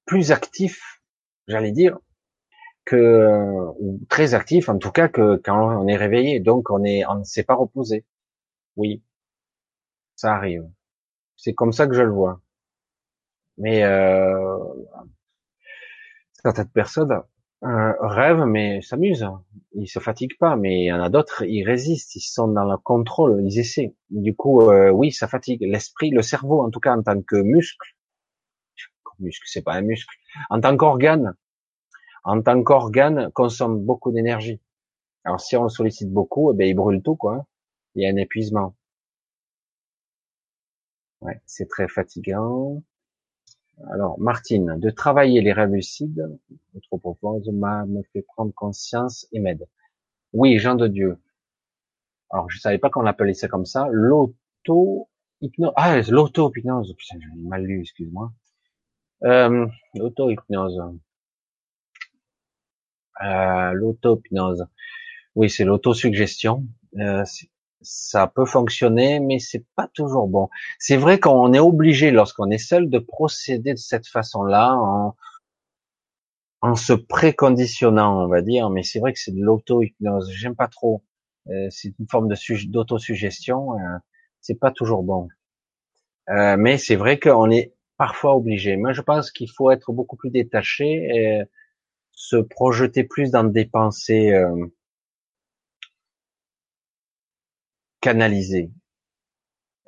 plus actif, j'allais dire, que ou très actif en tout cas que quand on est réveillé. Donc on est on ne s'est pas reposé. Oui. Ça arrive. C'est comme ça que je le vois. Mais euh, certaines personnes euh, rêvent mais s'amusent. Ils se fatiguent pas mais il y en a d'autres ils résistent. Ils sont dans le contrôle. Ils essaient. Du coup euh, oui ça fatigue l'esprit le cerveau en tout cas en tant que muscle. Muscle c'est pas un muscle. En tant qu'organe en tant qu'organe, consomme beaucoup d'énergie. Alors si on sollicite beaucoup, eh ben, il brûle tout, quoi. Il y a un épuisement. Ouais, c'est très fatigant. Alors, Martine, de travailler les rêves lucides, trop propose, me fait prendre conscience et m'aide. Oui, Jean de Dieu. Alors, je savais pas qu'on appelait ça comme ça. L'auto-hypnose. Ah, l'auto-hypnose. Putain, j'ai mal lu, excuse-moi. Euh, l'auto-hypnose. Euh, l'auto-hypnose. Oui, c'est l'autosuggestion. Euh, ça peut fonctionner, mais c'est pas toujours bon. C'est vrai qu'on est obligé, lorsqu'on est seul, de procéder de cette façon-là, en, en se préconditionnant, on va dire. Mais c'est vrai que c'est de l'auto-hypnose. J'aime pas trop. Euh, c'est une forme de d'autosuggestion. Euh, c'est pas toujours bon. Euh, mais c'est vrai qu'on est parfois obligé. Moi, je pense qu'il faut être beaucoup plus détaché et se projeter plus dans des pensées euh, canalisées,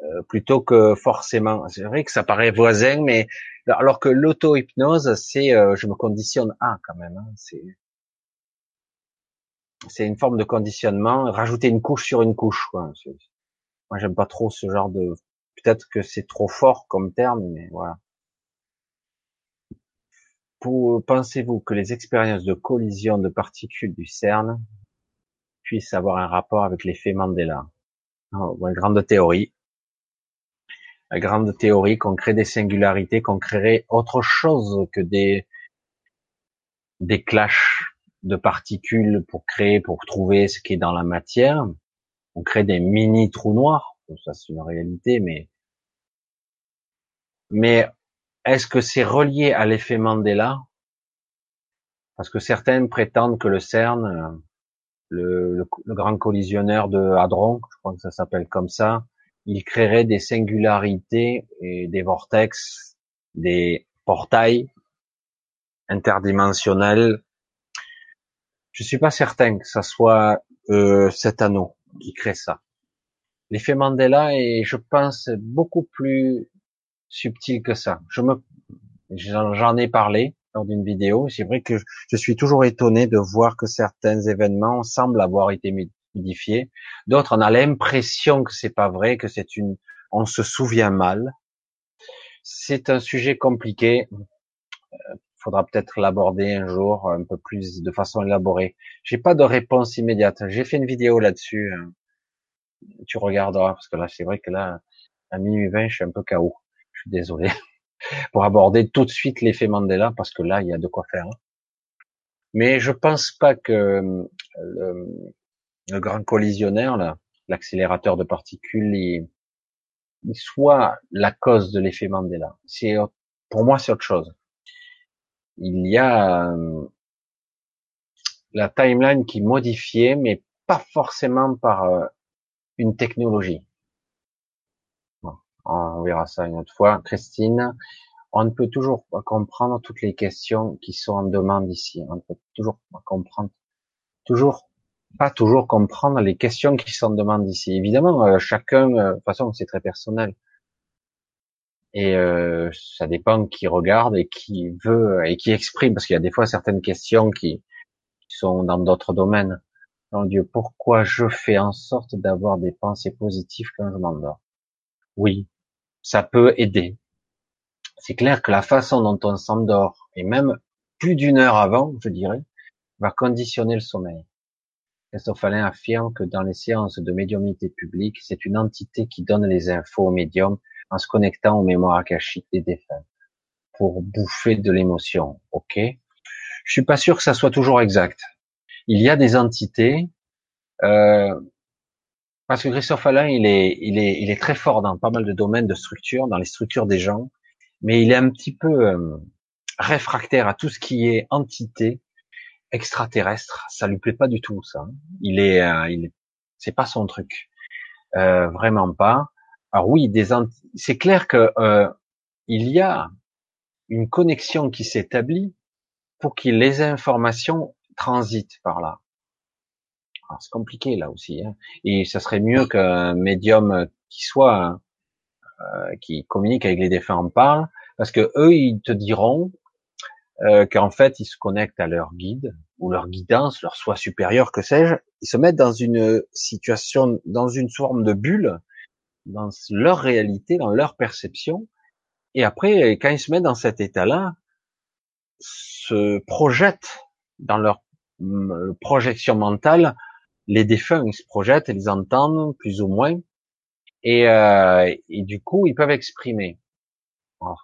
euh, plutôt que forcément. C'est vrai que ça paraît voisin, mais alors que l'auto-hypnose, c'est euh, je me conditionne à quand même. Hein, c'est c'est une forme de conditionnement, rajouter une couche sur une couche. Moi, j'aime pas trop ce genre de. Peut-être que c'est trop fort comme terme, mais voilà. Pensez-vous que les expériences de collision de particules du CERN puissent avoir un rapport avec l'effet Mandela? Oh, Une grande théorie. La grande théorie qu'on crée des singularités, qu'on créerait autre chose que des des clashs de particules pour créer, pour trouver ce qui est dans la matière. On crée des mini trous noirs. Ça, c'est une réalité, mais mais est-ce que c'est relié à l'effet Mandela? Parce que certains prétendent que le CERN, euh, le, grand collisionneur de Hadron, je crois que ça s'appelle comme ça, il créerait des singularités et des vortex, des portails interdimensionnels. Je suis pas certain que ça soit euh, cet anneau qui crée ça. L'effet Mandela est, je pense, beaucoup plus subtil que ça. Je me, j'en ai parlé lors d'une vidéo. C'est vrai que je suis toujours étonné de voir que certains événements semblent avoir été modifiés. D'autres, on a l'impression que c'est pas vrai, que c'est une, on se souvient mal. C'est un sujet compliqué. Euh, faudra peut-être l'aborder un jour un peu plus de façon élaborée. J'ai pas de réponse immédiate. J'ai fait une vidéo là-dessus. Hein. Tu regarderas parce que là, c'est vrai que là, à minuit 20, je suis un peu KO désolé, pour aborder tout de suite l'effet Mandela, parce que là, il y a de quoi faire. Hein. Mais je pense pas que euh, le, grand collisionnaire, l'accélérateur de particules, il, soit la cause de l'effet Mandela. C'est pour moi, c'est autre chose. Il y a euh, la timeline qui est modifiée, mais pas forcément par euh, une technologie on verra ça une autre fois. Christine, on ne peut toujours pas comprendre toutes les questions qui sont en demande ici. On ne peut toujours pas comprendre, toujours, pas toujours comprendre les questions qui sont en demande ici. Évidemment, euh, chacun, euh, de toute façon, c'est très personnel. Et euh, ça dépend qui regarde et qui veut et qui exprime, parce qu'il y a des fois certaines questions qui, qui sont dans d'autres domaines. Mon Dieu, pourquoi je fais en sorte d'avoir des pensées positives quand je m'endors? Oui, ça peut aider. C'est clair que la façon dont on s'endort, et même plus d'une heure avant, je dirais, va conditionner le sommeil. Christophe affirme que dans les séances de médiumnité publique, c'est une entité qui donne les infos au médium en se connectant aux mémoires akashiques des défunts pour bouffer de l'émotion. Ok Je suis pas sûr que ça soit toujours exact. Il y a des entités euh, parce que Christophe Alain, il est, il est, il est très fort dans pas mal de domaines de structure, dans les structures des gens, mais il est un petit peu euh, réfractaire à tout ce qui est entité extraterrestre. Ça lui plaît pas du tout, ça. Il est, euh, il est, c'est pas son truc, euh, vraiment pas. Alors oui, des, c'est clair que euh, il y a une connexion qui s'établit pour que les informations transitent par là c'est compliqué là aussi. Hein. Et ça serait mieux qu'un médium qui soit euh, qui communique avec les défunts en parle, parce que eux ils te diront euh, qu'en fait ils se connectent à leur guide ou leur guidance, leur soi supérieur, que sais-je. Ils se mettent dans une situation, dans une forme de bulle, dans leur réalité, dans leur perception. Et après, quand ils se mettent dans cet état-là, se projettent dans leur projection mentale les défunts ils se projettent, ils entendent plus ou moins, et, euh, du coup ils peuvent exprimer.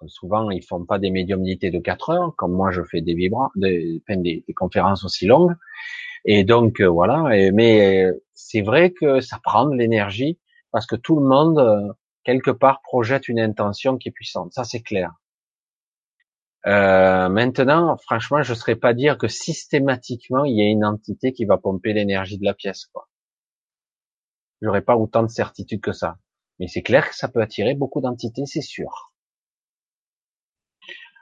souvent ils font pas des médiumnités de 4 heures, comme moi je fais des vibra, des, des, conférences aussi longues, et donc euh, voilà. mais c'est vrai que ça prend de l'énergie parce que tout le monde euh, quelque part projette une intention qui est puissante. Ça c'est clair. Euh, maintenant, franchement, je ne saurais pas dire que systématiquement il y a une entité qui va pomper l'énergie de la pièce. Quoi. J'aurais pas autant de certitude que ça. Mais c'est clair que ça peut attirer beaucoup d'entités, c'est sûr.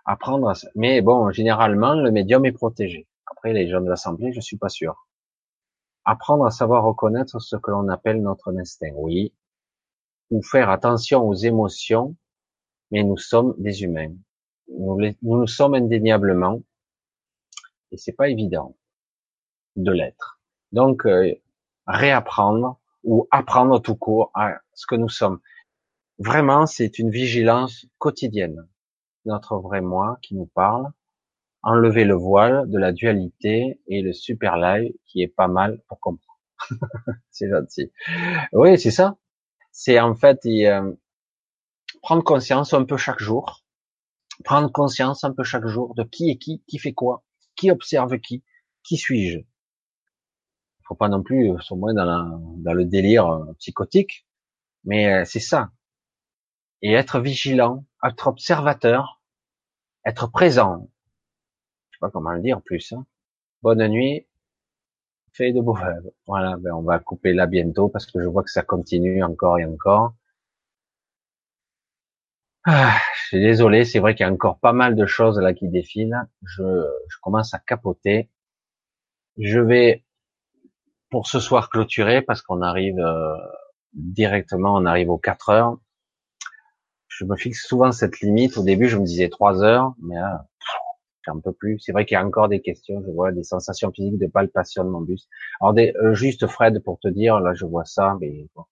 Apprendre à... Mais bon, généralement, le médium est protégé. Après, les gens de l'Assemblée, je suis pas sûr. Apprendre à savoir reconnaître ce que l'on appelle notre instinct, oui. Ou faire attention aux émotions, mais nous sommes des humains. Nous, nous sommes indéniablement, et c'est pas évident de l'être. Donc, euh, réapprendre ou apprendre tout court à ce que nous sommes. Vraiment, c'est une vigilance quotidienne. Notre vrai moi qui nous parle, enlever le voile de la dualité et le super live qui est pas mal pour comprendre. c'est gentil. Oui, c'est ça. C'est en fait euh, prendre conscience un peu chaque jour prendre conscience un peu chaque jour de qui est qui, qui fait quoi, qui observe qui, qui suis-je. Il faut pas non plus, au moins dans, dans le délire euh, psychotique, mais euh, c'est ça. Et être vigilant, être observateur, être présent. Je sais pas comment le dire plus. Hein. Bonne nuit, fait de beaux rêves. Voilà, ben on va couper là bientôt parce que je vois que ça continue encore et encore. Ah, je suis désolé, c'est vrai qu'il y a encore pas mal de choses là qui défilent. Je, je commence à capoter. Je vais pour ce soir clôturer parce qu'on arrive euh, directement, on arrive aux 4 heures. Je me fixe souvent cette limite. Au début, je me disais 3 heures, mais là, un peu plus. C'est vrai qu'il y a encore des questions. Je vois des sensations physiques de palpation de mon bus. Alors, des, euh, juste Fred pour te dire, là, je vois ça, mais bon,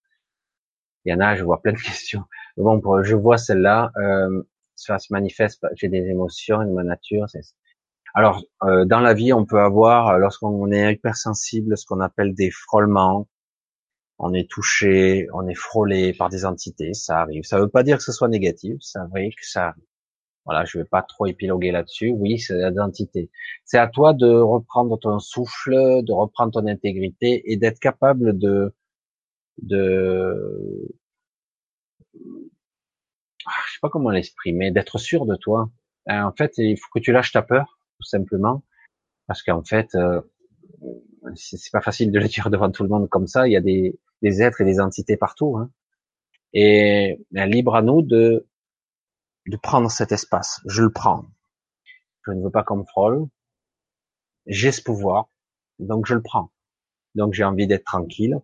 il y en a, je vois plein de questions. Bon, je vois celle-là, euh, ça se manifeste, j'ai des émotions de ma nature. Alors, euh, dans la vie, on peut avoir, lorsqu'on est hypersensible, ce qu'on appelle des frôlements. On est touché, on est frôlé par des entités, ça arrive. Ça ne veut pas dire que ce soit négatif, ça vrai que ça. Voilà, je vais pas trop épiloguer là-dessus. Oui, c'est l'identité. C'est à toi de reprendre ton souffle, de reprendre ton intégrité et d'être capable de de je sais pas comment l'exprimer, d'être sûr de toi. Euh, en fait, il faut que tu lâches ta peur, tout simplement, parce qu'en fait, euh, c'est pas facile de le dire devant tout le monde comme ça. Il y a des, des êtres et des entités partout, hein. et ben, libre à nous de de prendre cet espace. Je le prends. Je ne veux pas qu'on me frôle. J'ai ce pouvoir, donc je le prends. Donc j'ai envie d'être tranquille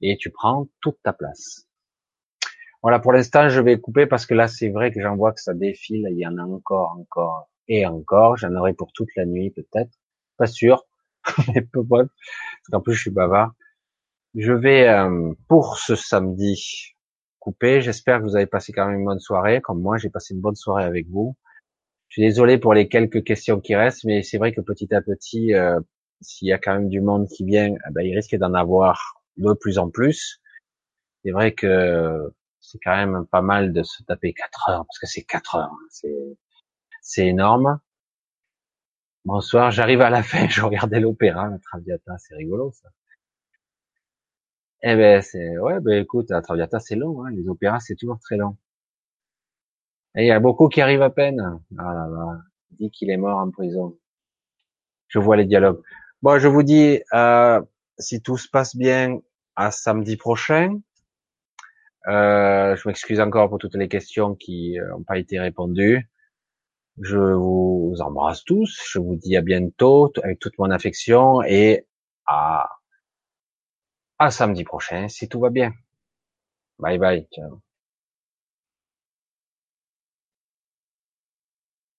et tu prends toute ta place. Voilà, pour l'instant, je vais couper parce que là, c'est vrai que j'en vois que ça défile. Il y en a encore, encore et encore. J'en aurai pour toute la nuit, peut-être. Pas sûr, mais peu Parce qu'en plus, je suis bavard. Je vais, euh, pour ce samedi, couper. J'espère que vous avez passé quand même une bonne soirée. Comme moi, j'ai passé une bonne soirée avec vous. Je suis désolé pour les quelques questions qui restent, mais c'est vrai que petit à petit, euh, s'il y a quand même du monde qui vient, eh ben, il risque d'en avoir de plus en plus. C'est vrai que c'est quand même pas mal de se taper 4 heures, parce que c'est 4 heures, hein. c'est, c'est énorme. Bonsoir, j'arrive à la fin, je regardais l'opéra, la Traviata, c'est rigolo ça. Eh ben c'est ouais, ben écoute, la Traviata c'est long, hein. les opéras c'est toujours très long. Et il y a beaucoup qui arrivent à peine. Ah là là, dit qu'il est mort en prison. Je vois les dialogues. Bon, je vous dis, euh, si tout se passe bien, à samedi prochain. Euh, je m'excuse encore pour toutes les questions qui n'ont pas été répondues. Je vous embrasse tous. Je vous dis à bientôt avec toute mon affection et à, à samedi prochain si tout va bien. Bye bye. Ciao.